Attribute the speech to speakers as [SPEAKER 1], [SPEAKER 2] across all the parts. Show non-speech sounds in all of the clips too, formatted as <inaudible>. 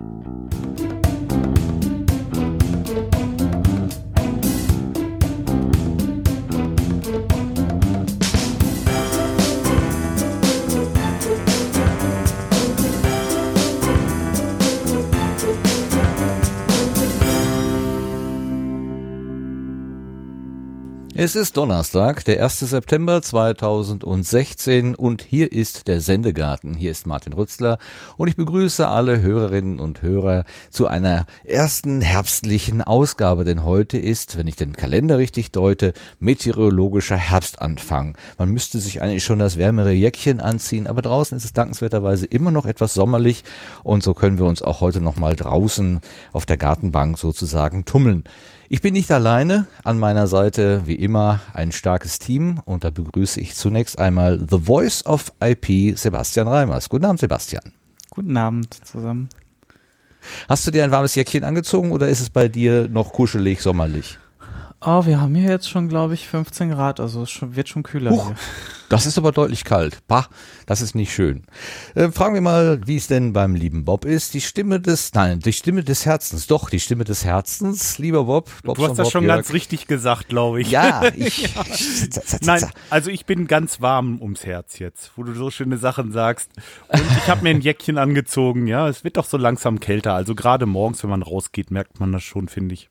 [SPEAKER 1] Mm-hmm. Es ist Donnerstag, der 1. September 2016 und hier ist der Sendegarten. Hier ist Martin Rützler und ich begrüße alle Hörerinnen und Hörer zu einer ersten herbstlichen Ausgabe, denn heute ist, wenn ich den Kalender richtig deute, meteorologischer Herbstanfang. Man müsste sich eigentlich schon das wärmere Jäckchen anziehen, aber draußen ist es dankenswerterweise immer noch etwas sommerlich und so können wir uns auch heute noch mal draußen auf der Gartenbank sozusagen tummeln. Ich bin nicht alleine. An meiner Seite, wie immer, ein starkes Team. Und da begrüße ich zunächst einmal The Voice of IP, Sebastian Reimers. Guten Abend, Sebastian.
[SPEAKER 2] Guten Abend zusammen.
[SPEAKER 1] Hast du dir ein warmes Jäckchen angezogen oder ist es bei dir noch kuschelig, sommerlich?
[SPEAKER 2] Oh, wir haben hier jetzt schon, glaube ich, 15 Grad, also es wird schon kühler.
[SPEAKER 1] Huch, das ist aber deutlich kalt. Bah, das ist nicht schön. Äh, fragen wir mal, wie es denn beim lieben Bob ist. Die Stimme des, nein, die Stimme des Herzens. Doch, die Stimme des Herzens, lieber Bob.
[SPEAKER 3] Bob du hast das Bob schon Jörg. ganz richtig gesagt, glaube ich.
[SPEAKER 1] Ja, <laughs> ich. ja. <laughs>
[SPEAKER 3] Nein, also ich bin ganz warm ums Herz jetzt, wo du so schöne Sachen sagst. Und ich habe mir ein Jäckchen <laughs> angezogen, ja. Es wird doch so langsam kälter. Also gerade morgens, wenn man rausgeht, merkt man das schon, finde ich.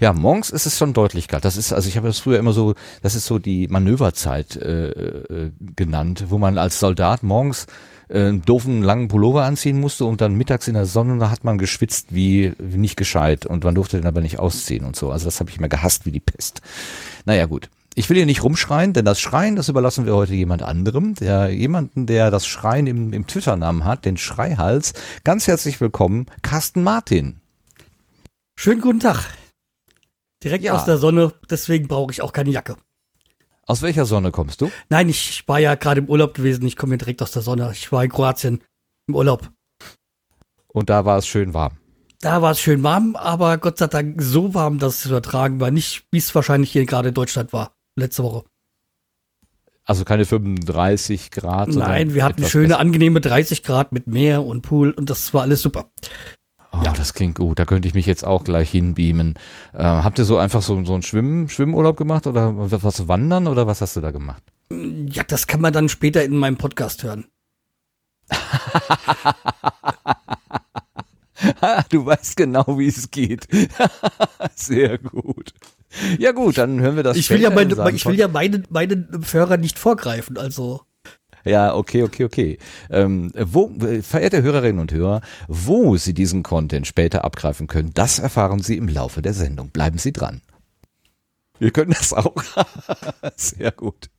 [SPEAKER 1] Ja, morgens ist es schon deutlich kalt. Das ist, also ich habe das früher immer so, das ist so die Manöverzeit äh, äh, genannt, wo man als Soldat morgens äh, einen doofen langen Pullover anziehen musste und dann mittags in der Sonne, da hat man geschwitzt wie, wie nicht gescheit und man durfte den aber nicht ausziehen und so. Also das habe ich immer gehasst wie die Pest. Naja, gut. Ich will hier nicht rumschreien, denn das Schreien, das überlassen wir heute jemand anderem, der jemanden, der das Schreien im, im Twitter-Namen hat, den Schreihals. Ganz herzlich willkommen, Carsten Martin.
[SPEAKER 4] Schönen guten Tag. Direkt ja. aus der Sonne, deswegen brauche ich auch keine Jacke.
[SPEAKER 1] Aus welcher Sonne kommst du?
[SPEAKER 4] Nein, ich war ja gerade im Urlaub gewesen. Ich komme ja direkt aus der Sonne. Ich war in Kroatien im Urlaub.
[SPEAKER 1] Und da war es schön warm.
[SPEAKER 4] Da war es schön warm, aber Gott sei Dank so warm, dass es übertragen war. Nicht, wie es wahrscheinlich hier gerade in Deutschland war, letzte Woche.
[SPEAKER 1] Also keine 35 Grad?
[SPEAKER 4] Nein, wir hatten schöne, besser. angenehme 30 Grad mit Meer und Pool und das war alles super.
[SPEAKER 1] Ja. das klingt gut. Da könnte ich mich jetzt auch gleich hinbeamen. Äh, habt ihr so einfach so, so einen Schwimm, Schwimmurlaub gemacht oder was wandern oder was hast du da gemacht?
[SPEAKER 4] Ja, das kann man dann später in meinem Podcast hören. <laughs>
[SPEAKER 1] du weißt genau, wie es geht. <laughs> Sehr gut. Ja gut, dann hören wir das.
[SPEAKER 4] Ich will ja, meine, ich will ja meinen, meinen Hörer nicht vorgreifen, also.
[SPEAKER 1] Ja, okay, okay, okay. Ähm, wo, verehrte Hörerinnen und Hörer, wo Sie diesen Content später abgreifen können, das erfahren Sie im Laufe der Sendung. Bleiben Sie dran. Wir können das auch. <laughs> Sehr gut.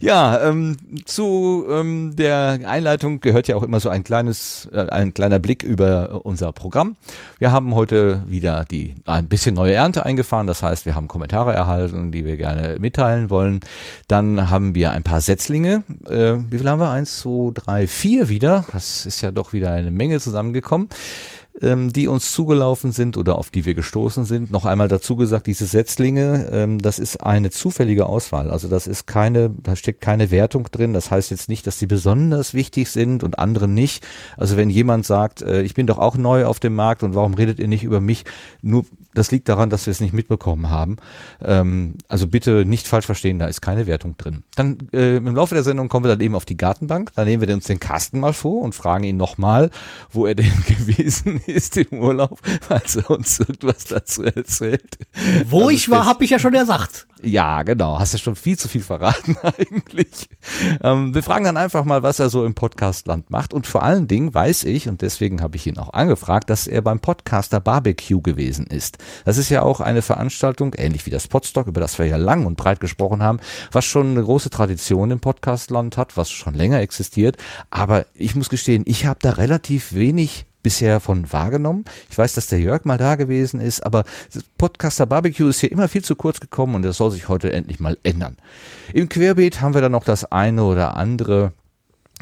[SPEAKER 1] Ja, ähm, zu ähm, der Einleitung gehört ja auch immer so ein kleines, äh, ein kleiner Blick über unser Programm. Wir haben heute wieder die ein bisschen neue Ernte eingefahren. Das heißt, wir haben Kommentare erhalten, die wir gerne mitteilen wollen. Dann haben wir ein paar Setzlinge. Äh, wie viel haben wir? Eins, zwei, drei, vier wieder. Das ist ja doch wieder eine Menge zusammengekommen ähm, die uns zugelaufen sind oder auf die wir gestoßen sind. Noch einmal dazu gesagt, diese Setzlinge, ähm, das ist eine zufällige Auswahl. Also das ist keine, da steckt keine Wertung drin. Das heißt jetzt nicht, dass die besonders wichtig sind und andere nicht. Also wenn jemand sagt, äh, ich bin doch auch neu auf dem Markt und warum redet ihr nicht über mich? Nur das liegt daran, dass wir es nicht mitbekommen haben. Ähm, also bitte nicht falsch verstehen, da ist keine Wertung drin. Dann äh, im Laufe der Sendung kommen wir dann eben auf die Gartenbank. Da nehmen wir uns den Carsten mal vor und fragen ihn nochmal, wo er denn <laughs> gewesen ist im Urlaub, falls er uns irgendwas dazu erzählt.
[SPEAKER 4] Wo also ich war, habe ich ja schon gesagt.
[SPEAKER 1] Ja, genau. Hast du schon viel zu viel verraten <laughs> eigentlich. Ähm, wir fragen dann einfach mal, was er so im Podcastland macht. Und vor allen Dingen weiß ich, und deswegen habe ich ihn auch angefragt, dass er beim Podcaster Barbecue gewesen ist. Das ist ja auch eine Veranstaltung, ähnlich wie das Podstock, über das wir ja lang und breit gesprochen haben, was schon eine große Tradition im Podcastland hat, was schon länger existiert. Aber ich muss gestehen, ich habe da relativ wenig bisher von wahrgenommen. Ich weiß, dass der Jörg mal da gewesen ist, aber Podcaster Barbecue ist hier immer viel zu kurz gekommen und das soll sich heute endlich mal ändern. Im Querbeet haben wir dann noch das eine oder andere,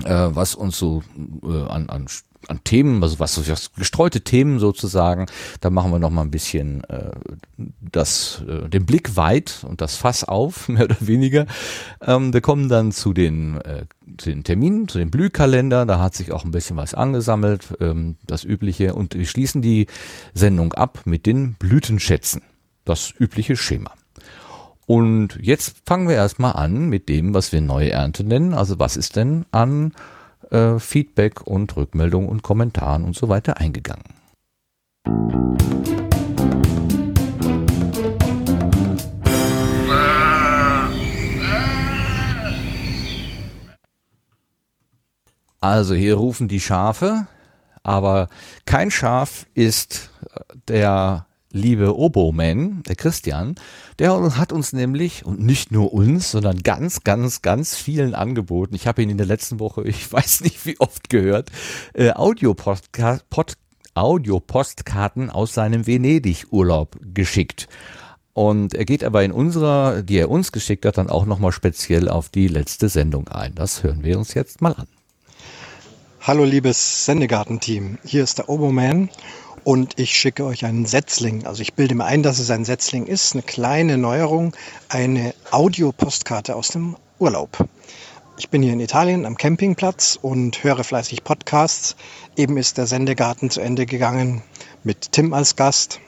[SPEAKER 1] äh, was uns so äh, an, an an Themen, also was, was gestreute Themen sozusagen. Da machen wir noch mal ein bisschen äh, das, äh, den Blick weit und das Fass auf, <laughs> mehr oder weniger. Ähm, wir kommen dann zu den, äh, zu den Terminen, zu den Blühkalender. Da hat sich auch ein bisschen was angesammelt, ähm, das Übliche. Und wir schließen die Sendung ab mit den Blütenschätzen. Das übliche Schema. Und jetzt fangen wir erstmal an mit dem, was wir neue Ernte nennen. Also was ist denn an äh, Feedback und Rückmeldung und Kommentaren und so weiter eingegangen. Also hier rufen die Schafe, aber kein Schaf ist der liebe Oboman, der Christian, der hat uns nämlich, und nicht nur uns, sondern ganz, ganz, ganz vielen angeboten. Ich habe ihn in der letzten Woche, <laughs> ich weiß nicht wie oft gehört, äh, Audiopostkarten Audio aus seinem Venedig-Urlaub geschickt. Und er geht aber in unserer, die er uns geschickt hat, dann auch nochmal speziell auf die letzte Sendung ein. Das hören wir uns jetzt mal an.
[SPEAKER 5] Hallo liebes Sendegarten-Team, hier ist der Oboman und ich schicke euch einen Setzling. Also ich bilde mir ein, dass es ein Setzling ist, eine kleine Neuerung, eine Audiopostkarte aus dem Urlaub. Ich bin hier in Italien am Campingplatz und höre fleißig Podcasts. Eben ist der Sendegarten zu Ende gegangen mit Tim als Gast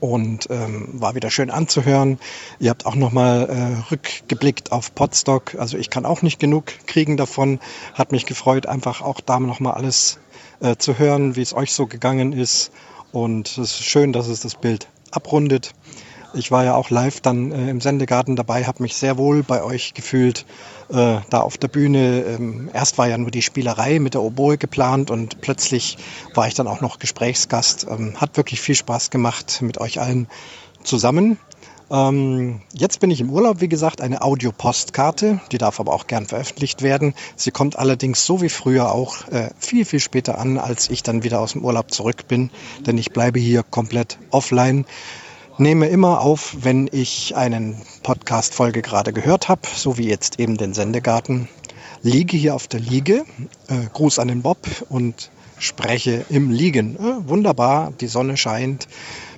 [SPEAKER 5] und ähm, war wieder schön anzuhören. Ihr habt auch nochmal äh, rückgeblickt auf Podstock. Also ich kann auch nicht genug kriegen davon. Hat mich gefreut, einfach auch da nochmal alles äh, zu hören, wie es euch so gegangen ist. Und es ist schön, dass es das Bild abrundet. Ich war ja auch live dann äh, im Sendegarten dabei, habe mich sehr wohl bei euch gefühlt, äh, da auf der Bühne. Ähm, erst war ja nur die Spielerei mit der Oboe geplant und plötzlich war ich dann auch noch Gesprächsgast. Ähm, hat wirklich viel Spaß gemacht mit euch allen zusammen. Ähm, jetzt bin ich im Urlaub, wie gesagt, eine Audiopostkarte, die darf aber auch gern veröffentlicht werden. Sie kommt allerdings so wie früher auch äh, viel, viel später an, als ich dann wieder aus dem Urlaub zurück bin, denn ich bleibe hier komplett offline. Nehme immer auf, wenn ich einen Podcast-Folge gerade gehört habe, so wie jetzt eben den Sendegarten. Liege hier auf der Liege, äh, Gruß an den Bob und spreche im Liegen. Äh, wunderbar, die Sonne scheint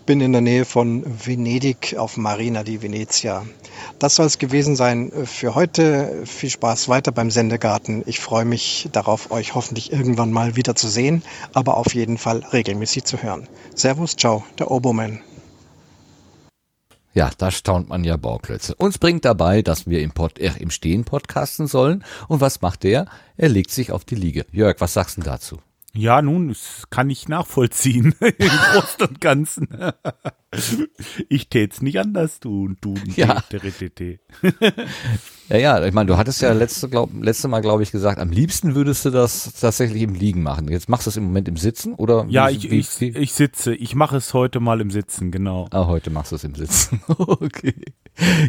[SPEAKER 5] bin in der Nähe von Venedig auf Marina di Venezia. Das soll es gewesen sein für heute. Viel Spaß weiter beim Sendegarten. Ich freue mich darauf, euch hoffentlich irgendwann mal wieder zu sehen, aber auf jeden Fall regelmäßig zu hören. Servus, ciao, der Oboman.
[SPEAKER 1] Ja, da staunt man ja Bauklötze. Uns bringt dabei, dass wir im, Pod, äh, im Stehen podcasten sollen. Und was macht der? Er legt sich auf die Liege. Jörg, was sagst du dazu?
[SPEAKER 3] Ja, nun, das kann ich nachvollziehen. <laughs> Im Großen und Ganzen. <laughs> ich tät's nicht anders tun, du.
[SPEAKER 1] Ja. <laughs> ja, ja, ich meine, du hattest ja letzte, glaub, letzte Mal, glaube ich, gesagt, am liebsten würdest du das tatsächlich im Liegen machen. Jetzt machst du es im Moment im Sitzen, oder?
[SPEAKER 3] Ja, ich, ich, ich sitze. Ich mache es heute mal im Sitzen, genau.
[SPEAKER 1] Ah, heute machst du es im Sitzen. <laughs> okay.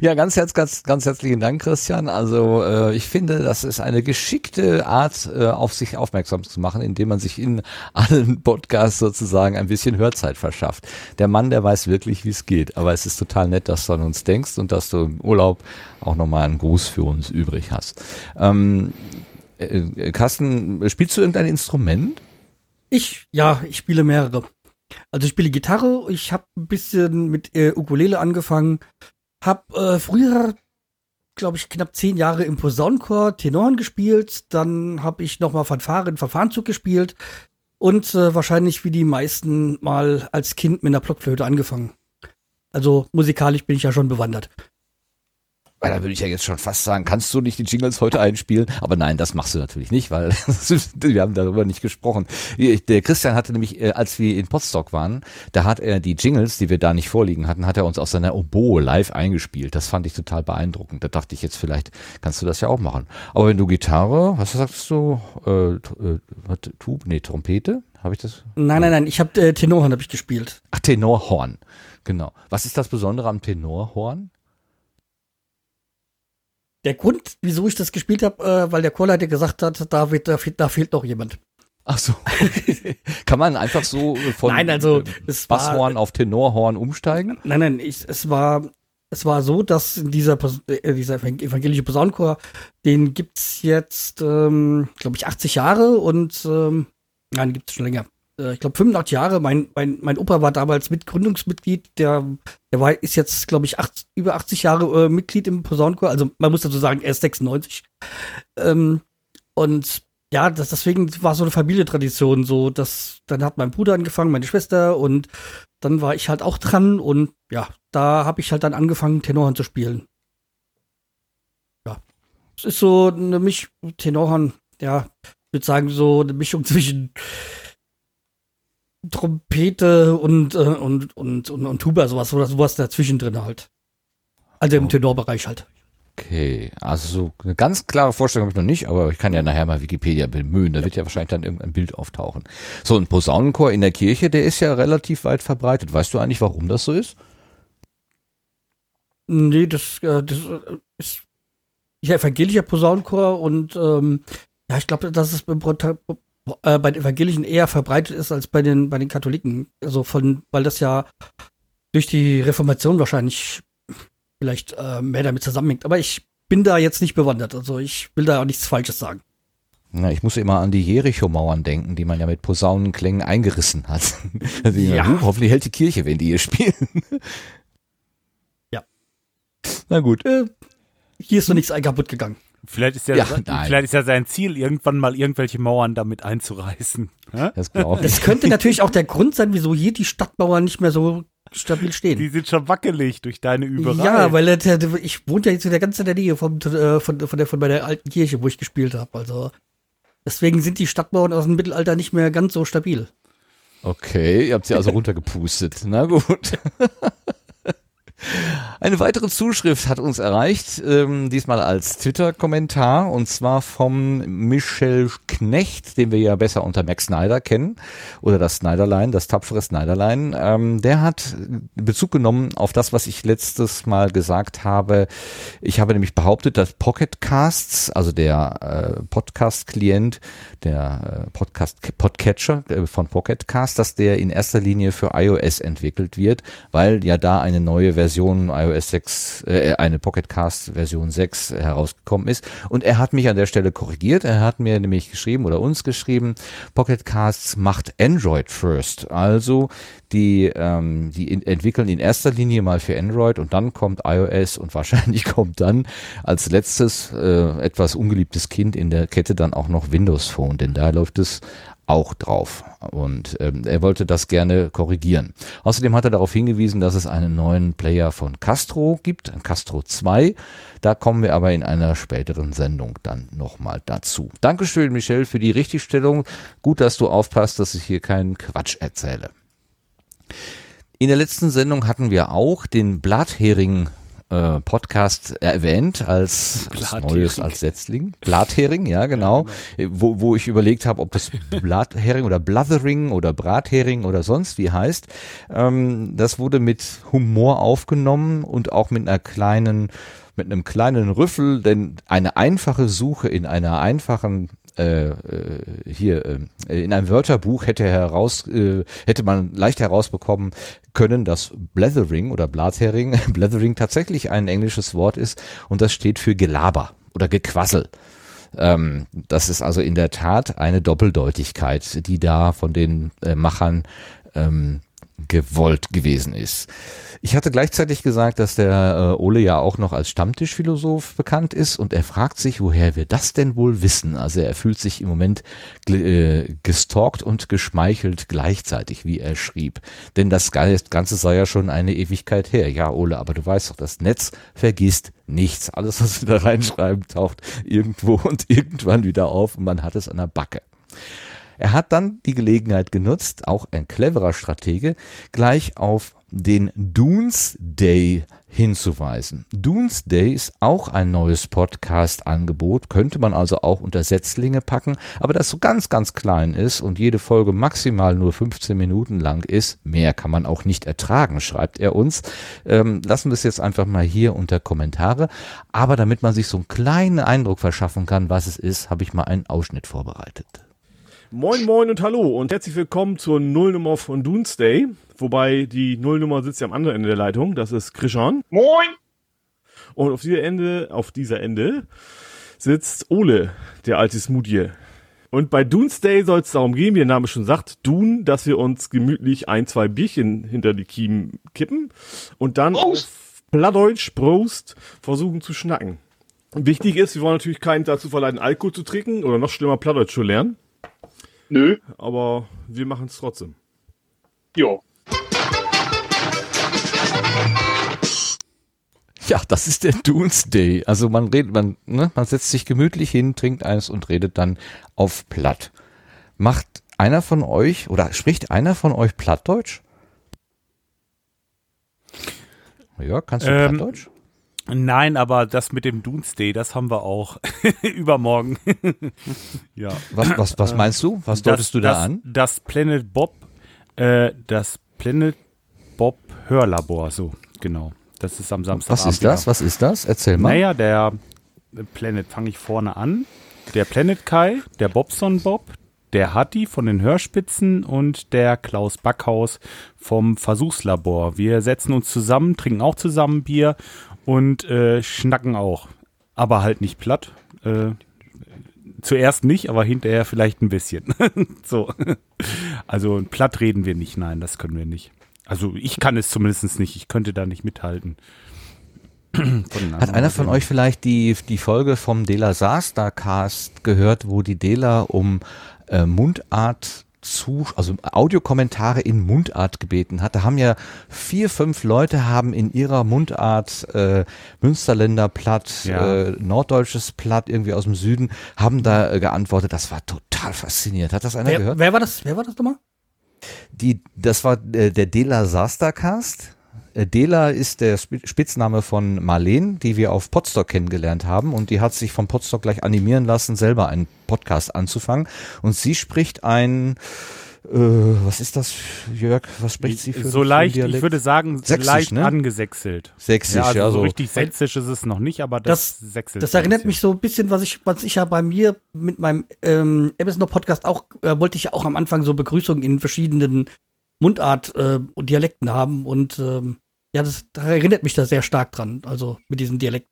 [SPEAKER 1] Ja, ganz, herz, ganz, ganz herzlichen Dank, Christian. Also äh, ich finde, das ist eine geschickte Art, äh, auf sich aufmerksam zu machen, indem man sich in allen Podcasts sozusagen ein bisschen Hörzeit verschafft. Der Mann, der weiß wirklich, wie es geht. Aber es ist total nett, dass du an uns denkst und dass du im Urlaub auch nochmal einen Gruß für uns übrig hast. Ähm, äh, Carsten, spielst du irgendein Instrument?
[SPEAKER 4] Ich, ja, ich spiele mehrere. Also ich spiele Gitarre, ich habe ein bisschen mit äh, Ukulele angefangen, hab äh, früher, glaube ich, knapp zehn Jahre im Posaunenchor Tenoren gespielt. Dann habe ich noch mal Fanfare Verfahrenzug gespielt und äh, wahrscheinlich wie die meisten mal als Kind mit einer Blockflöte angefangen. Also musikalisch bin ich ja schon bewandert.
[SPEAKER 1] Weil da würde ich ja jetzt schon fast sagen, kannst du nicht die Jingles heute einspielen? Aber nein, das machst du natürlich nicht, weil <laughs> wir haben darüber nicht gesprochen. Der Christian hatte nämlich, äh, als wir in Potsdok waren, da hat er die Jingles, die wir da nicht vorliegen hatten, hat er uns aus seiner Oboe live eingespielt. Das fand ich total beeindruckend. Da dachte ich jetzt, vielleicht kannst du das ja auch machen. Aber wenn du Gitarre, was sagst du? Äh, äh, Tub, nee, Trompete? Habe ich das?
[SPEAKER 4] Nein, nein, nein, ich habe äh, Tenorhorn habe ich gespielt.
[SPEAKER 1] Ach, Tenorhorn. Genau. Was ist das Besondere am Tenorhorn?
[SPEAKER 4] Der Grund, wieso ich das gespielt habe, äh, weil der Chorleiter gesagt hat, da, wird, da, fehlt, da fehlt noch jemand.
[SPEAKER 1] Ach so. <laughs> Kann man einfach so von
[SPEAKER 4] nein, also,
[SPEAKER 1] es Basshorn war, auf Tenorhorn umsteigen?
[SPEAKER 4] Nein, nein, ich, es war es war so, dass dieser, äh, dieser evangelische Posaunenchor, den gibt's jetzt, ähm, glaube ich, 80 Jahre und ähm, Nein, gibt es schon länger. Äh, ich glaube 85 Jahre. Mein, mein, mein Opa war damals Mitgründungsmitglied. Der, der war, ist jetzt, glaube ich, acht, über 80 Jahre äh, Mitglied im Posaunenchor. Also man muss dazu sagen, er ist 96. Ähm, und ja, das, deswegen war so eine Familientradition so, dass dann hat mein Bruder angefangen, meine Schwester und dann war ich halt auch dran und ja, da habe ich halt dann angefangen, Tenorhorn zu spielen. Ja, es ist so eine Mischung, Tenorhorn, ja, ich würde sagen so eine Mischung <laughs> zwischen Trompete und, äh, und, und, und, und Tuba, sowas, oder sowas dazwischen drin halt. Also im oh. Tenorbereich halt.
[SPEAKER 1] Okay, also so eine ganz klare Vorstellung habe ich noch nicht, aber ich kann ja nachher mal Wikipedia bemühen, da wird ja wahrscheinlich dann irgendein Bild auftauchen. So ein Posaunenchor in der Kirche, der ist ja relativ weit verbreitet. Weißt du eigentlich, warum das so ist?
[SPEAKER 4] Nee, das, äh, das äh, ist ja evangelischer Posaunenchor und ähm, ja, ich glaube, dass es beim, äh, bei den Evangelischen eher verbreitet ist als bei den bei den Katholiken. Also von, weil das ja durch die Reformation wahrscheinlich vielleicht äh, mehr damit zusammenhängt. Aber ich bin da jetzt nicht bewandert. Also ich will da auch nichts Falsches sagen.
[SPEAKER 1] Na, ich muss immer an die Jericho-Mauern denken, die man ja mit Posaunenklängen eingerissen hat. <laughs> also ja. Immer, hoffentlich hält die Kirche, wenn die hier spielen.
[SPEAKER 4] ja.
[SPEAKER 1] Na gut. Äh,
[SPEAKER 4] hier ist noch nichts kaputt gegangen.
[SPEAKER 3] Vielleicht ist ja, ja vielleicht ist ja sein Ziel, irgendwann mal irgendwelche Mauern damit einzureißen.
[SPEAKER 4] Das, das könnte natürlich auch der Grund sein, wieso hier die Stadtmauern nicht mehr so stabil stehen.
[SPEAKER 3] Die sind schon wackelig durch deine Überei.
[SPEAKER 4] Ja, weil ich wohne ja jetzt in der ganzen Nähe vom, äh, von, von, der, von meiner alten Kirche, wo ich gespielt habe. Also deswegen sind die Stadtmauern aus dem Mittelalter nicht mehr ganz so stabil.
[SPEAKER 1] Okay, ihr habt sie also runtergepustet. Na gut. <laughs> Eine weitere Zuschrift hat uns erreicht, ähm, diesmal als Twitter-Kommentar, und zwar vom Michel Knecht, den wir ja besser unter Max Snyder kennen, oder das Snyderlein, das tapfere Snyderlein. Ähm, der hat Bezug genommen auf das, was ich letztes Mal gesagt habe. Ich habe nämlich behauptet, dass Pocket Casts, also der äh, Podcast-Klient, der äh, Podcast Podcatcher äh, von Pocket Cast, dass der in erster Linie für iOS entwickelt wird, weil ja da eine neue Version Version iOS 6, äh, eine Pocket Cast Version 6 herausgekommen ist. Und er hat mich an der Stelle korrigiert. Er hat mir nämlich geschrieben oder uns geschrieben, Pocket Casts macht Android first. Also die, ähm, die in, entwickeln in erster Linie mal für Android und dann kommt iOS und <laughs> wahrscheinlich kommt dann als letztes äh, etwas ungeliebtes Kind in der Kette dann auch noch Windows Phone, denn da läuft es auch drauf. Und ähm, er wollte das gerne korrigieren. Außerdem hat er darauf hingewiesen, dass es einen neuen Player von Castro gibt, Castro 2. Da kommen wir aber in einer späteren Sendung dann nochmal dazu. Dankeschön, Michel, für die Richtigstellung. Gut, dass du aufpasst, dass ich hier keinen Quatsch erzähle. In der letzten Sendung hatten wir auch den Blathering äh, Podcast erwähnt als, als neues, als Setzling. Blathering, ja genau. Ja, genau. Wo, wo ich überlegt habe, ob das Blathering oder Blathering oder Brathering oder sonst wie heißt. Ähm, das wurde mit Humor aufgenommen und auch mit einer kleinen mit einem kleinen Rüffel, denn eine einfache Suche in einer einfachen äh, äh, hier äh, in einem Wörterbuch hätte heraus äh, hätte man leicht herausbekommen können, dass Blethering oder Blathering <laughs> Blethering tatsächlich ein englisches Wort ist und das steht für Gelaber oder Gequassel. Ähm, das ist also in der Tat eine Doppeldeutigkeit, die da von den äh, Machern ähm, gewollt gewesen ist. Ich hatte gleichzeitig gesagt, dass der äh, Ole ja auch noch als Stammtischphilosoph bekannt ist und er fragt sich, woher wir das denn wohl wissen. Also er fühlt sich im Moment äh, gestalkt und geschmeichelt gleichzeitig, wie er schrieb. Denn das Ganze sei ja schon eine Ewigkeit her. Ja, Ole, aber du weißt doch, das Netz vergisst nichts. Alles, was wir da reinschreiben, taucht irgendwo <laughs> und irgendwann wieder auf und man hat es an der Backe. Er hat dann die Gelegenheit genutzt, auch ein cleverer Stratege, gleich auf den Doomsday hinzuweisen. Doomsday ist auch ein neues Podcast-Angebot, könnte man also auch unter Setzlinge packen, aber das so ganz, ganz klein ist und jede Folge maximal nur 15 Minuten lang ist, mehr kann man auch nicht ertragen, schreibt er uns. Ähm, lassen wir es jetzt einfach mal hier unter Kommentare. Aber damit man sich so einen kleinen Eindruck verschaffen kann, was es ist, habe ich mal einen Ausschnitt vorbereitet.
[SPEAKER 6] Moin, moin und hallo und herzlich willkommen zur Nullnummer von Doomsday. Wobei die Nullnummer sitzt ja am anderen Ende der Leitung. Das ist Krishan.
[SPEAKER 7] Moin!
[SPEAKER 6] Und auf dieser Ende, auf dieser Ende sitzt Ole, der alte Smoothie. Und bei Doomsday soll es darum gehen, wie der Name schon sagt, Dun, dass wir uns gemütlich ein, zwei Bierchen hinter die Kiemen kippen und dann auf Plattdeutsch, Prost, versuchen zu schnacken. Wichtig ist, wir wollen natürlich keinen dazu verleiten, Alkohol zu trinken oder noch schlimmer Plattdeutsch zu lernen.
[SPEAKER 7] Nö,
[SPEAKER 6] Aber wir machen es trotzdem.
[SPEAKER 7] jo.
[SPEAKER 1] Ja, das ist der Doomsday. Also man redet, man, ne, man setzt sich gemütlich hin, trinkt eins und redet dann auf Platt. Macht einer von euch oder spricht einer von euch Plattdeutsch? Ja, kannst du
[SPEAKER 3] Ähm,
[SPEAKER 1] Plattdeutsch?
[SPEAKER 3] Nein, aber das mit dem Doomsday, das haben wir auch <laughs> übermorgen. <laughs> ja.
[SPEAKER 1] Was, was, was meinst du? Was deutest du da
[SPEAKER 3] das,
[SPEAKER 1] an?
[SPEAKER 3] Das Planet Bob, äh, das Planet Bob Hörlabor, so, genau. Das ist am Samstag.
[SPEAKER 1] Was ist das? Was ist das? Erzähl mal.
[SPEAKER 3] Naja, der Planet, fange ich vorne an. Der Planet Kai, der Bobson Bob, der Hatti von den Hörspitzen und der Klaus Backhaus vom Versuchslabor. Wir setzen uns zusammen, trinken auch zusammen Bier und äh, schnacken auch. Aber halt nicht platt. Äh, zuerst nicht, aber hinterher vielleicht ein bisschen. <laughs> so. Also platt reden wir nicht, nein, das können wir nicht. Also ich kann es zumindest nicht, ich könnte da nicht mithalten. <clears throat>
[SPEAKER 1] Hat einer von euch vielleicht die, die Folge vom Dela Saster Cast gehört, wo die Dela um äh, Mundart zu, also Audiokommentare in Mundart gebeten hat. Da haben ja vier, fünf Leute haben in ihrer Mundart äh, Münsterländer Platt,
[SPEAKER 3] Ja.
[SPEAKER 1] äh, norddeutsches Platt irgendwie aus dem Süden, haben da äh, geantwortet. Das war total faszinierend. Hat das einer
[SPEAKER 4] Wer,
[SPEAKER 1] gehört?
[SPEAKER 4] wer war das? Wer war das nochmal?
[SPEAKER 1] Die, das war äh, der Dela Sastercast. Äh, Dela ist der Sp- Spitzname von Marleen, die wir auf Podstock kennengelernt haben und die hat sich vom Podstock gleich animieren lassen, selber einen Podcast anzufangen und sie spricht ein, äh, was ist das, Jörg, was spricht sie für
[SPEAKER 3] so
[SPEAKER 1] für
[SPEAKER 3] leicht,
[SPEAKER 1] Dialekt?
[SPEAKER 3] ich würde sagen,
[SPEAKER 1] Sächsisch,
[SPEAKER 3] leicht
[SPEAKER 1] ne?
[SPEAKER 3] angesächselt.
[SPEAKER 1] Sächsisch,
[SPEAKER 3] ja, also
[SPEAKER 1] ja,
[SPEAKER 3] so
[SPEAKER 1] so.
[SPEAKER 3] richtig sächsisch ist es noch nicht, aber das,
[SPEAKER 4] Das-
[SPEAKER 3] sächselt.
[SPEAKER 4] Das erinnert mich so ein bisschen, was ich, was ich ja bei mir mit meinem ähm, Podcast auch, äh, wollte ich ja auch am Anfang so Begrüßungen in verschiedenen Mundart äh, und Dialekten haben und ähm, ja, das da erinnert mich da sehr stark dran, also mit diesem Dialekt,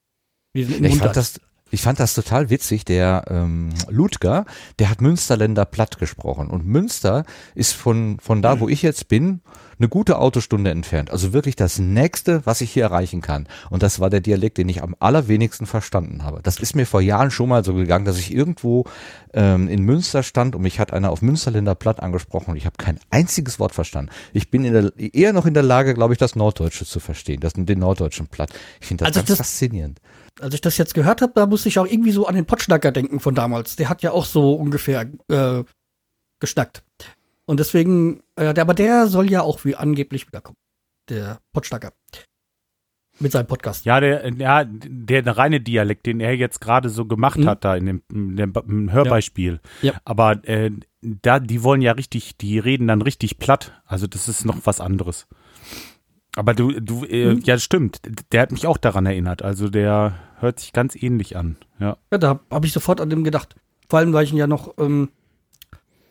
[SPEAKER 4] diesen
[SPEAKER 1] ich fand das, ich fand das total witzig. Der ähm, Ludger, der hat Münsterländer platt gesprochen. Und Münster ist von, von da, wo ich jetzt bin, eine gute Autostunde entfernt. Also wirklich das nächste, was ich hier erreichen kann. Und das war der Dialekt, den ich am allerwenigsten verstanden habe. Das ist mir vor Jahren schon mal so gegangen, dass ich irgendwo ähm, in Münster stand und mich hat einer auf Münsterländer platt angesprochen und ich habe kein einziges Wort verstanden. Ich bin in der, eher noch in der Lage, glaube ich, das Norddeutsche zu verstehen, das, den norddeutschen platt. Ich finde das
[SPEAKER 4] Also
[SPEAKER 1] ganz
[SPEAKER 4] das-
[SPEAKER 1] faszinierend.
[SPEAKER 4] Als ich das jetzt gehört habe, da musste ich auch irgendwie so an den Potschnacker denken von damals. Der hat ja auch so ungefähr äh, geschnackt. Und deswegen, äh, der, aber der soll ja auch wie angeblich wiederkommen. Der Potschnacker. Mit seinem Podcast.
[SPEAKER 3] Ja, der, ja, der reine Dialekt, den er jetzt gerade so gemacht
[SPEAKER 4] Mhm.
[SPEAKER 3] hat, da in dem, in dem Hörbeispiel.
[SPEAKER 4] Ja.
[SPEAKER 3] Aber äh, da, die wollen ja richtig, die reden dann richtig platt. Also das ist noch was anderes. Aber du, du, äh,
[SPEAKER 4] Mhm.
[SPEAKER 3] ja, stimmt. Der hat mich auch daran erinnert. Also der hört sich ganz ähnlich an. Ja.
[SPEAKER 4] Ja, da habe ich sofort an dem gedacht. Vor allem, weil ich ihn ja noch, ähm,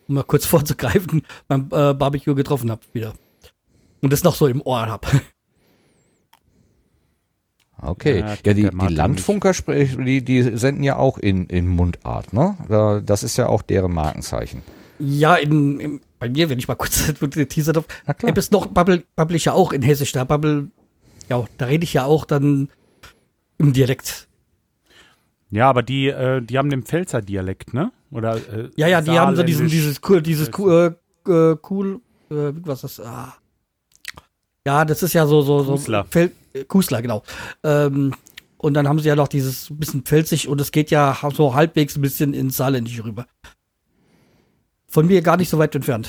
[SPEAKER 4] um mal kurz <laughs> vorzugreifen, beim äh, Barbecue getroffen habe wieder. Und das noch so im Ohr habe. <laughs>
[SPEAKER 1] Okay.
[SPEAKER 3] Ja,
[SPEAKER 1] Ja, die, die Landfunker, die, die senden ja auch in, in Mundart, ne? Da, das ist ja auch deren Markenzeichen.
[SPEAKER 4] Ja, in, in, bei mir, wenn ich mal kurz <laughs> teasern darf. App ist noch, babbel, babbel ich ja auch in Hessisch. Da babbel, ja, da rede ich ja auch dann im Dialekt.
[SPEAKER 3] Ja, aber die, äh, die haben den Pfälzer Dialekt, ne? Oder äh,
[SPEAKER 4] Ja, ja, die haben so diesen, dieses cool, dieses cool, äh, äh, cool, äh, was ist das? Ah. Ja, das ist ja so, so, so.
[SPEAKER 3] Kusler.
[SPEAKER 4] Fel Kusler, genau. Ähm, und dann haben sie ja noch dieses bisschen pfälzig und es geht ja so halbwegs ein bisschen ins Saarländische rüber. Von mir gar nicht so weit entfernt.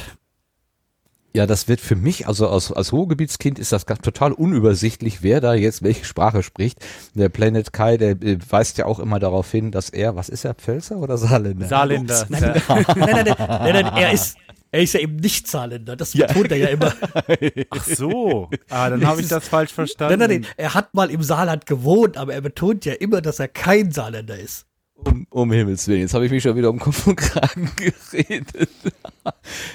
[SPEAKER 1] Ja, das wird für mich, also als, als Ruhrgebietskind ist das ganz total unübersichtlich, wer da jetzt welche Sprache spricht. Der Planet Kai, der äh, weist ja auch immer darauf hin, dass er, was ist er, Pfälzer oder Saarländer?
[SPEAKER 3] Saarländer.
[SPEAKER 4] Nein, nein, nein, <laughs> nein, nein, nein, nein, er ist, er ist ja eben nicht Saarländer. Das betont er ja immer. <laughs>
[SPEAKER 3] Ach so. Ah, dann habe ich das falsch verstanden.
[SPEAKER 4] Nein, nein, nein, er hat mal im Saarland gewohnt, aber er betont ja immer, dass er kein Saarländer ist.
[SPEAKER 1] Um, um Himmels Willen, jetzt habe ich mich schon wieder um Kopf und Kragen <laughs> geredet.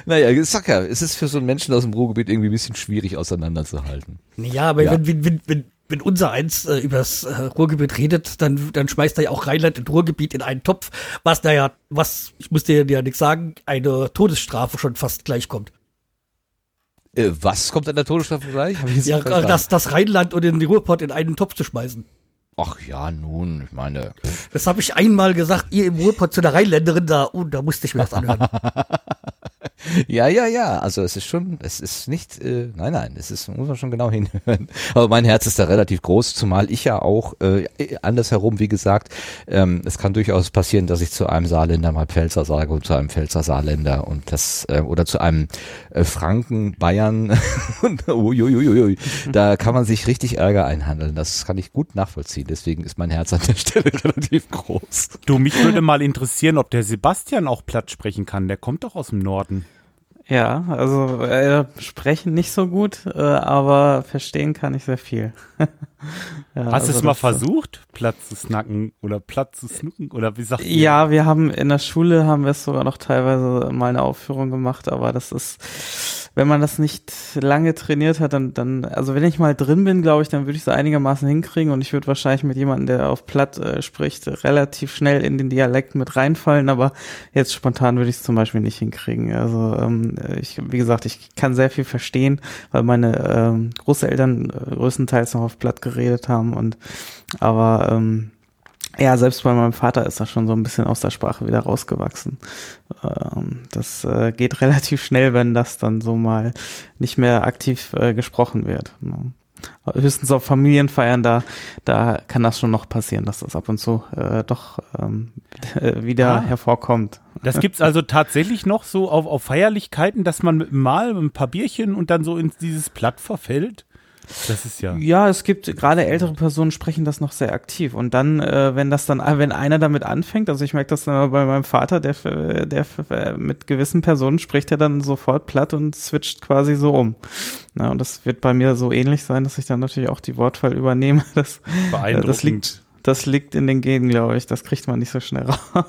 [SPEAKER 1] naja, ich sag ja, es ist für so einen Menschen aus dem Ruhrgebiet irgendwie ein bisschen schwierig auseinanderzuhalten.
[SPEAKER 4] Ja, aber
[SPEAKER 1] Ja.
[SPEAKER 4] Wenn, wenn, wenn, wenn, wenn unser eins äh, übers äh, Ruhrgebiet redet, dann, dann schmeißt er ja auch Rheinland und Ruhrgebiet in einen Topf, was naja, was, ich muss dir ja nichts sagen, eine Todesstrafe schon fast gleichkommt.
[SPEAKER 1] Äh, was kommt an der Todesstrafe gleich?
[SPEAKER 4] Ja, das, das Rheinland und den Ruhrpott in einen Topf zu schmeißen.
[SPEAKER 1] Ach ja, nun, ich meine.
[SPEAKER 4] Das habe ich einmal gesagt, ihr im Ruhrpott zu der Rheinländerin da, und da musste ich mir das anhören. <laughs>
[SPEAKER 1] Ja, ja, ja. Also es ist schon, es ist nicht, äh, nein, nein, es ist, muss man schon genau <laughs> hinhören. Aber mein Herz ist da relativ groß, zumal ich ja auch äh, andersherum, wie gesagt, ähm, es kann durchaus passieren, dass ich zu einem Saarländer mal Pfälzer sage und zu einem Pfälzer Saarländer und das äh, oder zu einem äh, Franken Bayern <laughs> uiuiuiui, da kann man sich richtig Ärger einhandeln. Das kann ich gut nachvollziehen. Deswegen ist mein Herz an der Stelle <laughs> relativ groß.
[SPEAKER 3] Du, mich würde mal interessieren, ob der Sebastian auch platt sprechen kann. Der kommt doch aus dem Norden.
[SPEAKER 2] Ja, also äh, sprechen nicht so gut, äh, aber verstehen kann ich sehr viel. <laughs> ja,
[SPEAKER 3] Hast du
[SPEAKER 2] also
[SPEAKER 3] es mal versucht, platt zu snacken oder platt zu snucken oder wie sagt ihr?
[SPEAKER 2] Ja, wir haben in der Schule haben wir es sogar noch teilweise mal eine Aufführung gemacht, aber das ist, wenn man das nicht lange trainiert hat, dann, dann, also wenn ich mal drin bin, glaube ich, dann würde ich es einigermaßen hinkriegen und ich würde wahrscheinlich mit jemandem, der auf Platt äh, spricht, relativ schnell in den Dialekt mit reinfallen, aber jetzt spontan würde ich es zum Beispiel nicht hinkriegen. Also ähm, ich, wie gesagt, ich kann sehr viel verstehen, weil meine ähm, Großeltern äh, größtenteils noch auf Platt geredet haben und aber ähm, ja, selbst bei meinem Vater ist das schon so ein bisschen aus der Sprache wieder rausgewachsen. Ähm, das äh, geht <laughs> relativ schnell, wenn das dann so mal nicht mehr aktiv äh, gesprochen wird. Höchstens auf Familienfeiern, da, da kann das schon noch passieren, dass das ab und zu äh, doch ähm, <laughs> äh, wieder
[SPEAKER 3] Ah.
[SPEAKER 2] hervorkommt.
[SPEAKER 3] Das gibt's also tatsächlich noch so auf, auf Feierlichkeiten, dass man Mal mit ein paar Bierchen und dann so in dieses Platt verfällt? Das ist ja.
[SPEAKER 2] Ja, es gibt gerade ältere Personen sprechen das noch sehr aktiv und dann, äh, wenn das dann, wenn einer damit anfängt, also ich merke das dann bei meinem Vater, der, äh, der äh, mit gewissen Personen spricht er dann sofort platt und switcht quasi so um. Na, und das wird bei mir so ähnlich sein, dass ich dann natürlich auch die Wortwahl übernehme. <laughs> Das, äh,
[SPEAKER 3] Beeindruckend.
[SPEAKER 2] das liegt, das liegt in den Genen, glaube ich. Das kriegt man nicht so schnell <laughs> raus.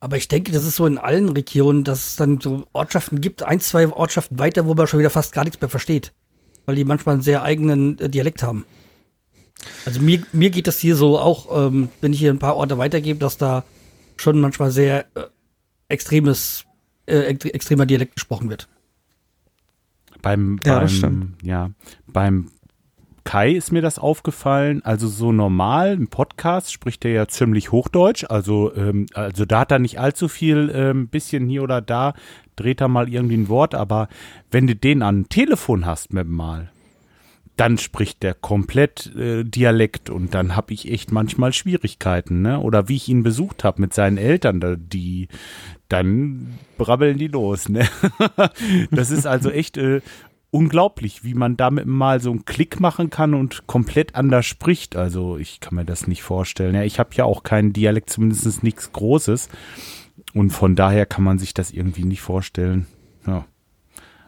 [SPEAKER 4] Aber ich denke, das ist so in allen Regionen, dass es dann so Ortschaften gibt, ein, zwei Ortschaften weiter, wo man schon wieder fast gar nichts mehr versteht. Weil die manchmal einen sehr eigenen äh, Dialekt haben. Also mir, mir geht das hier so auch, ähm, wenn ich hier ein paar Orte weitergebe, dass da schon manchmal sehr äh, extremes, äh, ext- extremer Dialekt gesprochen wird.
[SPEAKER 3] Beim,
[SPEAKER 2] Ja,
[SPEAKER 3] beim,
[SPEAKER 2] das stimmt.
[SPEAKER 3] ja, beim Kai ist mir das aufgefallen. Also so normal im Podcast spricht er ja ziemlich Hochdeutsch. Also, ähm, also da hat er nicht allzu viel, ähm, bisschen hier oder da dreht er mal irgendwie ein Wort. Aber wenn du den an Telefon hast mit Mal, dann spricht der komplett äh, Dialekt und dann habe ich echt manchmal Schwierigkeiten, ne? Oder wie ich ihn besucht habe mit seinen Eltern, da, die dann brabbeln die los, ne? <laughs> das ist also echt äh, unglaublich, wie man damit mal so einen Klick machen kann und komplett anders spricht. Also ich kann mir das nicht vorstellen. Ja, ich habe ja auch keinen Dialekt, zumindest nichts Großes. Und von daher kann man sich das irgendwie nicht vorstellen. Ja.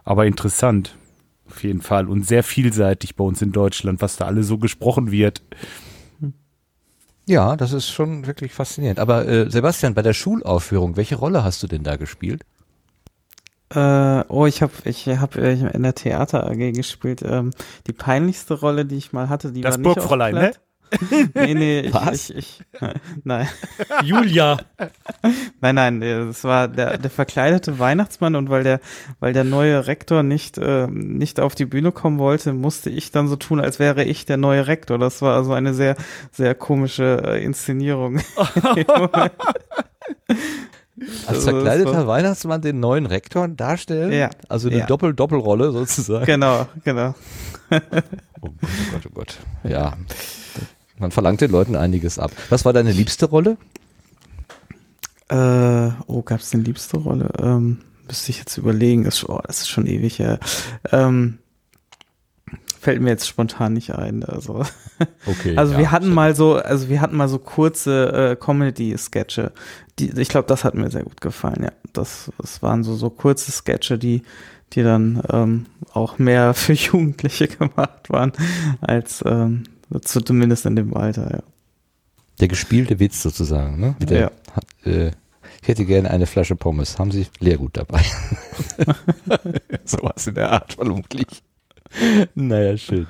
[SPEAKER 3] Aber interessant. Auf jeden Fall. Und sehr vielseitig bei uns in Deutschland, was da alle so gesprochen wird.
[SPEAKER 1] Ja, das ist schon wirklich faszinierend. Aber äh, Sebastian, bei der Schulaufführung, welche Rolle hast du denn da gespielt?
[SPEAKER 2] Äh, oh, ich habe ich hab äh, in der Theater AG gespielt. Ähm, die peinlichste Rolle, die ich mal hatte, die
[SPEAKER 3] Das
[SPEAKER 2] war nicht auf
[SPEAKER 3] Burgfräulein, ne?
[SPEAKER 2] Nee, nee, ich,
[SPEAKER 1] Was?
[SPEAKER 2] ich, ich nein.
[SPEAKER 4] Julia.
[SPEAKER 2] Nein, nein, das war der, der verkleidete Weihnachtsmann und weil der, weil der neue Rektor nicht, äh, nicht auf die Bühne kommen wollte, musste ich dann so tun, als wäre ich der neue Rektor. Das war also eine sehr, sehr komische äh, Inszenierung. <laughs>
[SPEAKER 1] Als verkleideter Weihnachtsmann den neuen Rektor darstellen?
[SPEAKER 2] Ja.
[SPEAKER 1] Also eine
[SPEAKER 2] Ja.
[SPEAKER 1] Doppel-Doppelrolle sozusagen.
[SPEAKER 2] genau, genau.
[SPEAKER 1] Oh Gott, oh Gott, oh Gott. Ja. <laughs> Man verlangt den Leuten einiges ab. Was war deine liebste Rolle?
[SPEAKER 2] Äh, oh, gab es eine liebste Rolle? Ähm, müsste ich jetzt überlegen. Das, ist- oh, das ist schon ewig her. Ähm, fällt mir jetzt spontan nicht ein. Also,
[SPEAKER 1] Okay. <laughs>
[SPEAKER 2] also
[SPEAKER 1] ja,
[SPEAKER 2] wir hatten
[SPEAKER 1] stimmt.
[SPEAKER 2] mal so, also wir hatten mal so kurze äh, Comedy-Sketche. Die, ich glaube, das hat mir sehr gut gefallen. Ja, das, das waren so so kurze Sketche, die die dann ähm, auch mehr <laughs> für Jugendliche gemacht waren als ähm, zu, zumindest in dem Alter. Ja.
[SPEAKER 1] Der gespielte Witz sozusagen, ne? Der
[SPEAKER 2] Ja.
[SPEAKER 1] hat, äh, ich hätte gerne eine Flasche Pommes. Haben Sie Leergut dabei? <laughs> Sowas in der Art vermutlich. Naja, schön.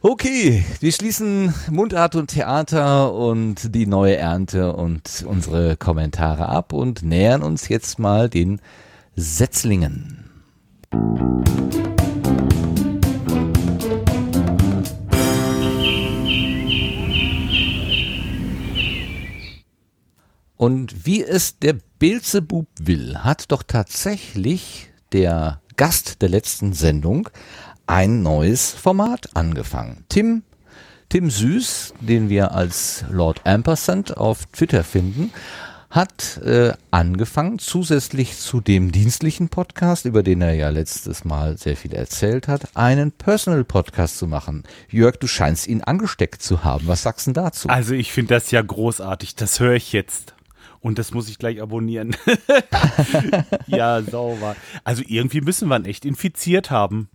[SPEAKER 1] Okay, wir schließen Mundart und Theater und die neue Ernte und unsere Kommentare ab und nähern uns jetzt mal den Setzlingen. Und wie es der Beelzebub will, hat doch tatsächlich der Gast der letzten Sendung ein neues Format angefangen. Tim, Tim Süß, den wir als Lord Ampersand auf Twitter finden, hat äh, angefangen, zusätzlich zu dem dienstlichen Podcast, über den er ja letztes Mal sehr viel erzählt hat, einen Personal Podcast zu machen. Jörg, du scheinst ihn angesteckt zu haben. Was sagst du dazu?
[SPEAKER 3] Also ich finde das ja großartig. Das höre ich jetzt. Und das muss ich gleich abonnieren. <laughs> ja, sauber. Also irgendwie müssen wir ihn echt infiziert haben.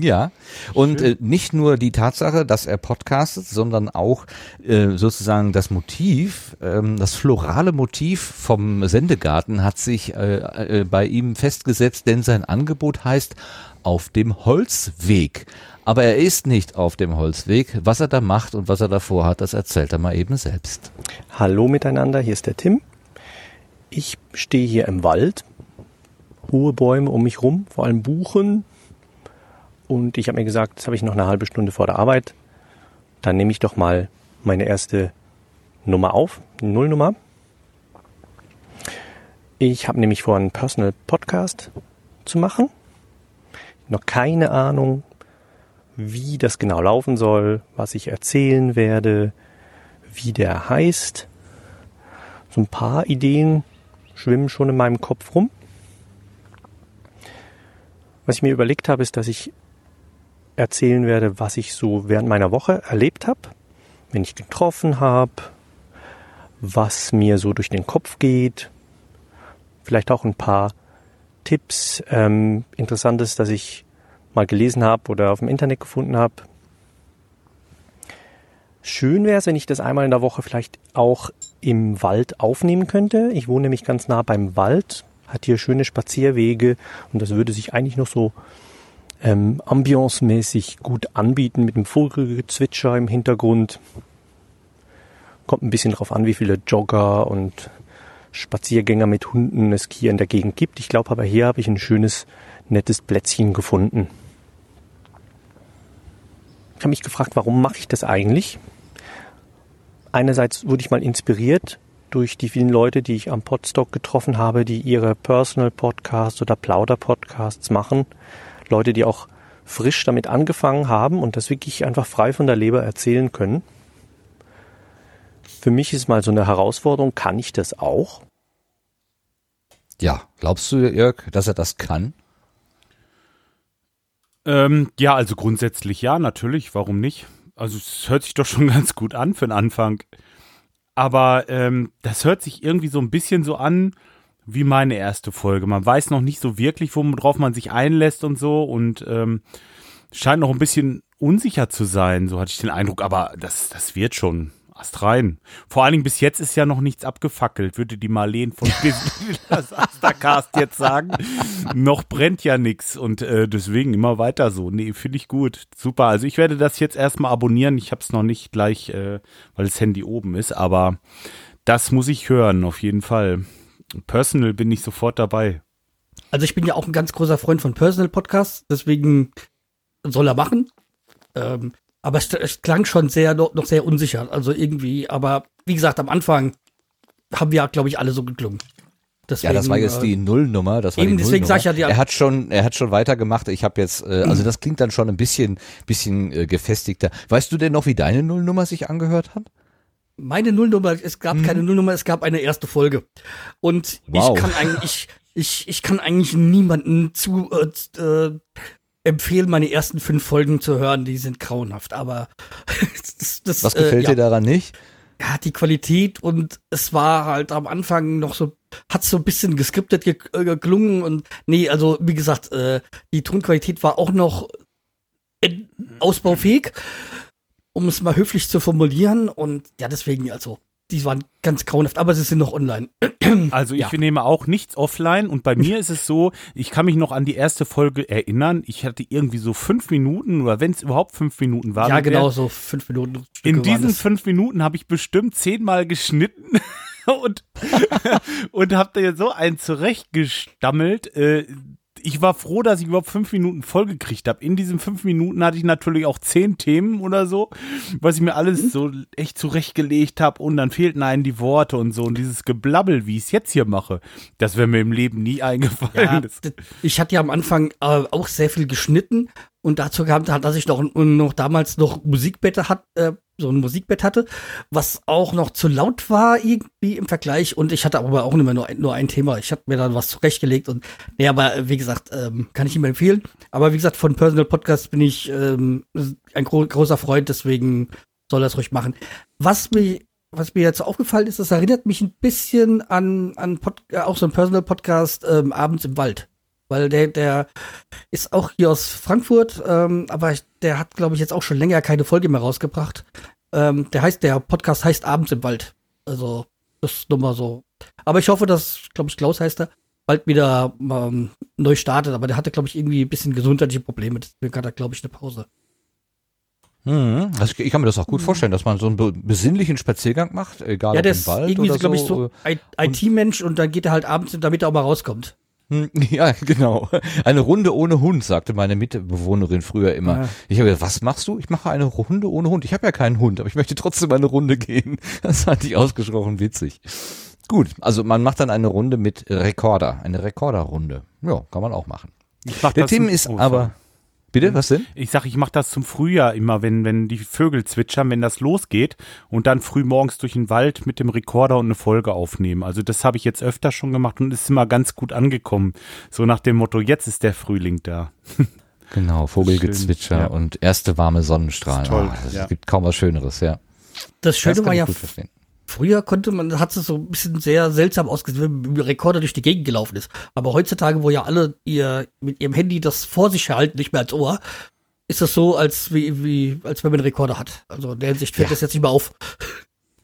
[SPEAKER 1] Ja, und äh, nicht nur die Tatsache, dass er podcastet, sondern auch äh, sozusagen das Motiv, ähm, das florale Motiv vom Sendegarten hat sich äh, äh, bei ihm festgesetzt, denn sein Angebot heißt auf dem Holzweg. Aber er ist nicht auf dem Holzweg. Was er da macht und was er davor hat, das erzählt er mal eben selbst.
[SPEAKER 8] Hallo miteinander, hier ist der Tim. Ich stehe hier im Wald, hohe Bäume um mich rum, vor allem Buchen, und ich habe mir gesagt, jetzt habe ich noch eine halbe Stunde vor der Arbeit. Dann nehme ich doch mal meine erste Nummer auf, Nullnummer. Ich habe nämlich vor, einen Personal Podcast zu machen. Noch keine Ahnung, wie das genau laufen soll, was ich erzählen werde, wie der heißt. So ein paar Ideen schwimmen schon in meinem Kopf rum. Was ich mir überlegt habe, ist, dass ich erzählen werde, was ich so während meiner Woche erlebt habe, wenn ich getroffen habe, was mir so durch den Kopf geht, vielleicht auch ein paar Tipps, ähm, Interessantes, dass ich mal gelesen habe oder auf dem Internet gefunden habe. Schön wäre es, wenn ich das einmal in der Woche vielleicht auch im Wald aufnehmen könnte. Ich wohne nämlich ganz nah beim Wald, hat hier schöne Spazierwege und das würde sich eigentlich noch so ähm, ambiancemäßig gut anbieten mit dem Vogelgezwitscher im Hintergrund. Kommt ein bisschen drauf an, wie viele Jogger und Spaziergänger mit Hunden es hier in der Gegend gibt. Ich glaube aber hier habe ich ein schönes, nettes Plätzchen gefunden. Ich habe mich gefragt, warum mache ich das eigentlich? Einerseits wurde ich mal inspiriert durch die vielen Leute, die ich am Podstock getroffen habe, die ihre Personal Podcasts oder Plauder Podcasts machen Leute, die auch frisch damit angefangen haben und das wirklich einfach frei von der Leber erzählen können. Für mich ist mal so eine Herausforderung, kann ich das auch?
[SPEAKER 1] Ja, glaubst du, Jörg, dass er das kann?
[SPEAKER 3] Ähm, ja, also grundsätzlich ja, natürlich, warum nicht? Also es hört sich doch schon <laughs> ganz gut an für den Anfang. Aber ähm, das hört sich irgendwie so ein bisschen so an, wie meine erste Folge. Man weiß noch nicht so wirklich, worauf man sich einlässt und so und ähm, scheint noch ein bisschen unsicher zu sein, so hatte ich den Eindruck, aber das, das wird schon. Ast rein. Vor allen Dingen bis jetzt ist ja noch nichts abgefackelt, würde die Marleen von <laughs> das Astercast jetzt sagen. noch brennt ja nichts und äh, deswegen immer weiter so. Nee, finde ich gut. Super. Also ich werde das jetzt erstmal abonnieren. Ich habe es noch nicht gleich, äh, weil das Handy oben ist, aber das muss ich hören, auf jeden Fall. Personal bin ich sofort dabei.
[SPEAKER 4] Also ich bin ja auch ein ganz großer Freund von Personal Podcasts, deswegen soll er machen. Ähm, aber es, es, klang schon sehr noch, noch sehr unsicher. Also irgendwie, aber wie gesagt, am Anfang haben wir, glaube ich, alle so geklungen.
[SPEAKER 1] Deswegen, ja, das war jetzt die äh, Nullnummer. Das war
[SPEAKER 4] eben,
[SPEAKER 1] die
[SPEAKER 4] deswegen sag ich ja, die
[SPEAKER 1] er hat schon, er hat schon weitergemacht. Ich habe jetzt, äh, also das klingt dann schon ein bisschen, bisschen äh, gefestigter. Weißt du denn noch, wie deine Nullnummer sich angehört hat?
[SPEAKER 4] meine Nullnummer, es gab mhm. keine Nullnummer, es gab eine erste Folge. Und wow. ich kann eigentlich, ich, ich kann eigentlich niemanden zu äh, äh, empfehlen, meine ersten fünf Folgen zu hören. Die sind grauenhaft. Aber <laughs>
[SPEAKER 1] das, das, was gefällt äh, ja. dir daran nicht?
[SPEAKER 4] Ja, die Qualität und es war halt am Anfang noch so, hat so ein bisschen geskriptet äh, geklungen und nee, also wie gesagt, äh, die Tonqualität war auch noch ausbaufähig um es mal höflich zu formulieren. Und ja, deswegen, also, die waren ganz grauenhaft, aber sie sind noch online. <clears throat>
[SPEAKER 3] Also ich
[SPEAKER 4] Ja.
[SPEAKER 3] nehme auch nichts offline und bei mir ist es so, ich kann mich noch an die erste Folge erinnern. Ich hatte irgendwie so fünf Minuten oder wenn es überhaupt fünf Minuten waren.
[SPEAKER 4] ja, genau, so fünf Minuten. Stücke
[SPEAKER 3] In diesen fünf Minuten habe ich bestimmt zehnmal geschnitten <laughs> und, <laughs> und habe da so einen zurechtgestammelt. Äh, ich war froh, dass ich überhaupt fünf Minuten vollgekriegt habe. In diesen fünf Minuten hatte ich natürlich auch zehn Themen oder so, was ich mir alles so echt zurechtgelegt habe und dann fehlten einem die Worte und so. Und dieses Geblabbel, wie ich es jetzt hier mache, das wäre mir im Leben nie eingefallen.
[SPEAKER 4] Ja, ich hatte ja am Anfang äh, auch sehr viel geschnitten und dazu kam, dass ich noch, noch damals noch Musikbett hat, äh, so ein Musikbett hatte, was auch noch zu laut war irgendwie im Vergleich und ich hatte aber auch immer nur nur ein Thema. Ich habe mir dann was zurechtgelegt und nee, aber äh, wie gesagt, ähm, kann ich ihm empfehlen. Aber wie gesagt, von Personal Podcast bin ich ähm, ein gro großer Freund, deswegen soll er es ruhig machen. Was mir was mir jetzt aufgefallen ist, das erinnert mich ein bisschen an, an Pod, äh, auch so ein Personal Podcast ähm, abends im Wald. Weil der, der ist auch hier aus Frankfurt, ähm, aber der hat, glaube ich, jetzt auch schon länger keine Folge mehr rausgebracht. Ähm, der heißt, der Podcast heißt Abends im Wald. Also, das ist nur mal so. Aber ich hoffe, dass, glaube ich, Klaus heißt er, bald wieder ähm, neu startet. Aber der hatte, glaube ich, irgendwie ein bisschen gesundheitliche Probleme. Deswegen hat er, glaube ich, eine Pause.
[SPEAKER 1] Mhm. Also ich, kann mir das auch gut vorstellen, dass man so einen be besinnlichen Spaziergang macht, egal
[SPEAKER 4] ja,
[SPEAKER 1] ob
[SPEAKER 4] der
[SPEAKER 1] im
[SPEAKER 4] ist
[SPEAKER 1] Wald
[SPEAKER 4] irgendwie,
[SPEAKER 1] oder
[SPEAKER 4] glaube ich,
[SPEAKER 1] so.
[SPEAKER 4] so ein IT-Mensch und dann geht er halt abends, damit er auch mal rauskommt.
[SPEAKER 1] Hm, <laughs> Ja, genau. Eine Runde ohne Hund, sagte meine Mitbewohnerin früher immer.
[SPEAKER 4] Ja.
[SPEAKER 1] Ich habe gesagt, was machst du? Ich mache eine Runde ohne Hund. Ich habe ja keinen Hund, aber ich möchte trotzdem eine Runde gehen. <laughs> Das fand ich ausgesprochen witzig. Gut, also man macht dann eine Runde mit Rekorder, eine Rekorderrunde. Ja, kann man auch machen. Der
[SPEAKER 3] das
[SPEAKER 1] Tim ist
[SPEAKER 3] oh,
[SPEAKER 1] aber Bitte, was denn?
[SPEAKER 3] Ich sag, ich mache das zum Frühjahr immer, wenn, wenn die Vögel zwitschern, wenn das losgeht und dann früh morgens durch den Wald mit dem Rekorder und eine Folge aufnehmen. Also das habe ich jetzt öfter schon gemacht und ist immer ganz gut angekommen. So nach dem Motto, jetzt ist der Frühling da. <laughs>
[SPEAKER 1] Genau, Vogelgezwitscher
[SPEAKER 3] Schön, ja.
[SPEAKER 1] und erste warme Sonnenstrahlen.
[SPEAKER 3] Das toll,
[SPEAKER 1] Ah, es
[SPEAKER 3] ja.
[SPEAKER 1] gibt kaum was Schöneres, ja.
[SPEAKER 4] Das
[SPEAKER 1] Das
[SPEAKER 4] Schöne
[SPEAKER 1] kann
[SPEAKER 4] war
[SPEAKER 1] ich
[SPEAKER 4] ja,
[SPEAKER 1] gut verstehen.
[SPEAKER 4] Früher konnte man, hat es so ein bisschen sehr seltsam ausgesehen, wenn dem Rekorder durch die Gegend gelaufen ist. Aber heutzutage, wo ja alle ihr, mit ihrem Handy das vor sich halten, nicht mehr als Ohr, ist das so, als wie, wie, als wenn man einen Rekorder hat. Also in der Hinsicht fällt
[SPEAKER 1] Ja.
[SPEAKER 4] das jetzt nicht mehr auf.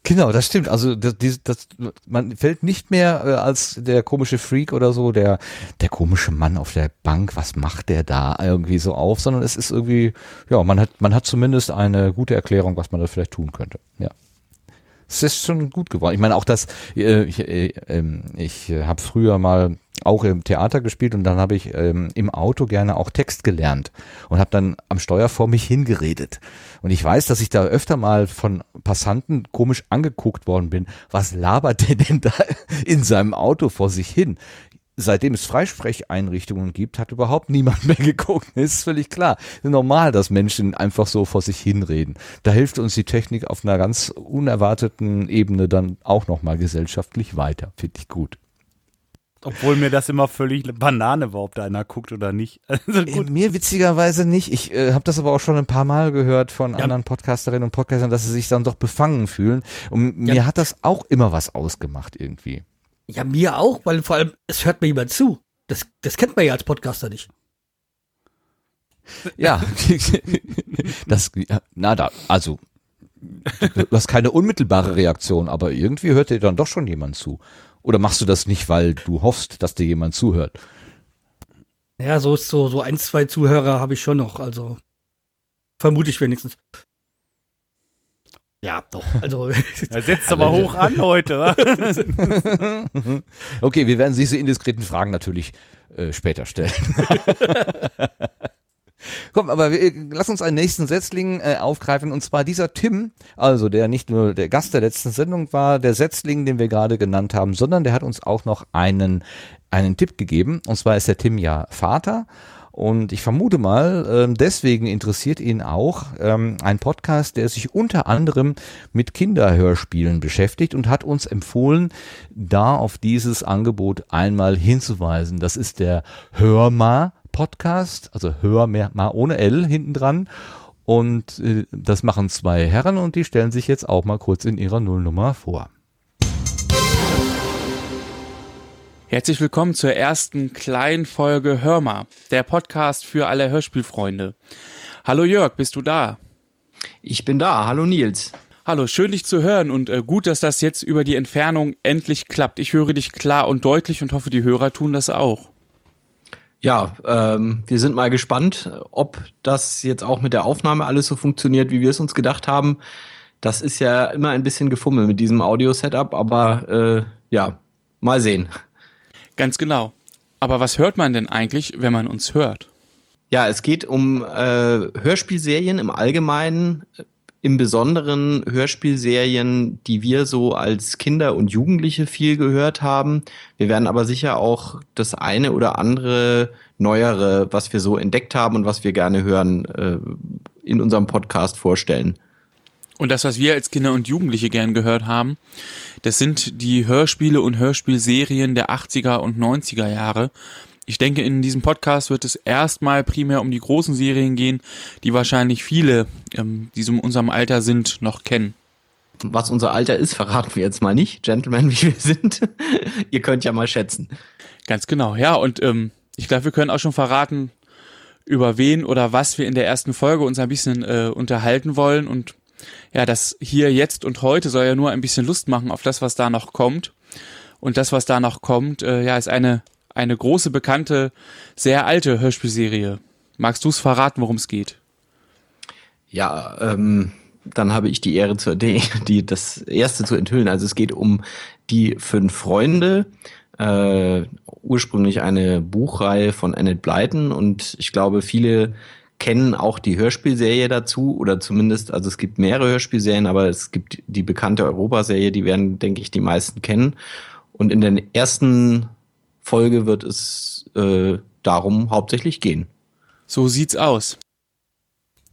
[SPEAKER 1] Genau, das stimmt. Also das, dies- das, man fällt nicht mehr äh, als der komische Freak oder so, der der komische Mann auf der Bank. Was macht der da irgendwie so auf? Sondern es ist irgendwie, ja, man hat man hat zumindest eine gute Erklärung, was man da vielleicht tun könnte. Ja. Es ist schon gut geworden. Ich meine auch das, äh, ich, äh, ähm, ich äh, habe früher mal auch im Theater gespielt und dann habe ich ähm, im Auto gerne auch Text gelernt und habe dann am Steuer vor mich hingeredet. Und ich weiß, dass ich da öfter mal von Passanten komisch angeguckt worden bin. Was labert der denn da <laughs> in seinem Auto vor sich hin? Seitdem es Freisprecheinrichtungen gibt, hat überhaupt niemand mehr <laughs> geguckt. Das ist völlig klar. Ist normal, dass Menschen einfach so vor sich hinreden. Da hilft uns die Technik auf einer ganz unerwarteten Ebene dann auch nochmal gesellschaftlich weiter. Finde ich gut.
[SPEAKER 3] Obwohl mir das immer völlig Banane war, ob da einer guckt oder nicht. <laughs> Also
[SPEAKER 1] Äh,
[SPEAKER 3] gut.
[SPEAKER 1] Mir witzigerweise nicht. Ich äh, habe das aber auch schon ein paar Mal gehört von anderen Podcasterinnen und Podcastern, dass sie sich dann doch befangen fühlen. Und mir
[SPEAKER 4] Ja.
[SPEAKER 1] hat das auch immer was ausgemacht irgendwie.
[SPEAKER 4] Ja, mir auch, weil vor allem, es hört mir jemand zu. Das, das kennt man ja als Podcaster nicht.
[SPEAKER 1] Ja, <laughs> das, na da, also, du hast keine unmittelbare Reaktion, aber irgendwie hört dir dann doch schon jemand zu. Oder machst du das nicht, weil du hoffst, dass dir jemand zuhört?
[SPEAKER 4] Ja, so ist so, so ein, zwei Zuhörer habe ich schon noch, also vermute ich wenigstens. Ja, doch. <laughs> Also
[SPEAKER 3] Er setzt aber hoch an heute. <laughs>
[SPEAKER 1] Okay, wir werden diese indiskreten Fragen natürlich äh, später stellen. <laughs> Komm, aber wir, lass uns einen nächsten Setzling äh, aufgreifen und zwar dieser Tim, also der nicht nur der Gast der letzten Sendung war, der Setzling, den wir gerade genannt haben, sondern der hat uns auch noch einen einen Tipp gegeben und zwar ist der Tim ja Vater und ich vermute mal, ähm, deswegen interessiert ihn auch ähm, ein Podcast, der sich unter anderem mit Kinderhörspielen beschäftigt und hat uns empfohlen, da auf dieses Angebot einmal hinzuweisen. Das ist der Hörma Podcast, also Hörma ohne L hinten dran. Und äh, das machen zwei Herren und die stellen sich jetzt auch mal kurz in ihrer Nullnummer vor.
[SPEAKER 9] Herzlich willkommen zur ersten kleinen Folge Hörma, der Podcast für alle Hörspielfreunde. Hallo Jörg, bist du da?
[SPEAKER 10] Ich bin da. Hallo Nils.
[SPEAKER 9] Hallo, schön dich zu hören und äh, gut, dass das jetzt über die Entfernung endlich klappt. Ich höre dich klar und deutlich und hoffe, die Hörer tun das auch.
[SPEAKER 10] Ja, ähm, wir sind mal gespannt, ob das jetzt auch mit der Aufnahme alles so funktioniert, wie wir es uns gedacht haben. Das ist ja immer ein bisschen gefummelt mit diesem Audio-Setup, aber äh, ja, mal sehen.
[SPEAKER 9] Ganz genau. Aber was hört man denn eigentlich, wenn man uns hört?
[SPEAKER 10] Ja, es geht um äh, Hörspielserien im Allgemeinen, im Besonderen Hörspielserien, die wir so als Kinder und Jugendliche viel gehört haben. Wir werden aber sicher auch das eine oder andere Neuere, was wir so entdeckt haben und was wir gerne hören, äh, in unserem Podcast vorstellen.
[SPEAKER 9] Und das, was wir als Kinder und Jugendliche gern gehört haben, das sind die Hörspiele und Hörspielserien der 80er und 90er Jahre. Ich denke, in diesem Podcast wird es erstmal primär um die großen Serien gehen, die wahrscheinlich viele, ähm, die so in unserem Alter sind, noch kennen.
[SPEAKER 10] Was unser Alter ist, verraten wir jetzt mal nicht, Gentlemen, <laughs> wie wir sind. Ihr könnt ja mal schätzen.
[SPEAKER 9] Ganz genau, ja. Und ähm, ich glaube, wir können auch schon verraten, über wen oder was wir in der ersten Folge uns ein bisschen äh, unterhalten wollen. Und ja, das hier, jetzt und heute soll ja nur ein bisschen Lust machen auf das, was da noch kommt. Und das, was da noch kommt, äh, ja, ist eine eine große, bekannte, sehr alte Hörspielserie. Magst du es verraten, worum es geht?
[SPEAKER 10] Ja, ähm, dann habe ich die Ehre, zu, die, die, das erste zu enthüllen. Also es geht um die fünf Freunde, äh, ursprünglich eine Buchreihe von Annette Blyton und ich glaube, viele kennen auch die Hörspielserie dazu oder zumindest, also es gibt mehrere Hörspielserien, aber es gibt die bekannte Europaserie, die werden, denke ich, die meisten kennen. Und in den ersten Folge wird es äh, darum hauptsächlich gehen.
[SPEAKER 9] So sieht's aus.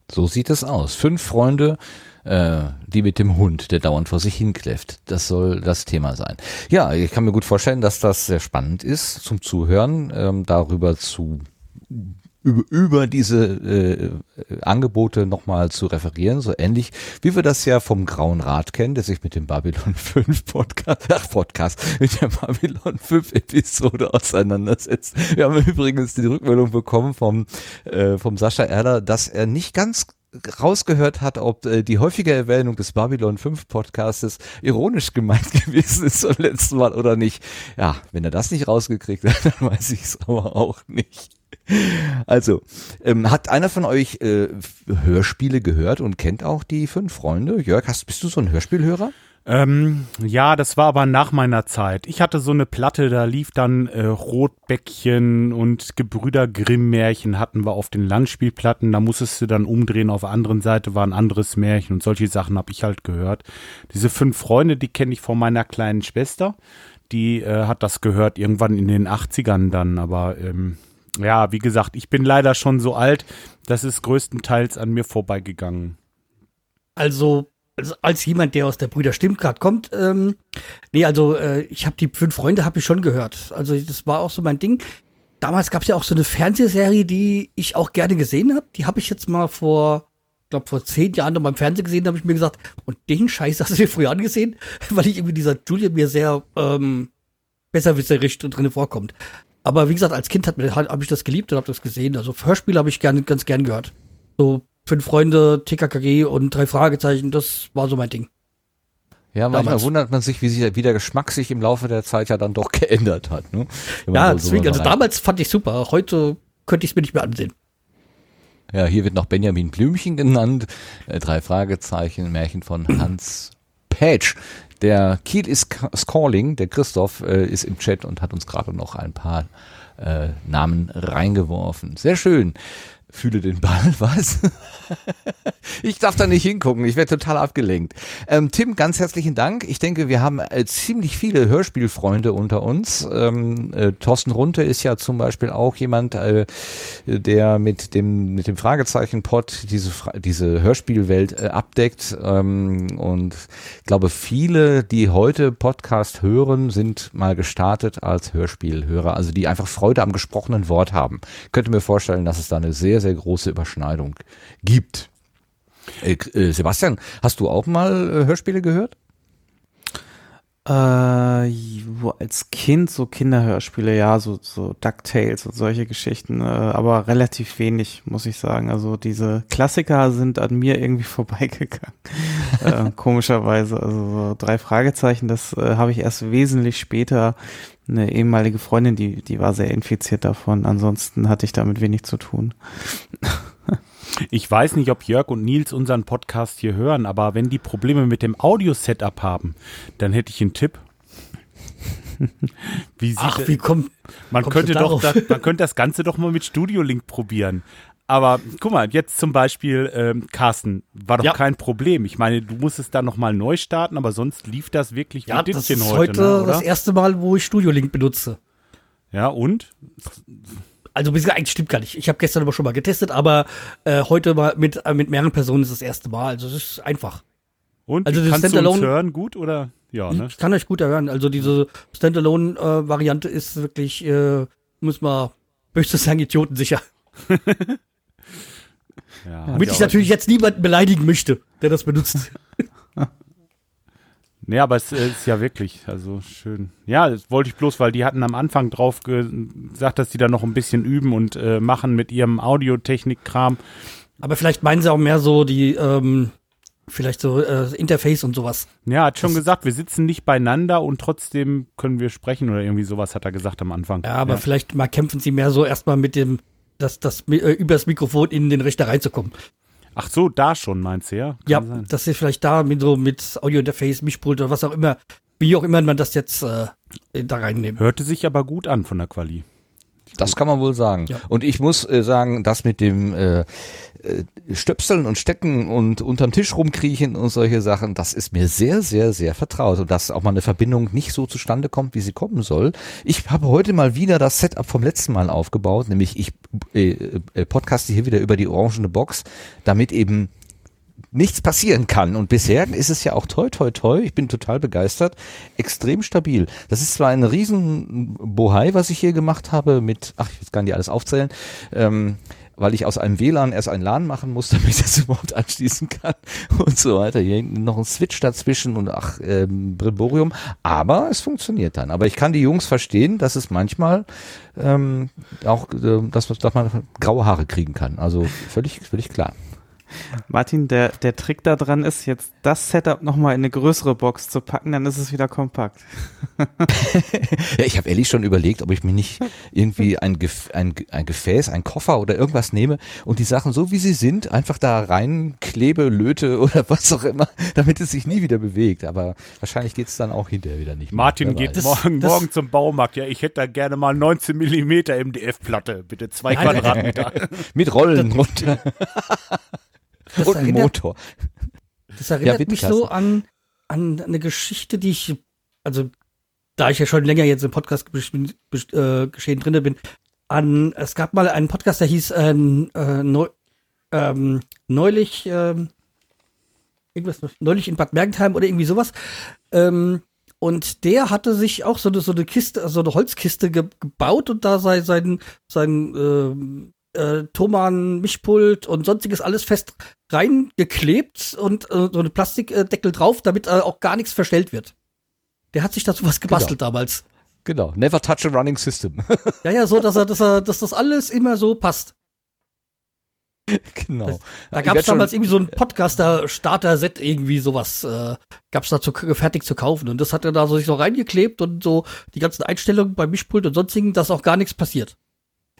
[SPEAKER 1] So sieht es aus. Fünf Freunde, äh, die mit dem Hund, der dauernd vor sich hinkläfft. Das soll das Thema sein. Ja, ich kann mir gut vorstellen, dass das sehr spannend ist zum Zuhören, ähm, darüber zu über, über diese äh, Angebote nochmal zu referieren, so ähnlich wie wir das ja vom Grauen Rat kennen, der sich mit dem Babylon <laughs> 5 Podcast, ach Podcast, mit der Babylon 5 Episode auseinandersetzt. Wir haben übrigens die Rückmeldung bekommen vom, äh, vom Sascha Erler, dass er nicht ganz rausgehört hat, ob äh, die häufige Erwähnung des Babylon 5 Podcastes ironisch gemeint <laughs> gewesen ist beim letzten Mal oder nicht. Ja, wenn er das nicht rausgekriegt hat, <laughs> dann weiß ich es aber auch nicht. Also, ähm, hat einer von euch äh, Hörspiele gehört und kennt auch die fünf Freunde? Jörg, hast, bist du so ein Hörspielhörer?
[SPEAKER 3] Ähm, ja, das war aber nach meiner Zeit. Ich hatte so eine Platte, da lief dann äh, Rotbäckchen und Gebrüder Grimm Märchen hatten wir auf den Landspielplatten. Da musstest du dann umdrehen, auf der anderen Seite war ein anderes Märchen und solche Sachen habe ich halt gehört. Diese fünf Freunde, die kenne ich von meiner kleinen Schwester. Die äh, hat das gehört irgendwann in den 80ern dann, aber ähm, ja, wie gesagt, ich bin leider schon so alt, das ist größtenteils an mir vorbeigegangen.
[SPEAKER 4] Also, also als jemand, der aus der Brüder Stimmgrad kommt, ähm, nee, also äh, ich habe die fünf Freunde habe ich schon gehört. Also das war auch so mein Ding. Damals gab es ja auch so eine Fernsehserie, die ich auch gerne gesehen habe. Die habe ich jetzt mal vor, glaube vor zehn Jahren noch beim Fernsehen gesehen. Da habe ich mir gesagt, und den Scheiß hast du dir früher angesehen, <laughs> weil ich irgendwie dieser Julia mir sehr ähm, besserwisserisch drin vorkommt. Aber wie gesagt, als Kind habe ich das geliebt und habe das gesehen. Also Hörspiele habe ich gerne, ganz gern gehört. So Fünf Freunde, TKKG und drei Fragezeichen, das war so mein Ding.
[SPEAKER 1] Ja, manchmal Damals. wundert man sich, wie, sich, wie der Geschmack sich im Laufe der Zeit ja dann doch <laughs> geändert hat. Ne?
[SPEAKER 4] Ja, deswegen, also damals fand ich super. Heute könnte ich es mir nicht mehr ansehen.
[SPEAKER 1] Ja, hier wird noch Benjamin Blümchen genannt. Äh, drei Fragezeichen, Märchen von Hans Page. Der Kiel is Calling, der Christoph, äh, ist im Chat und hat uns gerade noch ein paar äh, Namen reingeworfen. Sehr schön fühle den Ball, <laughs> was? ich darf da nicht hingucken, ich werde total abgelenkt. Ähm, Tim, ganz herzlichen Dank. Ich denke, wir haben äh, ziemlich viele Hörspielfreunde unter uns. Ähm, äh, Thorsten Runte ist ja zum Beispiel auch jemand, äh, der mit dem, mit dem Fragezeichen-Pod diese, diese Hörspielwelt äh, abdeckt. Ähm, und ich glaube, viele, die heute Podcast hören, sind mal gestartet als Hörspielhörer, also die einfach Freude am gesprochenen Wort haben. Ich könnte mir vorstellen, dass es da eine sehr sehr, große Überschneidung gibt. Äh, äh, Sebastian, hast du auch mal äh, Hörspiele gehört?
[SPEAKER 2] Äh, als Kind so Kinderhörspiele, ja, so, so DuckTales und solche Geschichten, äh, aber relativ wenig, muss ich sagen. Also diese Klassiker sind an mir irgendwie <laughs> vorbeigegangen. äh, komischerweise. Also so drei Fragezeichen, das äh, habe ich erst wesentlich später. Eine ehemalige Freundin, die, die war sehr infiziert davon. Ansonsten hatte ich damit wenig zu tun. <laughs>
[SPEAKER 3] Ich weiß nicht, ob Jörg und Nils unseren Podcast hier hören, aber wenn die Probleme mit dem Audio-Setup haben, dann hätte ich einen Tipp. <laughs> Wie sieht
[SPEAKER 4] Ach, wie kommt.
[SPEAKER 3] man könnte doch, das, man könnte das Ganze doch mal mit Studio Link probieren. Aber guck mal, jetzt zum Beispiel ähm, Carsten, war doch
[SPEAKER 4] Ja.
[SPEAKER 3] kein Problem. Ich meine, du musstest da nochmal neu starten, aber sonst lief das wirklich wie
[SPEAKER 4] Ja, das
[SPEAKER 3] Dittchen
[SPEAKER 4] ist
[SPEAKER 3] heute,
[SPEAKER 4] heute
[SPEAKER 3] ne,
[SPEAKER 4] das erste Mal, wo ich Studio Link benutze.
[SPEAKER 3] Ja, und?
[SPEAKER 4] Also eigentlich stimmt gar nicht. Ich habe gestern aber schon mal getestet, aber äh, heute mal mit, äh, mit mehreren Personen ist das erste Mal. Also es ist einfach.
[SPEAKER 3] Und
[SPEAKER 4] Also
[SPEAKER 3] Wie
[SPEAKER 4] das
[SPEAKER 3] kannst du uns hören gut oder? Ja, ne?
[SPEAKER 4] Ich kann euch gut hören. Also diese Standalone-Variante ist wirklich, äh, muss man, möchte ich sagen, idiotensicher. <laughs>
[SPEAKER 3] Ja,
[SPEAKER 4] Womit
[SPEAKER 3] hat
[SPEAKER 4] ich
[SPEAKER 3] ja
[SPEAKER 4] natürlich jetzt niemanden beleidigen möchte, der das benutzt. <laughs>
[SPEAKER 3] Nee, aber es ist ja wirklich, also schön. Ja, das wollte ich bloß, weil die hatten am Anfang drauf ge- gesagt, dass die da noch ein bisschen üben und äh, machen mit ihrem Audiotechnik-Kram.
[SPEAKER 4] aber vielleicht meinen sie auch mehr so die, ähm, vielleicht so äh, Interface und sowas.
[SPEAKER 3] Ja, hat schon
[SPEAKER 4] Das-
[SPEAKER 3] gesagt, wir sitzen nicht beieinander und trotzdem können wir sprechen oder irgendwie sowas hat er gesagt am Anfang.
[SPEAKER 4] Ja, aber vielleicht mal kämpfen sie mehr so erstmal mit dem, das, das, äh, übers Mikrofon in den Rechner reinzukommen.
[SPEAKER 3] Ach so, da schon meinst du, ja? Kann
[SPEAKER 4] Ja,
[SPEAKER 3] sein.
[SPEAKER 4] dass sie vielleicht da mit so mit Audio-Interface, Mischpult oder was auch immer, wie auch immer man das jetzt äh, da reinnehmen.
[SPEAKER 3] Hörte sich aber gut an von der Quali.
[SPEAKER 1] Das kann man wohl sagen.
[SPEAKER 4] Ja.
[SPEAKER 1] Und ich muss äh, sagen, das mit dem äh, äh, Stöpseln und Stecken und unterm Tisch rumkriechen und solche Sachen, das ist mir sehr, sehr, sehr vertraut. Und dass auch mal eine Verbindung nicht so zustande kommt, wie sie kommen soll. Ich habe heute mal wieder das Setup vom letzten Mal aufgebaut, nämlich ich äh, äh, podcaste hier wieder über die orangene Box, damit eben nichts passieren kann. Und bisher ist es ja auch toi, toi, toi. Ich bin total begeistert. Extrem stabil. Das ist zwar ein riesen Bohai, was ich hier gemacht habe mit, ach, ich kann die alles aufzählen, ähm, weil ich aus einem WLAN erst ein LAN machen muss, <laughs> damit ich das überhaupt anschließen kann <laughs> und so weiter. Hier hinten noch ein Switch dazwischen und ach, ähm, Brimborium. Aber es funktioniert dann. Aber ich kann die Jungs verstehen, dass es manchmal ähm, auch, äh, dass, dass man graue Haare kriegen kann. Also völlig, völlig klar.
[SPEAKER 2] Martin, der, der Trick da dran ist, jetzt das Setup nochmal in eine größere Box zu packen, dann ist es wieder kompakt. <laughs>
[SPEAKER 1] Ja, ich habe ehrlich schon überlegt, ob ich mir nicht irgendwie ein, Gef ein, ein Gefäß, ein Koffer oder irgendwas nehme und die Sachen so wie sie sind einfach da rein klebe, löte oder <laughs> was auch immer, damit es sich nie wieder bewegt. Aber wahrscheinlich geht's dann auch hinterher wieder nicht. mehr.
[SPEAKER 3] Martin geht
[SPEAKER 1] weiß.
[SPEAKER 3] morgen,
[SPEAKER 4] das-
[SPEAKER 3] morgen zum Baumarkt. Ja, ich hätte da gerne mal 19 Millimeter MDF-Platte. Bitte zwei. Quadratmeter. <laughs>
[SPEAKER 1] mit Rollen runter
[SPEAKER 4] Das
[SPEAKER 1] und ein
[SPEAKER 4] erinnert-
[SPEAKER 1] Motor.
[SPEAKER 4] Das erinnert
[SPEAKER 1] bitte,
[SPEAKER 4] mich so an, an eine Geschichte, die ich, also da ich ja schon länger jetzt im Podcast gesch- gesch- äh, geschehen drinne bin, an, es gab mal einen Podcast, der hieß äh, äh, neu, ähm, neulich, ähm, irgendwas, neulich in Bad Mergentheim oder irgendwie sowas. Ähm, und der hatte sich auch so eine, so eine Kiste, so eine Holzkiste ge gebaut und da sei sein, sein ähm, äh, Thomann, Mischpult und sonstiges alles fest reingeklebt und äh, so eine Plastikdeckel drauf, damit äh, auch gar nichts verstellt wird. Der hat sich dazu was gebastelt damals.
[SPEAKER 1] Genau. Never touch a running system. <laughs>
[SPEAKER 4] Ja, ja, so, dass er, dass er, dass das alles immer so passt.
[SPEAKER 1] genau.
[SPEAKER 4] Da gab es damals irgendwie so ein Podcaster-Starter-Set, irgendwie sowas, äh, gab es da zu, fertig zu kaufen. Und das hat er da so sich so reingeklebt und so die ganzen Einstellungen beim Mischpult und sonstigen, dass auch gar nichts passiert.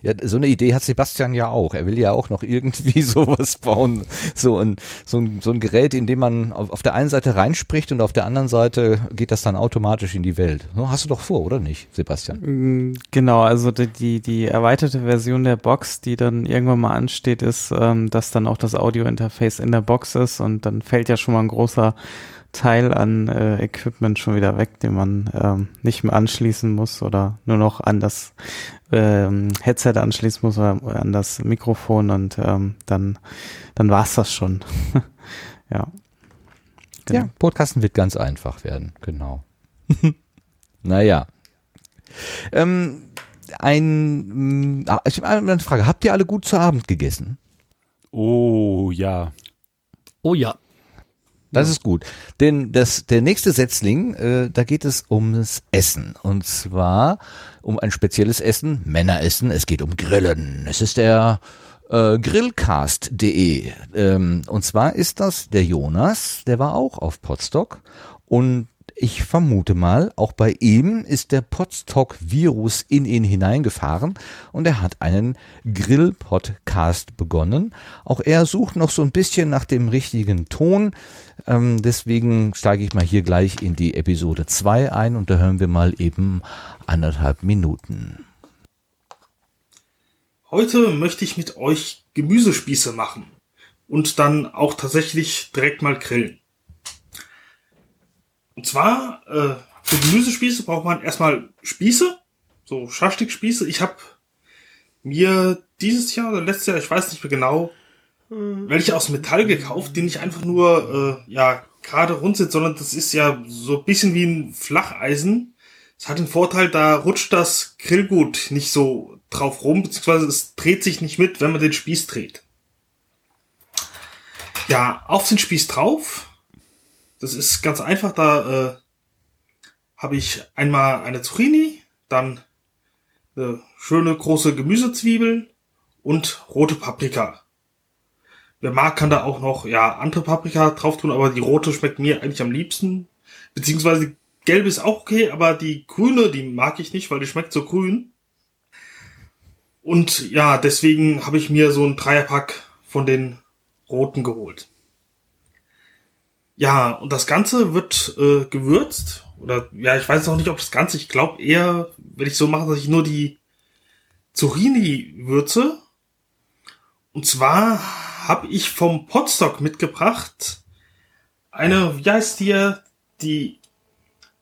[SPEAKER 1] Ja, so eine Idee hat Sebastian ja auch. Er will ja auch noch irgendwie <laughs> sowas bauen. So ein, so ein, so ein Gerät, in dem man auf, auf der einen Seite reinspricht und auf der anderen Seite geht das dann automatisch in die Welt. Hast du doch vor, oder nicht, Sebastian?
[SPEAKER 2] Mm, Genau, also die, die, die erweiterte Version der Box, die dann irgendwann mal ansteht, ist, ähm, dass dann auch das Audio-Interface in der Box ist und dann fällt ja schon mal ein großer Teil an äh, Equipment schon wieder weg, den man ähm, nicht mehr anschließen muss oder nur noch an das ähm, Headset anschließen muss oder an das Mikrofon und ähm, dann, dann war's das schon. <laughs> ja. Genau.
[SPEAKER 1] Ja, Podcasten wird ganz einfach werden, genau. <laughs> naja. Ähm, ein, ah, ich habe eine Frage. Habt ihr alle gut zu Abend gegessen?
[SPEAKER 3] Oh, ja.
[SPEAKER 4] Oh ja.
[SPEAKER 1] Das ist gut. Denn das, der nächste Setzling, äh, da geht es ums Essen. Und zwar um ein spezielles Essen, Männeressen. Es geht um Grillen. Es ist der äh, Grillcast.de. Ähm, und zwar ist das der Jonas, der war auch auf Podstock. Und ich vermute mal, auch bei ihm ist der Podstock-Virus in ihn hineingefahren und er hat einen Grill-Podcast begonnen. Auch er sucht noch so ein bisschen nach dem richtigen Ton. Ähm, deswegen steige ich mal hier gleich in die Episode 2 ein und da hören wir mal eben anderthalb Minuten.
[SPEAKER 11] Heute möchte ich mit euch Gemüsespieße machen und dann auch tatsächlich direkt mal grillen. Und zwar, äh, für Gemüsespieße braucht man erstmal Spieße, so Schaschlik-Spieße. Ich habe mir dieses Jahr oder letztes Jahr, ich weiß nicht mehr genau, welche aus Metall gekauft, die nicht einfach nur, äh, ja, gerade rund sind, sondern das ist ja so ein bisschen wie ein Flacheisen. Es hat den Vorteil, da rutscht das Grillgut nicht so drauf rum, beziehungsweise es dreht sich nicht mit, wenn man den Spieß dreht. Ja, auf den Spieß drauf. Das ist ganz einfach, da äh, habe ich einmal eine Zucchini, dann eine schöne große Gemüsezwiebel und rote Paprika. Wer mag, kann da auch noch ja andere Paprika drauf tun, aber die rote schmeckt mir eigentlich am liebsten. Beziehungsweise gelbe ist auch okay, aber die grüne, die mag ich nicht, weil die schmeckt so grün. Und ja, deswegen habe ich mir so ein Dreierpack von den roten geholt. Ja, und das Ganze wird äh, gewürzt. Oder ja, ich weiß noch nicht, ob das Ganze, ich glaube eher, wenn ich so mache, dass ich nur die Zucchini würze. Und zwar habe ich vom Potstock mitgebracht eine, wie heißt die, die,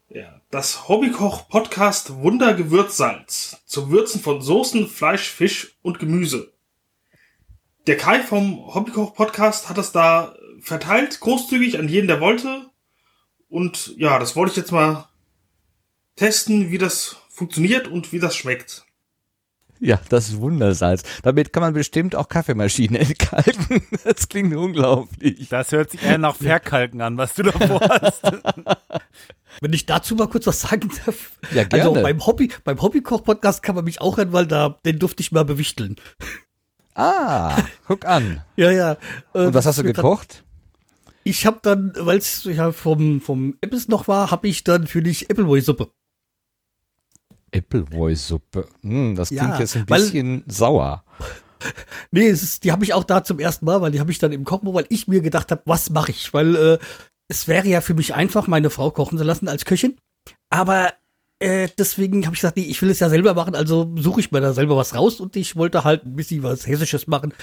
[SPEAKER 11] ja, das Hobbykoch Podcast Wunder Gewürzsalz zum Würzen von Soßen, Fleisch, Fisch und Gemüse. Der Kai vom Hobbykoch Podcast hat das da verteilt, großzügig an jeden, der wollte. Und ja, das wollte ich jetzt mal testen, wie das funktioniert und wie das schmeckt.
[SPEAKER 1] Ja, das ist Wundersalz. Damit kann man bestimmt auch Kaffeemaschinen <laughs> entkalken. Das klingt unglaublich.
[SPEAKER 3] Das hört sich eher nach Verkalken an, was du davor hast. <laughs>
[SPEAKER 4] Wenn ich dazu mal kurz was sagen darf.
[SPEAKER 1] Ja, gerne.
[SPEAKER 4] Also beim Hobby, beim Hobbykoch-Podcast kann man mich auch an, weil da, den durfte ich mal bewichteln.
[SPEAKER 1] Ah, guck an. <laughs>
[SPEAKER 4] Ja, ja. Äh,
[SPEAKER 1] Und was hast du gekocht?
[SPEAKER 4] Ich habe dann, weil es ja vom, vom Apples noch war, habe ich dann für dich Appleboy-Suppe.
[SPEAKER 1] Appleboy-Suppe. Hm, das klingt
[SPEAKER 4] Ja,
[SPEAKER 1] jetzt ein
[SPEAKER 4] weil-
[SPEAKER 1] bisschen sauer. <laughs>
[SPEAKER 4] Nee, ist, die habe ich auch da zum ersten Mal, weil die habe ich dann im Kochen, weil ich mir gedacht habe, was mache ich? Weil äh, es wäre ja für mich einfach, meine Frau kochen zu lassen als Köchin. Aber äh, deswegen habe ich gesagt, nee, ich will es ja selber machen, also suche ich mir da selber was raus und ich wollte halt ein bisschen was Hessisches machen.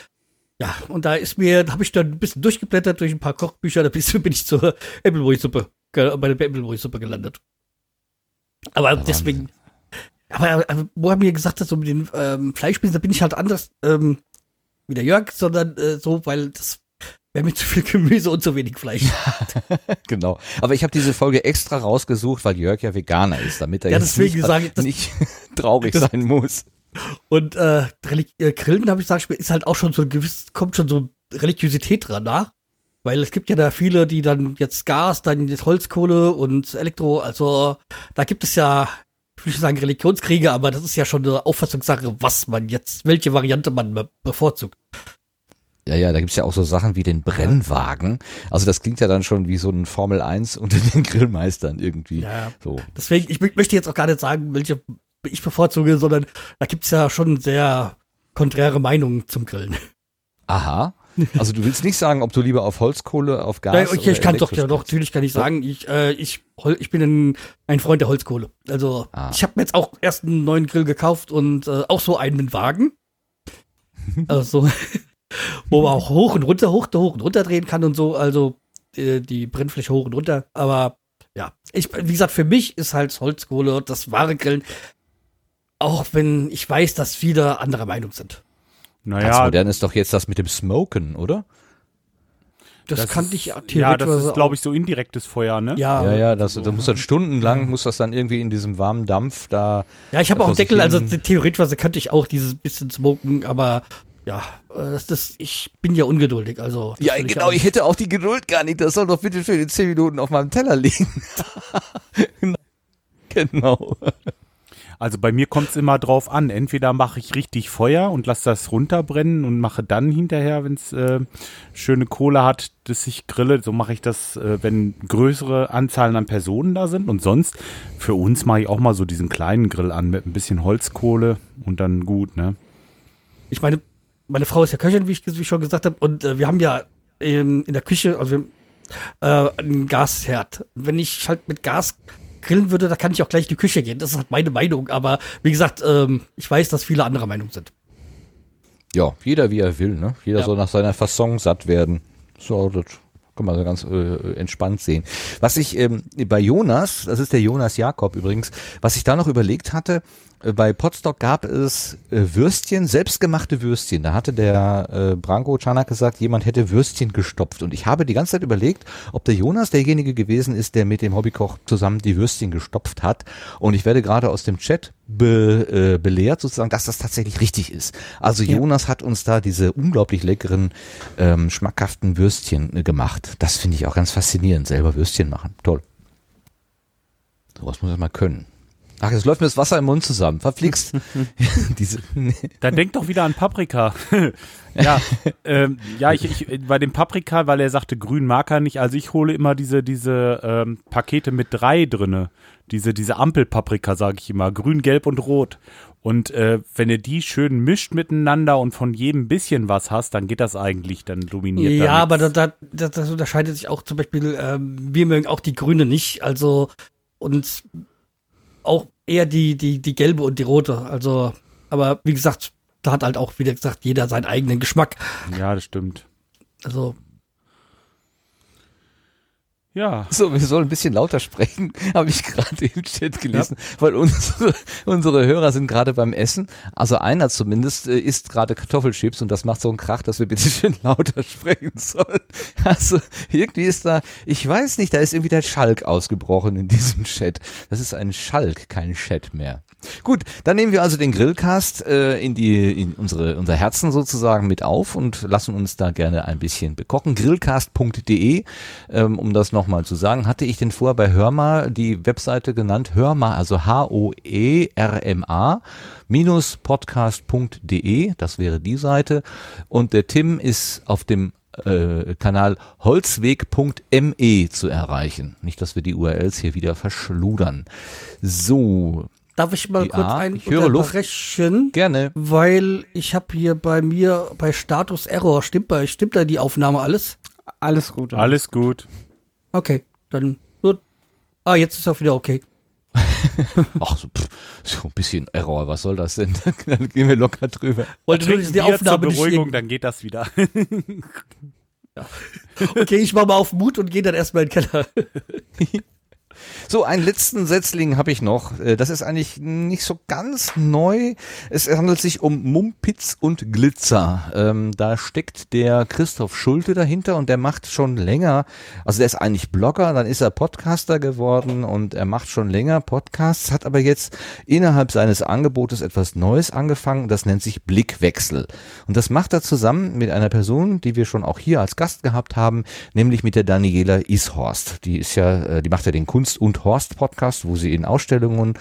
[SPEAKER 4] Ja, und da ist mir, da habe ich dann ein bisschen durchgeblättert durch ein paar Kochbücher, da bin ich- zur ge- bei der Appleboy-Suppe gelandet. Aber
[SPEAKER 1] Ja,
[SPEAKER 4] deswegen, aber, aber wo er mir gesagt hat, so mit den ähm, Fleischspießen, da bin ich halt anders ähm, wie der Jörg, sondern äh, so, weil das wäre mir zu viel Gemüse und zu wenig Fleisch. <laughs>
[SPEAKER 1] Genau. Aber ich habe diese Folge extra rausgesucht, weil Jörg ja Veganer ist, damit er
[SPEAKER 4] Ja,
[SPEAKER 1] jetzt nicht,
[SPEAKER 4] sage ich, das-
[SPEAKER 1] nicht <laughs> traurig
[SPEAKER 4] das-
[SPEAKER 1] sein muss.
[SPEAKER 4] Und äh, äh, Grillen, habe ich gesagt, ist halt auch schon so ein gewiss, kommt schon so Religiosität dran nach. Weil es gibt ja da viele, die dann jetzt Gas, dann jetzt Holzkohle und Elektro, also da gibt es ja, ich will nicht sagen Religionskriege, aber das ist ja schon eine Auffassungssache, was man jetzt, welche Variante man be- bevorzugt.
[SPEAKER 1] Ja, ja, da gibt's ja auch so Sachen wie den Brennwagen. Also das klingt ja dann schon wie so ein Formel 1 unter den <laughs> Grillmeistern irgendwie.
[SPEAKER 4] Ja.
[SPEAKER 1] So.
[SPEAKER 4] Deswegen, ich mö- möchte jetzt auch gar nicht sagen, welche ich bevorzuge, sondern da gibt's ja schon sehr konträre Meinungen zum Grillen.
[SPEAKER 1] Aha. Also du willst nicht sagen, ob du lieber auf Holzkohle, auf Gas
[SPEAKER 4] Ja, ich,
[SPEAKER 1] oder
[SPEAKER 4] ich kann doch, ja, doch, natürlich kann ich sagen, ich, äh, ich, ich bin ein, ein Freund der Holzkohle. Also
[SPEAKER 1] Ah.
[SPEAKER 4] ich habe mir jetzt auch erst einen neuen Grill gekauft und äh, auch so einen mit Wagen. <laughs> also wo man auch hoch und runter, hoch, hoch und runter drehen kann und so. Also äh, die Brennfläche hoch und runter. Aber ja, ich, wie gesagt, für mich ist halt Holzkohle das wahre Grillen. Auch wenn ich weiß, dass viele anderer Meinung sind.
[SPEAKER 1] Ganz
[SPEAKER 3] Naja,
[SPEAKER 1] modern ist doch jetzt das mit dem Smoken, oder?
[SPEAKER 4] Das,
[SPEAKER 3] das
[SPEAKER 4] kann
[SPEAKER 3] ist-
[SPEAKER 4] ich
[SPEAKER 3] Ja, das
[SPEAKER 4] theoretisch
[SPEAKER 3] ist, glaube ich, so indirektes Feuer, ne?
[SPEAKER 4] Ja,
[SPEAKER 1] Ja, ja, das, da muss dann stundenlang, muss das dann irgendwie in diesem warmen Dampf da.
[SPEAKER 4] Ja, ich habe auch Deckel, also theoretisch könnte ich auch dieses bisschen smoken, aber Ja, äh, das, das, ich bin ja ungeduldig, also. das
[SPEAKER 1] Ja, genau,
[SPEAKER 4] auch
[SPEAKER 1] ich hätte auch die Geduld gar nicht. Das soll doch bitte schön in zehn Minuten auf meinem Teller liegen. <laughs> genau.
[SPEAKER 3] Also bei mir kommt es immer drauf an. Entweder mache ich richtig Feuer und lasse das runterbrennen und mache dann hinterher, wenn es äh, schöne Kohle hat, dass ich grille. So mache ich das, äh, wenn größere Anzahlen an Personen da sind. Und sonst, für uns mache ich auch mal so diesen kleinen Grill an mit ein bisschen Holzkohle und dann gut, ne?
[SPEAKER 4] Ich meine, meine Frau ist ja Köchin, wie ich, wie ich schon gesagt habe, und äh, wir haben ja ähm, in der Küche, also wir, äh, einen Gasherd. Wenn ich halt mit Gas grillen würde, da kann ich auch gleich in die Küche gehen. Das ist halt meine Meinung. Aber wie gesagt, ähm, ich weiß, dass viele anderer Meinung sind.
[SPEAKER 1] Ja, jeder wie er will, ne? Jeder
[SPEAKER 4] Ja.
[SPEAKER 1] soll nach seiner Fasson satt werden. So, das kann man so ganz äh, entspannt sehen. Was ich ähm, bei Jonas, das ist der Jonas Jakob übrigens, was ich da noch überlegt hatte, bei Potstock gab es äh, Würstchen, selbstgemachte Würstchen. Da hatte der äh, Branko Czanak gesagt, jemand hätte Würstchen gestopft. Und ich habe die ganze Zeit überlegt, ob der Jonas derjenige gewesen ist, der mit dem Hobbykoch zusammen die Würstchen gestopft hat. Und ich werde gerade aus dem Chat be, äh, belehrt, sozusagen, dass das tatsächlich richtig ist. Also Jonas hat uns da diese unglaublich leckeren, ähm, schmackhaften Würstchen äh, gemacht. Das finde ich auch ganz faszinierend, selber Würstchen machen. Toll. Sowas muss man mal können. Ach, jetzt läuft mir das Wasser im Mund zusammen. Verflixt. <laughs> <laughs> Diese,
[SPEAKER 3] Dann denk doch wieder an Paprika. <laughs> ja, ähm, ja, ich, ich bei dem Paprika, weil er sagte, grün mag er nicht. Also ich hole immer diese diese ähm, Pakete mit drei drinne. Diese diese Ampelpaprika, sage ich immer, grün, gelb und rot. Und äh, wenn ihr die schön mischt miteinander und von jedem bisschen was hast, dann geht das eigentlich, dann dominiert
[SPEAKER 4] Ja,
[SPEAKER 3] da
[SPEAKER 4] aber da, da, das, das unterscheidet sich auch zum Beispiel, ähm, wir mögen auch die Grüne nicht, also und auch eher die, die, die gelbe und die rote. Also, aber wie gesagt, da hat halt auch, wie gesagt, jeder seinen eigenen Geschmack.
[SPEAKER 3] Ja, das stimmt.
[SPEAKER 4] Also,
[SPEAKER 3] Ja.
[SPEAKER 1] So, wir sollen ein bisschen lauter sprechen, <laughs> habe ich gerade im Chat gelesen, weil unsere, unsere Hörer sind gerade beim Essen. Also einer zumindest äh, isst gerade Kartoffelchips und das macht so einen Krach, dass wir bitte <laughs> schön lauter sprechen sollen. Also irgendwie ist da, ich weiß nicht, da ist irgendwie der Schalk ausgebrochen in diesem Chat. Das ist ein Schalk, kein Chat mehr. Gut, dann nehmen wir also den Grillcast äh, in die in unsere unser Herzen sozusagen mit auf und lassen uns da gerne ein bisschen bekochen. Grillcast.de, ähm, um das nochmal zu sagen, hatte ich denn vorher bei Hörma die Webseite genannt, Hörma, also H-O-E-R-M-A minus podcast.de, das wäre die Seite. Und der Tim ist auf dem äh, Kanal holzweg.me zu erreichen. Nicht, dass wir die URLs hier wieder verschludern. So,
[SPEAKER 4] darf ich mal
[SPEAKER 1] Ja,
[SPEAKER 4] kurz ein
[SPEAKER 1] ich höre Luft. gerne.
[SPEAKER 4] Weil ich habe hier bei mir bei Status Error, stimmt bei, stimmt da die Aufnahme alles?
[SPEAKER 2] Alles gut.
[SPEAKER 3] Alles gut.
[SPEAKER 4] Okay, dann gut. Ah, jetzt ist auch wieder okay. <laughs>
[SPEAKER 1] Ach, so, pff, so ein bisschen Error, was soll das denn? <laughs> Dann gehen wir locker drüber.
[SPEAKER 4] Wollte nur, die
[SPEAKER 3] zur
[SPEAKER 4] Aufnahme nicht
[SPEAKER 3] Beruhigung, dann geht das wieder. <laughs>
[SPEAKER 4] Okay, ich mach mal auf Mut und gehe dann erstmal in den Keller.
[SPEAKER 1] So, einen letzten Setzling habe ich noch. Äh, Das ist eigentlich nicht so ganz neu. Es handelt sich um Mumpitz und Glitzer. Ähm, da steckt der Christoph Schulte dahinter und der macht schon länger, also der ist eigentlich Blogger, dann ist er Podcaster geworden und er macht schon länger Podcasts, hat aber jetzt innerhalb seines Angebotes etwas Neues angefangen. Das nennt sich Blickwechsel. Und das macht er zusammen mit einer Person, die wir schon auch hier als Gast gehabt haben, nämlich mit der Daniela Ishorst. Die ist ja, äh, die macht ja den Kunst und Horst Podcast, wo sie in Ausstellungen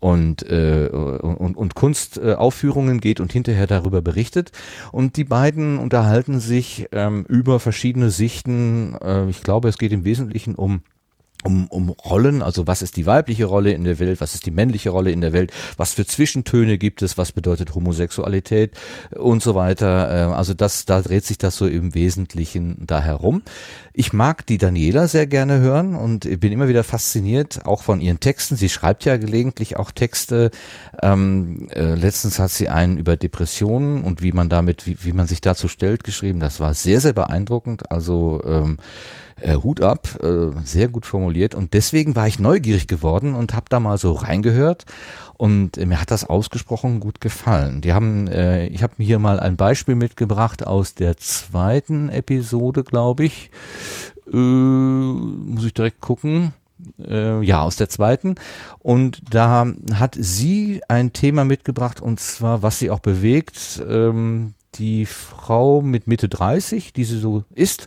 [SPEAKER 1] und, äh, und, und Kunstaufführungen geht und hinterher darüber berichtet. Und die beiden unterhalten sich ähm, über verschiedene Sichten. Äh, ich glaube, es geht im Wesentlichen um um, um Rollen, also was ist die weibliche Rolle in der Welt, was ist die männliche Rolle in der Welt, was für Zwischentöne gibt es, was bedeutet Homosexualität und so weiter. Äh, Also das, da dreht sich das so im Wesentlichen da herum. Ich mag die Daniela sehr gerne hören und bin immer wieder fasziniert, auch von ihren Texten. Sie schreibt ja gelegentlich auch Texte. Ähm, äh, letztens hat sie einen über Depressionen und wie man damit, wie, wie man sich dazu stellt, geschrieben. Das war sehr, sehr beeindruckend. Also ähm, äh, Hut ab, äh, sehr gut formuliert. Und deswegen war ich neugierig geworden und habe da mal so reingehört. Und äh, mir hat das ausgesprochen gut gefallen. Die haben, äh, ich habe hier mal ein Beispiel mitgebracht aus der zweiten Episode, glaube ich. Äh, muss ich direkt gucken. Äh, ja, aus der zweiten. Und da hat sie ein Thema mitgebracht, und zwar, was sie auch bewegt. Ähm, die Frau mit Mitte 30, die sie so ist,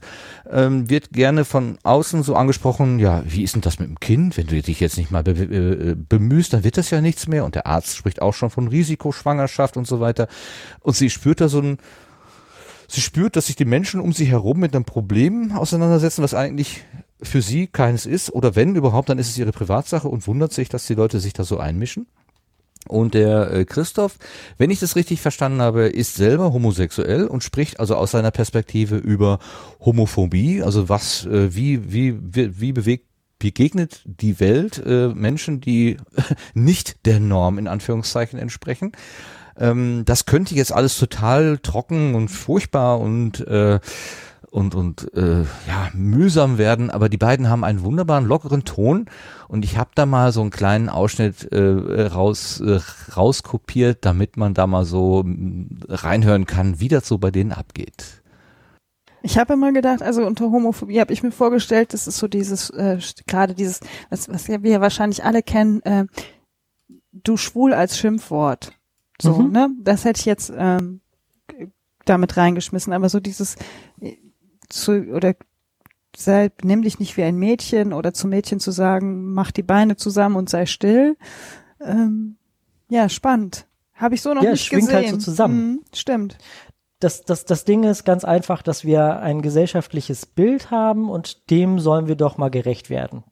[SPEAKER 1] ähm, wird gerne von außen so angesprochen, ja, wie ist denn das mit dem Kind? Wenn du dich jetzt nicht mal be äh, bemühst, dann wird das ja nichts mehr. Und der Arzt spricht auch schon von Risikoschwangerschaft und so weiter. Und sie spürt da so ein, sie spürt, dass sich die Menschen um sie herum mit einem Problem auseinandersetzen, was eigentlich für sie keines ist. Oder wenn überhaupt, dann ist es ihre Privatsache und wundert sich, dass die Leute sich da so einmischen. Und der äh, Christoph, wenn ich das richtig verstanden habe, ist selber homosexuell und spricht also aus seiner Perspektive über Homophobie, also was, äh, wie, wie, wie, wie bewegt begegnet die Welt äh, Menschen, die <laughs> nicht der Norm in Anführungszeichen entsprechen. Ähm, das könnte jetzt alles total trocken und furchtbar und äh, und, und äh, ja, mühsam werden, aber die beiden haben einen wunderbaren, lockeren Ton und ich habe da mal so einen kleinen Ausschnitt äh, raus, äh, rauskopiert, damit man da mal so mm, reinhören kann, wie das so bei denen abgeht.
[SPEAKER 12] Ich habe immer gedacht, also unter Homophobie habe ich mir vorgestellt, das ist so dieses, äh, gerade dieses, was, was wir ja wahrscheinlich alle kennen, äh, du schwul als Schimpfwort. So,
[SPEAKER 13] Mhm.
[SPEAKER 12] ne? Das hätte ich jetzt ähm, damit reingeschmissen, aber so dieses äh, zu oder sei, nimm dich nicht wie ein Mädchen oder zum Mädchen zu sagen, mach die Beine zusammen und sei still. Ähm, ja, spannend. Habe ich so noch
[SPEAKER 13] Ja,
[SPEAKER 12] nicht
[SPEAKER 13] schwingt
[SPEAKER 12] gesehen.
[SPEAKER 13] halt so zusammen.
[SPEAKER 12] Mhm, stimmt.
[SPEAKER 13] Das, das, das Ding ist ganz einfach, dass wir ein gesellschaftliches Bild haben und dem sollen wir doch mal gerecht werden.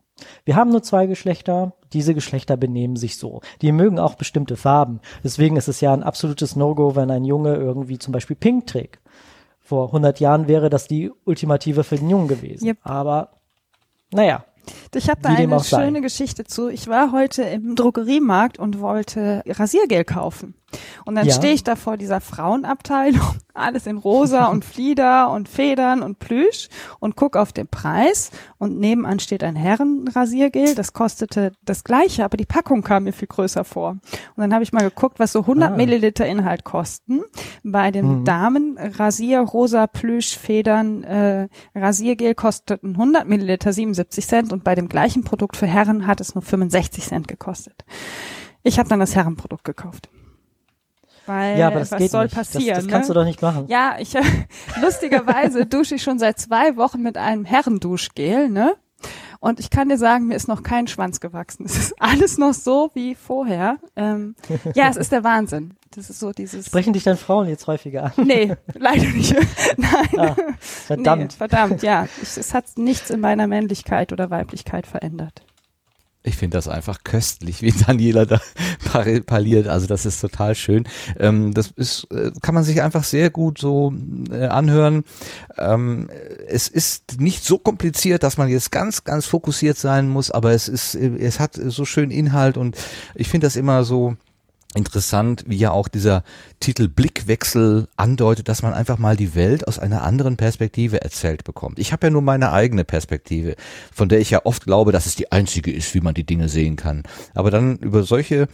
[SPEAKER 13] Wir haben nur zwei Geschlechter, diese Geschlechter benehmen sich so. Die mögen auch bestimmte Farben. Deswegen ist es ja ein absolutes No-Go, wenn ein Junge irgendwie zum Beispiel pink trägt. Vor 100 Jahren wäre das die Ultimative für den Jungen gewesen.
[SPEAKER 12] Yep.
[SPEAKER 13] Aber naja.
[SPEAKER 12] Ich habe da eine schöne Geschichte zu. Ich war heute im Drogeriemarkt und wollte Rasiergel kaufen. Und dann
[SPEAKER 13] Ja.
[SPEAKER 12] stehe ich da vor dieser Frauenabteilung, <laughs> alles in rosa <laughs> und Flieder und Federn und Plüsch und guck auf den Preis und nebenan steht ein Herrenrasiergel, das kostete das gleiche, aber die Packung kam mir viel größer vor. Und dann habe ich mal geguckt, was so 100
[SPEAKER 13] Ah.
[SPEAKER 12] Milliliter Inhalt kosten. Bei dem
[SPEAKER 13] Mhm.
[SPEAKER 12] Damen Rasier rosa Plüsch Federn äh, Rasiergel kosteten 100 Milliliter 77 Cent und bei dem gleichen Produkt für Herren hat es nur 65 Cent gekostet. Ich habe dann das Herrenprodukt gekauft. Weil
[SPEAKER 13] Ja, aber das
[SPEAKER 12] was
[SPEAKER 13] geht
[SPEAKER 12] soll
[SPEAKER 13] nicht. Das-
[SPEAKER 12] passieren?
[SPEAKER 13] das kannst
[SPEAKER 12] ne?
[SPEAKER 13] du doch nicht machen.
[SPEAKER 12] Ja, ich <laughs> lustigerweise dusche ich schon seit zwei Wochen mit einem Herrenduschgel, ne? Und ich kann dir sagen, mir ist noch kein Schwanz gewachsen. Es ist alles noch so wie vorher. Ähm, ja, es ist der Wahnsinn. Das ist so dieses.
[SPEAKER 13] Sprechen dich dann Frauen jetzt häufiger an?
[SPEAKER 12] Nee, leider nicht. <laughs> Nein.
[SPEAKER 13] Ah, verdammt.
[SPEAKER 12] Nee, verdammt, ja. Ich, es hat nichts in meiner Männlichkeit oder Weiblichkeit verändert.
[SPEAKER 1] Ich finde das einfach köstlich, wie Daniela da <laughs> par- parliert. Also das ist total schön. Ähm, das ist, äh, kann man sich einfach sehr gut so äh, anhören. Ähm, es ist nicht so kompliziert, dass man jetzt ganz, ganz fokussiert sein muss, aber es ist, äh, es hat so schön Inhalt und ich finde das immer so interessant, wie ja auch dieser Titel Blickwechsel andeutet, dass man einfach mal die Welt aus einer anderen Perspektive erzählt bekommt. Ich habe ja nur meine eigene Perspektive, von der ich ja oft glaube, dass es die einzige ist, wie man die Dinge sehen kann. Aber dann über solche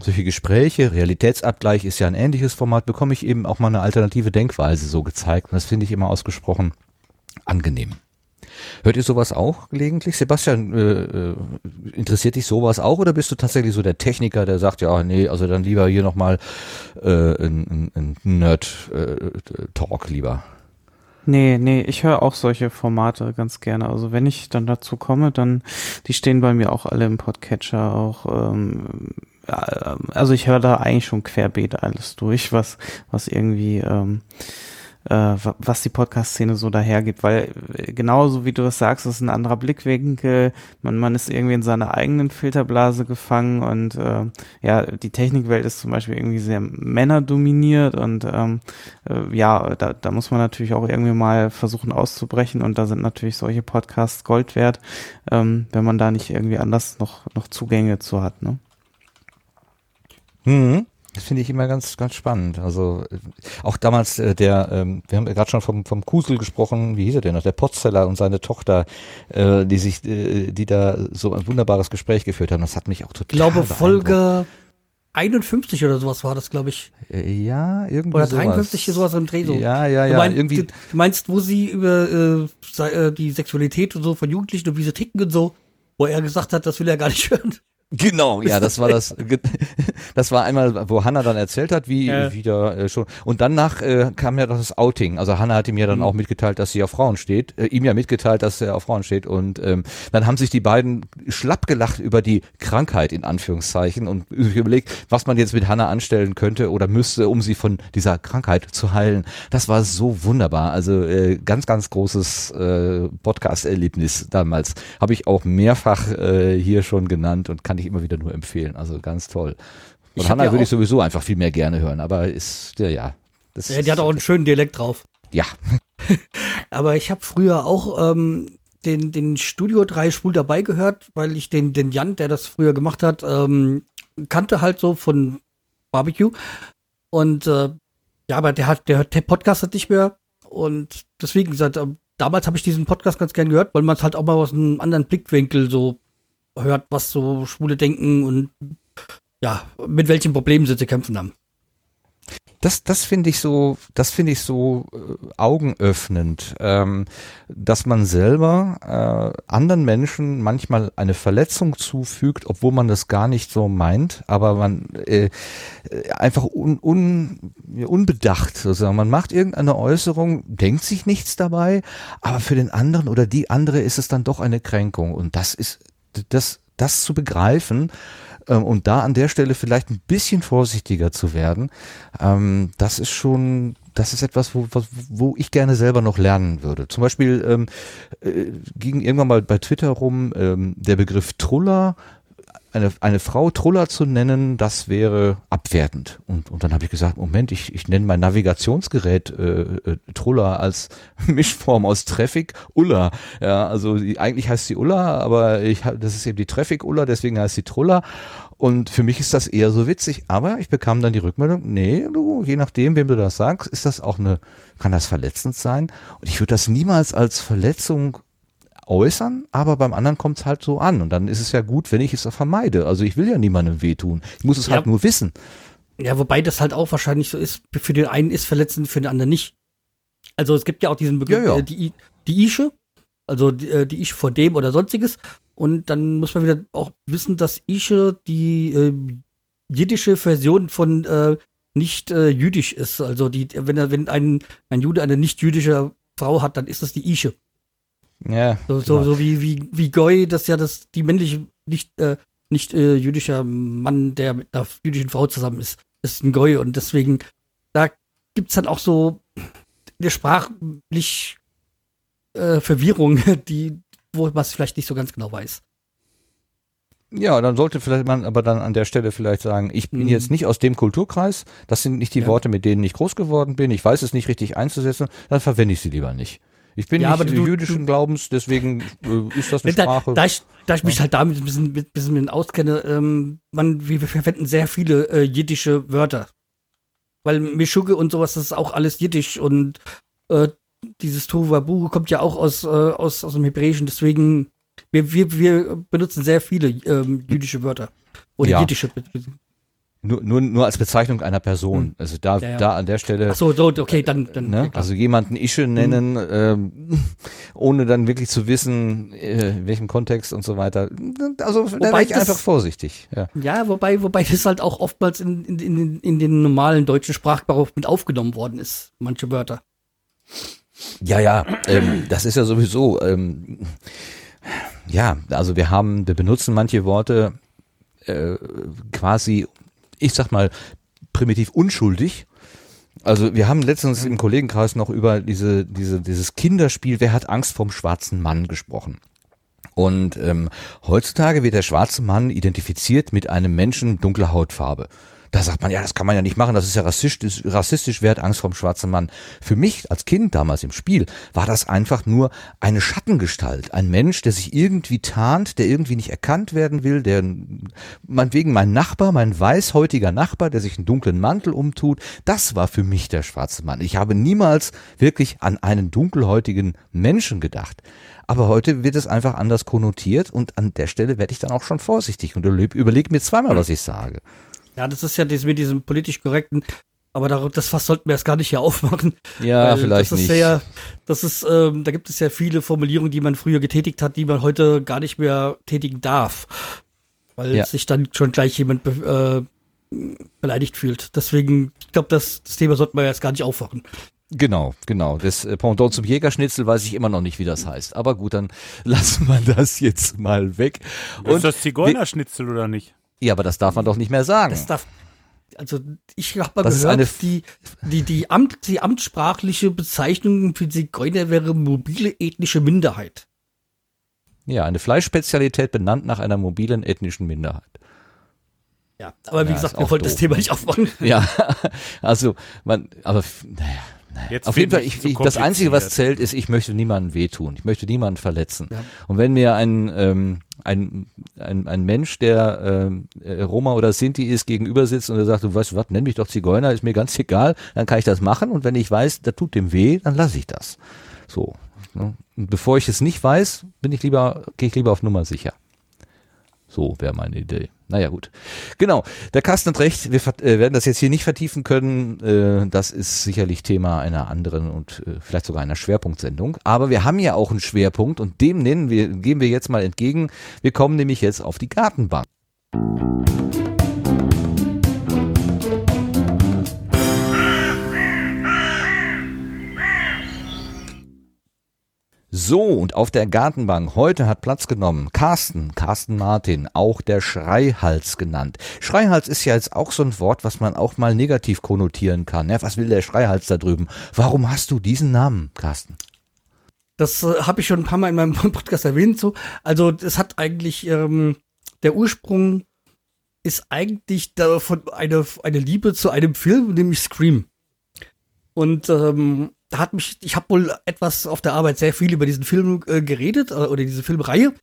[SPEAKER 1] solche Gespräche, Realitätsabgleich ist ja ein ähnliches Format, bekomme ich eben auch mal eine alternative Denkweise so gezeigt. Und das finde ich immer ausgesprochen angenehm. Hört ihr sowas auch gelegentlich? Sebastian, äh, äh, interessiert dich sowas auch oder bist du tatsächlich so der Techniker, der sagt, ja, nee, also dann lieber hier nochmal äh, ein, ein, Nerd-Talk lieber?
[SPEAKER 2] Nee, nee, ich höre auch solche Formate ganz gerne. Also wenn ich dann dazu komme, dann, die stehen bei mir auch alle im Podcatcher auch. Ähm, ähm, also ich höre da eigentlich schon querbeet alles durch, was, was irgendwie, ähm, äh, wa- was die Podcast-Szene so dahergibt, weil äh, genauso wie du das sagst, ist ein anderer Blickwinkel, man, man ist irgendwie in seiner eigenen Filterblase gefangen und äh, ja, die Technikwelt ist zum Beispiel irgendwie sehr männerdominiert und ähm, äh, ja, da, da muss man natürlich auch irgendwie mal versuchen auszubrechen und da sind natürlich solche Podcasts Gold wert, ähm, wenn man da nicht irgendwie anders noch, noch Zugänge zu hat, ne?
[SPEAKER 1] Mhm. Das finde ich immer ganz, ganz spannend. Also äh, auch damals äh, der, ähm, wir haben ja gerade schon vom, vom Kusel gesprochen, wie hieß er denn noch, der Potzeller und seine Tochter, äh, die sich, äh, die da so ein wunderbares Gespräch geführt haben. Das hat mich auch total
[SPEAKER 4] Ich glaube. Folge 51 oder sowas war das, glaube ich.
[SPEAKER 1] Äh, Ja, irgendwie
[SPEAKER 4] Oder
[SPEAKER 1] sowas.
[SPEAKER 4] 53 sowas im Dreh so.
[SPEAKER 1] Ja, ja,
[SPEAKER 4] Du
[SPEAKER 1] ja,
[SPEAKER 4] meinst,
[SPEAKER 1] irgendwie.
[SPEAKER 4] Du, du meinst, wo sie über äh, äh, die Sexualität und so von Jugendlichen und wie sie ticken und so, wo er gesagt hat, das will er gar nicht <laughs> hören.
[SPEAKER 1] Genau, ja, das war das. <laughs> <laughs> Das war einmal, wo Hanna dann erzählt hat, wie
[SPEAKER 4] Ja.
[SPEAKER 1] wieder äh, schon. Und danach äh, kam ja das Outing. Also Hanna hatte mir dann
[SPEAKER 4] Mhm.
[SPEAKER 1] auch mitgeteilt, dass sie auf Frauen steht. Äh, ihm ja mitgeteilt, dass er auf Frauen steht. Und ähm, dann haben sich die beiden schlapp gelacht über die Krankheit in Anführungszeichen und sich überlegt, was man jetzt mit Hanna anstellen könnte oder müsste, um sie von dieser Krankheit zu heilen. Das war so wunderbar. Also äh, ganz, ganz großes äh, Podcast-Erlebnis damals. Habe ich auch mehrfach äh, hier schon genannt und kann ich immer wieder nur empfehlen. Also ganz toll. Und Hanna
[SPEAKER 4] ja
[SPEAKER 1] würde ich sowieso einfach viel mehr gerne hören, aber ist, ja, ja. Das
[SPEAKER 4] Ja, die hat auch einen schönen Dialekt drauf.
[SPEAKER 1] Ja. <laughs>
[SPEAKER 4] Aber ich habe früher auch ähm, den, den Studio 3 Spul dabei gehört, weil ich den, den Jan, der das früher gemacht hat, ähm, kannte halt so von Barbecue. Und äh, ja, aber der hat, der, der Podcast hat nicht mehr. Und deswegen, seit, ähm, damals habe ich diesen Podcast ganz gern gehört, weil man es halt auch mal aus einem anderen Blickwinkel so hört, was so Schwule denken und ja, mit welchen Problemen sie zu kämpfen haben.
[SPEAKER 1] Das, das finde ich so, das finde ich so äh, augenöffnend, ähm, dass man selber äh, anderen Menschen manchmal eine Verletzung zufügt, obwohl man das gar nicht so meint, aber man äh, einfach un, un, unbedacht sozusagen. Man macht irgendeine Äußerung, denkt sich nichts dabei, aber für den anderen oder die andere ist es dann doch eine Kränkung und das ist das, das zu begreifen ähm, und da an der Stelle vielleicht ein bisschen vorsichtiger zu werden, ähm, das ist schon, das ist etwas, wo, wo ich gerne selber noch lernen würde. Zum Beispiel ähm, äh, ging irgendwann mal bei Twitter rum ähm, der Begriff Truller. Eine, eine Frau Truller zu nennen, das wäre abwertend. Und, und dann habe ich gesagt, Moment, ich, ich nenne mein Navigationsgerät äh, äh, Truller als <laughs> Mischform aus Traffic Ulla. Ja, also die, eigentlich heißt sie Ulla, aber ich, hab- das ist eben die Traffic Ulla, deswegen heißt sie Truller. Und für mich ist das eher so witzig, aber ich bekam dann die Rückmeldung, nee, du, je nachdem, wem du das sagst, ist das auch eine, kann das verletzend sein? Und ich würde das niemals als Verletzung äußern, aber beim anderen kommt es halt so an. Und dann ist es ja gut, wenn ich es vermeide. Also ich will ja niemandem wehtun. Ich muss es
[SPEAKER 4] Ja.
[SPEAKER 1] halt nur wissen.
[SPEAKER 4] Ja, wobei das halt auch wahrscheinlich so ist, für den einen ist verletzend, für den anderen nicht. Also es gibt ja auch diesen Begriff,
[SPEAKER 1] Ja, ja.
[SPEAKER 4] äh, die, die Ische, also die, äh, die Ische vor dem oder sonstiges. Und dann muss man wieder auch wissen, dass Ische die äh, jiddische Version von äh, nicht äh, jüdisch ist. Also die, wenn wenn ein, ein Jude eine nicht jüdische Frau hat, dann ist das die Ische.
[SPEAKER 1] Ja.
[SPEAKER 4] So, so,
[SPEAKER 1] genau.
[SPEAKER 4] so wie, wie, wie Goy, das ja das, die männliche, nicht, äh, nicht äh, jüdischer Mann, der mit einer jüdischen Frau zusammen ist, ist ein Goy und deswegen, da gibt's dann auch so eine sprachlich äh, Verwirrung, <laughs> die, wo man es vielleicht nicht so ganz genau weiß.
[SPEAKER 1] Ja, dann sollte vielleicht man aber dann an der Stelle vielleicht sagen, ich bin
[SPEAKER 4] Mhm.
[SPEAKER 1] jetzt nicht aus dem Kulturkreis, das sind nicht die
[SPEAKER 4] Ja.
[SPEAKER 1] Worte, mit denen ich groß geworden bin, ich weiß es nicht richtig einzusetzen, dann verwende ich sie lieber nicht. Ich bin
[SPEAKER 4] Ja,
[SPEAKER 1] nicht
[SPEAKER 4] du-
[SPEAKER 1] jüdischen Glaubens, deswegen äh, ist das eine
[SPEAKER 4] Da,
[SPEAKER 1] Sprache.
[SPEAKER 4] da, ich, da ich mich halt damit ein bisschen, mit, bisschen auskenne, ähm, man, wir verwenden sehr viele äh, jiddische Wörter. Weil Mischugge und sowas, das ist auch alles jiddisch und äh, dieses Tohuwabu kommt ja auch aus, äh, aus, aus dem Hebräischen, deswegen, wir, wir, wir benutzen sehr viele ähm, jüdische Wörter. Oder
[SPEAKER 1] Ja.
[SPEAKER 4] jiddische.
[SPEAKER 1] Nur, nur, nur als Bezeichnung einer Person. Also da,
[SPEAKER 4] Hm. Ja, ja.
[SPEAKER 1] da an der Stelle.
[SPEAKER 4] Ach so, so, okay, dann, dann
[SPEAKER 1] Ne? Also jemanden Ische nennen, ähm, <laughs> ohne dann wirklich zu wissen, äh, in welchem Kontext und so weiter. Also da
[SPEAKER 4] Wobei
[SPEAKER 1] wäre ich
[SPEAKER 4] das-
[SPEAKER 1] einfach vorsichtig. Ja.
[SPEAKER 4] Ja, wobei, wobei das halt auch oftmals in, in, in, in den normalen deutschen Sprachgebrauch mit aufgenommen worden ist, manche Wörter.
[SPEAKER 1] Ja, ja, ähm, das ist ja sowieso, ähm, ja, also wir haben, wir benutzen manche Worte äh, quasi, ich sag mal, primitiv unschuldig. Also wir haben letztens im Kollegenkreis noch über diese, diese, dieses Kinderspiel, wer hat Angst vom schwarzen Mann gesprochen. Und ähm, heutzutage wird der schwarze Mann identifiziert mit einem Menschen dunkler Hautfarbe. Da sagt man, ja, das kann man ja nicht machen, das ist ja rassistisch, rassistisch, wer hat Angst vom schwarzen Mann? Für mich als Kind damals im Spiel war das einfach nur eine Schattengestalt, ein Mensch, der sich irgendwie tarnt, der irgendwie nicht erkannt werden will, der, meinetwegen mein Nachbar, mein weißhäutiger Nachbar, der sich einen dunklen Mantel umtut, das war für mich der schwarze Mann. Ich habe niemals wirklich an einen dunkelhäutigen Menschen gedacht. Aber heute wird es einfach anders konnotiert und an der Stelle werde ich dann auch schon vorsichtig und überlege mir zweimal, was ich sage.
[SPEAKER 4] Ja, das ist ja das mit diesem politisch korrekten, aber dar- das was sollten wir erst gar nicht hier <laughs> aufmachen.
[SPEAKER 1] Ja, vielleicht
[SPEAKER 4] das ist
[SPEAKER 1] nicht.
[SPEAKER 4] Sehr, das ist, ähm, da gibt es ja viele Formulierungen, die man früher getätigt hat, die man heute gar nicht mehr tätigen darf. weil
[SPEAKER 1] Ja.
[SPEAKER 4] sich dann schon gleich jemand be äh, beleidigt fühlt. Deswegen, ich glaube, das, das Thema sollten wir jetzt gar nicht aufwachen.
[SPEAKER 1] Genau, genau. Das äh, Pendant zum Jägerschnitzel weiß ich immer noch nicht, wie das heißt. Aber gut, dann <laughs> lassen wir das jetzt mal weg.
[SPEAKER 3] ist das Zigeunerschnitzel oder nicht?
[SPEAKER 1] Ja, aber das darf man doch nicht mehr sagen.
[SPEAKER 4] Das darf, also ich habe mal
[SPEAKER 1] Das
[SPEAKER 4] gehört, die, die, die, Amt, die amtssprachliche Bezeichnung für Zigeuner wäre mobile ethnische Minderheit.
[SPEAKER 1] Ja, eine Fleischspezialität benannt nach einer mobilen ethnischen Minderheit.
[SPEAKER 4] Ja, aber wie
[SPEAKER 1] Ja,
[SPEAKER 4] gesagt, wir wollten das Thema
[SPEAKER 1] ne?
[SPEAKER 4] nicht aufmachen.
[SPEAKER 1] Ja, <laughs> also man, aber naja.
[SPEAKER 3] Jetzt
[SPEAKER 1] Auf jeden Fall,
[SPEAKER 3] ich
[SPEAKER 1] ich, das Einzige, was zählt, ist, ich möchte niemandem wehtun. Ich möchte niemanden verletzen.
[SPEAKER 4] Ja.
[SPEAKER 1] Und wenn mir ein, ähm, ein, ein, ein Mensch, der ähm, äh, Roma oder Sinti ist, gegenüber sitzt und er sagt, du weißt was, nenn mich doch Zigeuner, ist mir ganz egal, dann kann ich das machen. Und wenn ich weiß, da tut dem weh, dann lasse ich das. So. Ne? Und bevor ich es nicht weiß, bin ich lieber, gehe ich lieber auf Nummer sicher. So wäre meine Idee. Naja, gut. Genau. Der Carsten hat recht. Wir äh, werden das jetzt hier nicht vertiefen können. Äh, das ist sicherlich Thema einer anderen und äh, vielleicht sogar einer Schwerpunktsendung. Aber wir haben ja auch einen Schwerpunkt und dem nennen wir, gehen wir jetzt mal entgegen. Wir kommen nämlich jetzt auf die Gartenbank. So, und auf der Gartenbank heute hat Platz genommen Carsten, Carsten Martin, auch der Schreihals genannt. Schreihals ist ja jetzt auch so ein Wort, was man auch mal negativ konnotieren kann. Ja, was will der Schreihals da drüben? Warum hast du diesen Namen, Carsten?
[SPEAKER 4] Das äh, habe ich schon ein paar Mal in meinem <laughs> Podcast erwähnt. So. Also es hat eigentlich, ähm, der Ursprung ist eigentlich davon eine, eine Liebe zu einem Film, nämlich Scream. Und ähm, hat mich, ich habe wohl etwas auf der Arbeit sehr viel über diesen Film äh, geredet, äh, oder diese Filmreihe,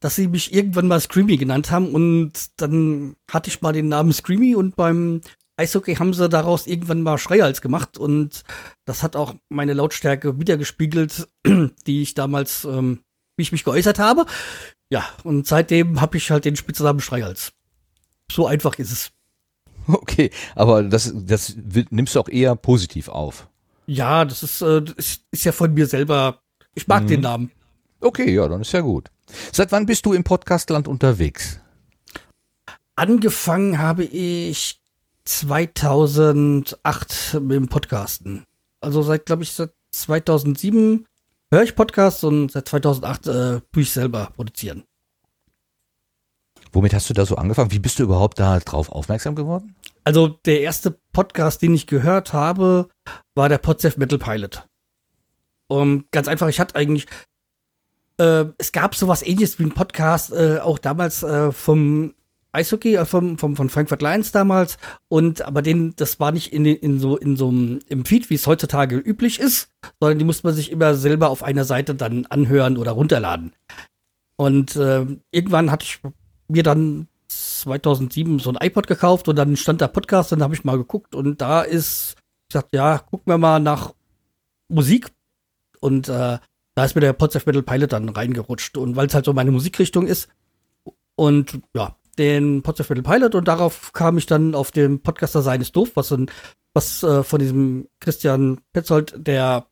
[SPEAKER 4] dass sie mich irgendwann mal Screamy genannt haben. Und dann hatte ich mal den Namen Screamy und beim Eishockey haben sie daraus irgendwann mal Schreihals gemacht und das hat auch meine Lautstärke wiedergespiegelt, <clears throat> die ich damals, ähm, wie ich mich geäußert habe. Ja, und seitdem habe ich halt den Spitznamen Schreihals. So einfach ist es.
[SPEAKER 1] Okay, aber das, das nimmst du auch eher positiv auf.
[SPEAKER 4] Ja, das ist, äh, ist, ist ja von mir selber. Ich mag
[SPEAKER 1] Mhm.
[SPEAKER 4] den Namen.
[SPEAKER 1] Okay, ja, dann ist ja gut. Seit wann bist du im Podcastland unterwegs?
[SPEAKER 4] Angefangen habe ich 2008 mit dem Podcasten. Also seit, glaube ich, seit 2007 höre ich Podcasts und seit 2008 äh, tue ich selber produzieren.
[SPEAKER 1] Womit hast du da so angefangen? Wie bist du überhaupt da drauf aufmerksam geworden?
[SPEAKER 4] Also der erste Podcast, den ich gehört habe, war der Podsafe Metal Pilot. Und ganz einfach, ich hatte eigentlich, äh, es gab sowas ähnliches wie ein Podcast, äh, auch damals äh, vom Eishockey, äh, vom, vom, von Frankfurt Lions damals. Und aber den, das war nicht in, in so, in so einem im Feed, wie es heutzutage üblich ist, sondern die musste man sich immer selber auf einer Seite dann anhören oder runterladen. Und äh, irgendwann hatte ich mir dann 2007 so ein iPod gekauft und dann stand da Podcast dann habe ich mal geguckt und da ist, ich sagte, ja, gucken wir mal nach Musik und äh, da ist mir der Potsdam Metal Pilot dann reingerutscht und weil es halt so meine Musikrichtung ist und ja, den Potsdam Metal Pilot und darauf kam ich dann auf dem Podcaster Sein ist doof, was, ein, was äh, von diesem Christian Petzold der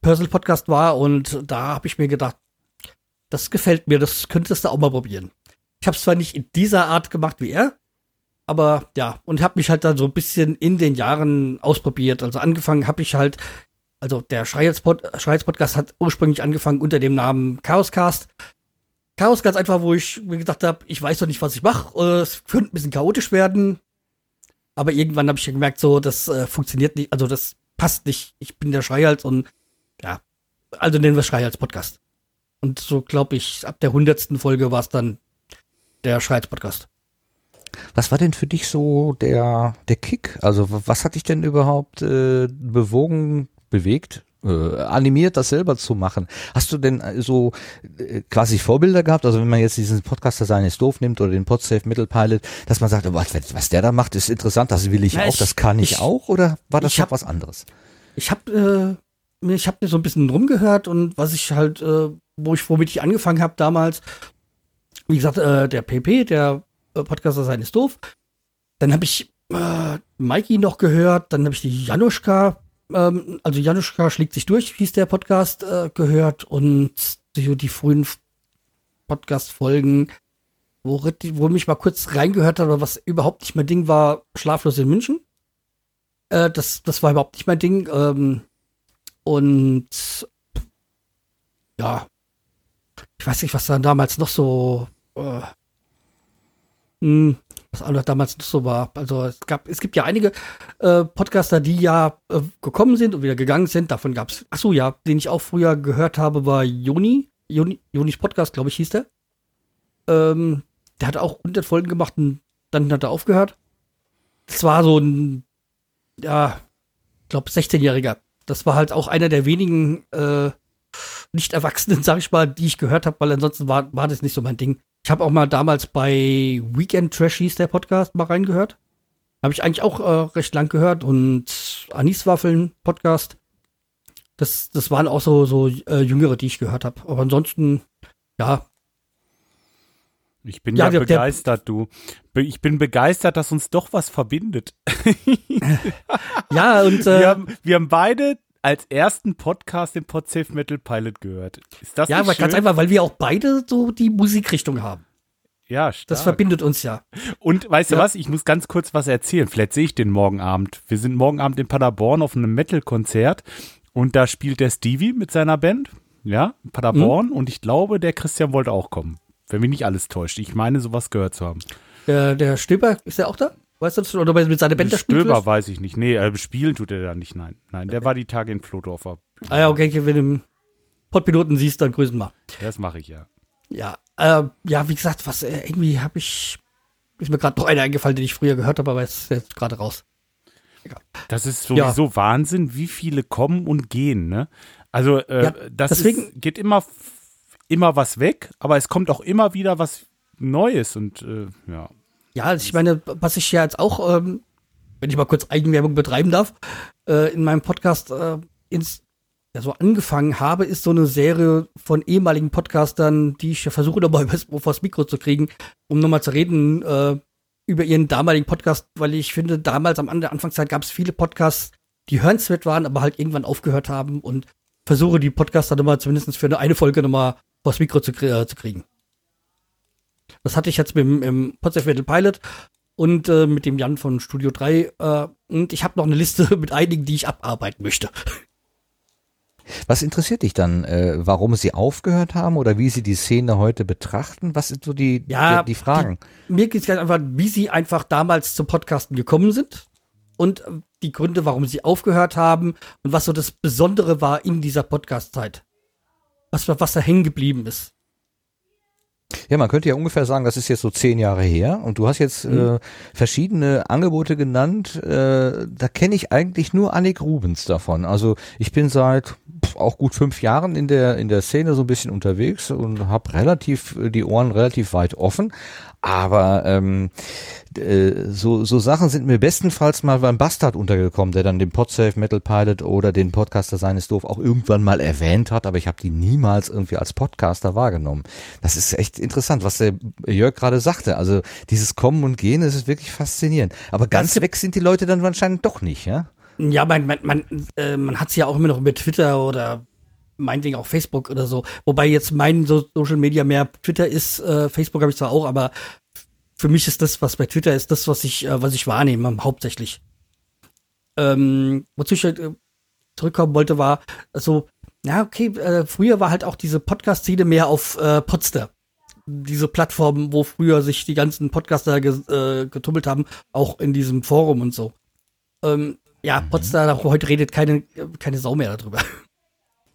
[SPEAKER 4] Personal Podcast war und da habe ich mir gedacht, das gefällt mir, das könntest du auch mal probieren. Ich habe es zwar nicht in dieser Art gemacht wie er, aber ja, und habe mich halt dann so ein bisschen in den Jahren ausprobiert. Also angefangen habe ich halt, also der Schreihals-Pod- Schreihals-Podcast hat ursprünglich angefangen unter dem Namen Chaoscast. Chaos ganz einfach, wo ich mir gedacht habe, ich weiß doch nicht, was ich mache. Es könnte ein bisschen chaotisch werden. Aber irgendwann habe ich gemerkt, so, das äh, funktioniert nicht, also das passt nicht. Ich bin der Schreihals und ja, also nennen wir es Schreihals-Podcast. Und so glaube ich, ab der hundertsten Folge war es dann der Schreihals-Podcast.
[SPEAKER 1] Was war denn für dich so der, der Kick? Also was hat dich denn überhaupt äh, bewogen, bewegt, äh, animiert, das selber zu machen? Hast du denn äh, so äh, quasi Vorbilder gehabt? Also wenn man jetzt diesen Podcaster sein ist doof nimmt oder den Podsafe Middle Pilot, dass man sagt, oh, was, was der da macht, ist interessant, das will ich
[SPEAKER 4] Na,
[SPEAKER 1] auch,
[SPEAKER 4] ich-
[SPEAKER 1] das kann ich,
[SPEAKER 4] ich-
[SPEAKER 1] auch oder war das
[SPEAKER 4] hab-
[SPEAKER 1] was anderes?
[SPEAKER 4] Ich habe äh, mir- ich habe mir so ein bisschen rumgehört und was ich halt, äh, wo ich womit ich angefangen habe damals, wie gesagt, äh, der PP, der äh, Podcaster sein ist doof. Dann habe ich äh, Mikey noch gehört, dann habe ich die Januszka, ähm, also Januszka schlägt sich durch, hieß der Podcast, äh, gehört und die, die frühen Podcast-Folgen. wo, wo mich mal kurz reingehört hat, aber was überhaupt nicht mein Ding war, Schlaflos in München. Äh, das, das war überhaupt nicht mein Ding. Ähm, und ja, ich weiß nicht, was da damals noch so, äh, mh, was auch noch damals noch so war. Also es gab, es gibt ja einige äh, Podcaster, die ja äh, gekommen sind und wieder gegangen sind. Davon gab es, ach so, ja, den ich auch früher gehört habe, war Joni. Joni Jonis Podcast, glaube ich, hieß der. Ähm, der hat auch 100 Folgen gemacht und dann hat er aufgehört. Das war so ein, ja, ich glaube, 16-Jähriger. Das war halt auch einer der wenigen äh, Nicht-Erwachsenen, <laughs> sag ich mal, die ich gehört habe, weil ansonsten war, war das nicht so mein Ding. Ich habe auch mal damals bei Weekend Trash hieß der Podcast mal reingehört. Habe ich eigentlich auch äh, recht lang gehört und Aniswaffeln Podcast. Das, das waren auch so, so äh, jüngere, die ich gehört habe. Aber ansonsten, ja.
[SPEAKER 3] Ich bin ja,
[SPEAKER 4] Ja, der-
[SPEAKER 3] begeistert, du. Ich bin begeistert, dass uns doch was verbindet. <laughs>
[SPEAKER 4] Ja, und äh,
[SPEAKER 3] wir, haben, wir haben beide als ersten Podcast den Podsafe Metal Pilot gehört. Ist das
[SPEAKER 4] ja, aber
[SPEAKER 3] schön?
[SPEAKER 4] ganz einfach, weil wir auch beide so die Musikrichtung haben.
[SPEAKER 3] Ja, stark.
[SPEAKER 4] Das verbindet uns ja.
[SPEAKER 3] Und weißt du
[SPEAKER 4] Ja.
[SPEAKER 3] was? Ich muss ganz kurz was erzählen. Vielleicht sehe ich den morgen Abend. Wir sind morgen Abend in Paderborn auf einem Metal-Konzert und da spielt der Stevie mit seiner Band. Ja, in Paderborn.
[SPEAKER 4] Mhm.
[SPEAKER 3] Und ich glaube, der Christian wollte auch kommen. Wenn mich nicht alles täuscht. Ich meine, sowas gehört zu haben.
[SPEAKER 4] Der, der Stöber, ist der auch da? Weißt du? Oder mit seiner Band spielt
[SPEAKER 3] Stöber weiß ich nicht. Nee, äh, spielen tut er da nicht. Nein, nein, der war die Tage in Flodorfer.
[SPEAKER 4] Ah ja, okay, wenn du den Podpiloten siehst, dann grüßen wir.
[SPEAKER 3] Das mache ich ja.
[SPEAKER 4] Ja, äh, ja, wie gesagt, was äh, irgendwie habe ich ist mir gerade noch einer eingefallen, den ich früher gehört habe, aber ist jetzt gerade raus.
[SPEAKER 3] Das ist sowieso Wahnsinn, wie viele kommen und gehen, ne? Also, äh,
[SPEAKER 4] Ja,
[SPEAKER 3] das
[SPEAKER 4] deswegen-
[SPEAKER 3] ist, geht immer, immer was weg, aber es kommt auch immer wieder was Neues und äh, ja.
[SPEAKER 4] Ja, also ich meine, was ich ja jetzt auch, ähm, wenn ich mal kurz Eigenwerbung betreiben darf, äh, in meinem Podcast äh, ins, ja, so angefangen habe, ist so eine Serie von ehemaligen Podcastern, die ich ja versuche <laughs> nochmal vors Mikro zu kriegen, um nochmal zu reden äh, über ihren damaligen Podcast, weil ich finde, damals am An- der Anfangszeit gab es viele Podcasts, die hörenswert waren, aber halt irgendwann aufgehört haben und versuche die Podcaster nochmal zumindest für eine, eine Folge nochmal vors Mikro zu, äh, zu kriegen. Das hatte ich jetzt mit dem im Potsdam Metal Pilot und äh, mit dem Jan von Studio 3. Äh, und ich habe noch eine Liste <laughs> mit einigen, die ich abarbeiten möchte.
[SPEAKER 1] Was interessiert dich dann, äh, warum sie aufgehört haben oder wie sie die Szene heute betrachten? Was sind so die,
[SPEAKER 4] Ja,
[SPEAKER 1] die, die Fragen?
[SPEAKER 4] Die, mir geht es ganz einfach, wie sie einfach damals zum Podcasten gekommen sind und äh, die Gründe, warum sie aufgehört haben und was so das Besondere war in dieser Podcast-Zeit. Was, was da hängen geblieben ist.
[SPEAKER 1] Ja, man könnte ja ungefähr sagen, das ist jetzt so zehn Jahre her und du hast jetzt
[SPEAKER 4] Mhm.
[SPEAKER 1] äh, verschiedene Angebote genannt. Äh, da kenne ich eigentlich nur Annik Rubens davon. Also ich bin seit auch gut fünf Jahren in der in der Szene so ein bisschen unterwegs und habe relativ äh, die Ohren relativ weit offen. Aber ähm, äh, so, so Sachen sind mir bestenfalls mal beim Bastard untergekommen, der dann den Podsafe Metal Pilot oder den Podcaster seines Doof auch irgendwann mal erwähnt hat, aber ich habe die niemals irgendwie als Podcaster wahrgenommen. Das ist echt interessant, was der Jörg gerade sagte. Also dieses Kommen und Gehen, das ist wirklich faszinierend. Aber ganz weg sind die Leute dann wahrscheinlich doch nicht, ja?
[SPEAKER 4] Ja, man, man, man, äh, man hat es ja auch immer noch über Twitter oder meinetwegen auch Facebook oder so. Wobei jetzt mein so Social Media mehr Twitter ist. Äh, Facebook habe ich zwar auch, aber für mich ist das, was bei Twitter ist, das, was ich, äh, was ich wahrnehme, hauptsächlich. Ähm, wozu ich äh, zurückkommen wollte, war so, ja, okay, äh, früher war halt auch diese Podcast-Szene mehr auf äh, Podster. Diese Plattform, wo früher sich die ganzen Podcaster ge äh, getummelt haben, auch in diesem Forum und so. Ähm, ja, Potsdam, heute redet keine, keine Sau mehr darüber.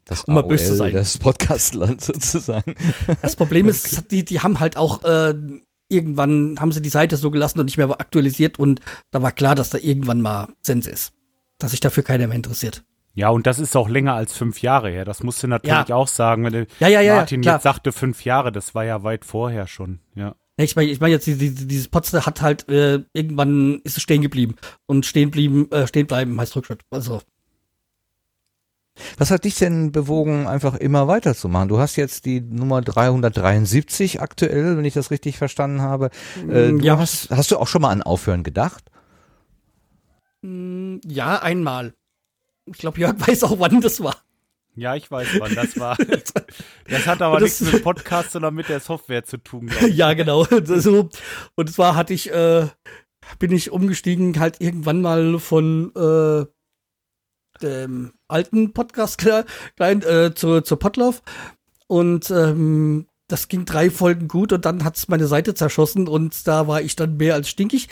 [SPEAKER 1] Das
[SPEAKER 4] Um mal böse zu sein.
[SPEAKER 1] Das Podcastland <laughs> sozusagen.
[SPEAKER 4] Das Problem ist, die, die haben halt auch äh, irgendwann haben sie die Seite so gelassen und nicht mehr aktualisiert und da war klar, dass da irgendwann mal Sens ist. Dass sich dafür keiner mehr interessiert.
[SPEAKER 3] Ja, und das ist auch länger als fünf Jahre her. Das musst du natürlich
[SPEAKER 4] Ja.
[SPEAKER 3] auch sagen. Wenn der
[SPEAKER 4] Ja, ja, ja,
[SPEAKER 3] Martin jetzt sagte fünf Jahre, das war ja weit vorher schon. Ja.
[SPEAKER 4] Ich meine, ich mein jetzt, die- die- dieses Potsdam hat halt, äh, irgendwann ist es stehen geblieben. Und stehen blieben, äh, stehen bleiben heißt Rückschritt. Also,
[SPEAKER 1] Was hat dich denn bewogen, einfach immer weiterzumachen? Du hast jetzt die Nummer 373 aktuell, wenn ich das richtig verstanden habe. Äh,
[SPEAKER 4] Mm,
[SPEAKER 1] du
[SPEAKER 4] ja.
[SPEAKER 1] hast, hast du auch schon mal an Aufhören gedacht?
[SPEAKER 4] mh, ja, einmal. Ich glaube, Jörg <laughs> weiß auch, wann das war.
[SPEAKER 3] Ja, ich weiß, wann das war. <laughs> Das hat aber
[SPEAKER 4] Das-
[SPEAKER 3] nichts mit Podcast, sondern mit der Software zu tun, <laughs>
[SPEAKER 4] ja, genau. So. Und zwar hatte ich, äh, bin ich umgestiegen halt irgendwann mal von äh, dem alten Podcast <laughs> kle- klein äh, zu, zu Potlauf. Und ähm, das ging drei Folgen gut und dann hat's meine Seite zerschossen und da war ich dann mehr als stinkig.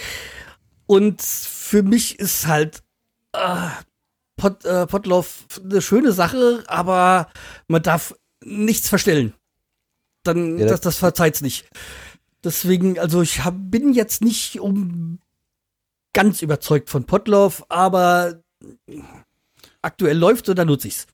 [SPEAKER 4] Und für mich ist halt äh, Pot, äh, Potlauf eine schöne Sache, aber man darf nichts verstellen. Dann,
[SPEAKER 1] Ja,
[SPEAKER 4] das, das verzeiht's nicht. Deswegen, also ich hab, bin jetzt nicht um ganz überzeugt von Potlauf, aber aktuell läuft und dann nutze ich's.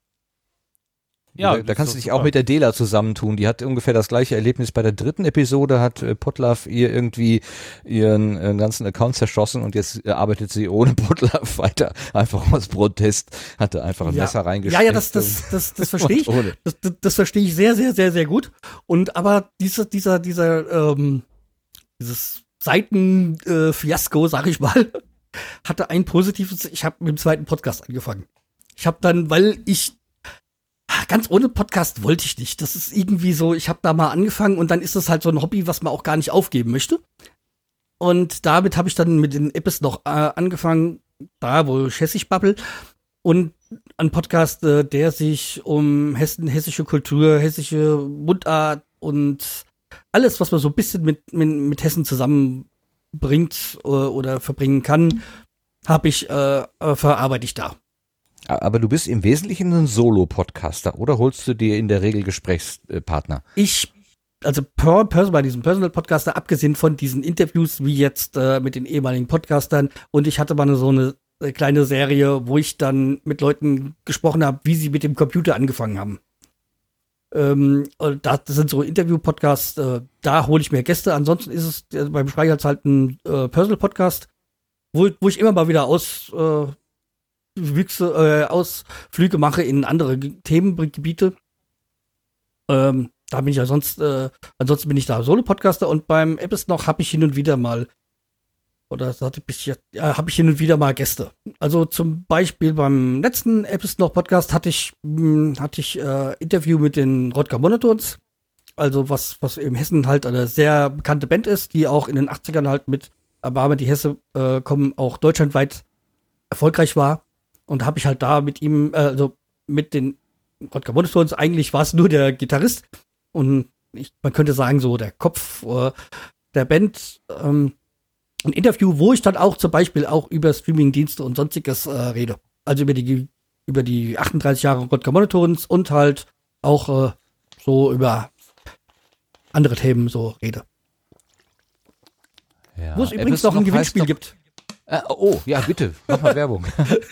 [SPEAKER 1] Ja, da, da kannst du dich auch mit der Dela zusammentun. Die hat ungefähr das gleiche Erlebnis bei der dritten Episode, hat äh, Potlaff ihr irgendwie ihren äh, ganzen Account zerschossen und jetzt äh, arbeitet sie ohne <laughs> Potlaff weiter. Einfach aus Protest, hatte einfach ein
[SPEAKER 4] ja.
[SPEAKER 1] Messer reingesteckt.
[SPEAKER 4] Ja, ja, das, <laughs> das, das, das verstehe ich. Das, das, das verstehe ich sehr, sehr, sehr, sehr gut. Und aber dieser, dieser, dieser, ähm, dieses Seitenfiasko, sag ich mal, <laughs> hatte ein positives. Ich habe mit dem zweiten Podcast angefangen. Ich habe dann, weil ich ah, ganz ohne Podcast wollte ich nicht. Das ist irgendwie so. Ich habe da mal angefangen und dann ist das halt so ein Hobby, was man auch gar nicht aufgeben möchte. Und damit habe ich dann mit den Apps noch äh, angefangen, da wo hessisch babbel. Und ein Podcast, äh, der sich um Hessen, hessische Kultur, hessische Mundart und alles, was man so ein bisschen mit, mit, mit Hessen zusammenbringt äh, oder verbringen kann, habe ich, äh, äh, verarbeite ich da.
[SPEAKER 1] Aber du bist im Wesentlichen ein Solo-Podcaster oder holst du dir in der Regel Gesprächspartner?
[SPEAKER 4] Ich, also per, per, bei diesem Personal Podcaster, abgesehen von diesen Interviews wie jetzt äh, mit den ehemaligen Podcastern und ich hatte mal so eine äh, kleine Serie, wo ich dann mit Leuten gesprochen habe, wie sie mit dem Computer angefangen haben. Ähm, das, sind so Interview-Podcasts, äh, da hole ich mir Gäste. Ansonsten ist es äh, beim Speicherz halt ein äh, Personal-Podcast, wo, wo ich immer mal wieder aus, äh, Wüchse, äh, Ausflüge mache in andere Ge- Themengebiete. Ähm, da bin ich ja sonst, äh, ansonsten bin ich da Solo-Podcaster und beim Apps noch habe ich hin und wieder mal, oder ja, habe ich hin und wieder mal Gäste. Also zum Beispiel beim letzten Apps noch Podcast hatte ich, mh, hatte ich äh, Interview mit den Rodger Monotons. Also was, was in Hessen halt eine sehr bekannte Band ist, die auch in den 80ern halt mit Aber die Hesse äh, kommen auch deutschlandweit erfolgreich war. Und habe ich halt da mit ihm, äh, also mit den Rodger Monotons, eigentlich war es nur der Gitarrist und ich, man könnte sagen, so der Kopf äh, der Band. Ähm, ein Interview, wo ich dann auch zum Beispiel auch über Streamingdienste und sonstiges äh, rede. Also über die über die 38 Jahre Rodger Monotons und halt auch äh, so über andere Themen so rede.
[SPEAKER 1] Ja.
[SPEAKER 4] Wo es übrigens noch ein Gewinnspiel
[SPEAKER 1] doch-
[SPEAKER 4] gibt.
[SPEAKER 1] Äh, oh, ja, bitte, mach mal Werbung.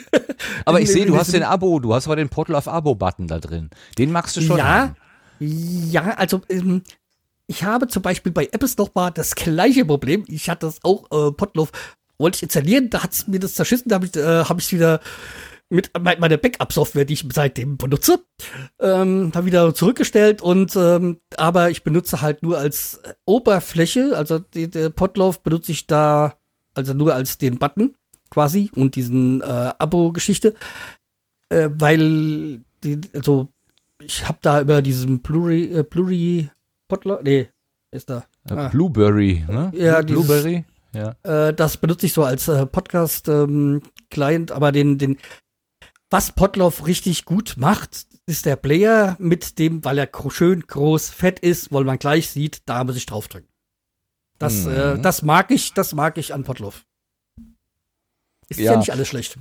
[SPEAKER 1] <laughs> aber ich sehe, du hast den Abo, du hast aber den Portal of Abo-Button da drin. Den magst du schon.
[SPEAKER 4] Ja,
[SPEAKER 1] haben.
[SPEAKER 4] ja, also ähm, ich habe zum Beispiel bei Apps noch mal das gleiche Problem. Ich hatte das auch, äh, Potloff wollte ich installieren, da hat es mir das zerschissen, da habe ich äh, hab ich wieder mit me- meiner Backup-Software, die ich seitdem benutze, ähm, da wieder zurückgestellt und ähm, aber ich benutze halt nur als Oberfläche, also die, der Potlauf benutze ich da also nur als den Button quasi und diesen äh, Abo-Geschichte, äh, weil die, also ich habe da über diesen Pluri, äh, Pluri Potlauf, nee, ist da. Ah.
[SPEAKER 1] Blueberry, ne?
[SPEAKER 4] Ja, dieses-
[SPEAKER 1] Blueberry. Ja.
[SPEAKER 4] Äh, das benutze ich so als äh, Podcast-Client, aber den, den, was Potloff richtig gut macht, ist der Player mit dem, weil er schön groß, fett ist, weil man gleich sieht, da muss ich draufdrücken. Das,
[SPEAKER 1] Mhm.
[SPEAKER 4] äh, das mag ich, das mag ich an Potloff. Ist ja.
[SPEAKER 1] Ja.
[SPEAKER 4] nicht alles schlecht.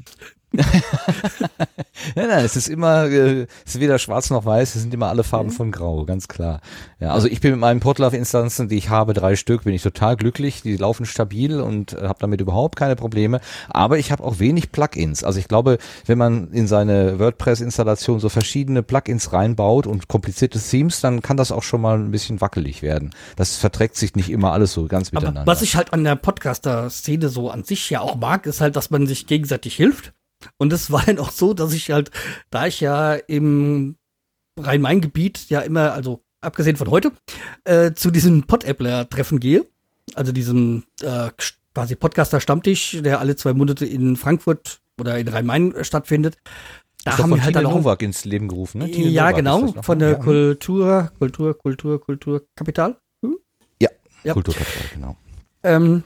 [SPEAKER 1] Nein, nein, es ist immer, äh, es ist weder schwarz noch weiß, es sind immer alle Farben von grau, ganz klar. Ja, also ich bin mit meinen Potlove-Instanzen, die ich habe, drei Stück, bin ich total glücklich, die laufen stabil und äh, habe damit überhaupt keine Probleme, aber ich habe auch wenig Plugins. Also ich glaube, wenn man in seine WordPress-Installation so verschiedene Plugins reinbaut und komplizierte Themes, dann kann das auch schon mal ein bisschen wackelig werden. Das verträgt sich nicht immer alles so ganz
[SPEAKER 4] Aber
[SPEAKER 1] miteinander.
[SPEAKER 4] was ich halt an der Podcaster-Szene so an sich ja auch mag, ist halt, dass man sich gegenseitig hilft. Und es war dann <laughs> auch so, dass ich halt, da ich ja im Rhein-Main-Gebiet ja immer, also abgesehen von heute, äh, zu diesem Pod-Appler-Treffen gehe, also diesem äh, quasi Podcaster-Stammtisch, der alle zwei Monate in Frankfurt oder in Rhein-Main stattfindet, da
[SPEAKER 1] ist
[SPEAKER 4] haben wir halt
[SPEAKER 1] Tine
[SPEAKER 4] dann auch
[SPEAKER 1] Nowak ins Leben gerufen, ne? Tine
[SPEAKER 4] ja,
[SPEAKER 1] Nowak ist
[SPEAKER 4] genau,
[SPEAKER 1] noch,
[SPEAKER 4] von
[SPEAKER 1] ne?
[SPEAKER 4] der
[SPEAKER 1] Ja.
[SPEAKER 4] Kultur, Kultur, Kultur, Kulturkapital.
[SPEAKER 1] Ja,
[SPEAKER 4] Ja.
[SPEAKER 1] Kulturkapital, genau.
[SPEAKER 4] Ähm,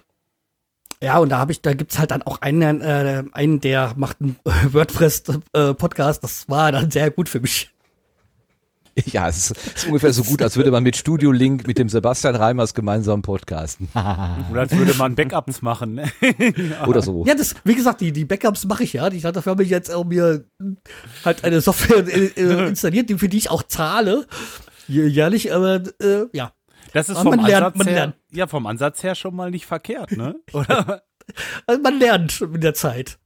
[SPEAKER 4] ja, und da habe ich, da gibt's halt dann auch einen, äh, einen, der macht einen WordPress-Podcast. das war dann sehr gut für mich.
[SPEAKER 1] Ja, es ist, es ist ungefähr so gut, als würde man mit Studio Link mit dem Sebastian Reimers gemeinsam podcasten. <laughs>
[SPEAKER 3] Oder als würde man Backups machen. Ne? <laughs>
[SPEAKER 1] Oder so.
[SPEAKER 4] Ja, das, wie gesagt, die, die Backups mache ich ja. Ich hatte dafür habe ich jetzt auch mir halt eine Software äh, äh, installiert, die, für die ich auch zahle. Jä- Jährlich, aber äh, ja.
[SPEAKER 3] Das ist
[SPEAKER 4] Aber
[SPEAKER 3] vom
[SPEAKER 4] man lernt,
[SPEAKER 3] Ansatz
[SPEAKER 4] man
[SPEAKER 3] her,
[SPEAKER 4] lernt.
[SPEAKER 3] ja, vom Ansatz her schon mal nicht verkehrt, ne? <laughs> Oder?
[SPEAKER 4] Also man lernt mit der Zeit.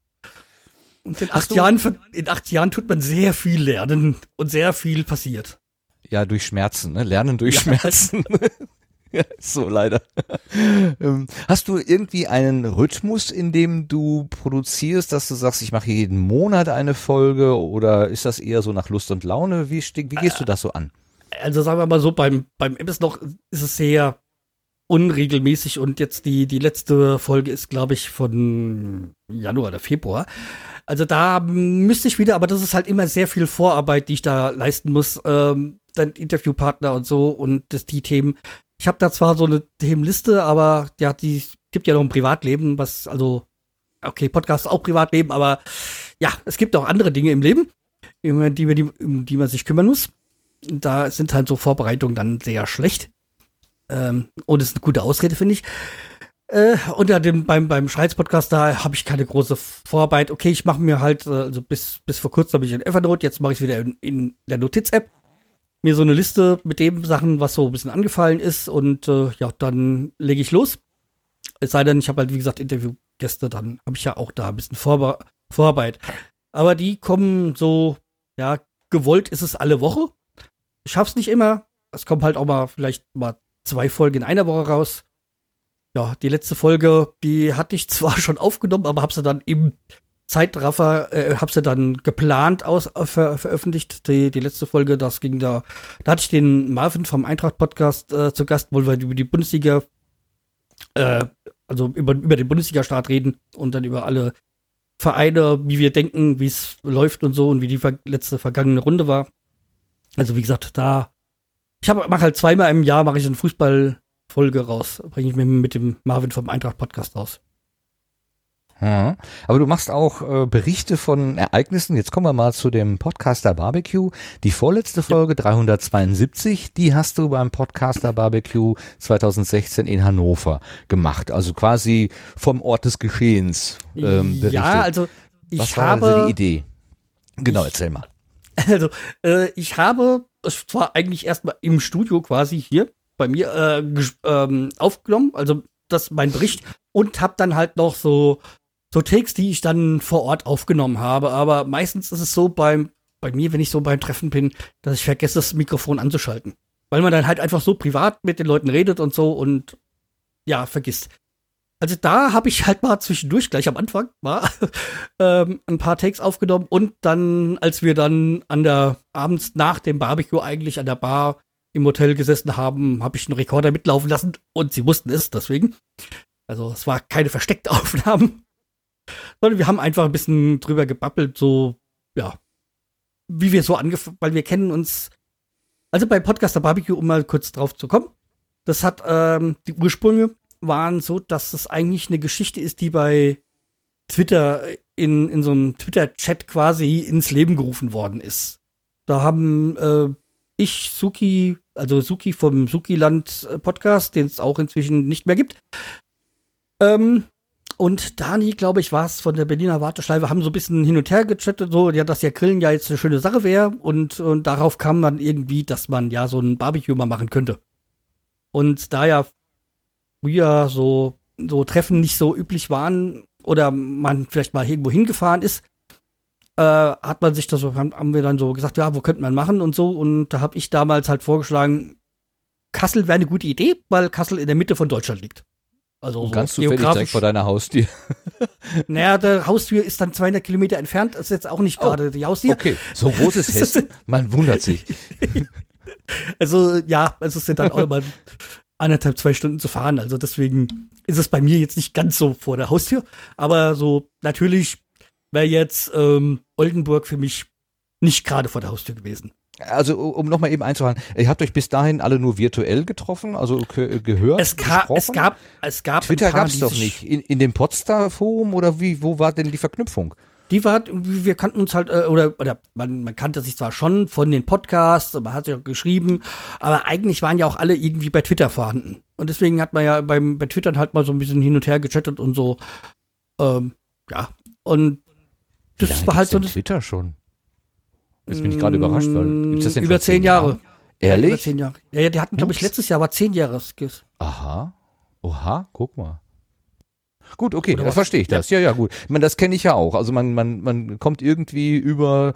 [SPEAKER 4] Und in acht, Jahren, in acht Jahren tut man sehr viel lernen und sehr viel passiert.
[SPEAKER 1] Ja, durch Schmerzen, ne? Lernen durch Schmerzen. <laughs> ja, ist so leider. <laughs> Ähm, Hast du irgendwie einen Rhythmus, in dem du produzierst, dass du sagst, ich mache jeden Monat eine Folge oder ist das eher so nach Lust und Laune? Wie, wie gehst du das so an?
[SPEAKER 4] Also sagen wir mal so, beim, beim MS noch ist es sehr unregelmäßig und jetzt die, die letzte Folge ist, glaube ich, von Januar oder Februar. Also da müsste ich wieder, aber das ist halt immer sehr viel Vorarbeit, die ich da leisten muss. Ähm, dann Interviewpartner und so und das, die Themen. Ich habe da zwar so eine Themenliste, aber ja, die gibt ja noch ein Privatleben, was also okay, Podcast ist auch Privatleben, aber ja, es gibt auch andere Dinge im Leben, die, die, um die man sich kümmern muss. Da sind halt so Vorbereitungen dann sehr schlecht. Ähm, und es ist eine gute Ausrede, finde ich. Äh, unter dem, beim, beim Schreiz-Podcast, da habe ich keine große Vorarbeit. Okay, ich mache mir halt, äh, also bis, bis vor kurzem habe ich in Evernote, jetzt mache ich wieder in, in der Notiz-App mir so eine Liste mit den Sachen, was so ein bisschen angefallen ist und äh, ja, dann lege ich los. Es sei denn, ich habe halt, wie gesagt, Interviewgäste, dann habe ich ja auch da ein bisschen Vorbe Vorarbeit. Aber die kommen so, ja, gewollt ist es alle Woche. Ich schaff's nicht immer. Es kommt halt auch mal vielleicht mal zwei Folgen in einer Woche raus. Ja, die letzte Folge, die hatte ich zwar <laughs> schon aufgenommen, aber habe sie dann im Zeitraffer, äh, habe sie dann geplant aus äh, ver, veröffentlicht. Die, die letzte Folge, das ging da, da hatte ich den Marvin vom Eintracht Podcast äh, zu Gast, wo wir über die Bundesliga, äh, also über, über den Bundesliga-Start reden und dann über alle Vereine, wie wir denken, wie es läuft und so und wie die ver letzte vergangene Runde war. Also wie gesagt, da ich habe mache halt zweimal im Jahr mache ich eine Fußballfolge raus, bringe ich mir mit dem Marvin vom Eintracht Podcast raus.
[SPEAKER 1] Ja. Aber du machst auch äh, Berichte von Ereignissen. Jetzt kommen wir mal zu dem Podcaster Barbecue. Die vorletzte Folge 372, die hast du beim Podcaster Barbecue 2016 in Hannover gemacht. Also quasi vom Ort des Geschehens ähm, berichtet.
[SPEAKER 4] Ja, also ich
[SPEAKER 1] Was war
[SPEAKER 4] habe
[SPEAKER 1] also die Idee? Genau, erzähl mal. <laughs>
[SPEAKER 4] Also, äh, ich habe es zwar eigentlich erstmal im Studio quasi hier bei mir äh, ähm, aufgenommen, also das mein Bericht und habe dann halt noch so so Takes, die ich dann vor Ort aufgenommen habe, aber meistens ist es so beim bei mir, wenn ich so beim Treffen bin, dass ich vergesse das Mikrofon anzuschalten, weil man dann halt einfach so privat mit den Leuten redet und so und ja, vergisst. Also da habe ich halt mal zwischendurch, gleich am Anfang, mal <laughs> ähm, ein paar Takes aufgenommen und dann, als wir dann an der abends nach dem Barbecue eigentlich an der Bar im Hotel gesessen haben, habe ich einen Rekorder mitlaufen lassen und sie wussten es deswegen. Also es war keine versteckte <laughs> Aufnahmen, sondern wir haben einfach ein bisschen drüber gebabbelt, so ja, wie wir so angefangen, weil wir kennen uns. Also bei Podcaster Barbecue, um mal kurz drauf zu kommen, das hat ähm, die Ursprünge waren so, dass es eigentlich eine Geschichte ist, die bei Twitter in, in so einem Twitter-Chat quasi ins Leben gerufen worden ist. Da haben äh, ich, Suki, also Suki vom Suki-Land äh, den es auch inzwischen nicht mehr gibt, ähm, und Dani, glaube ich, war es von der Berliner Warteschleife, haben so ein bisschen hin und her gechattet, so, ja, dass ja Grillen ja jetzt eine schöne Sache wäre. Und, und darauf kam dann irgendwie, dass man ja so ein Barbecue mal machen könnte. Und da ja früher so, so Treffen nicht so üblich waren oder man vielleicht mal irgendwo hingefahren ist, äh, hat man sich das so, haben, wir dann so gesagt, ja, wo könnte man machen und so. Und da habe ich damals halt vorgeschlagen, Kassel wäre eine gute Idee, weil Kassel in der Mitte von Deutschland liegt. Also
[SPEAKER 1] Und
[SPEAKER 4] so
[SPEAKER 1] ganz zufällig direkt vor deiner Haustür. <laughs>
[SPEAKER 4] naja, der Haustür ist dann 200 Kilometer entfernt. Das ist jetzt auch nicht gerade die Haustür.
[SPEAKER 1] Okay, so groß ist <laughs> Hessen. Man wundert sich.
[SPEAKER 4] Also ja, es ist ja dann <laughs> auch immer anderthalb, zwei Stunden zu fahren. Also deswegen ist es bei mir jetzt nicht ganz so vor der Haustür. Aber so natürlich wäre jetzt ähm, Oldenburg für mich nicht gerade vor der Haustür gewesen.
[SPEAKER 1] Also um nochmal eben einzuhalten, ihr habt euch bis dahin alle nur virtuell getroffen, also ge gehört?
[SPEAKER 4] Es, gab, es gab, es gab
[SPEAKER 1] Twitter gab's
[SPEAKER 4] die
[SPEAKER 1] doch nicht. In, in dem Podstar-Forum oder wie, wo war denn die Verknüpfung?
[SPEAKER 4] Die war, wir kannten uns halt, äh, oder, oder man, man kannte sich zwar schon von den Podcasts, man hat ja auch geschrieben, aber eigentlich waren ja auch alle irgendwie bei Twitter vorhanden. Und deswegen hat man ja beim, bei Twitter halt mal so ein bisschen hin und her gechattet und so. Ähm, ja. Und das
[SPEAKER 1] lange
[SPEAKER 4] war halt so das.
[SPEAKER 1] Twitter schon. Jetzt bin ich gerade überrascht, weil gibt's das denn
[SPEAKER 4] Über zehn Jahre.
[SPEAKER 1] Jahre? Ehrlich?
[SPEAKER 4] Über zehn Jahre. Ja, ja, die hatten, glaube ich, letztes Jahr war zehn Jahre. Skis.
[SPEAKER 1] Aha. Oha, guck mal. Gut, okay,
[SPEAKER 4] Oder
[SPEAKER 1] das
[SPEAKER 4] was?
[SPEAKER 1] verstehe ich das. Ja, ja, gut. Ich meine, das kenne ich ja auch. Also man, man, man kommt irgendwie über,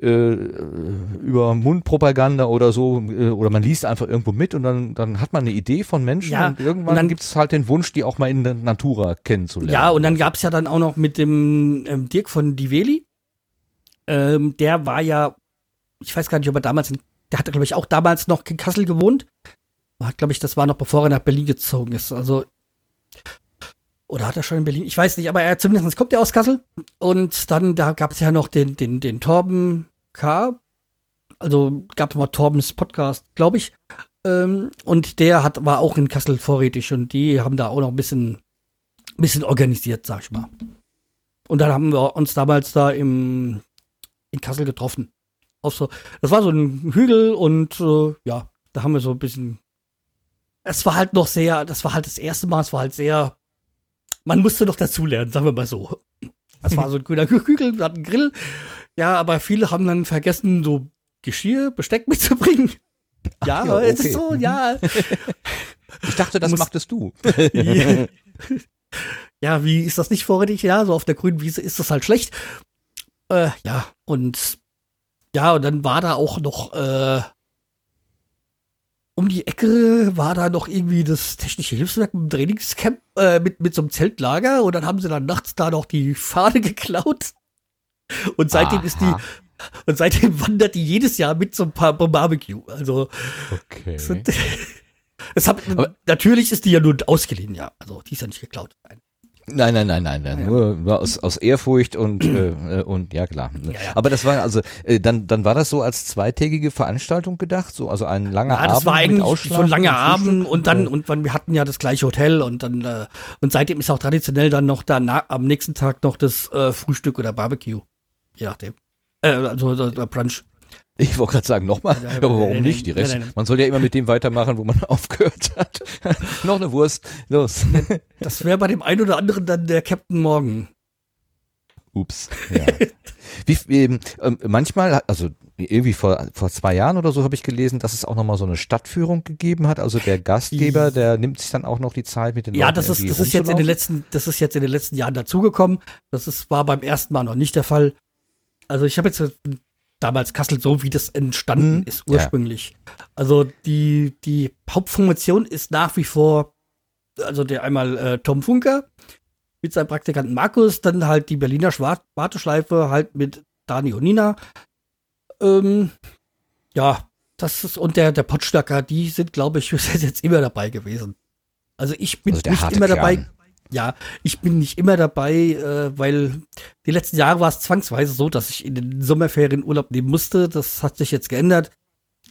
[SPEAKER 1] äh, über Mundpropaganda oder so, äh, oder man liest einfach irgendwo mit und dann, dann hat man eine Idee von Menschen
[SPEAKER 4] Ja,
[SPEAKER 1] und irgendwann
[SPEAKER 4] und dann-
[SPEAKER 1] gibt es halt den Wunsch, die auch mal in der Natura kennenzulernen.
[SPEAKER 4] Ja, und dann gab's ja dann auch noch mit dem ähm, Dirk von Diveli. Ähm, der war ja, ich weiß gar nicht, ob er damals, in, der hatte, glaube ich, auch damals noch in Kassel gewohnt. Hat, glaube ich, das war noch bevor er nach Berlin gezogen ist. Also, oder hat er schon in Berlin? Ich weiß nicht, aber er zumindest kommt er aus Kassel. Und dann, da gab's ja noch den, den, den Torben K. Also gab's mal Torbens Podcast, glaube ich. Ähm, und der hat, war auch in Kassel vorrätig und die haben da auch noch ein bisschen bisschen organisiert, sag ich mal. Und dann haben wir uns damals da im, in Kassel getroffen. Auf so, das war so ein Hügel und äh, ja, da haben wir so ein bisschen. Es war halt noch sehr, das war halt das erste Mal, es war halt sehr. Man musste noch dazulernen, sagen wir mal so. Es war so ein grüner Hügel, wir hatten einen Grill. Ja, aber viele haben dann vergessen, so Geschirr, Besteck mitzubringen. Ja,
[SPEAKER 1] ja,
[SPEAKER 4] es
[SPEAKER 1] okay.
[SPEAKER 4] ist so, ja.
[SPEAKER 1] Ich dachte, das
[SPEAKER 4] Muss-
[SPEAKER 1] machtest du.
[SPEAKER 4] Ja. <laughs> ja, wie ist das nicht vorrätig? Ja, so auf der grünen Wiese ist das halt schlecht. Äh, ja, und ja, und dann war da auch noch äh, um die Ecke war da noch irgendwie das technische Hilfswerk im Trainingscamp äh, mit, mit so einem Zeltlager und dann haben sie dann nachts da noch die Fahne <laughs> geklaut. Und seitdem ist die,
[SPEAKER 1] Aha.
[SPEAKER 4] und seitdem wandert die jedes Jahr mit so ein paar Barbecue. Also,
[SPEAKER 1] Okay.
[SPEAKER 4] es sind- <laughs> es hat, natürlich ist die ja nur ausgeliehen, ja. Also, die ist ja nicht geklaut.
[SPEAKER 1] Nein, nein, nein, nein, nein. Nur, nur aus, aus Ehrfurcht und, äh, äh, und ja klar. Aber das war also, äh, dann, dann war das so als zweitägige Veranstaltung gedacht, so also ein langer
[SPEAKER 4] Ja,
[SPEAKER 1] Abend.
[SPEAKER 4] das war
[SPEAKER 1] mit
[SPEAKER 4] eigentlich so ein langer Abend und dann und wir hatten ja das gleiche Hotel und dann äh, und seitdem ist auch traditionell dann noch da na, am nächsten Tag noch das äh, Frühstück oder Barbecue, je nachdem. Äh, also der Brunch.
[SPEAKER 1] Ich wollte gerade sagen, nochmal,
[SPEAKER 4] Ja,
[SPEAKER 1] aber warum nicht? Die Rest, man soll ja immer mit dem weitermachen, wo man <laughs> aufgehört hat. <laughs> Noch eine Wurst, los. <laughs>
[SPEAKER 4] Das wäre bei dem einen oder anderen dann der Captain Morgan.
[SPEAKER 1] Ups. Ja. Wie, ähm, manchmal, also irgendwie vor, vor zwei Jahren oder so habe ich gelesen, dass es auch nochmal so eine Stadtführung gegeben hat. Also der Gastgeber, der nimmt sich dann auch noch die Zeit mit den
[SPEAKER 4] Ja,
[SPEAKER 1] Leuten
[SPEAKER 4] das ist das ist jetzt in den letzten das ist jetzt in den letzten Jahren dazugekommen. Das ist war beim ersten Mal noch nicht der Fall. Also ich habe jetzt damals Kassel so wie das entstanden
[SPEAKER 1] Mhm.
[SPEAKER 4] ist
[SPEAKER 1] Ja.
[SPEAKER 4] ursprünglich. Also die die Hauptformation ist nach wie vor also der einmal äh, Tom Funker mit seinem Praktikanten Markus, dann halt die Berliner Schwar Warteschleife halt mit Dani und Nina. Ähm, ja, das ist und der der Potschnacker, die sind glaube ich <laughs> bis jetzt immer dabei gewesen. Also ich bin
[SPEAKER 1] Also
[SPEAKER 4] nicht immer dabei. Ja, ich bin nicht immer dabei, äh, weil die letzten Jahre war es zwangsweise so, dass ich in den Sommerferien Urlaub nehmen musste. Das hat sich jetzt geändert.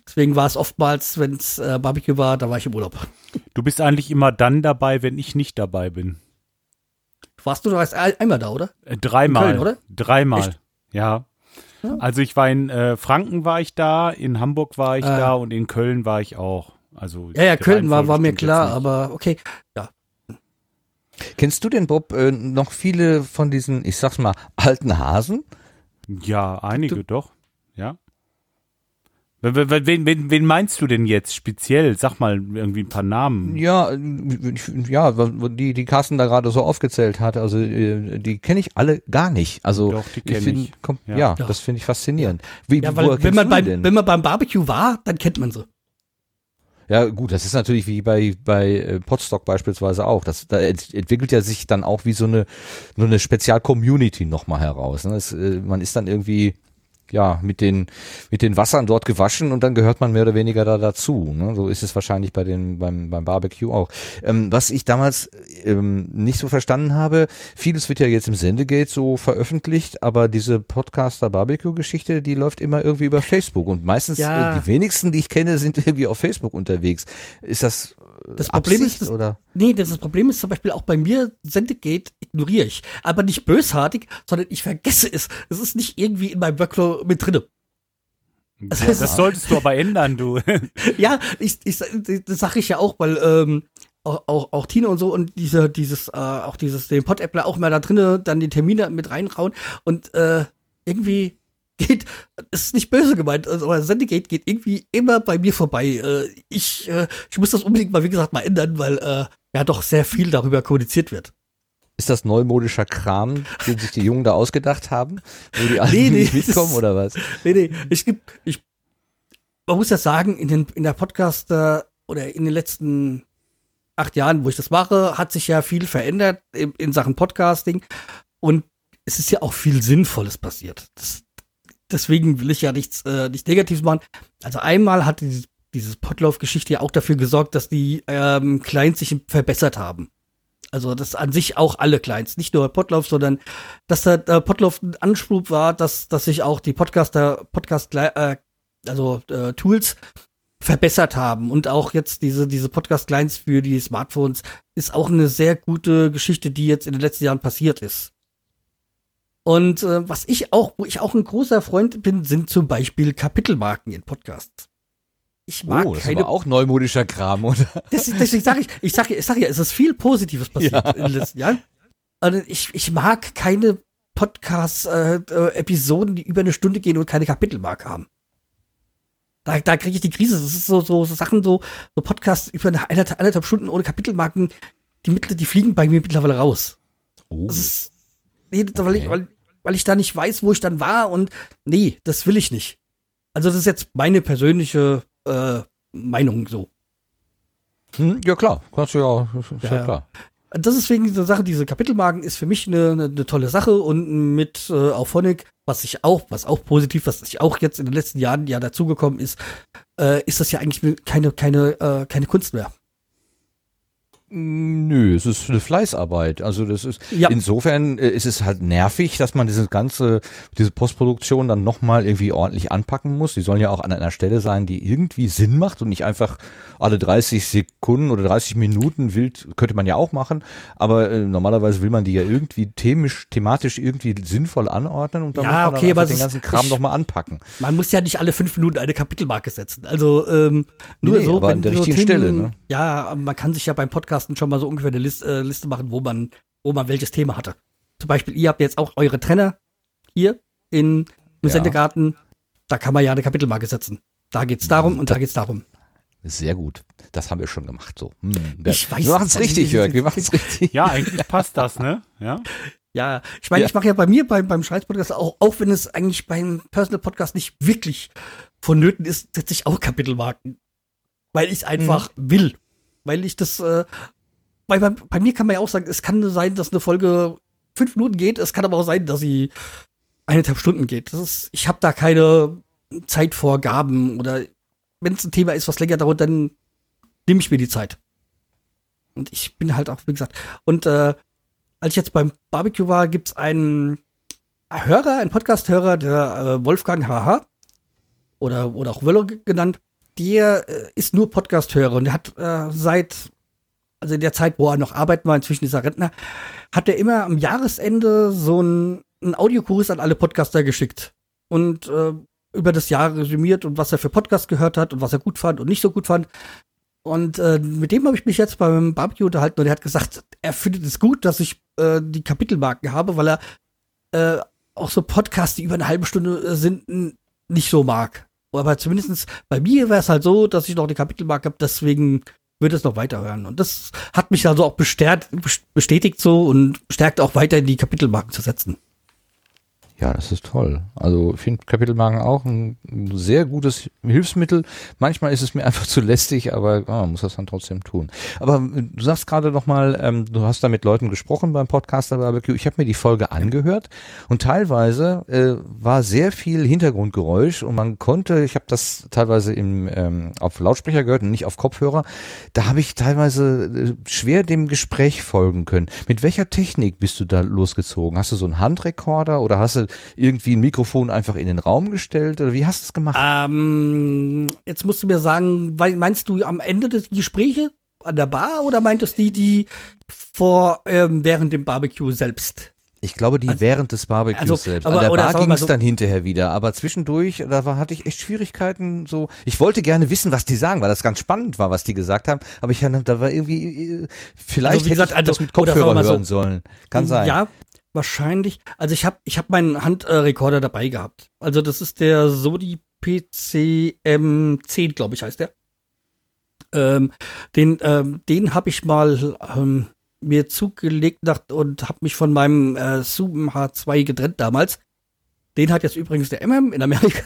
[SPEAKER 4] Deswegen war es oftmals, wenn es äh, Barbecue war, da war ich im Urlaub.
[SPEAKER 3] Du bist eigentlich immer dann dabei, wenn ich nicht dabei bin.
[SPEAKER 4] Warst du erst ein- einmal da, oder?
[SPEAKER 3] Äh, dreimal.
[SPEAKER 4] Köln, oder?
[SPEAKER 3] Dreimal. Ja.
[SPEAKER 4] Ja.
[SPEAKER 3] Also ich war in äh, Franken war ich da, in Hamburg war ich
[SPEAKER 4] Ah.
[SPEAKER 3] da und in Köln war ich auch. Also
[SPEAKER 4] Ja, ja, Köln war, war mir klar, aber okay. Ja.
[SPEAKER 1] Kennst du denn, Bob, äh, noch viele von diesen, ich sag's mal, alten Hasen?
[SPEAKER 3] Ja, einige doch. Ja. Wen, wen, wen, meinst du denn jetzt speziell? Sag mal irgendwie ein paar Namen.
[SPEAKER 1] Ja, ich- ja, die die Carsten da gerade so aufgezählt hat, also äh, die kenne ich alle gar nicht. Also
[SPEAKER 3] Doch, die kenn
[SPEAKER 1] find-
[SPEAKER 3] ich.
[SPEAKER 1] Komm,
[SPEAKER 3] Ja.
[SPEAKER 1] ja, das finde ich faszinierend. Wie,
[SPEAKER 4] Ja, weil wenn man,
[SPEAKER 1] du
[SPEAKER 4] beim,
[SPEAKER 1] denn?
[SPEAKER 4] wenn man beim Barbecue war, dann kennt man sie.
[SPEAKER 1] Ja, gut, das ist natürlich wie bei, bei äh, Podstock beispielsweise auch. Das, da ent entwickelt ja sich dann auch wie so eine, nur eine Spezial-Community nochmal heraus. Ne? Das, äh, man ist dann irgendwie ja, mit den, mit den Wassern dort gewaschen und dann gehört man mehr oder weniger da dazu. Ne? So ist es wahrscheinlich bei den, beim, beim Barbecue auch. Ähm, was ich damals ähm, nicht so verstanden habe, vieles wird ja jetzt im Sendegate so veröffentlicht, aber diese Podcaster-Barbecue-Geschichte, die läuft immer irgendwie über Facebook und meistens
[SPEAKER 4] Ja.
[SPEAKER 1] äh, die wenigsten, die ich kenne, sind irgendwie auf Facebook unterwegs. Ist das
[SPEAKER 4] Das Problem
[SPEAKER 1] Absicht,
[SPEAKER 4] ist, das,
[SPEAKER 1] oder?
[SPEAKER 4] nee, das, das Problem ist zum Beispiel auch bei mir, Sendegate ignoriere ich. Aber nicht bösartig, sondern ich vergesse es. Es ist nicht irgendwie in meinem Workflow mit drinne. Das
[SPEAKER 3] Ja,
[SPEAKER 4] heißt-
[SPEAKER 3] das solltest du aber ändern, du. <laughs>
[SPEAKER 4] ja, ich, ich, das sage ich ja auch, weil ähm, auch, auch, auch Tino und so und diese, dieses, äh, auch dieses, den Pod-Appler auch mal da drinnen dann die Termine mit reinrauen und äh, irgendwie geht, es ist nicht böse gemeint, also, aber Sendegate geht irgendwie immer bei mir vorbei. Äh, ich, äh, ich muss das unbedingt mal, wie gesagt, mal ändern, weil äh, ja doch sehr viel darüber kommuniziert wird.
[SPEAKER 1] Ist das neumodischer Kram, den sich die Jungen da ausgedacht haben, wo die Alten
[SPEAKER 4] Nee, nee,
[SPEAKER 1] nicht mitkommen
[SPEAKER 4] das-
[SPEAKER 1] oder was?
[SPEAKER 4] Nee, nee, ich ich, man muss ja sagen, in den, in der Podcast, oder in den letzten acht Jahren, wo ich das mache, hat sich ja viel verändert in, in Sachen Podcasting und es ist ja auch viel Sinnvolles passiert. Das, deswegen will ich ja nichts, äh, nicht Negatives machen. Also einmal hat dieses, dieses Podlauf-Geschichte ja auch dafür gesorgt, dass die ähm, Clients sich verbessert haben. Also das an sich auch alle Clients, nicht nur Podlauf, sondern dass der, der Podlauf ein Anspruch war, dass, dass sich auch die Podcaster, Podcast, äh, also äh, Tools verbessert haben und auch jetzt diese diese Podcast Clients für die Smartphones ist auch eine sehr gute Geschichte, die jetzt in den letzten Jahren passiert ist. Und äh, was ich auch, wo ich auch ein großer Freund bin, sind zum Beispiel Kapitelmarken in Podcasts. Ich mag
[SPEAKER 1] oh, das ist
[SPEAKER 4] keine
[SPEAKER 1] aber auch neumodischer Kram, oder?
[SPEAKER 4] das, deswegen sage ich, ich sage ich sag ja, es ist viel Positives passiert
[SPEAKER 1] Ja.
[SPEAKER 4] in den letzten Jahren. Also ich, ich mag keine Podcast-Episoden, die über eine Stunde gehen und keine Kapitelmarke haben. Da, da kriege ich die Krise. Das ist so, so, so Sachen, so, so Podcasts über eine eineinhalb, eineinhalb Stunden ohne Kapitelmarken, die, mittel- die fliegen bei mir mittlerweile raus.
[SPEAKER 1] Oh.
[SPEAKER 4] Das ist, nee, das- weil, ich, weil, weil ich da nicht weiß, wo ich dann war und nee, das will ich nicht. Also das ist jetzt meine persönliche äh, Meinung so.
[SPEAKER 1] Hm, ja klar, kannst du ja, ja,
[SPEAKER 4] Ja.
[SPEAKER 1] klar.
[SPEAKER 4] Das ist wegen dieser Sache, diese Kapitelmarken ist für mich eine, eine, eine tolle Sache und mit äh, Auphonic, was ich auch, was auch positiv, was ich auch jetzt in den letzten Jahren ja dazugekommen ist, äh, ist das ja eigentlich keine, keine, äh, keine Kunst mehr.
[SPEAKER 1] Nö, es ist eine Fleißarbeit. Also das ist
[SPEAKER 4] Ja.
[SPEAKER 1] insofern äh, ist es halt nervig, dass man diese ganze diese Postproduktion dann nochmal irgendwie ordentlich anpacken muss. Die sollen ja auch an einer Stelle sein, die irgendwie Sinn macht und nicht einfach alle 30 Sekunden oder 30 Minuten wild könnte man ja auch machen, aber äh, normalerweise will man die ja irgendwie themisch thematisch irgendwie sinnvoll anordnen und dann
[SPEAKER 4] Ja,
[SPEAKER 1] muss man
[SPEAKER 4] okay,
[SPEAKER 1] dann
[SPEAKER 4] aber
[SPEAKER 1] den ganzen Kram nochmal anpacken.
[SPEAKER 4] Man muss ja nicht alle fünf Minuten eine Kapitelmarke setzen. Also ähm, nur
[SPEAKER 1] Nee,
[SPEAKER 4] so,
[SPEAKER 1] aber an der richtigen Stelle, ne?
[SPEAKER 4] Ja, man kann sich ja beim Podcasten schon mal so ungefähr eine Liste, äh, Liste machen, wo man, wo man welches Thema hatte. Zum Beispiel, ihr habt jetzt auch eure Trenner hier in, im
[SPEAKER 1] Ja.
[SPEAKER 4] Sendegarten. Da kann man ja eine Kapitelmarke setzen. Da geht's darum und da geht's darum.
[SPEAKER 1] Sehr gut. Das haben wir schon gemacht so. Hm,
[SPEAKER 4] Ich weiß
[SPEAKER 1] wir machen es richtig, Jörg. Wir machen es <laughs> richtig.
[SPEAKER 3] Ja, eigentlich passt das, ne? Ja.
[SPEAKER 4] Ja, ich meine,
[SPEAKER 1] Ja.
[SPEAKER 4] ich mache ja bei mir beim, beim Scheiß-Podcast auch, auch wenn es eigentlich beim Personal-Podcast nicht wirklich vonnöten ist, setze ich auch Kapitelmarken. Weil ich einfach will. Weil ich das, äh, bei, bei, bei mir kann man ja auch sagen, es kann sein, dass eine Folge fünf Minuten geht, es kann aber auch sein, dass sie eineinhalb Stunden geht. Das ist, ich habe da keine Zeitvorgaben oder wenn es ein Thema ist, was länger dauert, dann nehme ich mir die Zeit. Und ich bin halt auch, wie gesagt, und äh, als ich jetzt beim Barbecue war, gibt's einen Hörer, einen Podcast-Hörer, der äh, Wolfgang HH oder, oder auch Wöller genannt, der äh, ist nur Podcast-Hörer und hat äh, seit, also in der Zeit, wo er noch arbeiten war, inzwischen ist er Rentner, hat er immer am Jahresende so einen, Audiokurs an alle Podcaster geschickt und äh, über das Jahr resümiert und was er für Podcast gehört hat und was er gut fand und nicht so gut fand. Und äh, mit dem habe ich mich jetzt beim Barbecue unterhalten und er hat gesagt, er findet es gut, dass ich äh, die Kapitelmarken habe, weil er äh, auch so Podcasts, die über eine halbe Stunde äh, sind, nicht so mag. Aber zumindestens bei mir wäre es halt so, dass ich noch die Kapitelmarke habe, deswegen würde es noch weiterhören. Und das hat mich also auch bestärkt, best- bestätigt so und bestärkt auch weiter in die Kapitelmarken zu setzen.
[SPEAKER 1] Ja, das ist toll. Also ich finde Kapitelmarken auch ein sehr gutes Hilfsmittel. Manchmal ist es mir <laughs> einfach zu lästig, aber ja, man muss das dann trotzdem tun. Aber äh, du sagst gerade noch mal, ähm, du hast da mit Leuten gesprochen beim Podcaster Barbecue. Ich habe mir die Folge angehört und teilweise äh, war sehr viel Hintergrundgeräusch und man konnte, ich habe das teilweise im, ähm, auf Lautsprecher gehört und nicht auf Kopfhörer, da habe ich teilweise äh, schwer dem Gespräch folgen können. Mit welcher Technik bist du da losgezogen? Hast du so einen Handrekorder oder hast du irgendwie ein Mikrofon einfach in den Raum gestellt oder wie hast du es gemacht?
[SPEAKER 4] Ähm, jetzt musst du mir sagen, meinst du am Ende des Gespräche an der Bar oder meintest du die, die vor, ähm, während dem Barbecue selbst?
[SPEAKER 1] Ich glaube, die während des Barbecues
[SPEAKER 4] also,
[SPEAKER 1] selbst.
[SPEAKER 4] aber-
[SPEAKER 1] An der Bar ging es
[SPEAKER 4] so-
[SPEAKER 1] dann hinterher wieder, aber zwischendurch, da war, hatte ich echt Schwierigkeiten. So, ich wollte gerne wissen, was die sagen, weil das ganz spannend war, was die gesagt haben. Aber ich da war irgendwie, äh, vielleicht
[SPEAKER 4] Also, wie gesagt,
[SPEAKER 1] hätte ich das
[SPEAKER 4] also-
[SPEAKER 1] mit
[SPEAKER 4] oder sagen wir
[SPEAKER 1] Kopfhörer
[SPEAKER 4] mal so-
[SPEAKER 1] hören sollen. Kann sein.
[SPEAKER 4] Ja, wahrscheinlich. Also ich habe ich hab meinen Handrekorder dabei gehabt. Also das ist der Sony PCM10, glaube ich, heißt der. Ähm, den ähm, den habe ich mal ähm, mir zugelegt und habe mich von meinem äh, Zoom H2 getrennt damals. Den hat jetzt übrigens der MM in Amerika.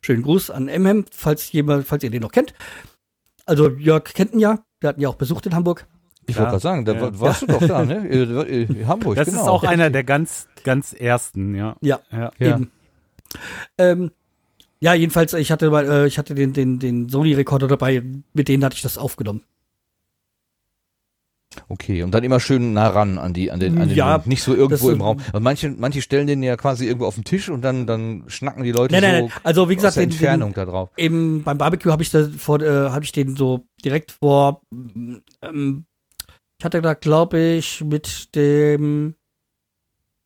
[SPEAKER 4] Schönen Gruß an MM, falls jemand, falls ihr den noch kennt. Also Jörg kennt ihn ja, der hat ihn ja auch besucht in Hamburg.
[SPEAKER 1] Ich wollte gerade sagen, da war- warst du doch da, ne? <laughs> Äh, äh, Hamburg,
[SPEAKER 3] Das
[SPEAKER 1] genau.
[SPEAKER 3] ist auch einer der ganz, ganz ersten, ja.
[SPEAKER 4] Ja,
[SPEAKER 3] ja.
[SPEAKER 4] eben. Ähm, ja, jedenfalls, ich hatte mal, äh, ich hatte den, den, den Sony-Rekorder dabei, mit denen hatte ich das aufgenommen.
[SPEAKER 1] Okay, und dann immer schön nah ran an die, an den, an den
[SPEAKER 4] Ja,
[SPEAKER 1] Mund. nicht so irgendwo im Raum. Und manche, manche stellen den ja quasi irgendwo auf den Tisch und dann, dann schnacken die Leute
[SPEAKER 4] Nein, nein,
[SPEAKER 1] so
[SPEAKER 4] nein. Also wie gesagt,
[SPEAKER 1] aus der Entfernung
[SPEAKER 4] den,
[SPEAKER 1] da drauf.
[SPEAKER 4] Eben beim Barbecue habe ich da vor, äh, habe ich den so direkt vor. Ähm, ich hatte da, glaube ich, mit dem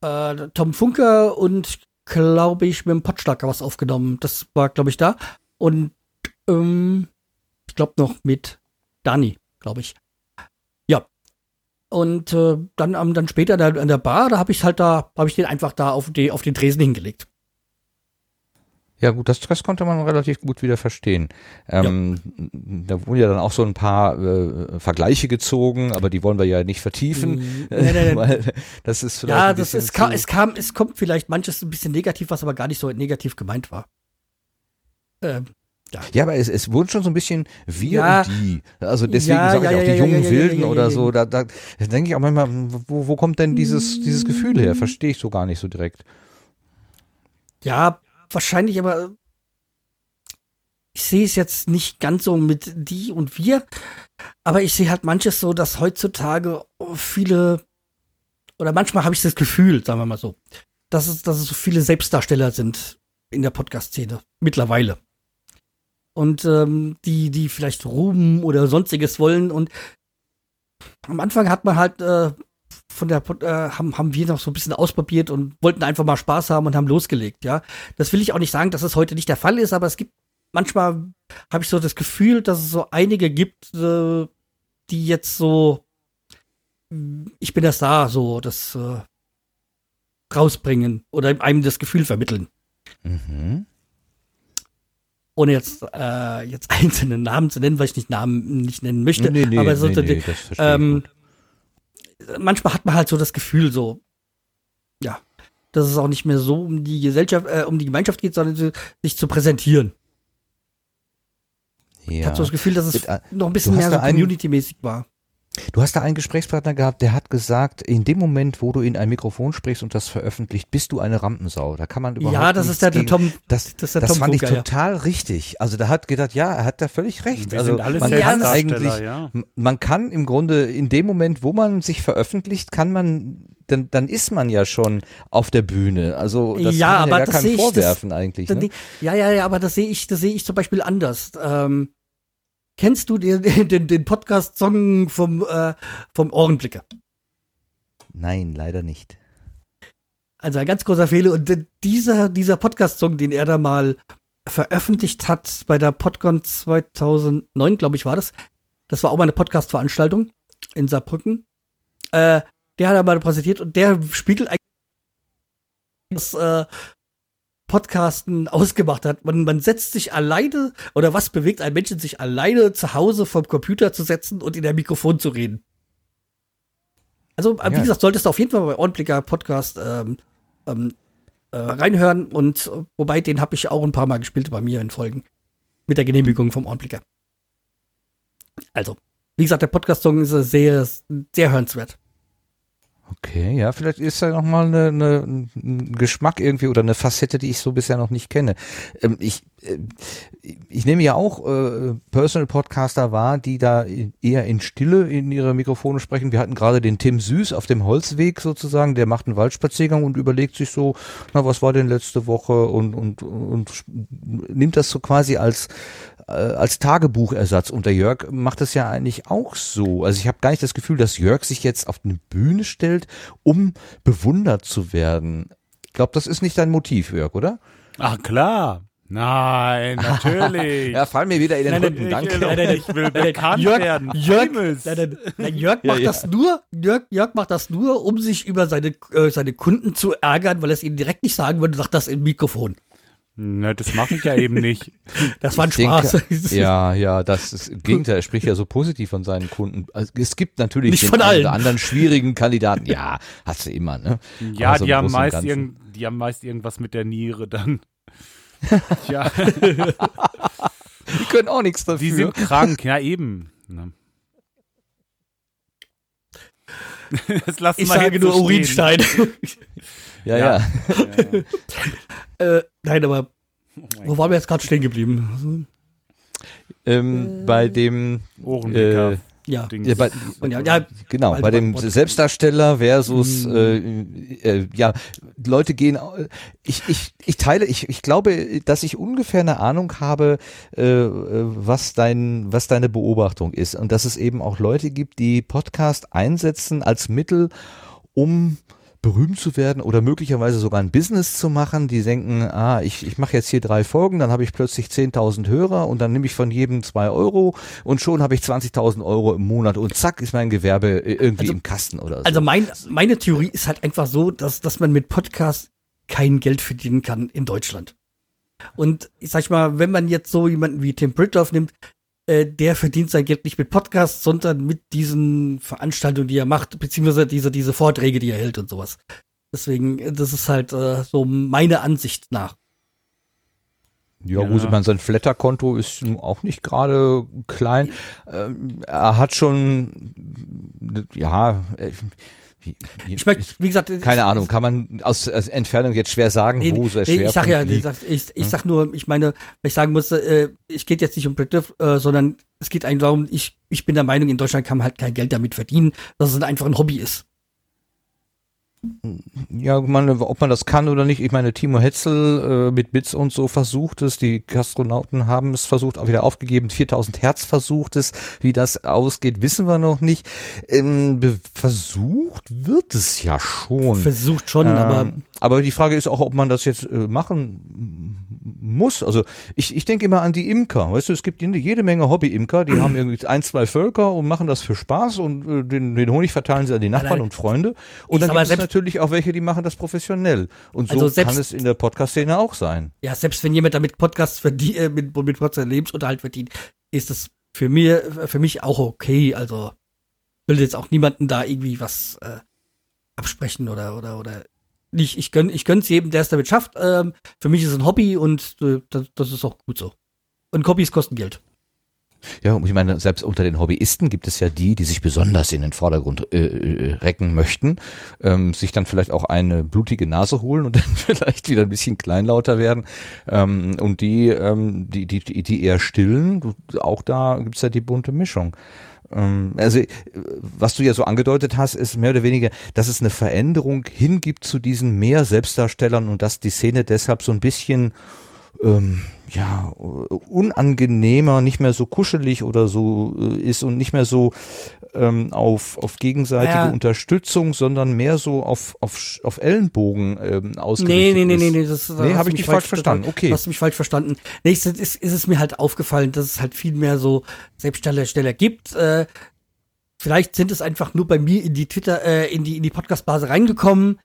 [SPEAKER 4] äh, Tom Funker und glaube ich mit dem Potschlager was aufgenommen. Das war, glaube ich, da. Und ähm, ich glaube noch mit Dani, glaube ich. Ja. Und äh, dann dann später an der Bar, da habe ich halt da, habe ich den einfach da auf, die, auf den Tresen hingelegt.
[SPEAKER 1] Ja gut, das, das konnte man relativ gut wieder verstehen. Ähm, Da wurden ja dann auch so ein paar äh, Vergleiche gezogen, aber die wollen wir ja nicht vertiefen.
[SPEAKER 4] Mm, nee, nee. <laughs>
[SPEAKER 1] weil das ist vielleicht
[SPEAKER 4] Ja,
[SPEAKER 1] ein
[SPEAKER 4] das ist, kam, es kam, es kommt vielleicht manches ein bisschen negativ, was aber gar nicht so negativ gemeint war. Ähm, ja.
[SPEAKER 1] Ja, aber es, es wurden schon so ein bisschen wir
[SPEAKER 4] Ja.
[SPEAKER 1] und die. Also deswegen
[SPEAKER 4] Ja,
[SPEAKER 1] sage
[SPEAKER 4] ja,
[SPEAKER 1] ich auch
[SPEAKER 4] ja,
[SPEAKER 1] die
[SPEAKER 4] ja,
[SPEAKER 1] jungen
[SPEAKER 4] ja, ja,
[SPEAKER 1] Wilden
[SPEAKER 4] ja, ja,
[SPEAKER 1] oder
[SPEAKER 4] ja.
[SPEAKER 1] so. Da, da, da denke ich auch manchmal, wo, wo kommt denn dieses, dieses Gefühl her? Verstehe ich so gar nicht so direkt.
[SPEAKER 4] Ja, wahrscheinlich, aber ich sehe es jetzt nicht ganz so mit die und wir, aber ich sehe halt manches so, dass heutzutage viele oder manchmal habe ich das Gefühl, sagen wir mal so, dass es, dass es so viele Selbstdarsteller sind in der Podcast-Szene mittlerweile. Und ähm, die, die vielleicht Ruhm oder sonstiges wollen. Und am Anfang hat man halt äh, von der äh, haben, haben wir noch so ein bisschen ausprobiert und wollten einfach mal Spaß haben und haben losgelegt, ja. Das will ich auch nicht sagen, dass es heute nicht der Fall ist, aber es gibt manchmal habe ich so das Gefühl, dass es so einige gibt, äh, die jetzt so ich bin das da, so das äh, rausbringen oder einem das Gefühl vermitteln.
[SPEAKER 1] Mhm.
[SPEAKER 4] Ohne jetzt, äh, jetzt <laughs> einzelne Namen zu nennen, weil ich nicht Namen nicht nennen möchte.
[SPEAKER 1] Nee, nee,
[SPEAKER 4] aber so,
[SPEAKER 1] nee, nee, das
[SPEAKER 4] ähm, manchmal hat man halt so das Gefühl, so, ja, dass es auch nicht mehr so um die Gesellschaft, äh, um die Gemeinschaft geht, sondern so, sich zu präsentieren. Ich
[SPEAKER 1] Ja.
[SPEAKER 4] habe so das Gefühl, dass es
[SPEAKER 1] Mit, äh,
[SPEAKER 4] noch ein bisschen mehr so community-mäßig war.
[SPEAKER 1] Du hast da einen Gesprächspartner gehabt, der hat gesagt, in dem Moment, wo du in ein Mikrofon sprichst und das veröffentlicht, bist du eine Rampensau. Da kann man überhaupt
[SPEAKER 4] Ja, das ist der, der Tom.
[SPEAKER 1] Das,
[SPEAKER 4] das ist der
[SPEAKER 1] das
[SPEAKER 4] Tom
[SPEAKER 1] fand ich
[SPEAKER 4] Funker, ja.
[SPEAKER 1] total richtig. Also da hat gedacht, ja, er hat da völlig recht.
[SPEAKER 3] Wir
[SPEAKER 1] also man kann eigentlich,
[SPEAKER 3] ja.
[SPEAKER 1] man kann im Grunde in dem Moment, wo man sich veröffentlicht, kann man, dann, dann ist man ja schon auf der Bühne. Also das
[SPEAKER 4] ja,
[SPEAKER 1] kann man
[SPEAKER 4] aber
[SPEAKER 1] ja
[SPEAKER 4] das
[SPEAKER 1] gar keinem
[SPEAKER 4] ich
[SPEAKER 1] vorwerfen
[SPEAKER 4] das,
[SPEAKER 1] eigentlich.
[SPEAKER 4] das-
[SPEAKER 1] Ne?
[SPEAKER 4] Ja, ja, ja, aber das sehe ich, das sehe ich zum Beispiel anders. Ähm, kennst du den, den, den Podcast-Song vom, äh, vom Ohrenblicker?
[SPEAKER 1] Nein, leider nicht.
[SPEAKER 4] Also ein ganz großer Fehler. Und dieser, dieser Podcast-Song, den er da mal veröffentlicht hat bei der Podcon 2009, glaube ich, war das. Das war auch mal eine Podcast-Veranstaltung in Saarbrücken. Äh, der hat er mal präsentiert und der spiegelt eigentlich das äh, Podcasten ausgemacht hat. Man, man setzt sich alleine oder was bewegt einen Menschen, sich alleine zu Hause vom Computer zu setzen und in der Mikrofon zu reden. Also, äh, wie
[SPEAKER 1] Ja.
[SPEAKER 4] gesagt, solltest du auf jeden Fall bei Ordentlicher Podcast ähm, ähm, äh, reinhören und äh, wobei den habe ich auch ein paar Mal gespielt bei mir in Folgen mit der Genehmigung vom Ohrenblicker. Also, wie gesagt, der Podcast-Song ist sehr, sehr hörenswert.
[SPEAKER 1] Okay, ja, vielleicht ist da nochmal eine, eine, ein Geschmack irgendwie oder eine Facette, die ich so bisher noch nicht kenne. Ähm, ich, äh, ich nehme ja auch äh, Personal Podcaster wahr, die da eher in Stille in ihre Mikrofone sprechen. Wir hatten gerade den Tim Süß auf dem Holzweg sozusagen, der macht einen Waldspaziergang und überlegt sich so, na, was war denn letzte Woche und, und, und nimmt das so quasi als als Tagebuchersatz. Und der Jörg macht das ja eigentlich auch so. Also ich habe gar nicht das Gefühl, dass Jörg sich jetzt auf eine Bühne stellt, um bewundert zu werden. Ich glaube, das ist nicht dein Motiv, Jörg, oder?
[SPEAKER 3] Ach klar. Nein, <laughs> natürlich.
[SPEAKER 1] ja, fall mir wieder in den
[SPEAKER 4] Nein,
[SPEAKER 1] Rücken, danke.
[SPEAKER 4] nein, nein,
[SPEAKER 3] Ich will <laughs> bekannt
[SPEAKER 4] Jörg,
[SPEAKER 3] werden.
[SPEAKER 4] Jörg, nein, nein, nein, Jörg macht
[SPEAKER 1] ja.
[SPEAKER 4] das nur, Jörg, Jörg macht das nur, um sich über seine, äh, seine Kunden zu ärgern, weil er es ihnen direkt nicht sagen würde, sagt das im Mikrofon.
[SPEAKER 3] Na, das mache ich ja eben nicht. <laughs>
[SPEAKER 4] Das war ein
[SPEAKER 1] Ich denke,
[SPEAKER 4] Spaß. <laughs>
[SPEAKER 1] ja, ja, das ist im Gegenteil. Er spricht ja so positiv von seinen Kunden. Also, es gibt natürlich
[SPEAKER 4] Nicht
[SPEAKER 1] den
[SPEAKER 4] von allen.
[SPEAKER 1] anderen schwierigen Kandidaten. Ja, hast du immer, ne?
[SPEAKER 3] Ja,
[SPEAKER 1] so
[SPEAKER 3] die, haben meist irgend, die haben meist irgendwas mit der Niere dann. <laughs> Tja,
[SPEAKER 1] Die können auch nichts dafür.
[SPEAKER 3] die sind krank, ja eben. Ne. Das lassen
[SPEAKER 4] Ich
[SPEAKER 3] wir
[SPEAKER 4] sage nur
[SPEAKER 3] so stehen.
[SPEAKER 4] Urinstein.
[SPEAKER 1] Ja, ja.
[SPEAKER 3] Ja. <laughs>
[SPEAKER 4] äh, nein, aber
[SPEAKER 3] Oh
[SPEAKER 4] wo waren wir jetzt gerade stehen geblieben?
[SPEAKER 1] Ähm, bei dem
[SPEAKER 3] Ohrenblicker.
[SPEAKER 1] äh,
[SPEAKER 4] Ja.
[SPEAKER 1] Ja, bei,
[SPEAKER 4] Und ja, ja,
[SPEAKER 1] genau,
[SPEAKER 4] also
[SPEAKER 1] bei dem Selbstdarsteller versus
[SPEAKER 4] Hm.
[SPEAKER 1] äh, äh, ja, Leute gehen äh, ich, ich, ich teile, ich, ich glaube, dass ich ungefähr eine Ahnung habe, äh, äh, was dein, was deine Beobachtung ist. Und dass es eben auch Leute gibt, die Podcast einsetzen als Mittel, um berühmt zu werden oder möglicherweise sogar ein Business zu machen, die denken, ah, ich, ich mache jetzt hier drei Folgen, dann habe ich plötzlich 10.000 Hörer und dann nehme ich von jedem zwei Euro und schon habe ich 20.000 Euro im Monat und zack ist mein Gewerbe äh, irgendwie
[SPEAKER 4] Also-
[SPEAKER 1] im Kasten oder so.
[SPEAKER 4] Also mein, meine Theorie ist halt einfach so, dass, dass man mit Podcast kein Geld verdienen kann in Deutschland. Und ich sag mal, wenn man jetzt so jemanden wie Tim Britloff nimmt, äh, der verdient sein Geld nicht mit Podcasts, sondern mit diesen Veranstaltungen, die er macht, beziehungsweise diese, diese Vorträge, die er hält und sowas. Deswegen, äh, das ist halt äh, so meine Ansicht nach.
[SPEAKER 1] Ja,
[SPEAKER 3] Ja.
[SPEAKER 1] gut, ich meine, sein Flatter-Konto ist nun auch nicht gerade klein. Ähm, er hat schon, ja, äh, wie, wie,
[SPEAKER 4] Ich meine, wie gesagt,
[SPEAKER 1] keine Ahnung, kann man aus, aus Entfernung jetzt schwer sagen,
[SPEAKER 4] Nee,
[SPEAKER 1] wo sein
[SPEAKER 4] nee, ich sag ja, ich sag, ich, ich sag nur, ich meine, weil ich sagen musste, äh, es geht jetzt nicht um Britloff, äh, sondern es geht eigentlich darum, ich, ich bin der Meinung, in Deutschland kann man halt kein Geld damit verdienen, dass es einfach ein Hobby ist.
[SPEAKER 1] Ja, man, ob man das kann oder nicht. Ich meine, Timo Hetzel äh, mit Bits und so versucht es. Die Gastronauten haben es versucht, auch wieder aufgegeben. 4000 Hertz versucht es. Wie das ausgeht, wissen wir noch nicht. Ähm, versucht wird es ja schon.
[SPEAKER 4] Versucht schon,
[SPEAKER 1] Ähm,
[SPEAKER 4] aber
[SPEAKER 1] aber die Frage ist auch, ob man das jetzt äh, machen muss. Also ich, ich denke immer an die Imker. Weißt du, es gibt jede, Menge Hobby-Imker, die haben irgendwie ein, zwei Völker und machen das für Spaß und äh, den, den Honig verteilen sie an die Nachbarn
[SPEAKER 4] Nein,
[SPEAKER 1] und Freunde. Und dann gibt es natürlich auch welche, die machen das professionell. Und so
[SPEAKER 4] Also selbst-
[SPEAKER 1] kann es in der Podcast-Szene auch sein.
[SPEAKER 4] ja, selbst wenn jemand damit Podcasts verdient, äh, mit, mit Podcasts Lebensunterhalt verdient, ist es für mir, für mich auch okay. Also will jetzt auch niemanden da irgendwie was äh, absprechen oder oder oder nicht. Ich gönn, ich gönn's jedem, der es damit schafft. Ähm, für mich ist es ein Hobby und äh, das, das ist auch gut so. Und Hobbys kosten Geld.
[SPEAKER 1] Ja, und ich meine, selbst unter den Hobbyisten gibt es ja die, die sich besonders in den Vordergrund äh, äh, recken möchten, ähm, sich dann vielleicht auch eine blutige Nase holen und <laughs> dann vielleicht wieder ein bisschen kleinlauter werden. Ähm, und die, ähm, die, die, die, eher stillen, auch da gibt's ja die bunte Mischung. Ähm, also, äh, was du ja so angedeutet hast, ist mehr oder weniger, dass es eine Veränderung hingibt zu diesen mehr Selbstdarstellern und dass die Szene deshalb so ein bisschen ähm, ja, unangenehmer, nicht mehr so kuschelig oder so äh, ist und nicht mehr so ähm, auf, auf gegenseitige
[SPEAKER 4] Ja.
[SPEAKER 1] Unterstützung, sondern mehr so auf, auf, auf Ellenbogen ähm,
[SPEAKER 4] Nee,
[SPEAKER 1] ausgerichtet
[SPEAKER 4] nee, nee,
[SPEAKER 1] ist.
[SPEAKER 4] nee, nee, das
[SPEAKER 1] Nee, habe ich
[SPEAKER 4] mich
[SPEAKER 1] dich falsch verstanden. Okay.
[SPEAKER 4] Hast du mich falsch verstanden. Nee, es ist, ist es mir halt aufgefallen, dass es halt viel mehr so Selbstdarsteller gibt. Äh, vielleicht sind es einfach nur bei mir in die Twitter, äh, in die, in die Podcast-Base reingekommen.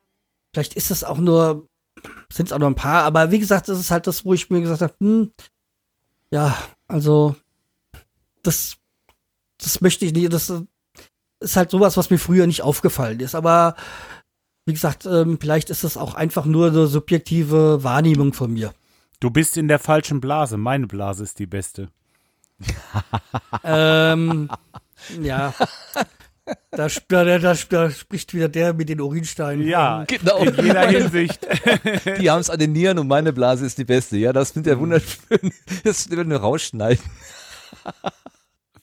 [SPEAKER 4] Vielleicht ist es auch nur, sind es auch nur ein paar, aber wie gesagt, das ist halt das, wo ich mir gesagt habe, hm, ja, also, das, das möchte ich nicht, das ist halt sowas, was mir früher nicht aufgefallen ist, aber wie gesagt, ähm, vielleicht ist es auch einfach nur eine subjektive Wahrnehmung von mir.
[SPEAKER 3] Du bist in der falschen Blase. Meine Blase ist die beste.
[SPEAKER 4] ähm, ja. Da, da, da, da spricht wieder der mit den Urinsteinen.
[SPEAKER 3] Ja,
[SPEAKER 1] Genau.
[SPEAKER 3] in jeder Hinsicht. <laughs>
[SPEAKER 1] Die haben es an den Nieren und meine Blase ist die beste. Ja, das findet er wunderschön. <laughs> Das werden wir rausschneiden.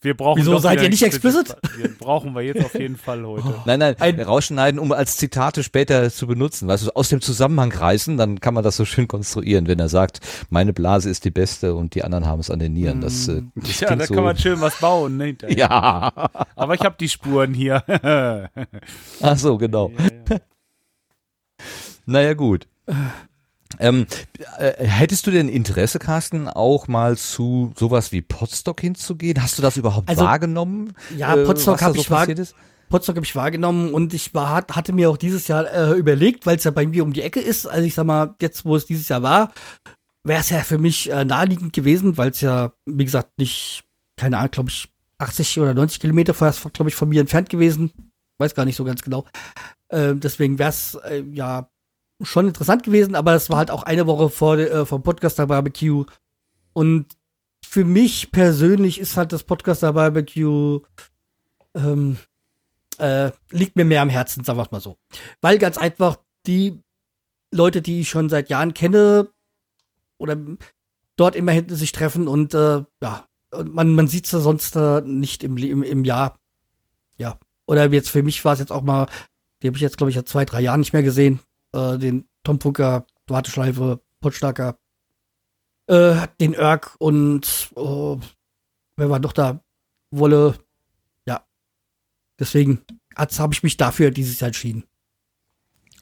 [SPEAKER 3] Wir brauchen
[SPEAKER 4] Wieso, seid ihr nicht explicit?
[SPEAKER 3] Wir brauchen wir jetzt auf jeden Fall heute. <laughs>
[SPEAKER 1] Nein, nein, rausschneiden, um als Zitate später zu benutzen. Weißt du, aus dem Zusammenhang reißen, dann kann man das so schön konstruieren, wenn er sagt, meine Blase ist die beste und die anderen haben es an den Nieren. Das, äh, das
[SPEAKER 3] Ja, da
[SPEAKER 1] so,
[SPEAKER 3] kann man schön was bauen. Ne.
[SPEAKER 1] Ja.
[SPEAKER 3] Aber ich habe die Spuren hier. <laughs>
[SPEAKER 1] Ach so, genau. Naja, <laughs> gut. Ähm, äh, hättest du denn Interesse, Carsten, auch mal zu sowas wie Podstock hinzugehen? Hast du das überhaupt
[SPEAKER 4] Also,
[SPEAKER 1] wahrgenommen?
[SPEAKER 4] Ja,
[SPEAKER 1] äh,
[SPEAKER 4] Potsdok habe
[SPEAKER 1] so
[SPEAKER 4] ich, wahr,
[SPEAKER 1] passiert ist?
[SPEAKER 4] Potsdok hab ich wahrgenommen und ich war, hat- hatte mir auch dieses Jahr äh, überlegt, weil es ja bei mir um die Ecke ist. Also ich sag mal, jetzt wo es dieses Jahr war, wäre es ja für mich äh, naheliegend gewesen, weil es ja, wie gesagt, nicht, keine Ahnung, glaube ich, 80 oder 90 Kilometer glaube ich, von mir entfernt gewesen. Weiß gar nicht so ganz genau. Äh, deswegen wäre es ja schon interessant gewesen, aber es war halt auch eine Woche vor äh, vom Podcaster Barbecue. Und für mich persönlich ist halt das Podcaster Barbecue ähm, äh, liegt mir mehr am Herzen, sagen wir mal so. Weil ganz einfach die Leute, die ich schon seit Jahren kenne, oder dort immer hinten sich treffen und äh, ja, man, man sieht sie sonst äh, nicht im, im, im Jahr. Ja. Oder jetzt für mich war es jetzt auch mal, die habe ich jetzt, glaube ich, seit zwei, drei Jahren nicht mehr gesehen. Äh, den Tom Funker, Warteschleife, Pottstarker, äh, den Örk und oh, wer war doch da? Wolle, ja. Deswegen habe ich mich dafür dieses Jahr entschieden.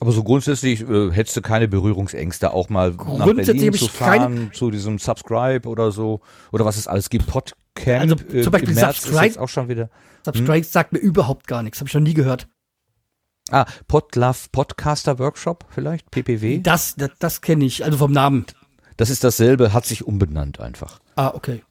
[SPEAKER 1] Aber so grundsätzlich äh, hättest du keine Berührungsängste, auch mal nach Berlin zu fahren, zu diesem Subscribe oder so, oder was es alles gibt, Podcamp
[SPEAKER 4] Also,
[SPEAKER 1] äh,
[SPEAKER 4] zum Beispiel
[SPEAKER 1] im März ist
[SPEAKER 4] Subscribe-
[SPEAKER 1] jetzt auch schon wieder.
[SPEAKER 4] Substrike sagt mir überhaupt gar nichts, habe ich noch nie gehört.
[SPEAKER 1] Ah, Podlove Podcaster Workshop vielleicht, PPW?
[SPEAKER 4] Das, das, das kenne ich, also vom Namen.
[SPEAKER 1] Das ist dasselbe, hat sich umbenannt einfach.
[SPEAKER 4] Ah, okay.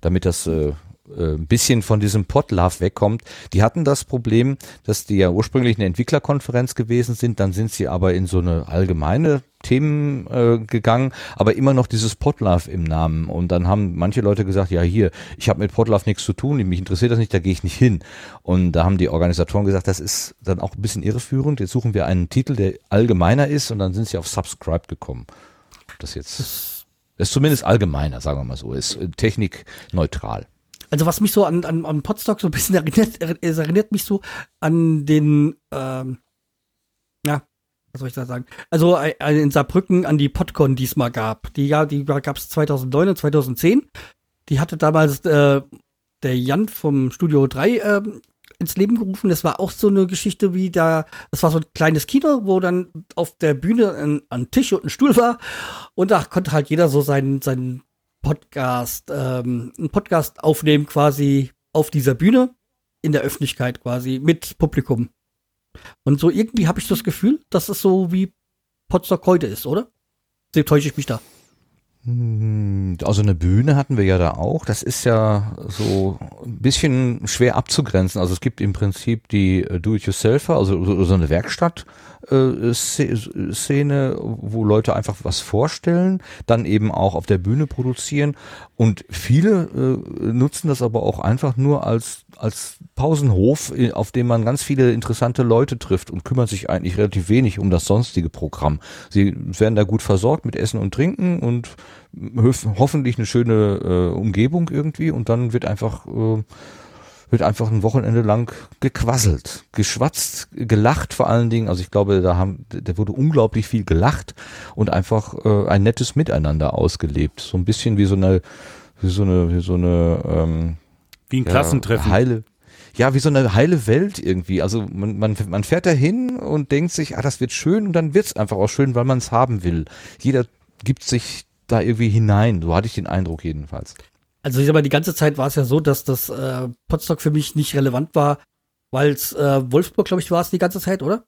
[SPEAKER 1] damit das äh, äh, ein bisschen von diesem Podlove wegkommt. Die hatten das Problem, dass die ja ursprünglich eine Entwicklerkonferenz gewesen sind, dann sind sie aber in so eine allgemeine Themen äh, gegangen, aber immer noch dieses Podlove im Namen. Und dann haben manche Leute gesagt, ja hier, ich habe mit Podlove nichts zu tun, mich interessiert das nicht, da gehe ich nicht hin. Und da haben die Organisatoren gesagt, das ist dann auch ein bisschen irreführend. Jetzt suchen wir einen Titel, der allgemeiner ist und dann sind sie auf Subscribe gekommen. Das jetzt ist zumindest allgemeiner, sagen wir mal so, ist äh, technikneutral.
[SPEAKER 4] Also was mich so an, an, an Podstock so ein bisschen erinnert, er- es erinnert mich so an den, ähm, ja, was soll ich da sagen? Also äh, äh, in Saarbrücken an die Podcon, die es mal gab. Die, ja, die gab es 2009 und 2010. Die hatte damals äh, der Jan vom Studio 3 ähm, ins Leben gerufen. Das war auch so eine Geschichte wie da, das war so ein kleines Kino, wo dann auf der Bühne ein, ein Tisch und ein Stuhl war. Und da konnte halt jeder so seinen, seinen Podcast, ähm, einen Podcast aufnehmen quasi auf dieser Bühne in der Öffentlichkeit quasi mit Publikum. Und so irgendwie habe ich das Gefühl, dass es so wie Potsdok heute ist, oder? Täusche ich mich da.
[SPEAKER 1] Hm, Also eine Bühne hatten wir ja da auch. Das ist ja so ein bisschen schwer abzugrenzen. Also es gibt im Prinzip die äh, Do-it-yourselfer, also so eine Werkstatt. äh, wo Leute einfach was vorstellen, dann eben auch auf der Bühne produzieren und viele äh, nutzen das aber auch einfach nur als als Pausenhof, auf dem man ganz viele interessante Leute trifft und kümmert sich eigentlich relativ wenig um das sonstige Programm. Sie werden da gut versorgt mit Essen und Trinken und hoffentlich eine schöne äh, Umgebung irgendwie und dann wird einfach äh, wird einfach ein Wochenende lang gequasselt, geschwatzt, gelacht vor allen Dingen. Also ich glaube, da haben, da wurde unglaublich viel gelacht und einfach äh, ein nettes Miteinander ausgelebt. So ein bisschen wie so eine, wie so eine, wie so eine, ähm,
[SPEAKER 3] Wie ein Klassentreffen.
[SPEAKER 1] Heile, ja, wie so eine heile Welt irgendwie. Also man, man, man fährt dahin und denkt sich, ah, das wird schön und dann wird's einfach auch schön, weil man es haben will. Jeder gibt sich da irgendwie hinein. So hatte ich den Eindruck jedenfalls.
[SPEAKER 4] Also ich sag mal, die ganze Zeit war es ja so, dass das äh, Potsdok für mich nicht relevant war, weil es äh, Wolfsburg, glaube ich, war es die ganze Zeit, oder?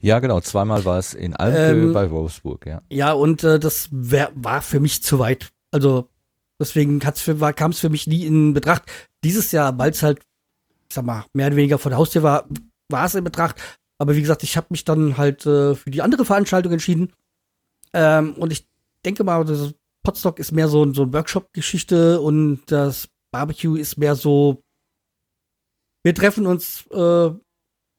[SPEAKER 1] Ja, genau. Zweimal war es in Almke
[SPEAKER 4] Ähm,
[SPEAKER 1] bei Wolfsburg, ja.
[SPEAKER 4] Ja, und äh, das wär, war für mich zu weit. Also deswegen kam es für mich nie in Betracht. Dieses Jahr, weil es halt, ich sag mal, mehr oder weniger vor der Haustür war, war es in Betracht. Aber wie gesagt, ich habe mich dann halt äh, für die andere Veranstaltung entschieden. Ähm, und ich denke mal, das Potstock ist mehr so, so eine Workshop-Geschichte und das Barbecue ist mehr so, wir treffen uns, äh,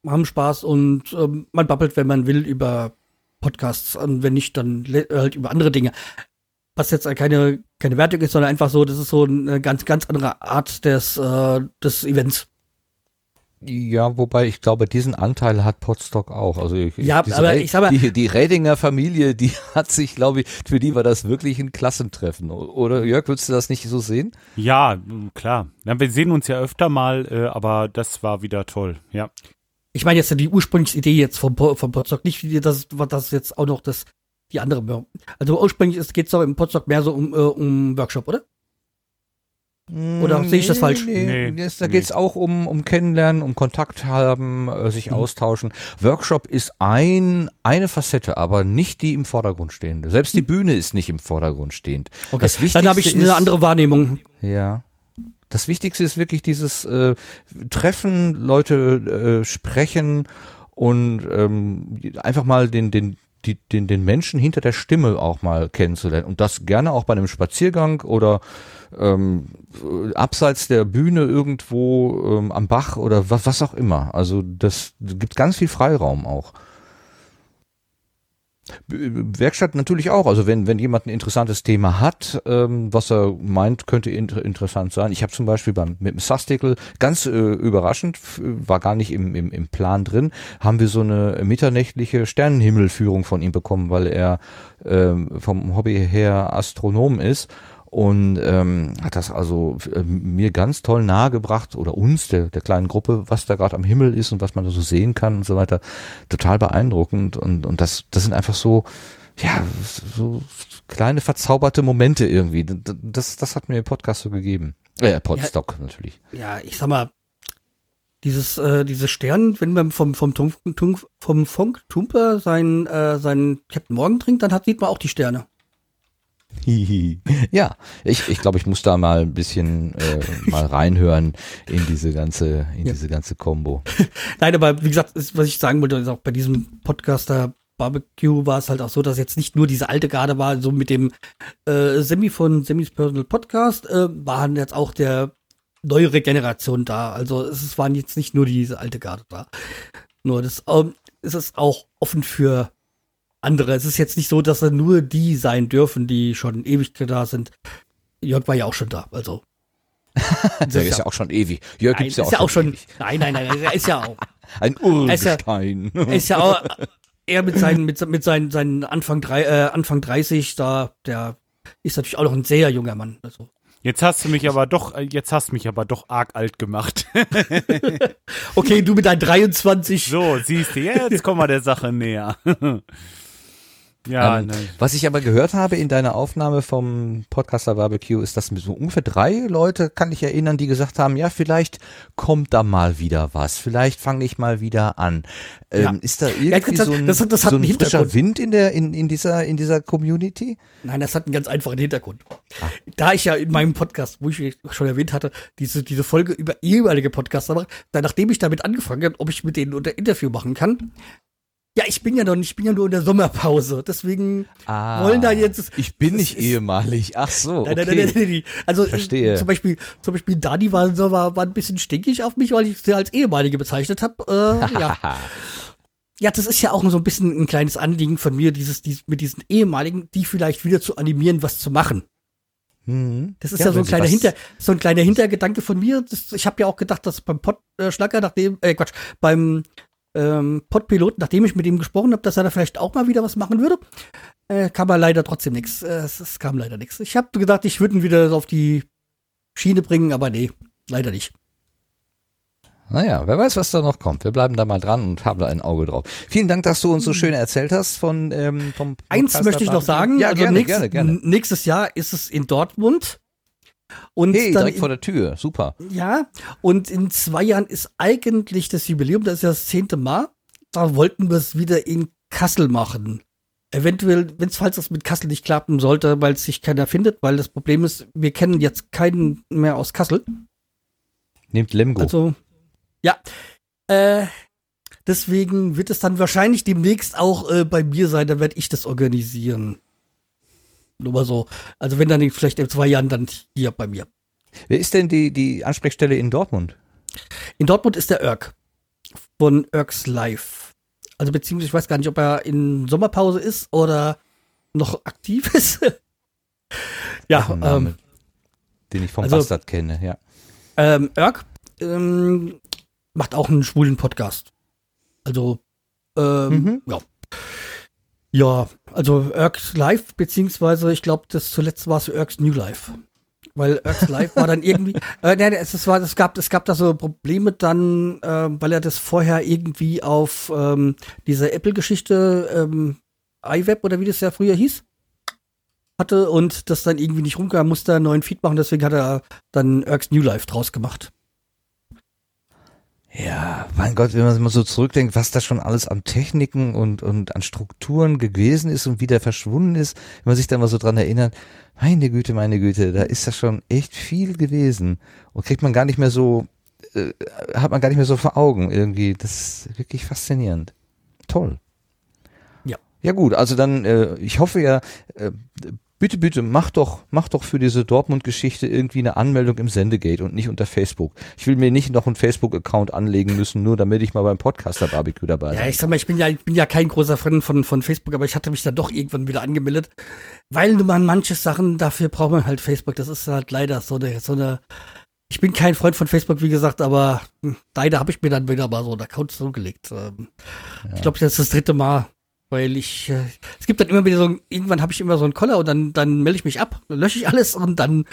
[SPEAKER 4] haben Spaß und ähm, man babbelt, wenn man will, über Podcasts und wenn nicht, dann halt über andere Dinge. Was jetzt keine, keine Wertung ist, sondern einfach so, das ist so eine ganz, ganz andere Art des, äh, des Events.
[SPEAKER 1] Ja, wobei ich glaube, diesen Anteil hat Potsdok auch. Also ich,
[SPEAKER 4] Ja, aber ich sag mal-
[SPEAKER 1] die, die Redinger Familie, die <laughs> hat sich, glaube ich, für die war das wirklich ein Klassentreffen. Oder Jörg, würdest du das nicht so sehen?
[SPEAKER 3] Ja, klar. Ja, wir sehen uns ja öfter mal, äh, aber das war wieder toll. Ja.
[SPEAKER 4] Ich meine jetzt die ursprüngliche Idee jetzt vom, Po- vom Potsdok, nicht wie das, was das jetzt auch noch das, die andere. Also ursprünglich geht es doch im Potsdok mehr so um, äh, um Workshop, oder? Oder sehe ich das falsch?
[SPEAKER 1] Nee,
[SPEAKER 3] Nee,
[SPEAKER 1] da
[SPEAKER 3] nee.
[SPEAKER 1] geht's auch um, um Kennenlernen, um Kontakt haben, äh, sich austauschen. Workshop ist ein, eine Facette, aber nicht die im Vordergrund stehende. Selbst die Bühne ist nicht im Vordergrund stehend.
[SPEAKER 4] Okay,
[SPEAKER 1] Das
[SPEAKER 4] dann habe ich
[SPEAKER 1] Wichtigste
[SPEAKER 4] eine
[SPEAKER 1] ist-
[SPEAKER 4] andere Wahrnehmung.
[SPEAKER 1] Ja. Das Wichtigste ist wirklich dieses äh, Treffen, Leute äh, sprechen und ähm, einfach mal den, den, die, den, den Menschen hinter der Stimme auch mal kennenzulernen. Und das gerne auch bei einem Spaziergang oder ähm, äh, abseits der Bühne irgendwo ähm, am Bach oder was, was auch immer. Also das gibt ganz viel Freiraum auch. B- Werkstatt natürlich auch. Also wenn, wenn jemand ein interessantes Thema hat, ähm, was er meint, könnte inter interessant sein. Ich habe zum Beispiel beim mit dem Sastikel ganz äh, überraschend, war gar nicht im, im, im Plan drin, haben wir so eine mitternächtliche Sternenhimmelführung von ihm bekommen, weil er ähm, vom Hobby her Astronom ist und ähm, hat das also äh, mir ganz toll nahegebracht oder uns, der, der kleinen Gruppe, was da gerade am Himmel ist und was man da so sehen kann und so weiter. Total beeindruckend und, und das, das sind einfach so, ja, so kleine verzauberte Momente irgendwie. Das, das hat mir der Podcast so gegeben. Äh, Podstock natürlich.
[SPEAKER 4] Ja, ich sag mal, dieses, äh, diese Stern, wenn man vom, vom, Tum, Tum, vom Funk Tumper seinen, äh, seinen Captain Morgan trinkt, dann hat, sieht man auch die Sterne.
[SPEAKER 1] Ja, ich, ich glaube, ich muss da mal ein bisschen äh, mal reinhören in diese ganze, in
[SPEAKER 4] Ja.
[SPEAKER 1] diese ganze Combo. <laughs>
[SPEAKER 4] Nein, aber wie gesagt, ist, was ich sagen wollte, ist auch bei diesem Podcaster Barbecue war es halt auch so, dass jetzt nicht nur diese alte Garde war, so mit dem äh, Semi von Semis Personal Podcast, äh, waren jetzt auch der neuere Generation da. Also es es waren jetzt nicht nur diese alte Garde da. Nur das ähm, es ist auch offen für andere. Es ist jetzt nicht so, dass da nur die sein dürfen, die schon ewig da sind. Jörg war ja auch schon da, also. <laughs>
[SPEAKER 1] Der ist ja auch schon ewig. Jörg
[SPEAKER 4] Nein,
[SPEAKER 1] gibt's ja
[SPEAKER 4] ist
[SPEAKER 1] auch
[SPEAKER 4] ja auch
[SPEAKER 1] schon ewig.
[SPEAKER 4] Nein, nein, nein, er ist ja auch. <laughs>
[SPEAKER 1] Ein
[SPEAKER 4] Er ist ja-
[SPEAKER 1] Urgestein.
[SPEAKER 4] Er ist ja auch er mit seinen mit, mit seinen, seinen Anfang drei, äh, Anfang 30 da der ist natürlich auch noch ein sehr junger Mann. Also
[SPEAKER 3] Jetzt hast du mich aber doch, äh, jetzt hast du mich aber doch arg alt gemacht. <laughs>
[SPEAKER 4] okay, du mit deinen 23.
[SPEAKER 3] So, siehst du, jetzt kommen wir der Sache näher. Ja,
[SPEAKER 1] ähm,
[SPEAKER 3] ne.
[SPEAKER 1] Was ich aber gehört habe in deiner Aufnahme vom Podcaster Barbecue, ist, dass so ungefähr drei Leute, kann ich erinnern, die gesagt haben, ja, vielleicht kommt da mal wieder was, vielleicht fange ich mal wieder an. Ähm,
[SPEAKER 4] Ja.
[SPEAKER 1] Ist da
[SPEAKER 4] Ja,
[SPEAKER 1] irgendwie
[SPEAKER 4] das-
[SPEAKER 1] so ein,
[SPEAKER 4] das das
[SPEAKER 1] so ein frischer. Wind in der in, in dieser in dieser Community?
[SPEAKER 4] Nein, das hat einen ganz einfachen Hintergrund.
[SPEAKER 1] Ah.
[SPEAKER 4] Da ich ja in meinem Podcast, wo ich schon erwähnt hatte, diese, diese Folge über ehemalige Podcaster mache, dann nachdem ich damit angefangen habe, ob ich mit denen unter Interview machen kann, ja, ich bin ja noch nicht, ich bin ja nur in der Sommerpause. Deswegen
[SPEAKER 1] Ah,
[SPEAKER 4] wollen da jetzt.
[SPEAKER 1] Ich bin nicht
[SPEAKER 4] ist-
[SPEAKER 1] ehemalig. Ach so, okay.
[SPEAKER 4] Nein, nein, nein, nein, nein. Also äh,
[SPEAKER 1] Verstehe.
[SPEAKER 4] zum Beispiel, zum Beispiel Dani war, so- war, war ein bisschen stinkig auf mich, weil ich sie als ehemalige bezeichnet habe. Äh, ja. <laughs> ja, das ist ja auch so ein bisschen ein kleines Anliegen von mir, dieses, dieses mit diesen ehemaligen, die vielleicht wieder zu animieren, was zu machen.
[SPEAKER 1] Mhm.
[SPEAKER 4] Das ist ja, so
[SPEAKER 1] wenn
[SPEAKER 4] ein kleiner Hinter, so ein kleiner Hintergedanke von mir. Das, ich habe ja auch gedacht, dass beim Pod-Schlacker, nachdem, äh, Quatsch, beim ähm, Podpilot, nachdem ich mit ihm gesprochen habe, dass er da vielleicht auch mal wieder was machen würde, äh, kam aber leider trotzdem nichts. Äh, es, es kam leider nichts. Ich habe gedacht, ich würde ihn wieder auf die Schiene bringen, aber nee, leider nicht.
[SPEAKER 1] Naja, wer weiß, was da noch kommt. Wir bleiben da mal dran und haben da ein Auge drauf. Vielen Dank, dass du uns so schön erzählt hast von ähm, vom
[SPEAKER 4] Eins möchte ich noch sagen.
[SPEAKER 1] Ja,
[SPEAKER 4] also
[SPEAKER 1] gerne,
[SPEAKER 4] nächst-
[SPEAKER 1] gerne, gerne.
[SPEAKER 4] Nächstes Jahr ist es in Dortmund. Und
[SPEAKER 1] Hey,
[SPEAKER 4] dann
[SPEAKER 1] direkt vor der Tür. Super.
[SPEAKER 4] Ja, und in zwei Jahren ist eigentlich das Jubiläum, das ist ja das zehnte Mal. Da wollten wir es wieder in Kassel machen. Eventuell, wenn es falls das mit Kassel nicht klappen sollte, weil es sich keiner findet, weil das Problem ist, wir kennen jetzt keinen mehr aus Kassel.
[SPEAKER 1] Nehmt Lemgo.
[SPEAKER 4] Also, ja. Äh, Deswegen wird es dann wahrscheinlich demnächst auch äh, bei mir sein, dann werde ich das organisieren. Nur mal so. Also wenn dann vielleicht in zwei Jahren dann hier bei mir.
[SPEAKER 1] Wer ist denn die, die Ansprechstelle in Dortmund?
[SPEAKER 4] In Dortmund ist der Irk von Irks Live. Also beziehungsweise ich weiß gar nicht, ob er in Sommerpause ist oder noch aktiv <laughs> ist. ja,
[SPEAKER 1] ein Name,
[SPEAKER 4] ähm,
[SPEAKER 1] den ich vom
[SPEAKER 4] also-
[SPEAKER 1] Bastard kenne, ja.
[SPEAKER 4] ähm, Irk ähm, macht auch einen schwulen Podcast. Also, ähm,
[SPEAKER 1] Mhm.
[SPEAKER 4] ja. Ja, also Irks Live, beziehungsweise ich glaube, das zuletzt war es Irks New Life. Weil Irks Live war dann irgendwie, <laughs> äh, nein, es, es war, es gab, es gab da so Probleme dann, äh, weil er das vorher irgendwie auf ähm, diese Apple-Geschichte, ähm, iWeb oder wie das ja früher hieß, hatte und das dann irgendwie nicht rumkam, musste er einen neuen Feed machen, deswegen hat er dann Irks New Life draus gemacht.
[SPEAKER 1] Ja, mein Gott, wenn man mal so zurückdenkt, was da schon alles an Techniken und, und an Strukturen gewesen ist und wieder verschwunden ist, wenn man sich da mal so dran erinnert, meine Güte, meine Güte, da ist das schon echt viel gewesen und kriegt man gar nicht mehr so, äh, hat man gar nicht mehr so vor Augen irgendwie. Das ist wirklich faszinierend. Toll.
[SPEAKER 4] Ja.
[SPEAKER 1] Ja gut, also dann, äh, ich hoffe ja, äh, bitte, bitte, mach doch, mach doch für diese Dortmund-Geschichte irgendwie eine Anmeldung im Sendegate und nicht unter Facebook. Ich will mir nicht noch einen Facebook-Account anlegen müssen, nur damit ich mal beim Podcaster-Barbecue dabei
[SPEAKER 4] Ja,
[SPEAKER 1] bin.
[SPEAKER 4] ich sag mal, ich bin ja, ich bin ja kein großer Fan von, von Facebook, aber ich hatte mich da doch irgendwann wieder angemeldet, weil man manche Sachen, dafür braucht man halt Facebook. Das ist halt leider so eine, so eine, ich bin kein Freund von Facebook, wie gesagt, aber hm, leider habe ich mir dann wieder mal so einen Account zugelegt. Ähm, Ich glaube, das ist das dritte Mal, weil ich, äh, es gibt dann immer wieder so, ein- irgendwann habe ich immer so einen Koller und dann, dann melde ich mich ab, dann lösche ich alles und dann,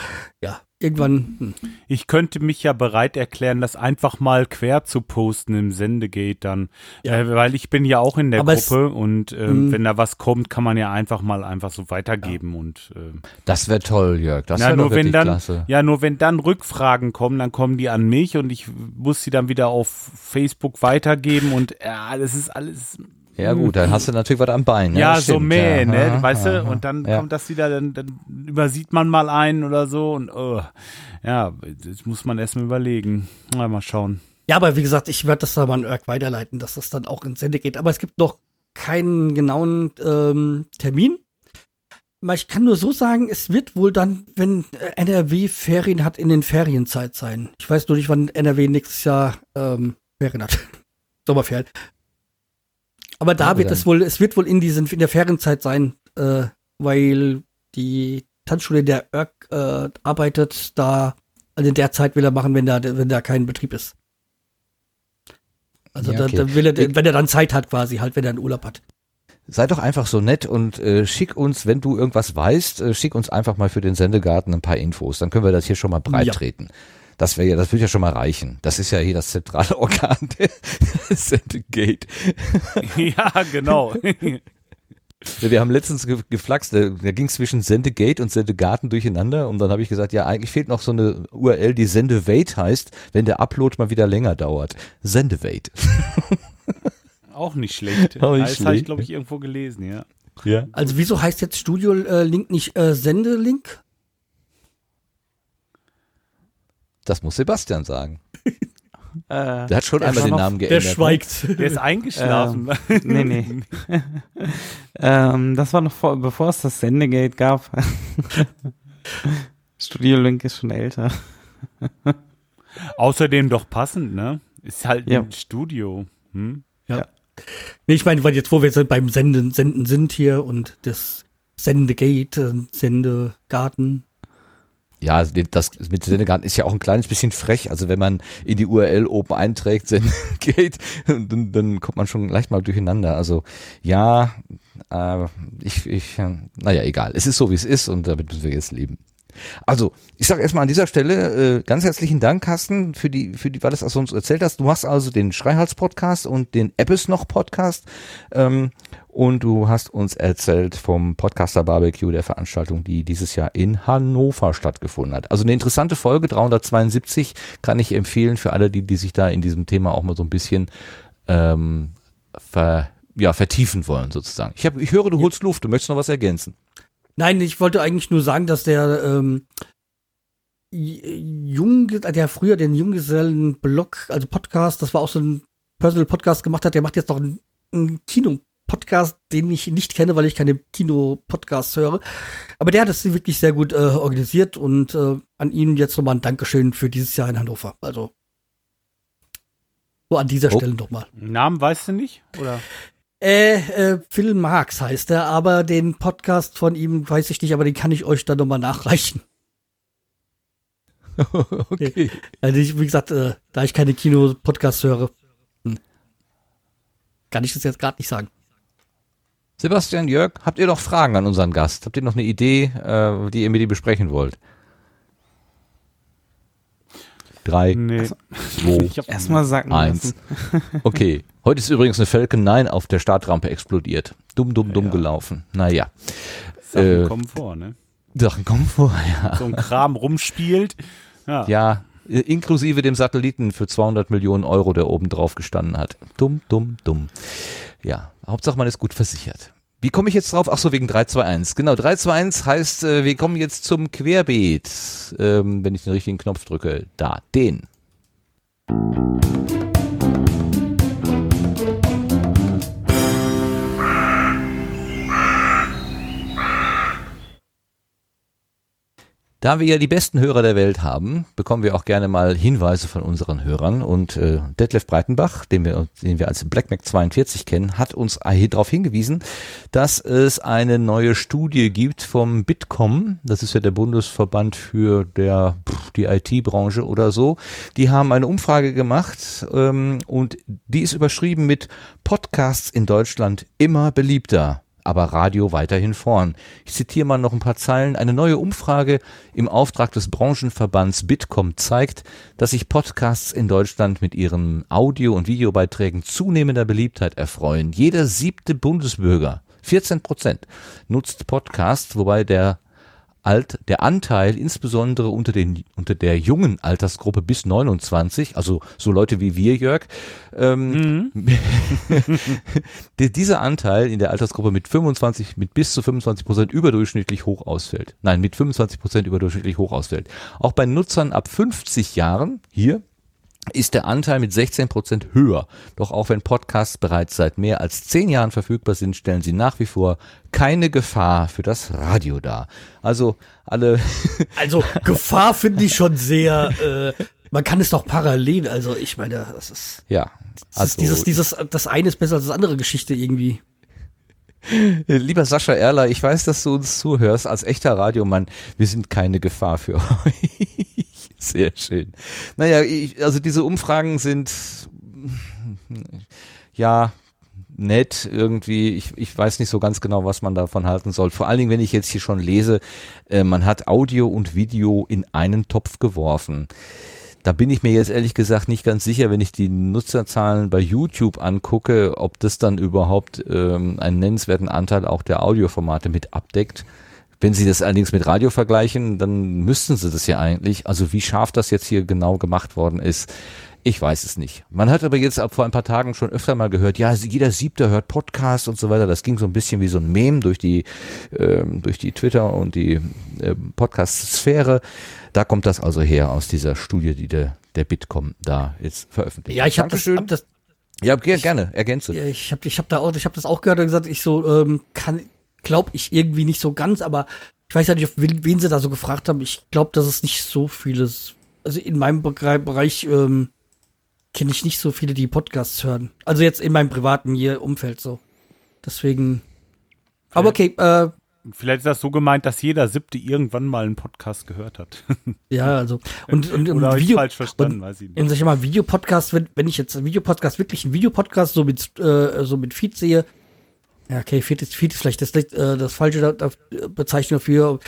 [SPEAKER 4] ja, irgendwann, hm.
[SPEAKER 3] Ich könnte mich ja bereit erklären, das einfach mal quer zu posten im Sendegate dann. Äh, weil ich bin ja auch in der
[SPEAKER 4] Aber es-
[SPEAKER 3] Gruppe und ähm,
[SPEAKER 1] Mhm.
[SPEAKER 3] wenn da was kommt, kann man ja einfach mal einfach so weitergeben und ähm,
[SPEAKER 1] Das wäre toll, Jörg. Das
[SPEAKER 3] ja,
[SPEAKER 1] wäre
[SPEAKER 3] nur wenn
[SPEAKER 1] wirklich
[SPEAKER 3] dann,
[SPEAKER 1] klasse.
[SPEAKER 3] ja, nur wenn dann Rückfragen kommen, dann kommen die an mich und ich muss sie dann wieder auf Facebook weitergeben und ja, das ist alles.
[SPEAKER 1] Ja gut, dann hast du natürlich was am Bein. ne?
[SPEAKER 3] Ja, so mäh,
[SPEAKER 1] ja.
[SPEAKER 3] ne,
[SPEAKER 1] Aha,
[SPEAKER 3] weißt du, und dann
[SPEAKER 1] ja.
[SPEAKER 3] kommt das wieder, dann, dann übersieht man mal einen oder so und oh, ja, das muss man erstmal überlegen. Na, mal schauen.
[SPEAKER 4] Ja, aber wie gesagt, ich werde das da mal an Irk weiterleiten, dass das dann auch ins Sende geht. Aber es gibt noch keinen genauen ähm, Termin. Aber Ich kann nur so sagen, es wird wohl dann, wenn NRW Ferien hat, in den Ferienzeit sein. Ich weiß nur nicht, wann NRW nächstes Jahr ähm, Ferien hat. <laughs> Sommerferien. Aber da wird es wohl, es wird wohl in diesen in der Ferienzeit sein, äh, weil die Tanzschule der Irk äh, arbeitet da, also in der Zeit will er machen, wenn da, wenn da kein Betrieb ist. Also
[SPEAKER 1] Ja,
[SPEAKER 4] da,
[SPEAKER 1] okay.
[SPEAKER 4] da will er, wenn er dann Zeit hat quasi, halt, wenn er einen Urlaub hat.
[SPEAKER 1] Sei doch einfach so nett und äh, schick uns, wenn du irgendwas weißt, äh, schick uns einfach mal für den Sendegarten ein paar Infos. Dann können wir das hier schon mal breit
[SPEAKER 4] Ja.
[SPEAKER 1] treten. Das wäre ja, das würde ja schon mal reichen. Das ist ja hier das zentrale <laughs> Organ der Sendegate. <laughs>
[SPEAKER 3] ja, genau.
[SPEAKER 1] Wir haben letztens ge geflaxt, da, da ging es zwischen Sendegate und Sendegarten durcheinander und dann habe ich gesagt, ja, eigentlich fehlt noch so eine URL, die Sendewait heißt, wenn der Upload mal wieder länger dauert. Sendewait. <laughs>
[SPEAKER 3] Auch nicht schlecht.
[SPEAKER 1] Auch nicht
[SPEAKER 3] das habe ich, glaube ich, irgendwo gelesen, ja.
[SPEAKER 1] Ja.
[SPEAKER 4] Also wieso heißt jetzt Studio-Link nicht äh, Sendelink?
[SPEAKER 1] Das muss Sebastian sagen. <laughs>
[SPEAKER 2] Äh,
[SPEAKER 1] Der hat schon
[SPEAKER 2] der
[SPEAKER 1] einmal den
[SPEAKER 2] noch-
[SPEAKER 1] Namen
[SPEAKER 4] Der
[SPEAKER 1] geändert. ne?
[SPEAKER 4] schweigt.
[SPEAKER 3] Der ist eingeschlafen.
[SPEAKER 2] Ähm, <laughs> nee, nee. <laughs> ähm, das war noch vor, bevor es das Sendegate gab. Studio Link ist schon älter.
[SPEAKER 3] Außerdem doch passend, ne? Ist halt
[SPEAKER 2] Ja.
[SPEAKER 3] ein Studio. Hm?
[SPEAKER 4] Nee, ich meine, weil jetzt, wo wir so beim Senden, Senden sind hier und das Sendegate, äh, Sendegarten.
[SPEAKER 1] Ja, also das mit Sendegarten ist ja auch ein kleines bisschen frech. Also wenn man in die URL oben einträgt, <laughs> Sendegate, dann, dann kommt man schon leicht mal durcheinander. Also ja, äh, ich, ich, äh, naja, egal. Es ist so, wie es ist und damit müssen wir jetzt leben. Also, ich sage erstmal an dieser Stelle äh, ganz herzlichen Dank, Carsten, für die, für die, weil du das uns erzählt hast. Du machst also den Schreihals-Podcast und den Eppes noch Podcast. Ähm, und du hast uns erzählt vom Podcaster Barbecue, der Veranstaltung, die dieses Jahr in Hannover stattgefunden hat. Also eine interessante Folge, 372, kann ich empfehlen für alle, die, die sich da in diesem Thema auch mal so ein bisschen ähm, ver, ja, vertiefen wollen, sozusagen. Ich, hab, ich höre, du holst Luft, du möchtest noch was ergänzen.
[SPEAKER 4] Nein, ich wollte eigentlich nur sagen, dass der ähm, Jung, der früher den Junggesellen-Blog, also Podcast, das war auch so ein Personal Podcast gemacht hat, der macht jetzt noch einen, einen Kino-Podcast, den ich nicht kenne, weil ich keine Kino-Podcasts höre. Aber der hat es wirklich sehr gut äh, organisiert und äh, an ihn jetzt nochmal ein Dankeschön für dieses Jahr in Hannover. Also so an dieser
[SPEAKER 3] Oh.
[SPEAKER 4] Stelle nochmal.
[SPEAKER 3] Namen weißt du nicht? Oder?
[SPEAKER 4] Äh, äh, Phil Marx heißt er, aber den Podcast von ihm weiß ich nicht, aber den kann ich euch dann nochmal nachreichen. <laughs>
[SPEAKER 1] okay.
[SPEAKER 4] Also ich, wie gesagt, äh, da ich keine Kino-Podcasts höre, hm, kann ich das jetzt gerade nicht sagen.
[SPEAKER 1] Sebastian, Jörg, habt ihr noch Fragen an unseren Gast? Habt ihr noch eine Idee, äh, die ihr mit ihm besprechen wollt? Drei,
[SPEAKER 3] Nee.
[SPEAKER 1] zwei,
[SPEAKER 3] Ich hab-
[SPEAKER 2] Erstmal sacken
[SPEAKER 1] eins. <laughs> Okay, heute ist übrigens eine Falcon 9 auf der Startrampe explodiert. Dumm, dumm, dumm gelaufen. Naja.
[SPEAKER 3] Sachen
[SPEAKER 1] Äh,
[SPEAKER 3] kommen vor, ne?
[SPEAKER 1] Sachen kommen vor, <laughs> ja.
[SPEAKER 3] So ein Kram rumspielt. Ja.
[SPEAKER 1] Ja, inklusive dem Satelliten für 200 Millionen Euro, der oben drauf gestanden hat. Dumm, dumm, dumm. Ja, Hauptsache man ist gut versichert. Wie komme ich jetzt drauf? Ach so, wegen 321. Genau, 321 heißt, äh, wir kommen jetzt zum Querbeet. Ähm, wenn ich den richtigen Knopf drücke. Da, den. Da wir ja die besten Hörer der Welt haben, bekommen wir auch gerne mal Hinweise von unseren Hörern. Und äh, Detlef Breitenbach, den wir, den wir als Black Mac 42 kennen, hat uns darauf hingewiesen, dass es eine neue Studie gibt vom Bitkom. Das ist ja der Bundesverband für der, die IT-Branche oder so. Die haben eine Umfrage gemacht ähm, und die ist überschrieben mit Podcasts in Deutschland immer beliebter aber Radio weiterhin vorn. Ich zitiere mal noch ein paar Zeilen. Eine neue Umfrage im Auftrag des Branchenverbands Bitkom zeigt, dass sich Podcasts in Deutschland mit ihren Audio- und Videobeiträgen zunehmender Beliebtheit erfreuen. Jeder siebte Bundesbürger, 14 Prozent, nutzt Podcasts, wobei der Alt, der Anteil insbesondere unter den unter der jungen Altersgruppe bis 29, also so Leute wie wir, Jörg, ähm, <laughs> die- dieser Anteil in der Altersgruppe mit 25, mit bis zu 25 Prozent überdurchschnittlich hoch ausfällt. Nein, mit 25 Prozent überdurchschnittlich hoch ausfällt. Auch bei Nutzern ab 50 Jahren, hier, ist der Anteil mit 16 Prozent höher. Doch auch wenn Podcasts bereits seit mehr als zehn Jahren verfügbar sind, stellen sie nach wie vor keine Gefahr für das Radio dar. Also alle. <laughs>
[SPEAKER 4] Also Gefahr finde ich schon sehr. Äh, man kann es doch parallel. Also ich meine, das ist,
[SPEAKER 1] ja.
[SPEAKER 4] das ist dieses, dieses, das eine ist besser als das andere Geschichte irgendwie. <laughs>
[SPEAKER 1] Lieber Sascha Erler, ich weiß, dass du uns zuhörst. Als echter Radiomann, wir sind keine Gefahr für <laughs> euch. Sehr schön. Naja, ich, also diese Umfragen sind ja nett irgendwie. Ich, ich weiß nicht so ganz genau, was man davon halten soll. Vor allen Dingen, wenn ich jetzt hier schon lese, äh, man hat Audio und Video in einen Topf geworfen. Da bin ich mir jetzt ehrlich gesagt nicht ganz sicher, wenn ich die Nutzerzahlen bei YouTube angucke, ob das dann überhaupt ähm, einen nennenswerten Anteil auch der Audioformate mit abdeckt. Wenn Sie das allerdings mit Radio vergleichen, dann müssten Sie das ja eigentlich. Also wie scharf das jetzt hier genau gemacht worden ist, ich weiß es nicht. Man hat aber jetzt ab vor ein paar Tagen schon öfter mal gehört, ja, jeder Siebte hört Podcast und so weiter. Das ging so ein bisschen wie so ein Meme durch die, ähm, durch die Twitter und die ähm, Podcast-Sphäre. Da kommt das also her aus dieser Studie, die der, der Bitkom da jetzt veröffentlicht.
[SPEAKER 4] Ja, ich habe das, hab das
[SPEAKER 1] Ja, ge- gerne, ergänze.
[SPEAKER 4] Ja, ich habe ich hab da auch, ich habe das auch gehört und gesagt, ich so ähm, kann, glaube ich irgendwie nicht so ganz, aber ich weiß ja nicht, auf wen, wen sie da so gefragt haben. Ich glaube, dass es nicht so vieles. Also in meinem Begre- Bereich ähm, kenne ich nicht so viele, die Podcasts hören. Also jetzt in meinem privaten hier Umfeld so. Deswegen. Aber okay, äh,
[SPEAKER 3] Vielleicht ist das so gemeint, dass jeder Siebte irgendwann mal einen Podcast gehört hat. <laughs>
[SPEAKER 4] ja, also und und im
[SPEAKER 3] Oder
[SPEAKER 4] Video
[SPEAKER 3] falsch verstanden,
[SPEAKER 4] und
[SPEAKER 3] weiß ich nicht.
[SPEAKER 4] in sag ich mal Videopodcast, wenn, wenn ich jetzt einen Videopodcast wirklich einen Videopodcast so mit äh, so mit Feed sehe, ja okay, Feed ist Feed ist vielleicht das äh, das falsche da, da, Bezeichnung dafür.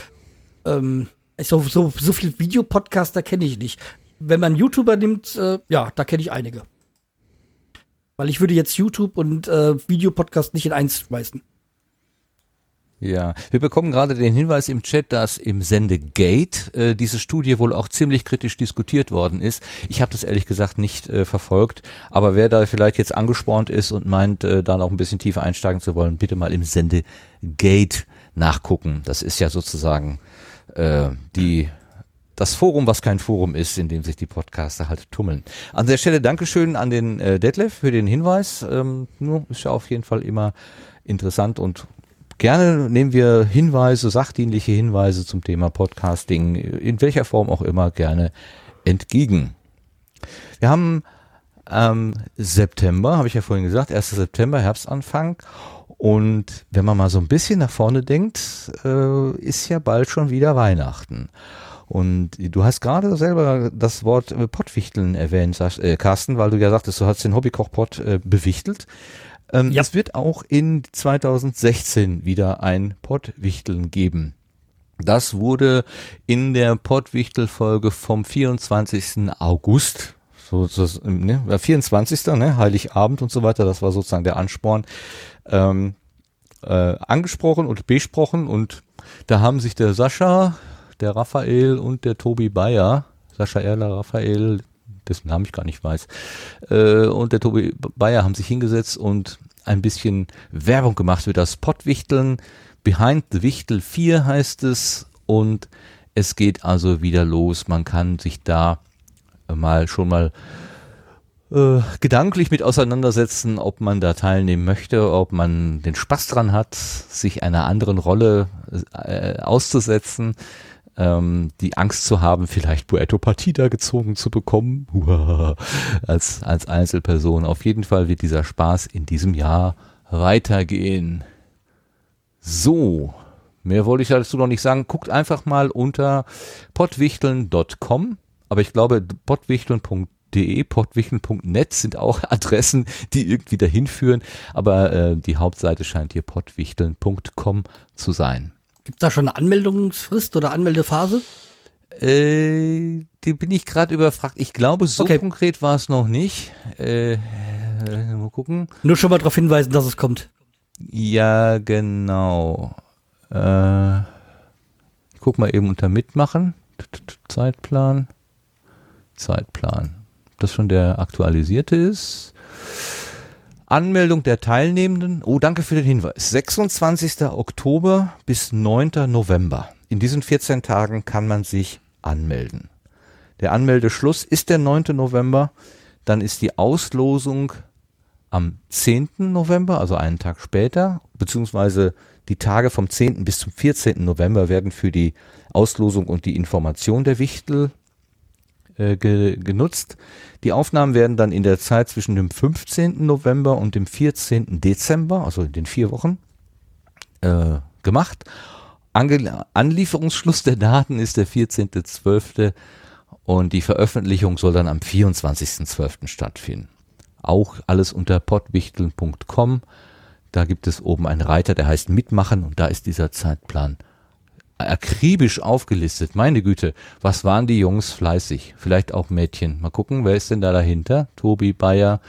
[SPEAKER 4] Ähm, so so so viel Videopodcaster kenne ich nicht. Wenn man YouTuber nimmt, äh, ja, da kenne ich einige. Weil ich würde jetzt YouTube und äh, Videopodcast nicht in eins schmeißen.
[SPEAKER 1] Ja, wir bekommen gerade den Hinweis im Chat, dass im Sendegate äh, diese Studie wohl auch ziemlich kritisch diskutiert worden ist. Ich habe das ehrlich gesagt nicht äh, verfolgt, aber wer da vielleicht jetzt angespornt ist und meint, äh, da noch ein bisschen tiefer einsteigen zu wollen, bitte mal im Sendegate nachgucken. Das ist ja sozusagen äh, die das Forum, was kein Forum ist, in dem sich die Podcaster halt tummeln. An der Stelle Dankeschön an den äh, Detlef für den Hinweis. Ähm, nur ist ja auf jeden Fall immer interessant und gerne nehmen wir Hinweise, sachdienliche Hinweise zum Thema Podcasting, in welcher Form auch immer, gerne entgegen. Wir haben ähm, September, habe ich ja vorhin gesagt, 1. September, Herbstanfang. Und wenn man mal so ein bisschen nach vorne denkt, äh, ist ja bald schon wieder Weihnachten. Und du hast gerade selber das Wort äh, Pottwichteln erwähnt, äh, Carsten, weil du ja sagtest, du hast den Hobbykochpott äh, bewichtelt. Ähm, ja. Es wird auch in 2016 wieder ein Pottwichteln geben. Das wurde in der Pottwichtel-Folge vom 24. August, so, so ne, 24. Ne, Heiligabend und so weiter, das war sozusagen der Ansporn, ähm, äh, angesprochen und besprochen und da haben sich der Sascha, der Raphael und der Tobi Bayer, Sascha Erler, Raphael, dessen Namen ich gar nicht weiß, äh, und der Tobi Bayer haben sich hingesetzt und ein bisschen Werbung gemacht für das Pottwichteln. Behind the Wichtel 4 heißt es und es geht also wieder los. Man kann sich da mal schon mal äh, gedanklich mit auseinandersetzen, ob man da teilnehmen möchte, ob man den Spaß dran hat, sich einer anderen Rolle äh, auszusetzen, ähm, die Angst zu haben, vielleicht Puerto Partida gezogen zu bekommen, <laughs> als, als Einzelperson. Auf jeden Fall wird dieser Spaß in diesem Jahr weitergehen. So, mehr wollte ich dazu noch nicht sagen. Guckt einfach mal unter potwichteln.com, aber ich glaube potwichteln.de pottwichteln.de, pottwichteln.net sind auch <laughs> Adressen, die irgendwie dahin führen, aber äh, die Hauptseite scheint hier pottwichteln.com zu sein.
[SPEAKER 4] Gibt es da schon eine Anmeldungsfrist oder Anmeldephase?
[SPEAKER 1] Äh, die bin ich gerade überfragt. Ich glaube, so okay. konkret war es noch nicht. Äh, mal gucken.
[SPEAKER 4] Nur schon mal darauf hinweisen, dass es kommt.
[SPEAKER 1] Ja, genau. Äh, ich guck mal eben unter Mitmachen. Zeitplan. Zeitplan das schon der aktualisierte ist. Anmeldung der Teilnehmenden. Oh, danke für den Hinweis. 26. Oktober bis 9. November. In diesen 14 Tagen kann man sich anmelden. Der Anmeldeschluss ist der 9. November. Dann ist die Auslosung am 10. November, also einen Tag später, beziehungsweise die Tage vom 10. bis zum 14. November werden für die Auslosung und die Information der Wichtel äh, ge genutzt. Die Aufnahmen werden dann in der Zeit zwischen dem 15. November und dem 14. Dezember, also in den vier Wochen, äh, gemacht. Ange Anlieferungsschluss der Daten ist der 14.12. und die Veröffentlichung soll dann am 24.12. stattfinden. Auch alles unter pottwichteln.com. Da gibt es oben einen Reiter, der heißt Mitmachen und da ist dieser Zeitplan akribisch aufgelistet. Meine Güte, was waren die Jungs fleißig? Vielleicht auch Mädchen. Mal gucken, wer ist denn da dahinter? Tobi Bayer,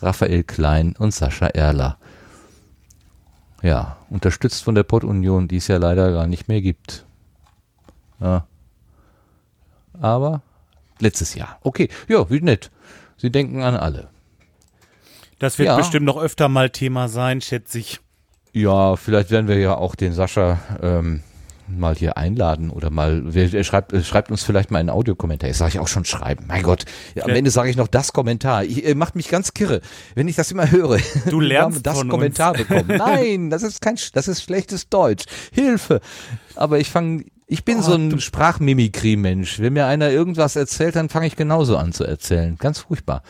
[SPEAKER 1] Raphael Klein und Sascha Erler. Ja, unterstützt von der Pott-Union, die es ja leider gar nicht mehr gibt. Ja. Aber letztes Jahr. Okay, ja, wie nett. Sie denken an alle.
[SPEAKER 3] Das wird ja. bestimmt noch öfter mal Thema sein, schätze ich.
[SPEAKER 1] Ja, vielleicht werden wir ja auch den Sascha ähm, mal hier einladen oder mal, wer, schreibt, äh, schreibt uns vielleicht mal einen Audiokommentar. Jetzt sage ich auch schon schreiben. Mein Gott, ja, am Ende sage ich noch das Kommentar. Ich, äh, macht mich ganz kirre, wenn ich das immer höre.
[SPEAKER 3] Du <laughs> lernst
[SPEAKER 1] das
[SPEAKER 3] von
[SPEAKER 1] Kommentar
[SPEAKER 3] uns.
[SPEAKER 1] bekommen. <laughs> Nein, das ist kein, das ist schlechtes Deutsch. Hilfe. Aber ich fange, ich bin oh, so ein Sprachmimikrie-Mensch. Wenn mir einer irgendwas erzählt, dann fange ich genauso an zu erzählen. Ganz furchtbar.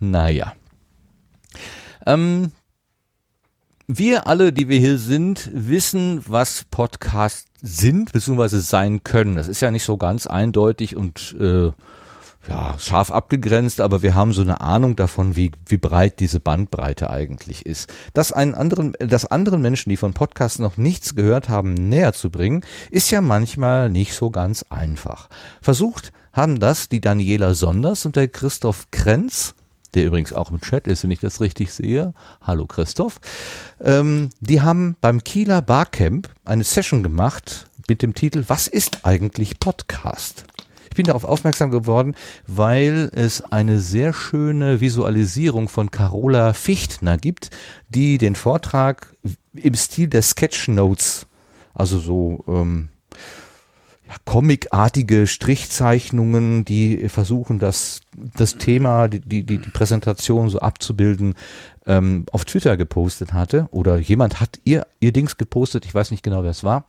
[SPEAKER 1] Naja. Ähm, wir alle, die wir hier sind, wissen, was Podcasts sind bzw. sein können. Das ist ja nicht so ganz eindeutig und äh, ja, scharf abgegrenzt, aber wir haben so eine Ahnung davon, wie, wie breit diese Bandbreite eigentlich ist. Das einen anderen, das anderen Menschen, die von Podcasts noch nichts gehört haben, näher zu bringen, ist ja manchmal nicht so ganz einfach. Versucht haben das die Daniela Sonders und der Christoph Krenz der übrigens auch im Chat ist, wenn ich das richtig sehe. Hallo Christoph. Ähm, die haben beim Kieler Barcamp eine Session gemacht mit dem Titel Was ist eigentlich Podcast? Ich bin darauf aufmerksam geworden, weil es eine sehr schöne Visualisierung von Carola Fichtner gibt, die den Vortrag im Stil der Sketchnotes, also so ähm, comicartige Strichzeichnungen, die versuchen, das, das Thema, die, die, die Präsentation so abzubilden, ähm, auf Twitter gepostet hatte. Oder jemand hat ihr, ihr Dings gepostet, ich weiß nicht genau, wer es war.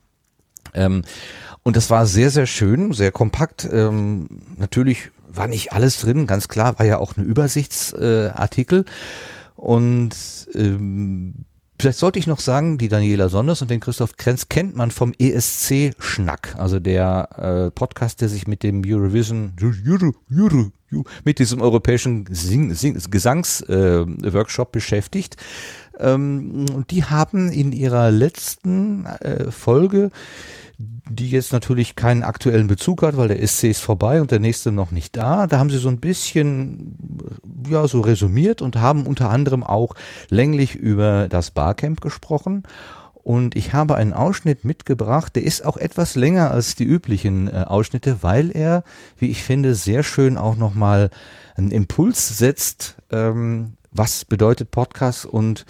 [SPEAKER 1] Ähm, und das war sehr, sehr schön, sehr kompakt. Ähm, natürlich war nicht alles drin, ganz klar, war ja auch ein Übersichtsartikel. Äh, und ähm, Vielleicht sollte ich noch sagen, die Daniela Sonders und den Christoph Krenz kennt man vom ESC-Schnack, also der äh, Podcast, der sich mit dem Eurovision, Euro, Euro, Euro, mit diesem europäischen Sing, Sing, Gesangsworkshop äh, beschäftigt. Ähm, die haben in ihrer letzten äh, Folge die jetzt natürlich keinen aktuellen Bezug hat, weil der SC ist vorbei und der nächste noch nicht da. Da haben sie so ein bisschen, ja, so resümiert und haben unter anderem auch länglich über das Barcamp gesprochen. Und ich habe einen Ausschnitt mitgebracht, der ist auch etwas länger als die üblichen äh, Ausschnitte, weil er, wie ich finde, sehr schön auch nochmal einen Impuls setzt, ähm, was bedeutet Podcast und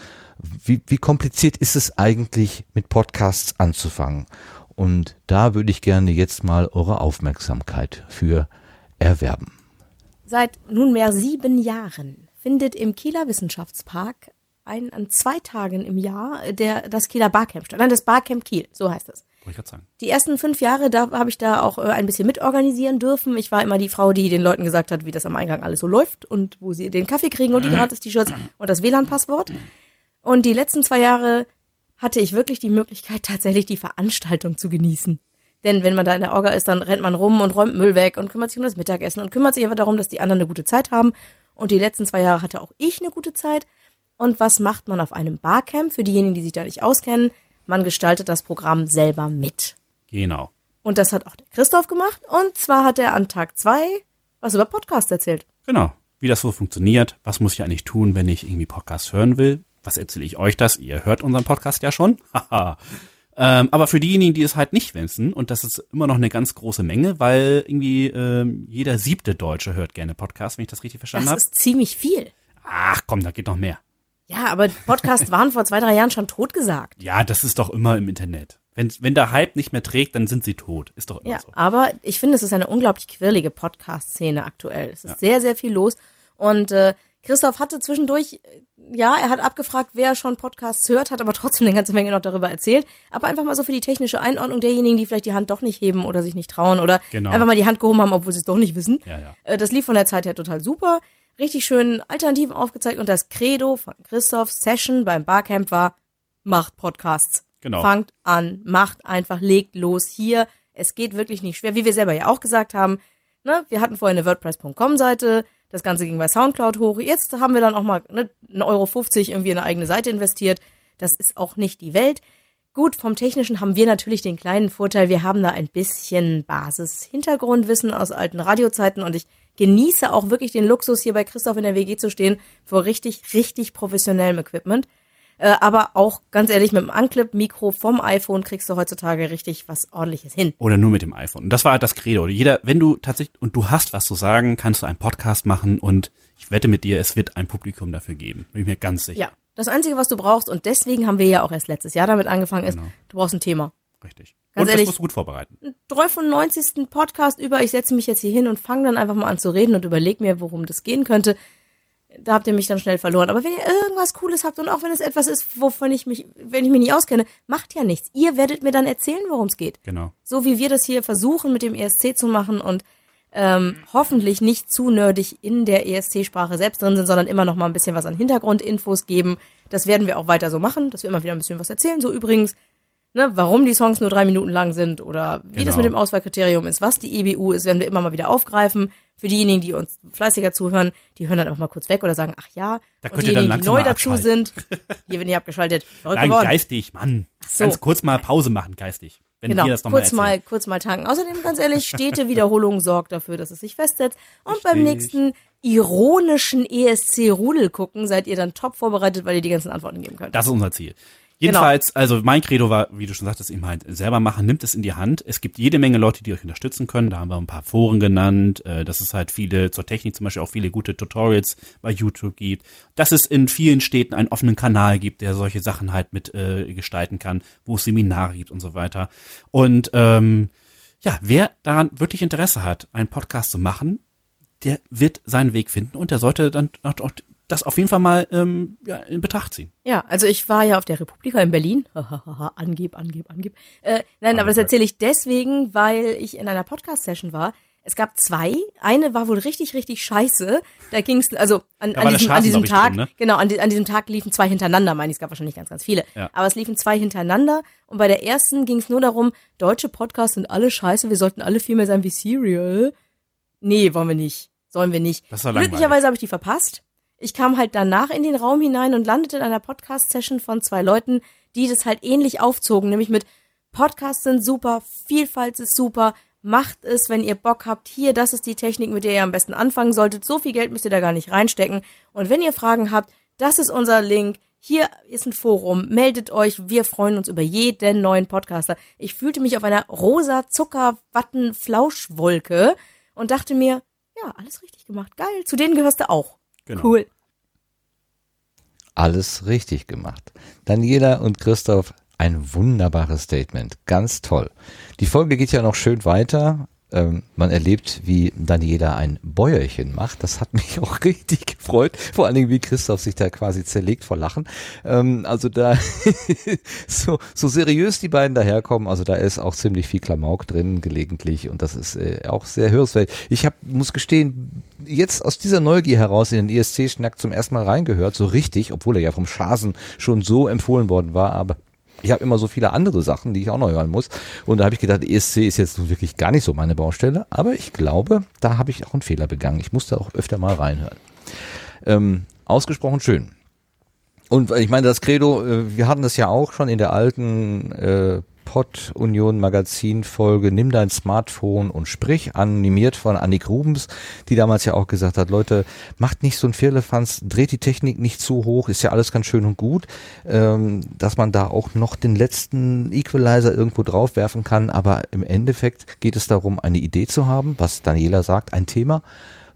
[SPEAKER 1] wie, wie kompliziert ist es eigentlich, mit Podcasts anzufangen. Und da würde ich gerne jetzt mal eure Aufmerksamkeit für erwerben.
[SPEAKER 14] Seit nunmehr sieben Jahren findet im Kieler Wissenschaftspark ein, an zwei Tagen im Jahr der, das Kieler Barcamp statt. Nein, das Barcamp Kiel, so heißt es.
[SPEAKER 15] Wollte ich gerade sagen.
[SPEAKER 14] Die ersten fünf Jahre, da habe ich da auch äh, ein bisschen mitorganisieren dürfen. Ich war immer die Frau, die den Leuten gesagt hat, wie das am Eingang alles so läuft und wo sie den Kaffee kriegen und die Gratis-T-Shirts und das WLAN-Passwort. Und die letzten zwei Jahre hatte ich wirklich die Möglichkeit, tatsächlich die Veranstaltung zu genießen. Denn wenn man da in der Orga ist, dann rennt man rum und räumt Müll weg und kümmert sich um das Mittagessen und kümmert sich einfach darum, dass die anderen eine gute Zeit haben. Und die letzten zwei Jahre hatte auch ich eine gute Zeit. Und was macht man auf einem Barcamp? Für diejenigen, die sich da nicht auskennen, man gestaltet das Programm selber mit.
[SPEAKER 15] Genau.
[SPEAKER 14] Und das hat auch der Christoph gemacht. Und zwar hat er an Tag zwei was über Podcasts erzählt.
[SPEAKER 15] Genau. Wie das so funktioniert, was muss ich eigentlich tun, wenn ich irgendwie Podcasts hören will, was erzähle ich euch das? Ihr hört unseren Podcast ja schon. <laughs> ähm, aber für diejenigen, die es halt nicht wissen, und das ist immer noch eine ganz große Menge, weil irgendwie ähm, jeder siebte Deutsche hört gerne Podcasts, wenn ich das richtig verstanden habe.
[SPEAKER 14] Das ist ziemlich viel.
[SPEAKER 15] Ach komm, da geht noch mehr.
[SPEAKER 14] Ja, aber Podcasts waren vor zwei, drei Jahren schon totgesagt.
[SPEAKER 15] Ja, das ist doch immer im Internet. Wenn, wenn der Hype nicht mehr trägt, dann sind sie tot. Ist doch immer
[SPEAKER 14] ja,
[SPEAKER 15] so.
[SPEAKER 14] Aber ich finde, es ist eine unglaublich quirlige Podcast-Szene aktuell. Es ist ja. sehr, sehr viel los. Und äh, Christoph hatte zwischendurch, ja, er hat abgefragt, wer schon Podcasts hört, hat aber trotzdem eine ganze Menge noch darüber erzählt. Aber einfach mal so für die technische Einordnung derjenigen, die vielleicht die Hand doch nicht heben oder sich nicht trauen oder genau. einfach mal die Hand gehoben haben, obwohl sie es doch nicht wissen.
[SPEAKER 15] Ja, ja.
[SPEAKER 14] Äh, das lief von der Zeit her total super. Richtig schön Alternativen aufgezeigt und das Credo von Christophs Session beim Barcamp war, macht Podcasts.
[SPEAKER 15] Genau.
[SPEAKER 14] Fangt an, macht einfach, legt los hier. Es geht wirklich nicht schwer, wie wir selber ja auch gesagt haben. Ne? Wir hatten vorher eine WordPress.com-Seite, das Ganze ging bei Soundcloud hoch. Jetzt haben wir dann auch mal ne, 1,50 Euro irgendwie in eine eigene Seite investiert. Das ist auch nicht die Welt. Gut, vom Technischen haben wir natürlich den kleinen Vorteil, wir haben da ein bisschen Basis-Hintergrundwissen aus alten Radiozeiten und ich genieße auch wirklich den Luxus, hier bei Christoph in der WG zu stehen, vor richtig, richtig professionellem Equipment. Äh, aber auch ganz ehrlich, mit dem Unclip-Mikro vom iPhone kriegst du heutzutage richtig was ordentliches hin.
[SPEAKER 15] Oder nur mit dem iPhone. Und das war halt das Credo. Jeder, wenn du tatsächlich, und du hast was zu sagen, kannst du einen Podcast machen und ich wette mit dir, es wird ein Publikum dafür geben. Bin ich mir ganz sicher.
[SPEAKER 14] Ja. Das Einzige, was du brauchst, und deswegen haben wir ja auch erst letztes Jahr damit angefangen, ist, genau. du brauchst ein Thema.
[SPEAKER 15] Richtig.
[SPEAKER 14] Ganz
[SPEAKER 15] und
[SPEAKER 14] ehrlich,
[SPEAKER 15] das musst du gut vorbereiten.
[SPEAKER 14] 93. Podcast über, ich setze mich jetzt hier hin und fange dann einfach mal an zu reden und überlege mir, worum das gehen könnte da habt ihr mich dann schnell verloren. Aber wenn ihr irgendwas Cooles habt und auch wenn es etwas ist, wovon ich mich, wenn ich mich nicht auskenne, macht ja nichts. Ihr werdet mir dann erzählen, worum es geht.
[SPEAKER 15] Genau.
[SPEAKER 14] So wie wir das hier versuchen mit dem ESC zu machen und ähm, hoffentlich nicht zu nerdig in der ESC-Sprache selbst drin sind, sondern immer noch mal ein bisschen was an Hintergrundinfos geben. Das werden wir auch weiter so machen, dass wir immer wieder ein bisschen was erzählen. So übrigens, ne, warum die Songs nur drei Minuten lang sind oder wie genau. das mit dem Auswahlkriterium ist, was die EBU ist, werden wir immer mal wieder aufgreifen. Für diejenigen, die uns fleißiger zuhören, die hören dann auch mal kurz weg oder sagen, ach ja.
[SPEAKER 15] Da und diejenigen,
[SPEAKER 14] die neu dazu sind, <laughs> hier werden die abgeschaltet.
[SPEAKER 15] Nein, geworden. geistig, Mann. So. Ganz kurz mal Pause machen, geistig. Wenn
[SPEAKER 14] genau,
[SPEAKER 15] das
[SPEAKER 14] kurz
[SPEAKER 15] mal,
[SPEAKER 14] mal, kurz mal tanken. Außerdem, ganz ehrlich, stete Wiederholung sorgt dafür, dass es sich festsetzt. Und Richtig. beim nächsten ironischen ESC-Rudel gucken, seid ihr dann top vorbereitet, weil ihr die ganzen Antworten geben könnt.
[SPEAKER 15] Das ist unser Ziel. Jedenfalls, genau. also mein Credo war, wie du schon sagtest, eben halt selber machen, nimmt es in die Hand. Es gibt jede Menge Leute, die euch unterstützen können. Da haben wir ein paar Foren genannt, äh, dass es halt viele zur Technik zum Beispiel auch viele gute Tutorials bei YouTube gibt. Dass es in vielen Städten einen offenen Kanal gibt, der solche Sachen halt mit äh, gestalten kann, wo es Seminare gibt und so weiter. Und ähm, ja, wer daran wirklich Interesse hat, einen Podcast zu machen, der wird seinen Weg finden und der sollte dann auch das auf jeden Fall mal ähm, ja, in Betracht ziehen.
[SPEAKER 14] Ja, also ich war ja auf der Republika in Berlin. <laughs> angeb, angeb, angeb. Äh, nein, aber das erzähle ich deswegen, weil ich in einer Podcast-Session war. Es gab zwei. Eine war wohl richtig, richtig scheiße. Da ging es, also an,
[SPEAKER 15] Da
[SPEAKER 14] an diesem, an diesem Tag,
[SPEAKER 15] drin, ne?
[SPEAKER 14] genau, an, an diesem Tag liefen zwei hintereinander, meine ich, es gab wahrscheinlich ganz, ganz viele.
[SPEAKER 15] Ja.
[SPEAKER 14] Aber es liefen zwei hintereinander und bei der ersten ging es nur darum, deutsche Podcasts sind alle scheiße, wir sollten alle viel mehr sein wie Serial. Nee, wollen wir nicht. Sollen wir nicht.
[SPEAKER 15] Ja.
[SPEAKER 14] Glücklicherweise habe ich die verpasst. Ich kam halt danach in den Raum hinein und landete in einer Podcast-Session von zwei Leuten, die das halt ähnlich aufzogen, nämlich mit Podcasts sind super, Vielfalt ist super, macht es, wenn ihr Bock habt. Hier, das ist die Technik, mit der ihr am besten anfangen solltet. So viel Geld müsst ihr da gar nicht reinstecken. Und wenn ihr Fragen habt, das ist unser Link. Hier ist ein Forum. Meldet euch. Wir freuen uns über jeden neuen Podcaster. Ich fühlte mich auf einer rosa Zuckerwatten Flauschwolke und dachte mir, ja, alles richtig gemacht. Geil. Zu denen gehörst du auch.
[SPEAKER 15] Genau.
[SPEAKER 14] Cool.
[SPEAKER 1] Alles richtig gemacht. Daniela und Christoph, ein wunderbares Statement. Ganz toll. Die Folge geht ja noch schön weiter. Ähm, man erlebt, wie Daniela ein Bäuerchen macht. Das hat <laughs> mich auch richtig gefreut. Vor allen Dingen, wie Christoph sich da quasi zerlegt vor Lachen. Ähm, also da, <laughs> so, so seriös die beiden daherkommen, also da ist auch ziemlich viel Klamauk drin gelegentlich und das ist äh, auch sehr hörenswert. Ich hab, muss gestehen, jetzt aus dieser Neugier heraus in den ESC-Schnack zum ersten Mal reingehört, so richtig, obwohl er ja vom Schasen schon so empfohlen worden war, aber ich habe immer so viele andere Sachen, die ich auch noch hören muss. Und da habe ich gedacht, ESC ist jetzt wirklich gar nicht so meine Baustelle. Aber ich glaube, da habe ich auch einen Fehler begangen. Ich musste auch öfter mal reinhören. Ähm, ausgesprochen schön. Und ich meine, das Credo, äh, wir hatten das ja auch schon in der alten äh, Pod Union Magazin Folge, nimm dein Smartphone und sprich, animiert von Annik Rubens, die damals ja auch gesagt hat, Leute, macht nicht so ein Firlefanz, dreht die Technik nicht zu hoch, ist ja alles ganz schön und gut, ähm, dass man da auch noch den letzten Equalizer irgendwo draufwerfen kann, aber im Endeffekt geht es darum, eine Idee zu haben, was Daniela sagt, ein Thema,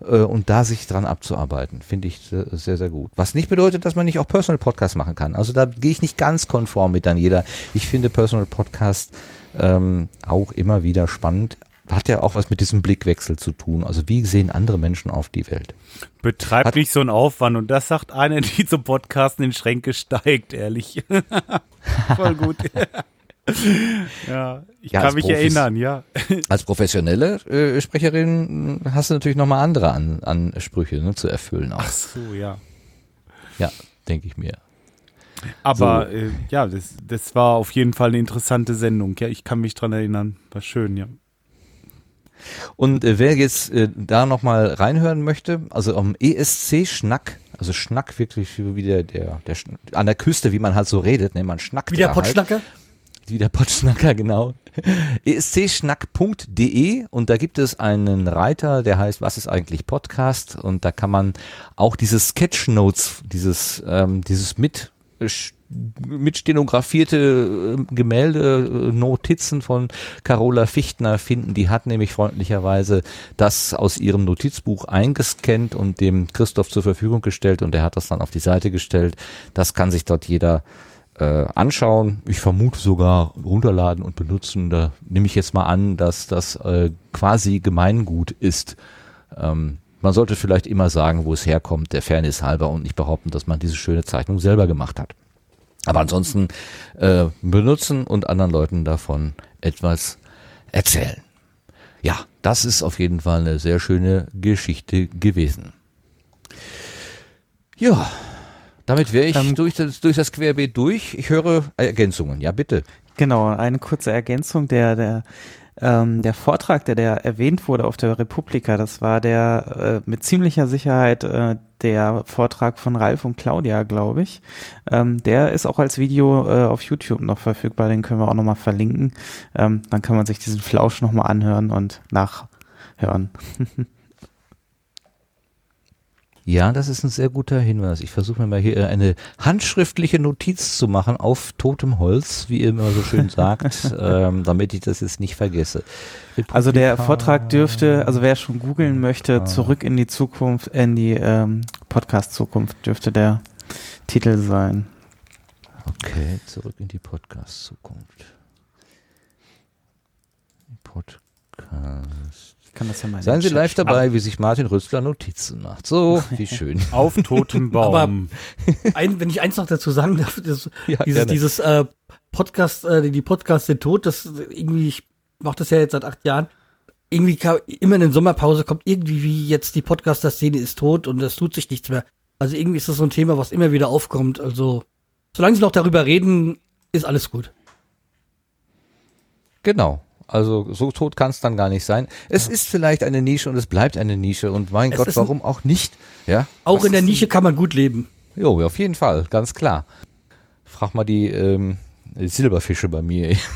[SPEAKER 1] äh, und da sich dran abzuarbeiten, finde ich sehr, sehr, gut. Was nicht bedeutet, dass man nicht auch Personal Podcast machen kann. Also da gehe ich nicht ganz konform mit Daniela. Ich finde Personal Podcast ähm, auch immer wieder spannend. Hat ja auch was mit diesem Blickwechsel zu tun. Also wie sehen andere Menschen auf die Welt?
[SPEAKER 3] Betreibt nicht so einen Aufwand und das sagt einer, <laughs> die zum Podcasten in Schränke steigt, ehrlich. <laughs> Voll gut. <laughs> <laughs> ja, ich
[SPEAKER 1] Ja,
[SPEAKER 3] kann mich
[SPEAKER 1] Profis-
[SPEAKER 3] erinnern, ja. <laughs>
[SPEAKER 1] Als professionelle äh, Sprecherin hast du natürlich nochmal andere An Ansprüche ne, zu erfüllen. Auch.
[SPEAKER 3] Ach so, ja.
[SPEAKER 1] Ja, denke ich mir.
[SPEAKER 3] Aber
[SPEAKER 1] So.
[SPEAKER 3] äh, ja, das, das war auf jeden Fall eine interessante Sendung. Ja, ich kann mich dran erinnern. War schön, ja.
[SPEAKER 1] Und äh, wer jetzt äh, da nochmal reinhören möchte, also am ESC-Schnack, also Schnack wirklich wie der, der, der an der Küste, wie man halt so redet, ne, man schnackt
[SPEAKER 4] Wie der
[SPEAKER 1] da halt. Wie der Potschnacker, genau. escschnack.de und da gibt es einen Reiter, der heißt, was ist eigentlich Podcast? Und da kann man auch diese Sketchnotes, dieses, ähm, dieses mit, mit stenografierte äh, Gemälde, äh, Notizen von Carola Fichtner finden. Die hat nämlich freundlicherweise das aus ihrem Notizbuch eingescannt und dem Christoph zur Verfügung gestellt und der hat das dann auf die Seite gestellt. Das kann sich dort jeder äh, anschauen. Ich vermute sogar runterladen und benutzen. Da nehme ich jetzt mal an, dass das äh, quasi Gemeingut ist. Ähm, man sollte vielleicht immer sagen, wo es herkommt, der Fairness halber und nicht behaupten, dass man diese schöne Zeichnung selber gemacht hat. Aber ansonsten äh, benutzen und anderen Leuten davon etwas erzählen. Ja, das ist auf jeden Fall eine sehr schöne Geschichte gewesen. Ja, damit wäre ich
[SPEAKER 2] Ähm,
[SPEAKER 1] durch, das, durch das Querbeet durch. Ich höre Ergänzungen. Ja, bitte.
[SPEAKER 2] Genau, eine kurze Ergänzung. Der, der, ähm, der Vortrag, der, der erwähnt wurde auf der Republika, das war der äh, mit ziemlicher Sicherheit äh, der Vortrag von Ralf und Claudia, glaube ich. Ähm, der ist auch als Video äh, auf YouTube noch verfügbar, den können wir auch nochmal verlinken. Ähm, dann kann man sich diesen Flausch nochmal anhören und nachhören. <laughs>
[SPEAKER 1] Ja, das ist ein sehr guter Hinweis. Ich versuche mir mal hier eine handschriftliche Notiz zu machen auf totem Holz, wie ihr immer so schön sagt, <laughs> ähm, damit ich das jetzt nicht vergesse.
[SPEAKER 2] Also der Vortrag dürfte, also wer schon googeln möchte, zurück in die Zukunft, in die ähm, Podcast-Zukunft dürfte der Titel sein.
[SPEAKER 1] Okay, zurück in die Podcast-Zukunft. Podcast.
[SPEAKER 2] Kann das ja mal
[SPEAKER 1] Seien Sie live dabei, wie sich Martin Rüstler Notizen macht. So, wie schön.
[SPEAKER 3] Auf totem <laughs>
[SPEAKER 4] Aber
[SPEAKER 3] Baum.
[SPEAKER 4] ein, wenn ich eins noch dazu sagen darf, das, <laughs>
[SPEAKER 1] Ja,
[SPEAKER 4] dieses,
[SPEAKER 1] gerne.
[SPEAKER 4] dieses äh, Podcast, äh, die Podcast sind tot, das irgendwie, ich mache das ja jetzt seit acht Jahren. Irgendwie kam, immer in der Sommerpause kommt irgendwie wie jetzt die Podcaster-Szene ist tot und es tut sich nichts mehr. Also irgendwie ist das so ein Thema, was immer wieder aufkommt. Also solange sie noch darüber reden, ist alles gut.
[SPEAKER 1] Genau. Also so tot kann es dann gar nicht sein. Es ist vielleicht eine Nische und es bleibt eine Nische und mein
[SPEAKER 4] Es
[SPEAKER 1] Gott, warum auch nicht? Ja.
[SPEAKER 4] Auch
[SPEAKER 1] Was
[SPEAKER 4] in der Nische kann man gut leben.
[SPEAKER 1] Jo, auf jeden Fall, ganz klar. Frag mal die ähm, Silberfische bei mir. <laughs>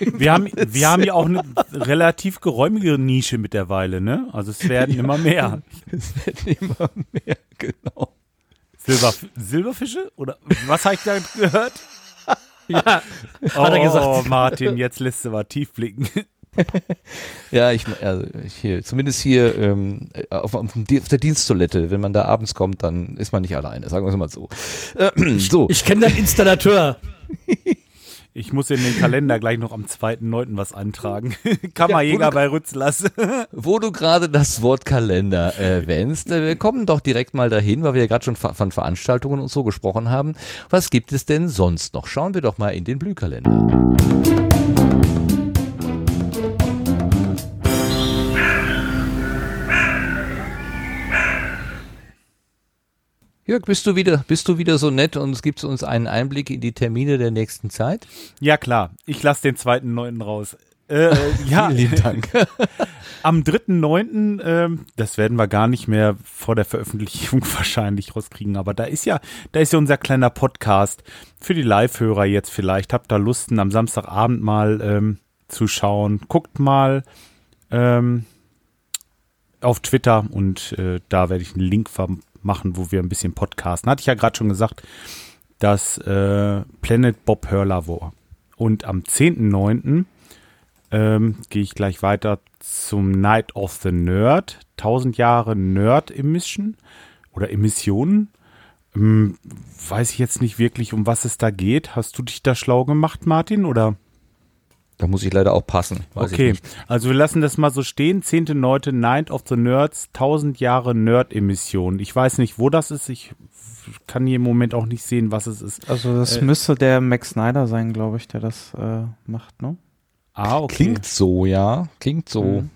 [SPEAKER 3] Wir haben, wir haben ja auch eine relativ geräumige Nische mittlerweile, ne? Also es werden immer mehr.
[SPEAKER 1] Es werden immer mehr, genau.
[SPEAKER 3] Silber, Silberfische? Oder was habe ich da gehört?
[SPEAKER 4] Ja,
[SPEAKER 3] Oh, <laughs>
[SPEAKER 4] hat er gesagt.
[SPEAKER 3] Martin, jetzt lässt du mal tief blicken. <laughs>
[SPEAKER 1] Ja, ich also hier, zumindest hier ähm, auf, auf, der Diensttoilette, wenn man da abends kommt, dann ist man nicht alleine, sagen wir es mal so. Äh, <clears throat> so.
[SPEAKER 4] Ich kenne deinen Installateur. <laughs>
[SPEAKER 3] Ich muss in den Kalender gleich noch am 2.9. was eintragen. <laughs> Kammerjäger
[SPEAKER 1] du-
[SPEAKER 3] bei Rützlers. <laughs>
[SPEAKER 1] Wo du gerade das Wort Kalender erwähnst, äh, wir kommen doch direkt mal dahin, weil wir ja gerade schon von Veranstaltungen und so gesprochen haben. Was gibt es denn sonst noch? Schauen wir doch mal in den Blühkalender. Jörg, bist du wieder, bist du wieder so nett und gibst uns einen Einblick in die Termine der nächsten Zeit?
[SPEAKER 3] Ja, klar. Ich lasse den 2.9. raus. Äh, <laughs> ja.
[SPEAKER 1] Vielen Dank. <laughs>
[SPEAKER 3] Am 3.9., ähm, das werden wir gar nicht mehr vor der Veröffentlichung <laughs> wahrscheinlich rauskriegen, aber da ist ja, da ist ja unser kleiner Podcast für die Live-Hörer jetzt vielleicht. Habt da Lust, am Samstagabend mal ähm, zu schauen. Guckt mal ähm, auf Twitter und äh, da werde ich einen Link machen, wo wir ein bisschen podcasten. Hatte ich ja gerade schon gesagt, dass äh, Planet Bob Hurler war. Und am 10.9. Ähm, gehe ich gleich weiter zum Night of the Nerd. 1000 Jahre Nerd Emission oder Emissionen. Ähm, weiß ich jetzt nicht wirklich, um was es da geht. Hast du dich da schlau gemacht, Martin, oder?
[SPEAKER 1] Da muss ich leider auch passen. Weiß ich
[SPEAKER 3] okay,
[SPEAKER 1] nicht.
[SPEAKER 3] also wir lassen das mal so stehen. 10.9. Night of the Nerds, 1000 Jahre Nerd-Emission. Ich weiß nicht, wo das ist. Ich kann hier im Moment auch nicht sehen, was es ist.
[SPEAKER 2] Also das
[SPEAKER 3] Äh,
[SPEAKER 2] müsste der Max Snyder sein, glaube ich, der das äh, macht, ne?
[SPEAKER 3] Ah, okay.
[SPEAKER 1] Klingt so, ja. Klingt so.
[SPEAKER 2] Mhm.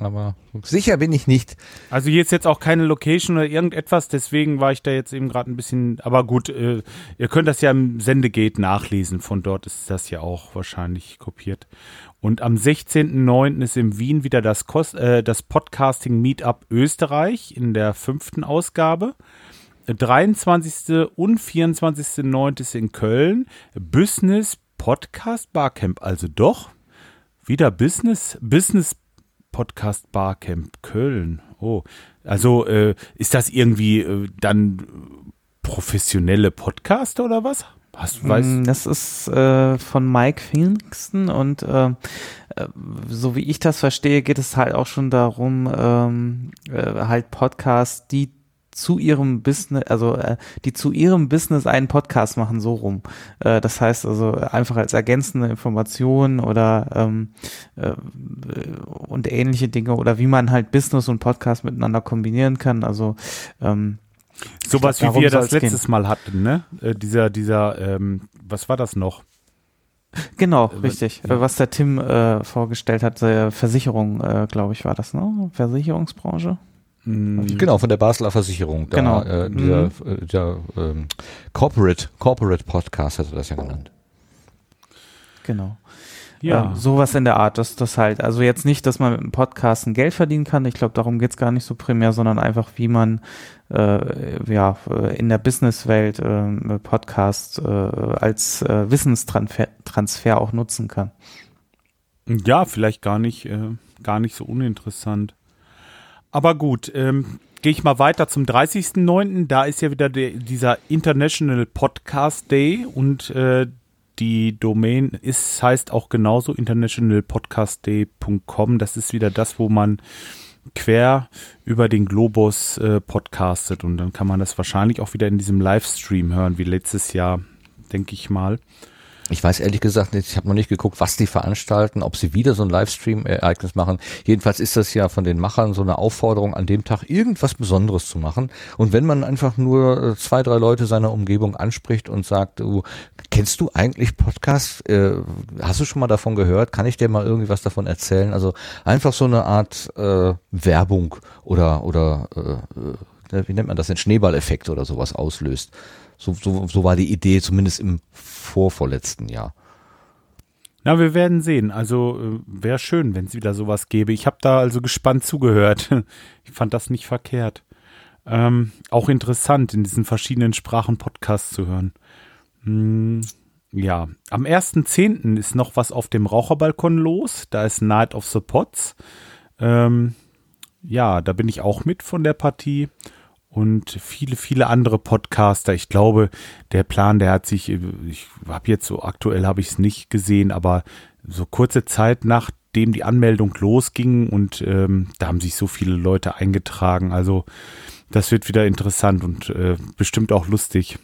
[SPEAKER 1] Aber sicher bin ich nicht.
[SPEAKER 3] Also hier ist jetzt auch keine Location oder irgendetwas, deswegen war ich da jetzt eben gerade ein bisschen, aber gut, äh, ihr könnt das ja im Sendegate nachlesen, von dort ist das ja auch wahrscheinlich kopiert. Und am 16.09. ist in Wien wieder das, Kos äh, das Podcasting Meetup Österreich in der fünften Ausgabe. 23. und 24.09. ist in Köln Business Podcast Barcamp, also doch wieder Business, Business Podcast Barcamp Köln. Oh, also äh, ist das irgendwie äh, dann professionelle Podcaster oder was? Hast du weißt?
[SPEAKER 2] Mm, Das ist äh, von Mike Pfingsten und äh, äh, so wie ich das verstehe, geht es halt auch schon darum, ähm, äh, halt Podcasts, die zu ihrem Business, also äh, die zu ihrem Business einen Podcast machen, so rum. Äh, das heißt also einfach als ergänzende Information oder ähm, äh, und ähnliche Dinge oder wie man halt Business und Podcast miteinander kombinieren kann. Also ähm,
[SPEAKER 3] Sowas
[SPEAKER 2] glaub,
[SPEAKER 3] wie wir das letztes
[SPEAKER 2] gehen.
[SPEAKER 3] Mal hatten, ne? Äh, dieser, dieser, ähm, was war das noch?
[SPEAKER 2] Genau,
[SPEAKER 3] Äh,
[SPEAKER 2] richtig.
[SPEAKER 3] ja.
[SPEAKER 2] Was der Tim äh, vorgestellt hat, äh, Versicherung, äh, glaube ich, war das, ne? Versicherungsbranche.
[SPEAKER 1] Genau, von der Basler Versicherung. Da,
[SPEAKER 2] Genau.
[SPEAKER 1] Äh, dieser
[SPEAKER 2] Mhm.
[SPEAKER 1] äh, der, ähm, Corporate, Corporate Podcast hat er das ja genannt.
[SPEAKER 2] Genau.
[SPEAKER 3] Ja.
[SPEAKER 2] Ähm, sowas in der Art, dass das halt, also jetzt nicht, dass man mit dem Podcast ein Geld verdienen kann, ich glaube, darum geht's gar nicht so primär, sondern einfach, wie man äh, ja äh, in der Businesswelt äh, Podcast äh, als äh, Wissenstransfer Transfer auch nutzen kann.
[SPEAKER 3] Ja, vielleicht gar nicht, äh, gar nicht so uninteressant. Aber gut, ähm, gehe ich mal weiter zum 30.09. Da ist ja wieder der, dieser International Podcast Day und äh, die Domain ist, heißt auch genauso internationalpodcastday.com. Das ist wieder das, wo man quer über den Globus äh, podcastet und dann kann man das wahrscheinlich auch wieder in diesem Livestream hören, wie letztes Jahr, denke ich mal.
[SPEAKER 1] Ich weiß ehrlich gesagt nicht, ich habe noch nicht geguckt, was die veranstalten, ob sie wieder so ein Livestream-Ereignis machen. Jedenfalls ist das ja von den Machern so eine Aufforderung, an dem Tag irgendwas Besonderes zu machen. Und wenn man einfach nur äh, zwei, drei Leute seiner Umgebung anspricht und sagt, du, kennst du eigentlich Podcasts? Äh, hast du schon mal davon gehört? Kann ich dir mal irgendwie was davon erzählen? Also einfach so eine Art äh, Werbung oder, oder äh, äh wie nennt man das, den Schneeballeffekt oder sowas auslöst. So, so, so war die Idee, zumindest im vorvorletzten Jahr.
[SPEAKER 3] Na, wir werden sehen. Also äh, wäre schön, wenn es wieder sowas gäbe. Ich habe da also gespannt zugehört. <laughs> Ich fand das nicht verkehrt. Ähm, auch interessant, in diesen verschiedenen Sprachen Podcasts zu hören. Hm, ja, am 1.10. ist noch was auf dem Raucherbalkon los. Da ist Night of the Pots. Ähm, ja, da bin ich auch mit von der Partie und viele, viele andere Podcaster. Ich glaube, der Plan, der hat sich, ich habe jetzt so aktuell habe ich es nicht gesehen, aber so kurze Zeit nachdem die Anmeldung losging und ähm, da haben sich so viele Leute eingetragen. Also das wird wieder interessant und äh, bestimmt auch lustig.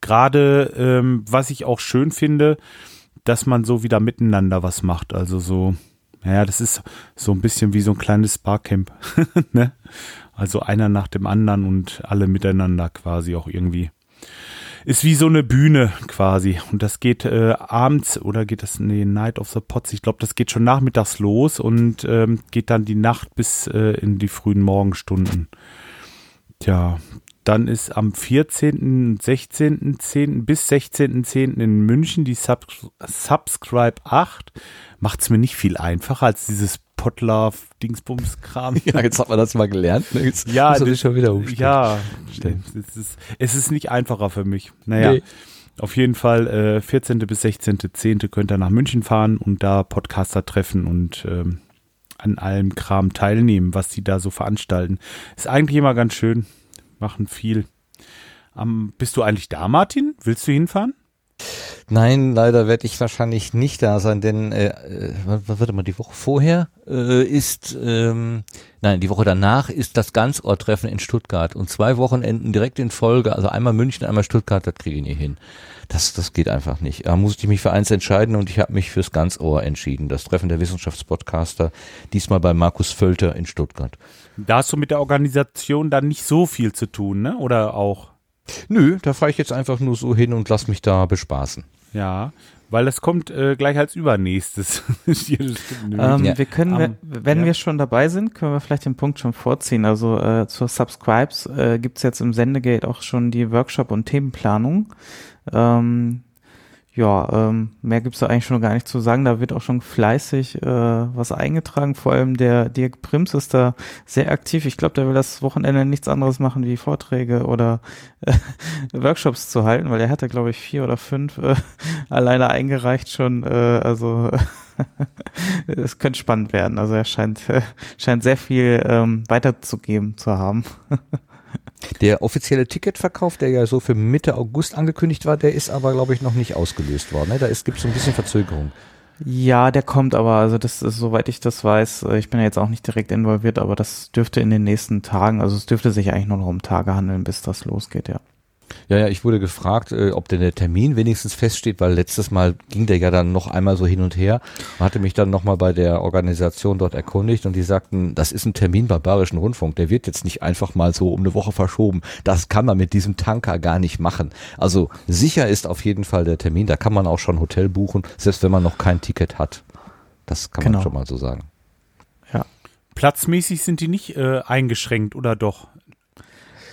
[SPEAKER 3] Gerade ähm, was ich auch schön finde, dass man so wieder miteinander was macht. Also so, ja, das ist so ein bisschen wie so ein kleines Barcamp. <laughs> ne? Also einer nach dem anderen und alle miteinander quasi auch irgendwie. Ist wie so eine Bühne quasi. Und das geht äh, abends oder geht das, nee, Night of the Pots, ich glaube, das geht schon nachmittags los und ähm, geht dann die Nacht bis äh, in die frühen Morgenstunden. Tja, dann ist am 14., 16., bis 16.10. in München die Sub Subscribe 8. Macht es mir nicht viel einfacher als dieses Potlove Dingsbums-Kram. <laughs>
[SPEAKER 1] Ja, jetzt hat man das mal gelernt. Ne? Jetzt
[SPEAKER 3] ja,
[SPEAKER 1] muss sich schon wieder umstellen.
[SPEAKER 3] ja, es ist, es ist nicht einfacher für mich. Naja,
[SPEAKER 1] Nee.
[SPEAKER 3] auf jeden Fall äh, 14. bis 16.10. könnt ihr nach München fahren und da Podcaster treffen und ähm, an allem Kram teilnehmen, was die da so veranstalten. Ist eigentlich immer ganz schön. Machen viel. Ähm, bist du eigentlich da, Martin? Willst du hinfahren?
[SPEAKER 1] Nein, leider werde ich wahrscheinlich nicht da sein, denn äh, äh, warte mal, die Woche vorher äh, ist, ähm, nein, die Woche danach ist das Ganzort-Treffen in Stuttgart und zwei Wochenenden direkt in Folge, also einmal München, einmal Stuttgart, das kriege ich nie hin. Das, das geht einfach nicht. Da musste ich mich für eins entscheiden und ich habe mich fürs Ganzohr entschieden. Das Treffen der Wissenschaftspodcaster, diesmal bei Markus Völter in Stuttgart.
[SPEAKER 3] Da hast du mit der Organisation dann nicht so viel zu tun, ne? Oder auch?
[SPEAKER 1] Nö, da fahre ich jetzt einfach nur so hin und lass mich da bespaßen.
[SPEAKER 3] Ja, weil das kommt äh, gleich als übernächstes. <laughs>
[SPEAKER 2] Ähm, Wir können,
[SPEAKER 3] Am-
[SPEAKER 2] wenn-
[SPEAKER 3] ja.
[SPEAKER 2] wir schon dabei sind, können wir vielleicht den Punkt schon vorziehen. Also äh, zur Subscribes äh, gibt's jetzt im Sendegate auch schon die Workshop- und Themenplanung. Ähm, ja, ähm, mehr gibt's da eigentlich schon gar nicht zu sagen. Da wird auch schon fleißig äh, was eingetragen. Vor allem der Dirk Prims ist da sehr aktiv. Ich glaube, der will das Wochenende nichts anderes machen, wie Vorträge oder äh, <laughs> Workshops zu halten, weil er hatte, glaube ich, vier oder fünf äh, <laughs> alleine eingereicht schon. Äh, also <laughs> es könnte spannend werden. Also er scheint, scheint sehr viel ähm, weiterzugeben zu haben.
[SPEAKER 1] Der offizielle Ticketverkauf, der ja so für Mitte August angekündigt war, der ist aber, glaube ich, noch nicht ausgelöst worden. Ne? Da gibt es so ein bisschen Verzögerung.
[SPEAKER 2] Ja, der kommt aber, also das ist, soweit ich das weiß, äh, ich bin ja jetzt auch nicht direkt involviert, aber das dürfte in den nächsten Tagen, also es dürfte sich eigentlich nur noch um Tage handeln, bis das losgeht, ja.
[SPEAKER 1] Ja, ja, ich wurde gefragt, äh, ob denn der Termin wenigstens feststeht, weil letztes Mal ging der ja dann noch einmal so hin und her. Man hatte mich dann nochmal bei der Organisation dort erkundigt und die sagten, das ist ein Termin beim Bayerischen Rundfunk, der wird jetzt nicht einfach mal so um eine Woche verschoben. Das kann man mit diesem Tanker gar nicht machen. Also sicher ist auf jeden Fall der Termin, da kann man auch schon Hotel buchen, selbst wenn man noch kein Ticket hat. Das kann
[SPEAKER 2] Genau.
[SPEAKER 1] man schon mal so sagen.
[SPEAKER 3] Platzmäßig sind die nicht äh, eingeschränkt, oder doch?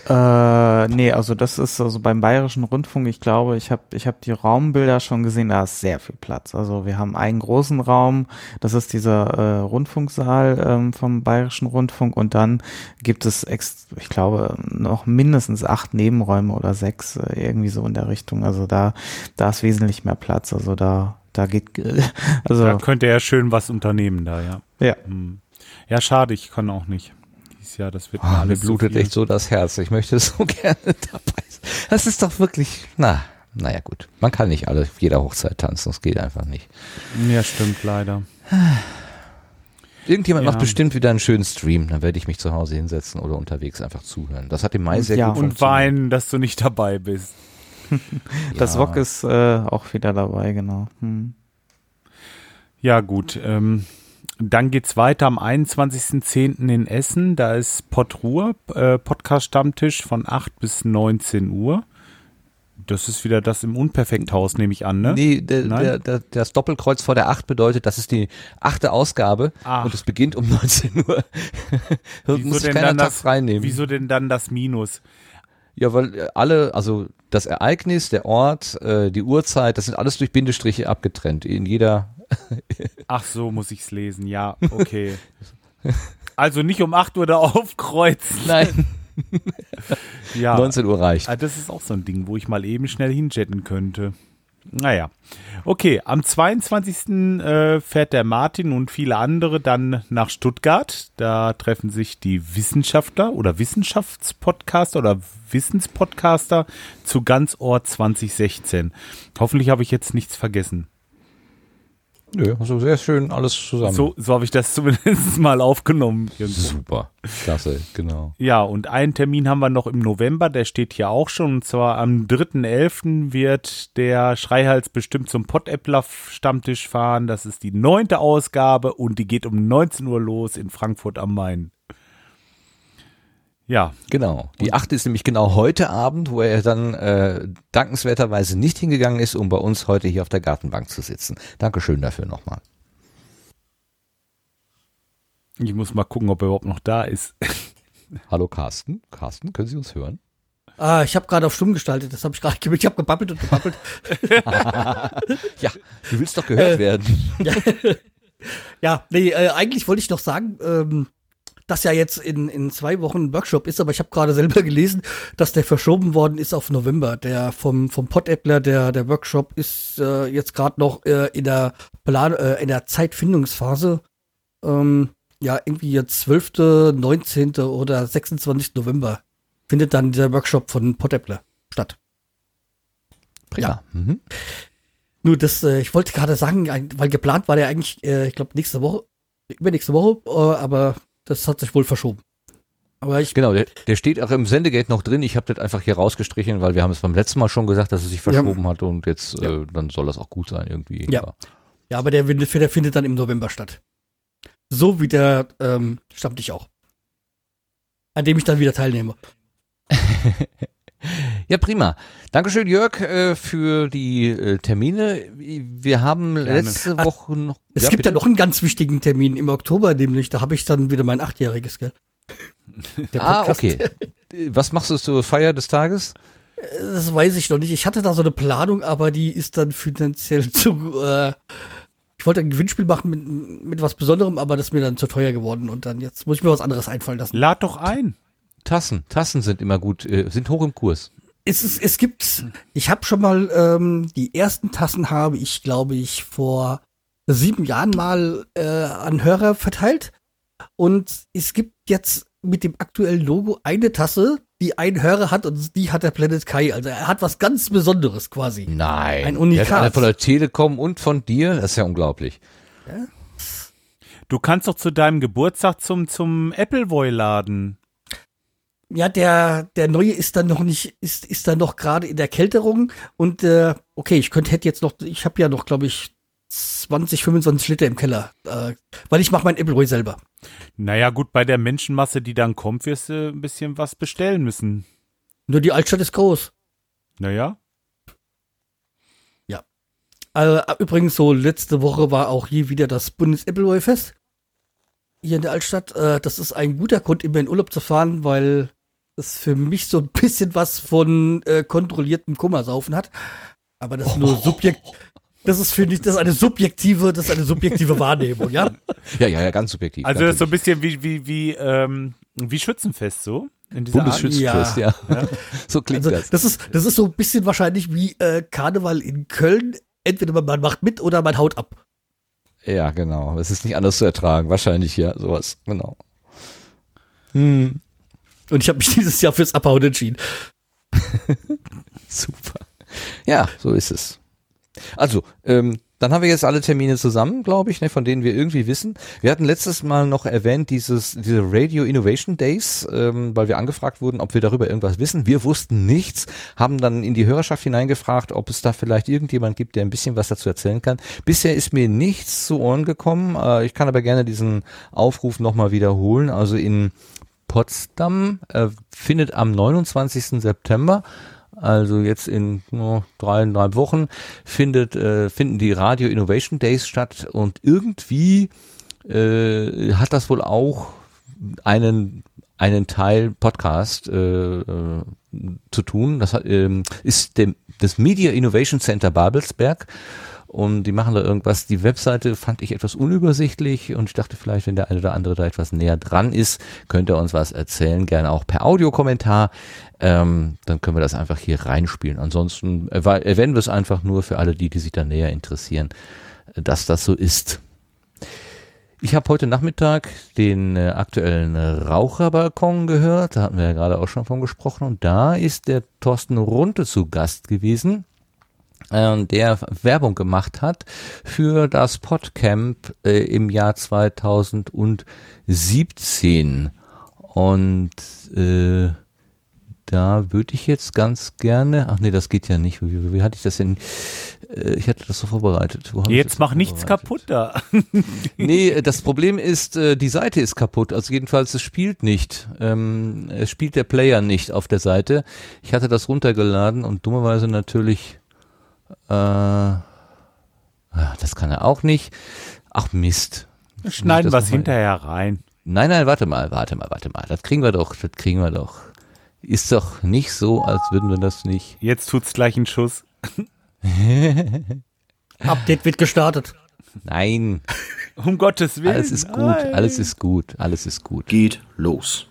[SPEAKER 2] Äh, nee, also das ist also beim Bayerischen Rundfunk, ich glaube, ich habe ich hab die Raumbilder schon gesehen, da ist sehr viel Platz. Also wir haben einen großen Raum, das ist dieser äh, Rundfunksaal ähm, vom Bayerischen Rundfunk und dann gibt es, ex ich glaube, noch mindestens acht Nebenräume oder sechs, äh, irgendwie so in der Richtung. Also da, da ist wesentlich mehr Platz. Also da, da geht, <laughs> also
[SPEAKER 3] Da könnte er schön was unternehmen da, ja.
[SPEAKER 2] Ja.
[SPEAKER 3] Hm. Ja, schade, ich kann auch nicht. Dieses Jahr, das wird mir
[SPEAKER 1] Oh, mir blutet
[SPEAKER 3] viel.
[SPEAKER 1] echt so das Herz. Ich möchte <laughs> so gerne dabei sein. Das ist doch wirklich, na, naja gut. Man kann nicht alle auf jeder Hochzeit tanzen, das geht einfach nicht.
[SPEAKER 3] Ja, stimmt, leider. <sighs>
[SPEAKER 1] Irgendjemand
[SPEAKER 3] Ja.
[SPEAKER 1] macht bestimmt wieder einen schönen Stream, dann werde ich mich zu Hause hinsetzen oder unterwegs einfach zuhören. Das hat im Mai sehr
[SPEAKER 3] ja,
[SPEAKER 1] gut
[SPEAKER 3] und weinen, dass du nicht dabei bist. <laughs> <laughs>
[SPEAKER 2] Das
[SPEAKER 3] Ja.
[SPEAKER 2] Wok ist äh, auch wieder dabei, genau. Hm.
[SPEAKER 3] Ja, gut. Ähm, dann geht's weiter am 21.10. in Essen. Da ist Podruhr, äh, Podcast-Stammtisch von 8 bis 19 Uhr. Das ist wieder das im Unperfekthaus, nehme ich an, ne?
[SPEAKER 1] Nee, der, der, der, das Doppelkreuz vor der 8 bedeutet, das ist die achte Ausgabe
[SPEAKER 3] Ach.
[SPEAKER 1] und es beginnt um <laughs> 19 Uhr. <laughs> Muss
[SPEAKER 3] denn
[SPEAKER 1] keiner
[SPEAKER 3] dann
[SPEAKER 1] Tag
[SPEAKER 3] das-
[SPEAKER 1] frei nehmen.
[SPEAKER 3] Wieso denn dann das Minus?
[SPEAKER 1] Ja, weil äh, alle, also das Ereignis, der Ort, äh, die Uhrzeit, das sind alles durch Bindestriche abgetrennt. In jeder. <laughs>
[SPEAKER 3] Ach so, muss ich's lesen. Ja, okay. Also nicht um 8 Uhr da <laughs> aufkreuzen.
[SPEAKER 1] Nein. <laughs>
[SPEAKER 3] ja.
[SPEAKER 1] 19 Uhr reicht.
[SPEAKER 3] Ah, Das ist auch so ein Ding, wo ich mal eben schnell hinjetten könnte. Naja. Okay, am 22. Äh, fährt der Martin und viele andere dann nach Stuttgart. Da treffen sich die Wissenschaftler oder Wissenschaftspodcaster oder Wissenspodcaster zu Ganzort 2016. Hoffentlich habe ich jetzt nichts vergessen.
[SPEAKER 1] Nö, also sehr schön alles zusammen.
[SPEAKER 3] So, so habe ich das <laughs> zumindest mal aufgenommen. irgendwo.
[SPEAKER 1] Super. Klasse, genau.
[SPEAKER 3] Ja, und einen Termin haben wir noch im November, der steht hier auch schon. Und zwar am 3.11. wird der Schreihals bestimmt zum Pottäppler-Stammtisch fahren. Das ist die neunte Ausgabe und die geht um 19 Uhr los in Frankfurt am Main. Ja.
[SPEAKER 1] Genau. Die achte ist nämlich genau heute Abend, wo er dann äh, dankenswerterweise nicht hingegangen ist, um bei uns heute hier auf der Gartenbank zu sitzen. Dankeschön dafür nochmal.
[SPEAKER 3] Ich muss mal gucken, ob er überhaupt noch da ist. <laughs>
[SPEAKER 1] Hallo Carsten. Carsten, können Sie uns hören?
[SPEAKER 4] Ah, ich habe gerade auf stumm gestaltet, das habe ich gerade gemerkt. Ich habe gebabbelt und gebabbelt. <laughs>
[SPEAKER 1] ja, du willst doch gehört
[SPEAKER 4] Äh,
[SPEAKER 1] werden.
[SPEAKER 4] Ja, <laughs> ja nee, äh, eigentlich wollte ich noch sagen, ähm, dass ja jetzt in, in zwei Wochen ein Workshop ist, aber ich habe gerade <laughs> selber gelesen, dass der verschoben worden ist auf November. Der vom, vom Pottäppler, der, der Workshop ist äh, jetzt gerade noch äh, in der Plan, äh, in der Zeitfindungsphase. Ähm, ja, irgendwie jetzt 12., 19. oder 26. November findet dann der Workshop von Pottäppler statt.
[SPEAKER 1] Prima. Mhm.
[SPEAKER 4] Nur das, äh, ich wollte gerade sagen, weil geplant war der eigentlich, äh, ich glaube, nächste Woche, übernächste Woche, äh, aber das hat sich wohl verschoben. Aber ich,
[SPEAKER 1] Genau, der, der steht auch im Sendegate noch drin. Ich habe das einfach hier rausgestrichen, weil wir haben es beim letzten Mal schon gesagt, dass es sich verschoben hat und jetzt äh, dann soll das auch gut sein irgendwie.
[SPEAKER 4] ja. Ja, aber der, findet- der findet dann im November statt. So wie der ähm, Stammtisch auch. An dem ich dann wieder teilnehme. <laughs>
[SPEAKER 1] Ja, prima. Dankeschön, Jörg, äh, für die äh, Termine. Wir haben letzte
[SPEAKER 4] Ah,
[SPEAKER 1] Woche noch.
[SPEAKER 4] Es
[SPEAKER 1] Ja,
[SPEAKER 4] gibt
[SPEAKER 1] bitte?
[SPEAKER 4] ja noch einen ganz wichtigen Termin im Oktober, nämlich, da habe ich dann wieder mein Achtjähriges, gell? <laughs> Der
[SPEAKER 1] Ah, okay. Was machst du zur Feier des Tages?
[SPEAKER 4] Das weiß ich noch nicht. Ich hatte da so eine Planung, aber die ist dann finanziell <laughs> zu. Äh, ich wollte ein Gewinnspiel machen mit, mit was Besonderem, aber das ist mir dann zu teuer geworden und dann jetzt muss ich mir was anderes einfallen lassen.
[SPEAKER 3] Lad doch ein.
[SPEAKER 1] Tassen. Tassen sind immer gut, äh, sind hoch im Kurs.
[SPEAKER 4] Es, ist, es gibt, ich habe schon mal, ähm, die ersten Tassen habe ich, glaube ich, vor sieben Jahren mal äh, an Hörer verteilt. Und es gibt jetzt mit dem aktuellen Logo eine Tasse, die ein Hörer hat und die hat der Planet Kai. Also er hat was ganz Besonderes quasi.
[SPEAKER 1] Nein.
[SPEAKER 4] Ein
[SPEAKER 1] Der hat
[SPEAKER 4] Unikat.
[SPEAKER 1] einer von der Telekom und von dir. Das ist ja unglaublich.
[SPEAKER 3] Du kannst doch zu deinem Geburtstag zum, zum Appleboy laden.
[SPEAKER 4] Ja, der, der neue ist dann noch nicht, ist, ist dann noch gerade in der Kälterung und äh, okay, ich könnte hätte jetzt noch, ich habe ja noch, glaube ich, 20, 25 Liter im Keller, äh, weil ich mache mein Appleboy selber.
[SPEAKER 3] Naja, gut, bei der Menschenmasse, die dann kommt, wirst du ein bisschen was bestellen müssen.
[SPEAKER 4] Nur die Altstadt ist groß.
[SPEAKER 3] Naja.
[SPEAKER 4] Ja. Äh, übrigens, so letzte Woche war auch hier wieder das Bundes-Appleboy-Fest. Hier in der Altstadt. Äh, das ist ein guter Grund, immer in Urlaub zu fahren, weil es für mich so ein bisschen was von äh, kontrolliertem Kummersaufen hat. Aber das ist nur <laughs> subjekt. Das ist, finde ich, das ist eine subjektive, das ist eine subjektive Wahrnehmung, ja? <laughs>
[SPEAKER 1] Ja, ja, ja, ganz subjektiv.
[SPEAKER 3] Also das ist so ein bisschen wie, wie, wie, ähm, wie Schützenfest so. In dieser
[SPEAKER 1] Bundesschützenfest, ja. <laughs> So klingt
[SPEAKER 4] also,
[SPEAKER 1] das.
[SPEAKER 4] Das ist, das ist so ein bisschen wahrscheinlich wie äh, Karneval in Köln. Entweder man macht mit oder man haut ab.
[SPEAKER 1] Ja, genau. Es ist nicht anders zu ertragen. Wahrscheinlich, ja, sowas. Genau. Hm.
[SPEAKER 4] Und ich habe mich <laughs> dieses Jahr fürs Abhauen entschieden.
[SPEAKER 1] Super. Ja, so ist es. Also, ähm, Dann haben wir jetzt alle Termine zusammen, glaube ich, ne, von denen wir irgendwie wissen. Wir hatten letztes Mal noch erwähnt, dieses, diese Radio Innovation Days, ähm, weil wir angefragt wurden, ob wir darüber irgendwas wissen. Wir wussten nichts, haben dann in die Hörerschaft hineingefragt, ob es da vielleicht irgendjemand gibt, der ein bisschen was dazu erzählen kann. Bisher ist mir nichts zu Ohren gekommen. Äh, ich kann aber gerne diesen Aufruf nochmal wiederholen. Also in Potsdam äh, findet am 29. September also jetzt in no, dreieinhalb Wochen findet, äh, finden die Radio Innovation Days statt und irgendwie äh, hat das wohl auch einen einen Teil Podcast äh, äh, zu tun. Das hat, ähm, ist dem, das Media Innovation Center Babelsberg und die machen da irgendwas. Die Webseite fand ich etwas unübersichtlich und ich dachte vielleicht, wenn der eine oder andere da etwas näher dran ist, könnte er uns was erzählen, gerne auch per Audiokommentar. Ähm, dann können wir das einfach hier reinspielen. Ansonsten erwähnen wir es einfach nur für alle die, die sich da näher interessieren, dass das so ist. Ich habe heute Nachmittag den äh, aktuellen Raucherbalkon gehört, da hatten wir ja gerade auch schon von gesprochen und da ist der Thorsten Runte zu Gast gewesen äh, der Werbung gemacht hat für das Podcamp äh, im Jahr 2017. Und äh, da würde ich jetzt ganz gerne, ach nee, das geht ja nicht. Wie, wie, wie hatte ich das denn? Äh, ich hatte das so vorbereitet.
[SPEAKER 3] Jetzt mach nichts kaputt da. <laughs> <laughs>
[SPEAKER 1] nee, das Problem ist, äh, die Seite ist kaputt. Also jedenfalls, es spielt nicht. Ähm, es spielt der Player nicht auf der Seite. Ich hatte das runtergeladen und dummerweise natürlich äh, das kann er auch nicht. Ach Mist.
[SPEAKER 3] Wir schneiden was hinterher rein.
[SPEAKER 1] Nein, nein, warte mal, warte mal, warte mal. Das kriegen wir doch, das kriegen wir doch. Ist doch nicht so, als würden wir das nicht.
[SPEAKER 3] Jetzt tut's gleich einen Schuss. <laughs>
[SPEAKER 4] Update wird gestartet.
[SPEAKER 1] Nein. <laughs>
[SPEAKER 3] Um Gottes Willen.
[SPEAKER 1] Alles ist gut, nein. alles ist gut, alles ist gut.
[SPEAKER 10] Geht los.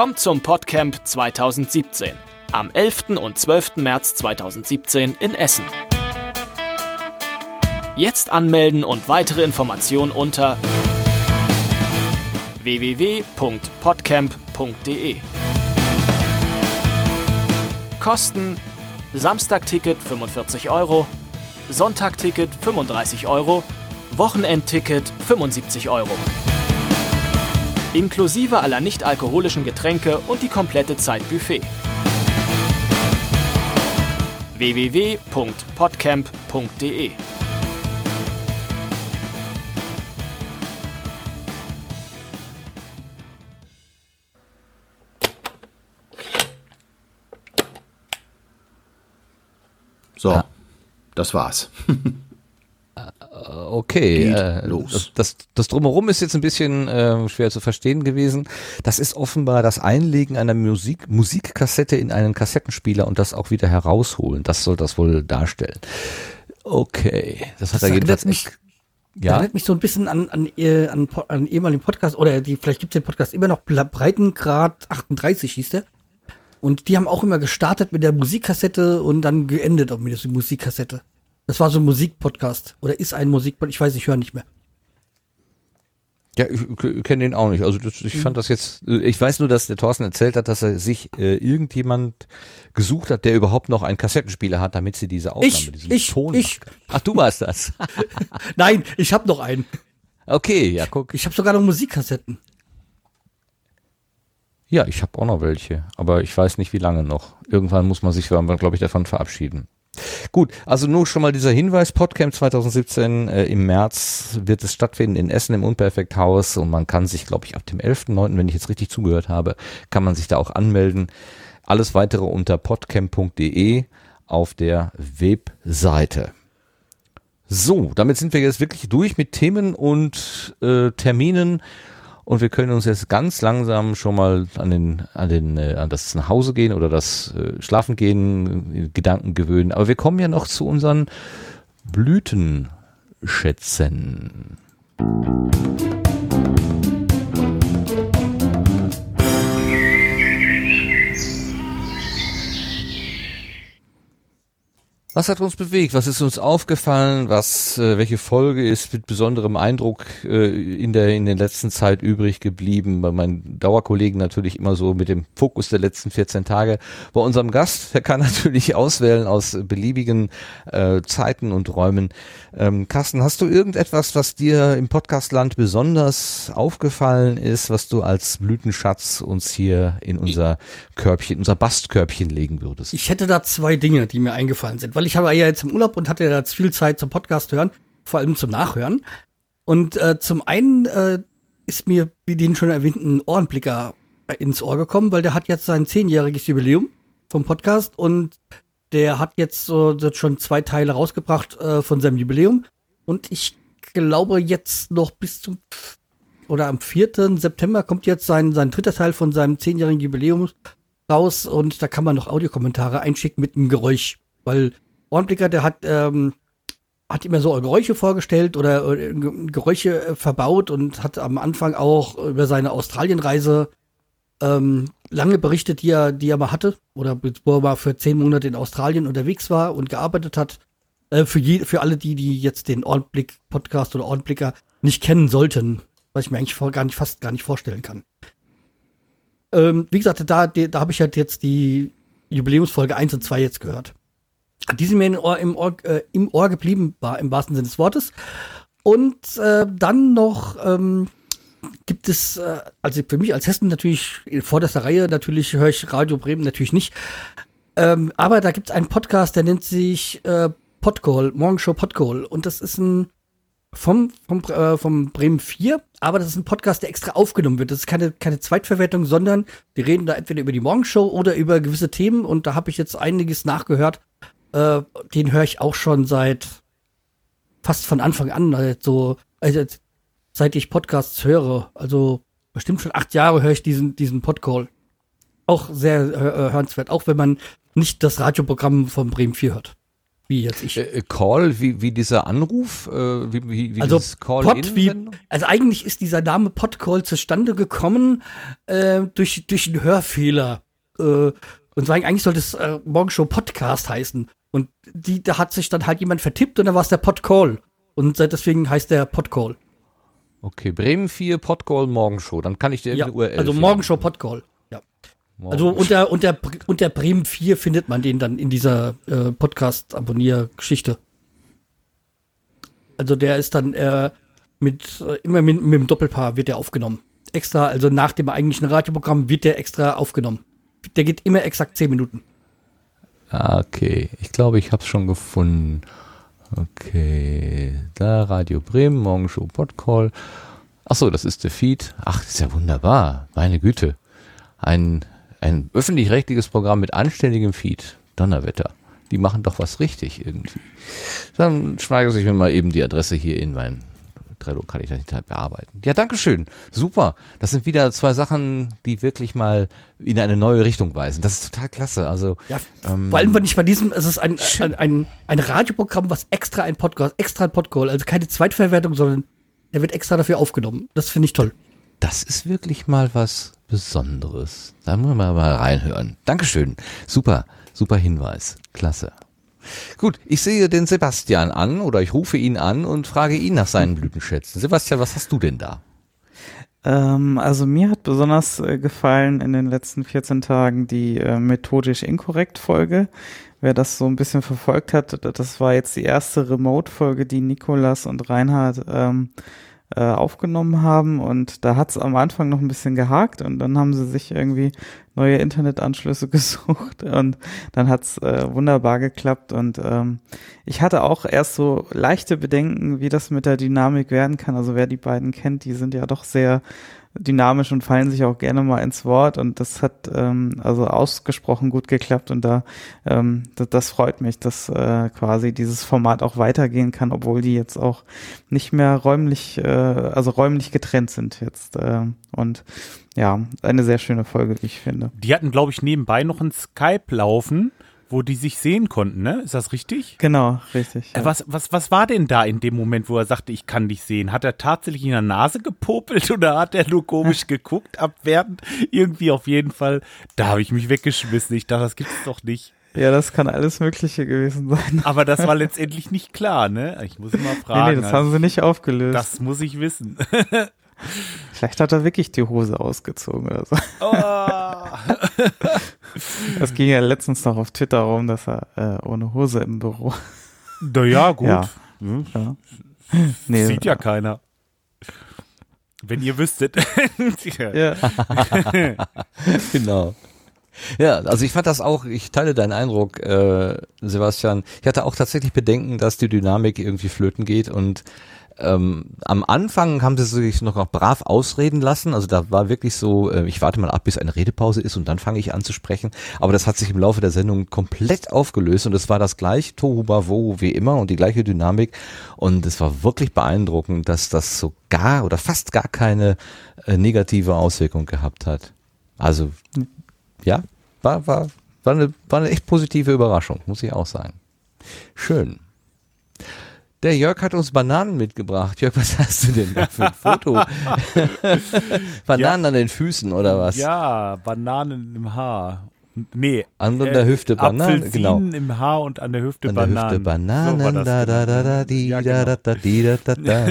[SPEAKER 16] Kommt zum Podcamp 2017 am 11. und 12. März 2017 in Essen. Jetzt anmelden und weitere Informationen unter www.podcamp.de. Kosten Samstagticket 45 Euro, Sonntagticket 35 Euro, Wochenendticket 75 Euro inklusive aller nicht-alkoholischen Getränke und die komplette Zeit Buffet. www.podcamp.de
[SPEAKER 10] So, ah. das war's. <laughs>
[SPEAKER 1] okay. Äh, das, das, das drumherum ist jetzt ein bisschen äh, schwer zu verstehen gewesen. Das ist offenbar das Einlegen einer Musik, Musikkassette in einen Kassettenspieler und das auch wieder herausholen. Das soll das wohl darstellen. Okay, das hat
[SPEAKER 4] das
[SPEAKER 1] er jedenfalls
[SPEAKER 4] mich, ja. erinnert mich so ein bisschen an, an, äh, an, an ehemaligen Podcast, oder die, vielleicht gibt es den Podcast immer noch, Breitengrad 38 hieß der. Und die haben auch immer gestartet mit der Musikkassette und dann geendet auch mit der Musikkassette. Das war so ein Musikpodcast. Oder ist ein Musikpodcast. Ich weiß, ich höre nicht mehr.
[SPEAKER 1] Ja, ich kenne den auch nicht. Also das, ich fand das jetzt, ich weiß nur, dass der Thorsten erzählt hat, dass er sich äh, irgendjemand gesucht hat, der überhaupt noch einen Kassettenspieler hat, damit sie diese Aufnahme,
[SPEAKER 4] ich,
[SPEAKER 1] diesen
[SPEAKER 4] ich,
[SPEAKER 1] Ton
[SPEAKER 4] ich.
[SPEAKER 1] Ach, du warst das. <laughs>
[SPEAKER 4] Nein, ich habe noch einen.
[SPEAKER 1] Okay, ja, guck.
[SPEAKER 4] Ich habe sogar noch Musikkassetten.
[SPEAKER 1] Ja, ich habe auch noch welche, aber ich weiß nicht, wie lange noch. Irgendwann muss man sich, glaube ich, davon verabschieden. Gut, also nur schon mal dieser Hinweis, Podcamp 2017 äh, im März wird es stattfinden in Essen im Unperfekthaus und man kann sich, glaube ich, ab dem 11.9., wenn ich jetzt richtig zugehört habe, kann man sich da auch anmelden. Alles weitere unter podcamp.de auf der Webseite. So, damit sind wir jetzt wirklich durch mit Themen und äh, Terminen. Und wir können uns jetzt ganz langsam schon mal an den, an den, äh, an das Nachhause gehen oder das äh, Schlafen gehen, äh, Gedanken gewöhnen. Aber wir kommen ja noch zu unseren Blütenschätzen. Was hat uns bewegt? Was ist uns aufgefallen? Was, äh, welche Folge ist mit besonderem Eindruck äh, in der in der letzten Zeit übrig geblieben? Bei meinen Dauerkollegen natürlich immer so mit dem Fokus der letzten 14 Tage. Bei unserem Gast, der kann <laughs> natürlich auswählen aus beliebigen äh, Zeiten und Räumen. Ähm, Carsten, hast du irgendetwas, was dir im Podcastland besonders aufgefallen ist, was du als Blütenschatz uns hier in unser Körbchen, unser Bastkörbchen legen würdest?
[SPEAKER 4] Ich hätte da zwei Dinge, die mir eingefallen sind, weil ich habe ja jetzt im Urlaub und hatte jetzt viel Zeit zum Podcast hören, vor allem zum Nachhören. Und äh, zum einen äh, ist mir, wie den schon erwähnten, Ohrenblicker ins Ohr gekommen, weil der hat jetzt sein zehnjähriges Jubiläum vom Podcast und der hat jetzt so schon zwei Teile rausgebracht äh, von seinem Jubiläum. Und ich glaube jetzt noch bis zum oder am 4. September kommt jetzt sein, sein dritter Teil von seinem zehnjährigen Jubiläum raus und da kann man noch Audiokommentare einschicken mit einem Geräusch. Weil Ohrenblicker, der hat, ähm, hat immer so Geräusche vorgestellt oder, oder Geräusche äh, verbaut und hat am Anfang auch über seine Australienreise ähm, lange berichtet, die er, die er mal hatte, oder wo er mal für zehn Monate in Australien unterwegs war und gearbeitet hat. Äh, für, je, für alle die, die jetzt den Ohrenblick-Podcast oder Ohrenblicker nicht kennen sollten, was ich mir eigentlich vor, gar nicht, fast gar nicht vorstellen kann. Ähm, wie gesagt, da, da habe ich halt jetzt die Jubiläumsfolge 1 und 2 jetzt gehört. Die sind mir im Ohr, im Ohr, äh, im Ohr geblieben, war im wahrsten Sinne des Wortes. Und äh, dann noch ähm, gibt es, äh, also für mich als Hessen natürlich in vorderster Reihe, natürlich höre ich Radio Bremen natürlich nicht. Ähm, aber da gibt es einen Podcast, der nennt sich äh, Podcall, Morgenshow Podcall. Und das ist ein vom, vom, äh, vom Bremen 4, aber das ist ein Podcast, der extra aufgenommen wird. Das ist keine, keine Zweitverwertung, sondern die reden da entweder über die Morgenshow oder über gewisse Themen und da habe ich jetzt einiges nachgehört. Äh, den höre ich auch schon seit fast von Anfang an, also, also seit ich Podcasts höre. Also bestimmt schon acht Jahre höre ich diesen, diesen Podcall. Auch sehr äh, hörenswert, auch wenn man nicht das Radioprogramm vom Bremen 4 hört. Wie jetzt ich.
[SPEAKER 1] Äh, Call, wie, wie dieser Anruf, äh, wie, wie, wie
[SPEAKER 4] also Call Pod, wie, also eigentlich ist dieser Name Podcall zustande gekommen äh, durch, durch einen Hörfehler. Äh, und zwar eigentlich sollte es äh, Morgenshow Podcast heißen. Und die, da hat sich dann halt jemand vertippt und dann war es der Podcall. Und seit deswegen heißt der Podcall.
[SPEAKER 1] Okay, Bremen 4 Podcall Morgenshow. Dann kann ich dir
[SPEAKER 4] ja,
[SPEAKER 1] URL
[SPEAKER 4] Also Morgenshow Podcall. Ja. Also unter, unter, unter Bremen 4 findet man den dann in dieser äh, Podcast-Abonnier-Geschichte. Also der ist dann äh, mit äh, immer mit, mit dem Doppelpaar wird der aufgenommen. Extra, also nach dem eigentlichen Radioprogramm wird der extra aufgenommen. Der geht immer exakt 10 Minuten.
[SPEAKER 1] Ah, okay, ich glaube, ich habe es schon gefunden. Okay, da Radio Bremen, Morgenshow Podcall. Ach so, das ist der Feed. Ach, das ist ja wunderbar. Meine Güte. Ein, ein öffentlich-rechtliches Programm mit anständigem Feed. Donnerwetter. Die machen doch was richtig irgendwie. Dann schneide ich mir mal eben die Adresse hier in mein Trello, kann ich das nicht bearbeiten. Ja, Dankeschön. Super. Das sind wieder zwei Sachen, die wirklich mal in eine neue Richtung weisen. Das ist total klasse. Also,
[SPEAKER 4] ja, ähm, vor allem, wenn ich bei diesem, es ist ein, ein, ein, ein Radioprogramm, was extra ein Podcast, extra ein Podcast, also keine Zweitverwertung, sondern der wird extra dafür aufgenommen. Das finde ich toll.
[SPEAKER 1] Das ist wirklich mal was Besonderes. Da müssen wir mal reinhören. Dankeschön. Super, super Hinweis. Klasse. Gut, ich sehe den Sebastian an oder ich rufe ihn an und frage ihn nach seinen Blütenschätzen. Sebastian, was hast du denn da?
[SPEAKER 2] Ähm, also mir hat besonders äh, gefallen in den letzten 14 Tagen die äh, methodisch inkorrekt Folge. Wer das so ein bisschen verfolgt hat, das war jetzt die erste Remote-Folge, die Nikolas und Reinhard ähm, äh, aufgenommen haben und da hat es am Anfang noch ein bisschen gehakt und dann haben sie sich irgendwie neue Internetanschlüsse <laughs> gesucht und dann hat's äh, wunderbar geklappt und ähm, ich hatte auch erst so leichte Bedenken, wie das mit der Dynamik werden kann. Also wer die beiden kennt, die sind ja doch sehr dynamisch und fallen sich auch gerne mal ins Wort und das hat ähm, also ausgesprochen gut geklappt und da ähm, das, das freut mich, dass äh, quasi dieses Format auch weitergehen kann, obwohl die jetzt auch nicht mehr räumlich, äh, also räumlich getrennt sind jetzt äh, und ja, eine sehr schöne Folge, wie ich finde.
[SPEAKER 3] Die hatten, glaube ich, nebenbei noch ein Skype laufen wo die sich sehen konnten, ne? Ist das richtig?
[SPEAKER 2] Genau, richtig.
[SPEAKER 3] Ja. Was, was, was war denn da in dem Moment, wo er sagte, ich kann dich sehen? Hat er tatsächlich in der Nase gepopelt <laughs> oder hat er nur komisch <laughs> geguckt, abwertend? Irgendwie auf jeden Fall. Da habe ich mich weggeschmissen. Ich dachte, das gibt's doch nicht.
[SPEAKER 2] Ja, das kann alles Mögliche gewesen sein. <laughs>
[SPEAKER 3] Aber das war letztendlich nicht klar, ne? Ich muss immer fragen.
[SPEAKER 2] Nee, nee, das haben sie nicht aufgelöst.
[SPEAKER 3] Das muss ich wissen. <laughs>
[SPEAKER 2] Vielleicht hat er wirklich die Hose ausgezogen oder so.
[SPEAKER 3] Oh.
[SPEAKER 2] Das ging ja letztens noch auf Twitter rum, dass er äh, ohne Hose im Büro.
[SPEAKER 3] Na ja, gut.
[SPEAKER 2] Ja.
[SPEAKER 3] Hm.
[SPEAKER 2] Ja.
[SPEAKER 3] Sieht ja keiner. Wenn ihr wüsstet. <laughs>
[SPEAKER 2] Ja. <laughs>
[SPEAKER 1] genau. Ja, also ich fand das auch, ich teile deinen Eindruck, äh, Sebastian. Ich hatte auch tatsächlich Bedenken, dass die Dynamik irgendwie flöten geht und ähm, am Anfang haben sie sich noch, noch brav ausreden lassen. Also da war wirklich so, äh, ich warte mal ab, bis eine Redepause ist und dann fange ich an zu sprechen. Aber das hat sich im Laufe der Sendung komplett aufgelöst und es war das gleiche Tohu Bavohu wie immer und die gleiche Dynamik. Und es war wirklich beeindruckend, dass das so gar oder fast gar keine äh, negative Auswirkung gehabt hat. Also ja, war, war, war, eine, war eine echt positive Überraschung, muss ich auch sagen. Schön. Der Jörg hat uns Bananen mitgebracht. Jörg, was hast du denn da für ein Foto? <laughs> Bananen an den Füßen oder was?
[SPEAKER 3] Ja, Bananen im Haar. Nee.
[SPEAKER 1] An der Hüfte Bananen,
[SPEAKER 3] Apfelsinen
[SPEAKER 1] genau.
[SPEAKER 3] im Haar und an der Hüfte
[SPEAKER 1] An der
[SPEAKER 3] Bananen.
[SPEAKER 1] Hüfte Bananen,
[SPEAKER 3] So
[SPEAKER 1] da, da, da, da, di,
[SPEAKER 3] Ja,
[SPEAKER 1] da,
[SPEAKER 3] genau.
[SPEAKER 1] da, da, da, da, da,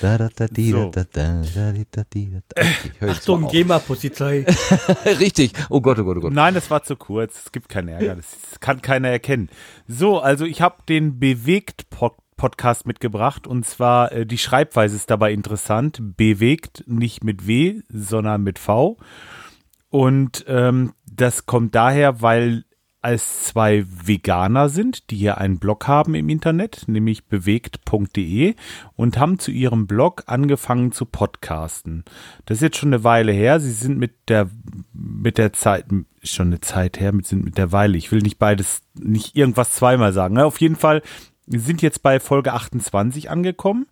[SPEAKER 1] <laughs> da, da, da,
[SPEAKER 3] So.
[SPEAKER 1] da, da, da, da, da, da. Okay,
[SPEAKER 4] Achtung. GEMA-Polizei. <laughs>
[SPEAKER 1] Richtig. Oh Gott, oh Gott, oh Gott.
[SPEAKER 3] Nein, das war zu kurz. Es gibt keinen Ärger. Das kann keiner erkennen. So, also ich habe den bewegt Pod Podcast mitgebracht und zwar äh, die Schreibweise ist dabei interessant. Bewegt nicht mit W, sondern mit V. Und ähm, das kommt daher, weil als zwei Veganer sind, die hier einen Blog haben im Internet, nämlich bewegt.de und haben zu ihrem Blog angefangen zu podcasten. Das ist jetzt schon eine Weile her. Sie sind mit der mit der Zeit schon eine Zeit her, sind mit der Weile. Ich will nicht beides nicht irgendwas zweimal sagen. Ne? Auf jeden Fall wir sind jetzt bei Folge 28 angekommen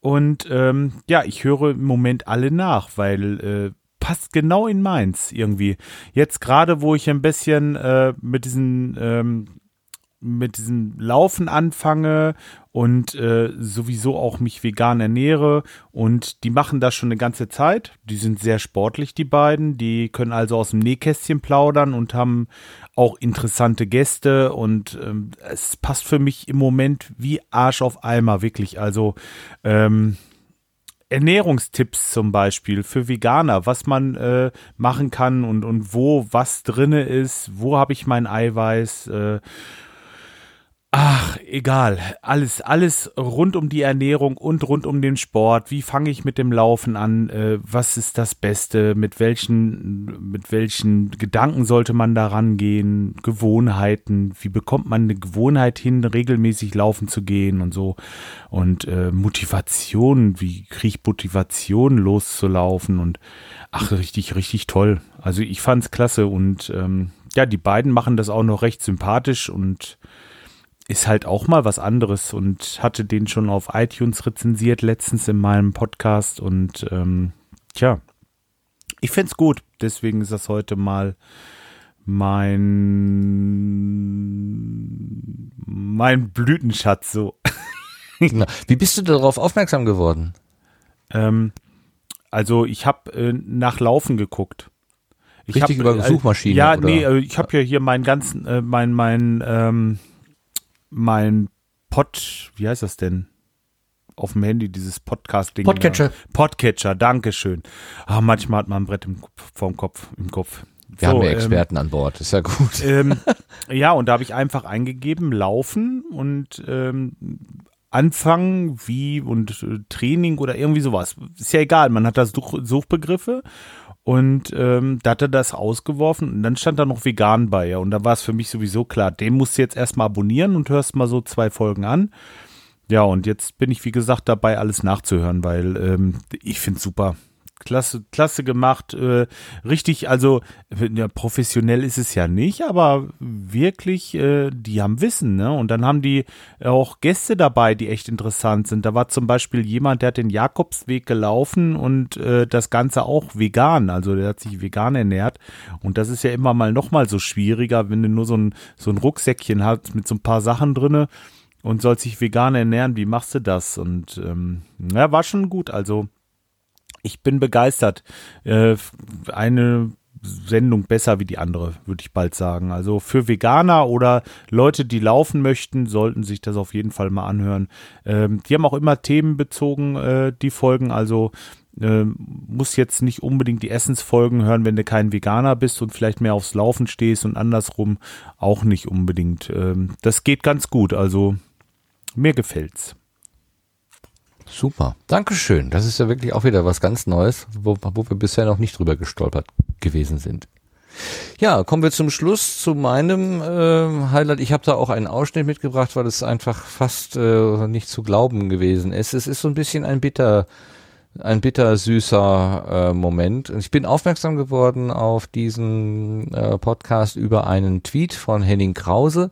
[SPEAKER 3] und ähm, ja, ich höre im Moment alle nach, weil äh, passt genau in meins irgendwie. Jetzt gerade, wo ich ein bisschen äh, mit diesen ähm, mit diesem Laufen anfange und äh, sowieso auch mich vegan ernähre und die machen das schon eine ganze Zeit. Die sind sehr sportlich, die beiden. Die können also aus dem Nähkästchen plaudern und haben auch interessante Gäste und ähm, es passt für mich im Moment wie Arsch auf Eimer, wirklich. Also ähm, Ernährungstipps zum Beispiel für Veganer, was man äh, machen kann und, und wo was drinne ist, wo habe ich mein Eiweiß, äh, Ach, egal. Alles, alles rund um die Ernährung und rund um den Sport. Wie fange ich mit dem Laufen an? Äh, was ist das Beste? Mit welchen, mit welchen Gedanken sollte man da rangehen? Gewohnheiten. Wie bekommt man eine Gewohnheit hin, regelmäßig laufen zu gehen und so? Und äh, Motivation. Wie kriege ich Motivation loszulaufen? Und ach, richtig, richtig toll. Also ich fand's klasse und ähm, ja, die beiden machen das auch noch recht sympathisch und ist halt auch mal was anderes und hatte den schon auf iTunes rezensiert letztens in meinem Podcast und ähm, tja, ich find's gut. Deswegen ist das heute mal mein mein Blütenschatz so. <laughs>
[SPEAKER 1] Wie bist du darauf aufmerksam geworden?
[SPEAKER 3] Ähm, also ich habe äh, nach Laufen geguckt. Ich
[SPEAKER 1] Richtig
[SPEAKER 3] hab,
[SPEAKER 1] über
[SPEAKER 3] äh,
[SPEAKER 1] Suchmaschine,
[SPEAKER 3] Ja,
[SPEAKER 1] oder?
[SPEAKER 3] nee, äh, ich habe ja hier meinen ganzen, äh, mein, mein, ähm, mein Pod, wie heißt das denn? Auf dem Handy, dieses Podcast-Ding.
[SPEAKER 4] Podcatcher.
[SPEAKER 3] da. Podcatcher, Dankeschön. Ah, manchmal hat man ein Brett im, Kopf- vorm Kopf, im Kopf.
[SPEAKER 1] Wir
[SPEAKER 3] So,
[SPEAKER 1] haben ja
[SPEAKER 3] ähm,
[SPEAKER 1] Experten an Bord, ist ja gut.
[SPEAKER 3] ähm, ja, und da habe ich einfach eingegeben, laufen und ähm, anfangen wie und äh, Training oder irgendwie sowas. Ist ja egal, man hat da Such Suchbegriffe und ähm, da hat er das ausgeworfen und dann stand da noch vegan bei. Ja, und da war es für mich sowieso klar, den musst du jetzt erstmal abonnieren und hörst mal so zwei Folgen an. Ja, und jetzt bin ich, wie gesagt, dabei, alles nachzuhören, weil ähm, ich finde super. Klasse, klasse gemacht, äh, richtig, also ja, professionell ist es ja nicht, aber wirklich, äh, die haben Wissen, ne? Und dann haben die auch Gäste dabei, die echt interessant sind. Da war zum Beispiel jemand, der hat den Jakobsweg gelaufen und äh, das Ganze auch vegan, also der hat sich vegan ernährt. Und das ist ja immer mal noch mal so schwieriger, wenn du nur so ein, so ein Rucksäckchen hast mit so ein paar Sachen drinne und sollst dich vegan ernähren, wie machst du das? Und ähm, ja, war schon gut. Also ich bin begeistert. Äh, eine Sendung besser wie die andere, würde ich bald sagen. Also für Veganer oder Leute, die laufen möchten, sollten sich das auf jeden Fall mal anhören. Ähm, die haben auch immer themenbezogen äh, die Folgen, also äh, muss jetzt nicht unbedingt die Essensfolgen hören, wenn du kein Veganer bist und vielleicht mehr aufs Laufen stehst und andersrum auch nicht unbedingt. Ähm, das geht ganz gut, also mir gefällt's.
[SPEAKER 1] Super. Dankeschön. Das ist ja wirklich auch wieder was ganz Neues, wo, wo wir bisher noch nicht drüber gestolpert gewesen sind. Ja, kommen wir zum Schluss zu meinem äh, Highlight. Ich habe da auch einen Ausschnitt mitgebracht, weil es einfach fast äh, nicht zu glauben gewesen ist. Es ist so ein bisschen ein bitter, ein bittersüßer äh, Moment. Ich bin aufmerksam geworden auf diesen äh, Podcast über einen Tweet von Henning Krause,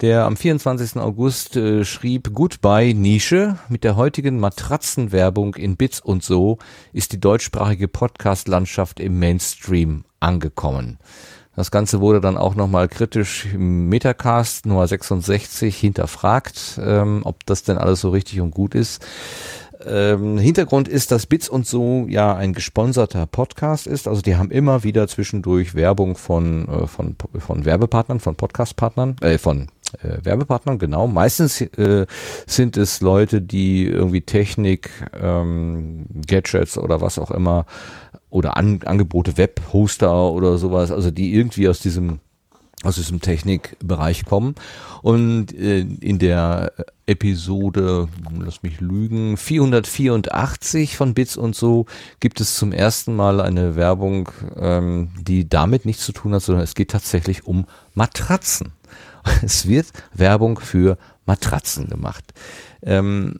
[SPEAKER 1] der am 24. August äh, schrieb, Goodbye Nische, mit der heutigen Matratzenwerbung in Bits und so ist die deutschsprachige Podcast-Landschaft im Mainstream angekommen. Das Ganze wurde dann auch nochmal kritisch im Metacast Nummer 66 hinterfragt, ähm, ob das denn alles so richtig und gut ist. Ähm, Hintergrund ist, dass Bits und so ja ein gesponserter Podcast ist. Also die haben immer wieder zwischendurch Werbung von, äh, von, von Werbepartnern, von Podcastpartnern, äh, von äh, Werbepartnern, genau. Meistens äh, sind es Leute, die irgendwie Technik, ähm, Gadgets oder was auch immer oder An Angebote, Webhoster oder sowas, also die irgendwie aus diesem aus diesem Technikbereich kommen. Und äh, in der Episode, lass mich lügen, 484 von Bits und so gibt es zum ersten Mal eine Werbung, ähm, die damit nichts zu tun hat, sondern es geht tatsächlich um Matratzen. <laughs> Es wird Werbung für Matratzen gemacht. Ähm,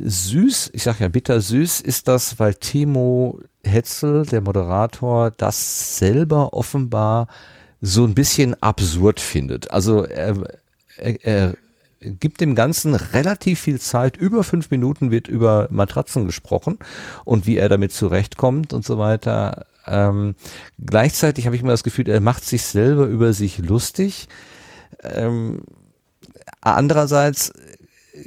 [SPEAKER 1] süß, ich sage ja bitter süß ist das, weil Timo Hetzel, der Moderator, das selber offenbar so ein bisschen absurd findet. Also er, er, er gibt dem Ganzen relativ viel Zeit. Über fünf Minuten wird über Matratzen gesprochen und wie er damit zurechtkommt und so weiter. Ähm, gleichzeitig habe ich immer das Gefühl, er macht sich selber über sich lustig. Ähm, andererseits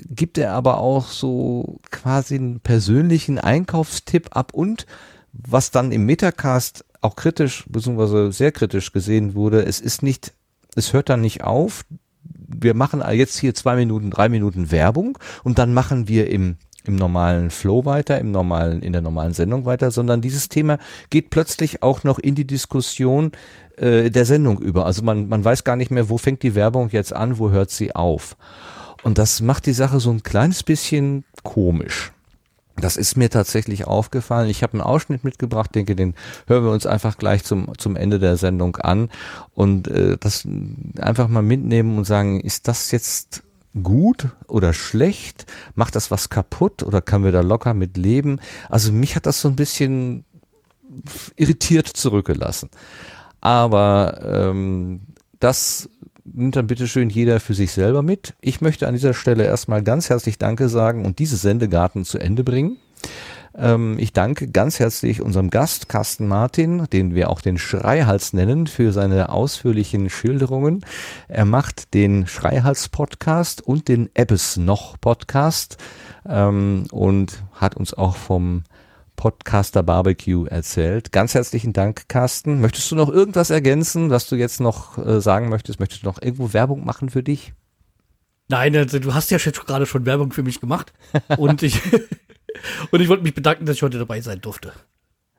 [SPEAKER 1] gibt er aber auch so quasi einen persönlichen Einkaufstipp ab und was dann im Metacast auch kritisch, beziehungsweise sehr kritisch gesehen wurde, es ist nicht, es hört dann nicht auf. Wir machen jetzt hier zwei Minuten, drei Minuten Werbung und dann machen wir im im normalen Flow weiter, im normalen, in der normalen Sendung weiter, sondern dieses Thema geht plötzlich auch noch in die Diskussion äh, der Sendung über. Also man, man weiß gar nicht mehr, wo fängt die Werbung jetzt an, wo hört sie auf. Und das macht die Sache so ein kleines bisschen komisch. Das ist mir tatsächlich aufgefallen. Ich habe einen Ausschnitt mitgebracht, denke, den hören wir uns einfach gleich zum, zum Ende der Sendung an und äh, das einfach mal mitnehmen und sagen, ist das jetzt gut oder schlecht? Macht das was kaputt oder können wir da locker mit leben? Also mich hat das so ein bisschen irritiert zurückgelassen. Aber ähm, das nimmt dann bitte schön jeder für sich selber mit. Ich möchte an dieser Stelle erstmal ganz herzlich Danke sagen und diese Sendegarten zu Ende bringen. Ähm, ich danke ganz herzlich unserem Gast Carsten Martin, den wir auch den Schreihals nennen, für seine ausführlichen Schilderungen. Er macht den Schreihals-Podcast und den Ebbes noch Podcast ähm, und hat uns auch vom Podcaster Barbecue erzählt. Ganz herzlichen Dank, Carsten. Möchtest du noch irgendwas ergänzen, was du jetzt noch äh, sagen möchtest? Möchtest du noch irgendwo Werbung machen für dich?
[SPEAKER 4] Nein, also du hast ja jetzt gerade schon Werbung für mich gemacht. und ich, <laughs> und ich wollte mich bedanken, dass ich heute dabei sein durfte.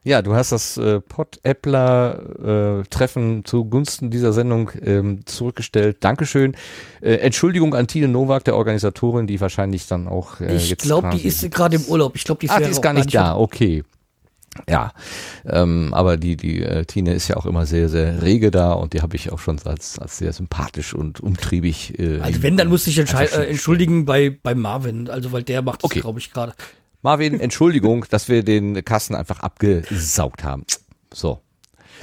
[SPEAKER 1] Ja, du hast das äh, Pod-Appler-Treffen äh, zugunsten dieser Sendung ähm, zurückgestellt. Dankeschön. Äh, Entschuldigung an Tine Nowak, der Organisatorin, die wahrscheinlich dann auch äh,
[SPEAKER 4] ich jetzt. Ich glaube, die ist gerade im Urlaub. Ich glaube, die,
[SPEAKER 1] ah, die ist gar nicht da. Okay. Ja, ähm, aber die, die äh, Tine ist ja auch immer sehr, sehr rege da und die habe ich auch schon als, als sehr sympathisch und umtriebig.
[SPEAKER 4] Äh, also wenn, dann muss ich äh, entschuldigen bei, bei Marvin, also weil der macht das, okay. glaube ich, gerade.
[SPEAKER 1] Marvin, Entschuldigung, dass wir den Kasten einfach abgesaugt haben. So.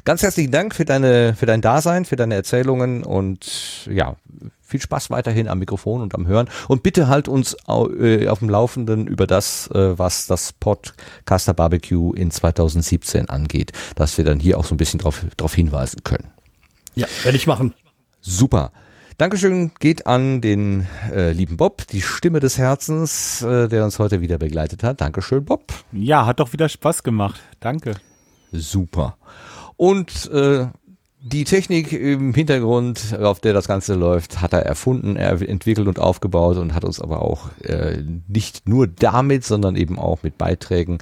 [SPEAKER 1] Ganz herzlichen Dank für deine, für dein Dasein, für deine Erzählungen und ja, viel Spaß weiterhin am Mikrofon und am Hören. Und bitte halt uns äh, auf dem Laufenden über das, äh, was das Podcaster Barbecue in 2017 angeht, dass wir dann hier auch so ein bisschen drauf, drauf hinweisen können.
[SPEAKER 4] Ja, werde ich machen.
[SPEAKER 1] Super. Dankeschön geht an den äh, lieben Bob, die Stimme des Herzens, äh, der uns heute wieder begleitet hat. Dankeschön, Bob.
[SPEAKER 3] Ja, hat doch wieder Spaß gemacht. Danke.
[SPEAKER 1] Super. Und äh, die Technik im Hintergrund, auf der das Ganze läuft, hat er erfunden, er entwickelt und aufgebaut und hat uns aber auch äh, nicht nur damit, sondern eben auch mit Beiträgen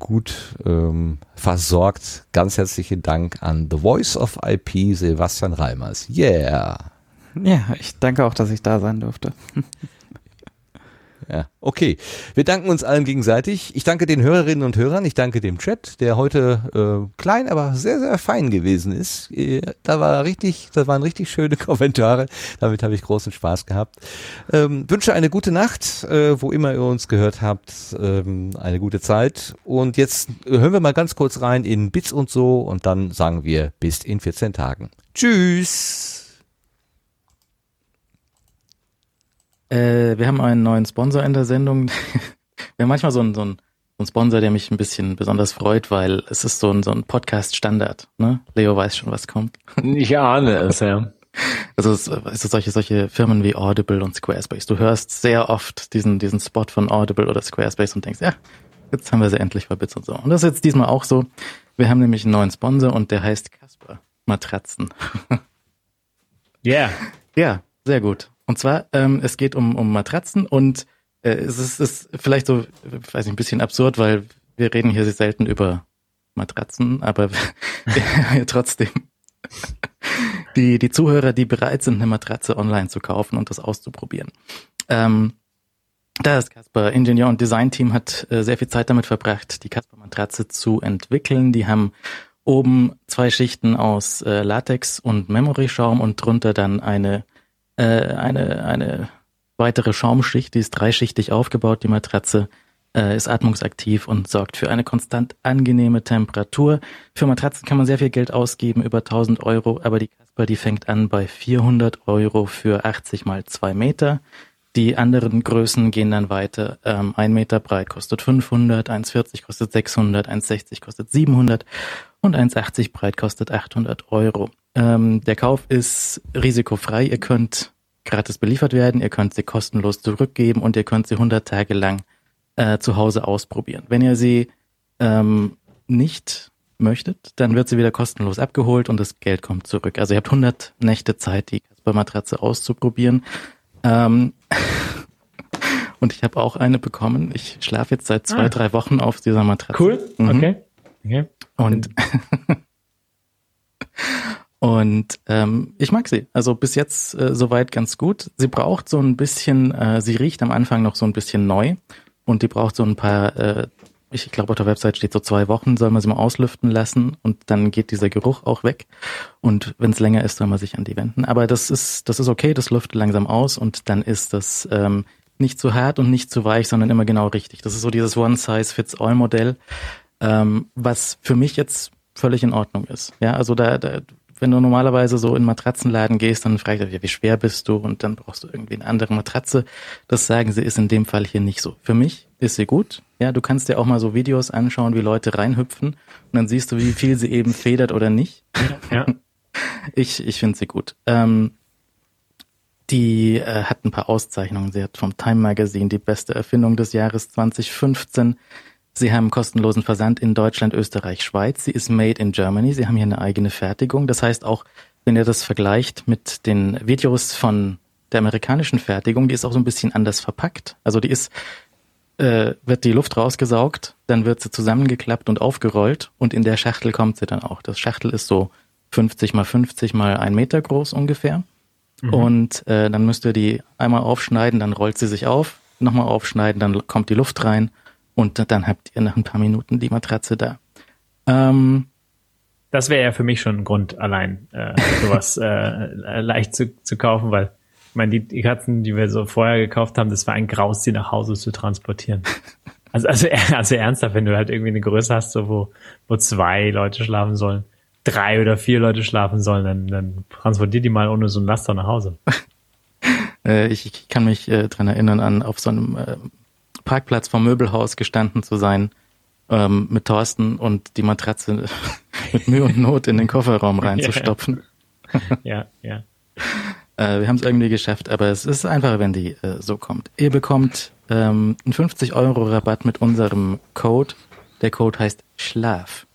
[SPEAKER 1] gut ähm, versorgt. Ganz herzlichen Dank an The Voice of IP, Sebastian Reimers. Yeah!
[SPEAKER 2] Ja, ich danke auch, dass ich da sein durfte.
[SPEAKER 1] Ja, okay. Wir danken uns allen gegenseitig. Ich danke den Hörerinnen und Hörern. Ich danke dem Chat, der heute äh, klein, aber sehr, sehr fein gewesen ist. Äh, da war richtig, da waren richtig schöne <laughs> Kommentare. Damit habe ich großen Spaß gehabt. Ähm, wünsche eine gute Nacht, äh, wo immer ihr uns gehört habt. Ähm, eine gute Zeit. Und jetzt hören wir mal ganz kurz rein in Bits und so und dann sagen wir bis in 14 Tagen. Tschüss.
[SPEAKER 17] Äh, wir haben einen neuen Sponsor in der Sendung. <laughs> wir haben manchmal so einen, so, einen, so einen Sponsor, der mich ein bisschen besonders freut, weil es ist so ein, so ein Podcast-Standard. Ne? Leo weiß schon, was kommt. <laughs>
[SPEAKER 18] Ich ahne es, ja.
[SPEAKER 17] Also es ist solche, solche Firmen wie Audible und Squarespace. Du hörst sehr oft diesen, diesen Spot von Audible oder Squarespace und denkst, ja, jetzt haben wir sie endlich bei Bits und so. Und das ist jetzt diesmal auch so. Wir haben nämlich einen neuen Sponsor und der heißt Casper Matratzen. <laughs>
[SPEAKER 18] Yeah.
[SPEAKER 17] Ja, sehr gut. Und zwar, ähm, es geht um, um Matratzen und äh, es ist, ist vielleicht so, weiß ich, ein bisschen absurd, weil wir reden hier selten über Matratzen, aber <laughs> trotzdem <laughs> die, die Zuhörer, die bereit sind, eine Matratze online zu kaufen und das auszuprobieren. Ähm, das Casper Ingenieur und Design Team hat äh, sehr viel Zeit damit verbracht, die Casper Matratze zu entwickeln. Die haben oben zwei Schichten aus äh, Latex und Memory Schaum und drunter dann eine äh, eine eine weitere Schaumschicht, die ist dreischichtig aufgebaut. Die Matratze äh, ist atmungsaktiv und sorgt für eine konstant angenehme Temperatur. Für Matratzen kann man sehr viel Geld ausgeben, über 1000 Euro, aber die Casper, die fängt an bei 400 Euro für 80 mal 2 Meter. Die anderen Größen gehen dann weiter. Ähm, ein Meter breit kostet 500, 1,40 kostet 600, 1,60 kostet 700 und 1,80 breit kostet 800 Euro. Ähm, der Kauf ist risikofrei. Ihr könnt gratis beliefert werden, ihr könnt sie kostenlos zurückgeben und ihr könnt sie 100 Tage lang äh, zu Hause ausprobieren. Wenn ihr sie ähm, nicht möchtet, dann wird sie wieder kostenlos abgeholt und das Geld kommt zurück. Also ihr habt 100 Nächte Zeit, die Casper-Matratze auszuprobieren. Ähm, <laughs> und ich habe auch eine bekommen. Ich schlafe jetzt seit zwei,
[SPEAKER 18] Ah.
[SPEAKER 17] drei Wochen auf dieser Matratze.
[SPEAKER 18] Cool,
[SPEAKER 17] Mhm.
[SPEAKER 18] okay. Okay.
[SPEAKER 17] Und <laughs> und ähm, ich mag sie. Also bis jetzt äh, soweit ganz gut. Sie braucht so ein bisschen, äh, sie riecht am Anfang noch so ein bisschen neu und die braucht so ein paar, äh, ich glaube auf der Website steht so zwei Wochen, soll man sie mal auslüften lassen und dann geht dieser Geruch auch weg. Und wenn es länger ist, soll man sich an die wenden. Aber das ist, das ist okay, das lüftet langsam aus und dann ist das ähm, nicht zu hart und nicht zu weich, sondern immer genau richtig. Das ist so dieses One-Size-Fits-All-Modell, ähm, was für mich jetzt völlig in Ordnung ist. Ja, also da, da wenn du normalerweise so in Matratzenladen gehst, dann fragt er, ja, wie schwer bist du? Und dann brauchst du irgendwie eine andere Matratze. Das sagen sie, ist in dem Fall hier nicht so. Für mich ist sie gut. Ja, du kannst dir auch mal so Videos anschauen, wie Leute reinhüpfen und dann siehst du, wie viel sie eben federt oder nicht.
[SPEAKER 18] Ja. <laughs>
[SPEAKER 17] Ich, ich finde sie gut. Ähm, die äh, hat ein paar Auszeichnungen. Sie hat vom Time Magazine die beste Erfindung des Jahres 2015. Sie haben kostenlosen Versand in Deutschland, Österreich, Schweiz. Sie ist made in Germany. Sie haben hier eine eigene Fertigung. Das heißt auch, wenn ihr das vergleicht mit den Videos von der amerikanischen Fertigung, die ist auch so ein bisschen anders verpackt. Also die ist, äh, wird die Luft rausgesaugt, dann wird sie zusammengeklappt und aufgerollt und in der Schachtel kommt sie dann auch. Das Schachtel ist so 50 mal 50 mal ein Meter groß ungefähr.
[SPEAKER 18] Mhm.
[SPEAKER 17] Und äh, dann müsst ihr die einmal aufschneiden, dann rollt sie sich auf, nochmal aufschneiden, dann kommt die Luft rein und dann habt ihr nach ein paar Minuten die Matratze da. Ähm,
[SPEAKER 18] Das wäre ja für mich schon ein Grund, allein äh, sowas <laughs> äh, leicht zu, zu kaufen, weil ich meine, die, die Katzen, die wir so vorher gekauft haben, das war ein Graus, die nach Hause zu transportieren. Also, also, <laughs> also ernsthaft, wenn du halt irgendwie eine Größe hast, so wo, wo zwei Leute schlafen sollen, drei oder vier Leute schlafen sollen, dann, dann transportier die mal ohne so ein Laster nach Hause. <laughs>
[SPEAKER 17] Äh, ich, ich kann mich äh, dran erinnern, an auf so einem äh, Parkplatz vom Möbelhaus gestanden zu sein ähm, mit Thorsten und die Matratze <laughs> mit Mühe und Not in den Kofferraum <laughs> reinzustopfen. <laughs>
[SPEAKER 18] Ja, ja.
[SPEAKER 17] Äh, wir haben es irgendwie geschafft, aber es ist einfacher, wenn die äh, so kommt. Ihr bekommt ähm, einen 50 Euro Rabatt mit unserem Code. Der Code heißt Schlaf.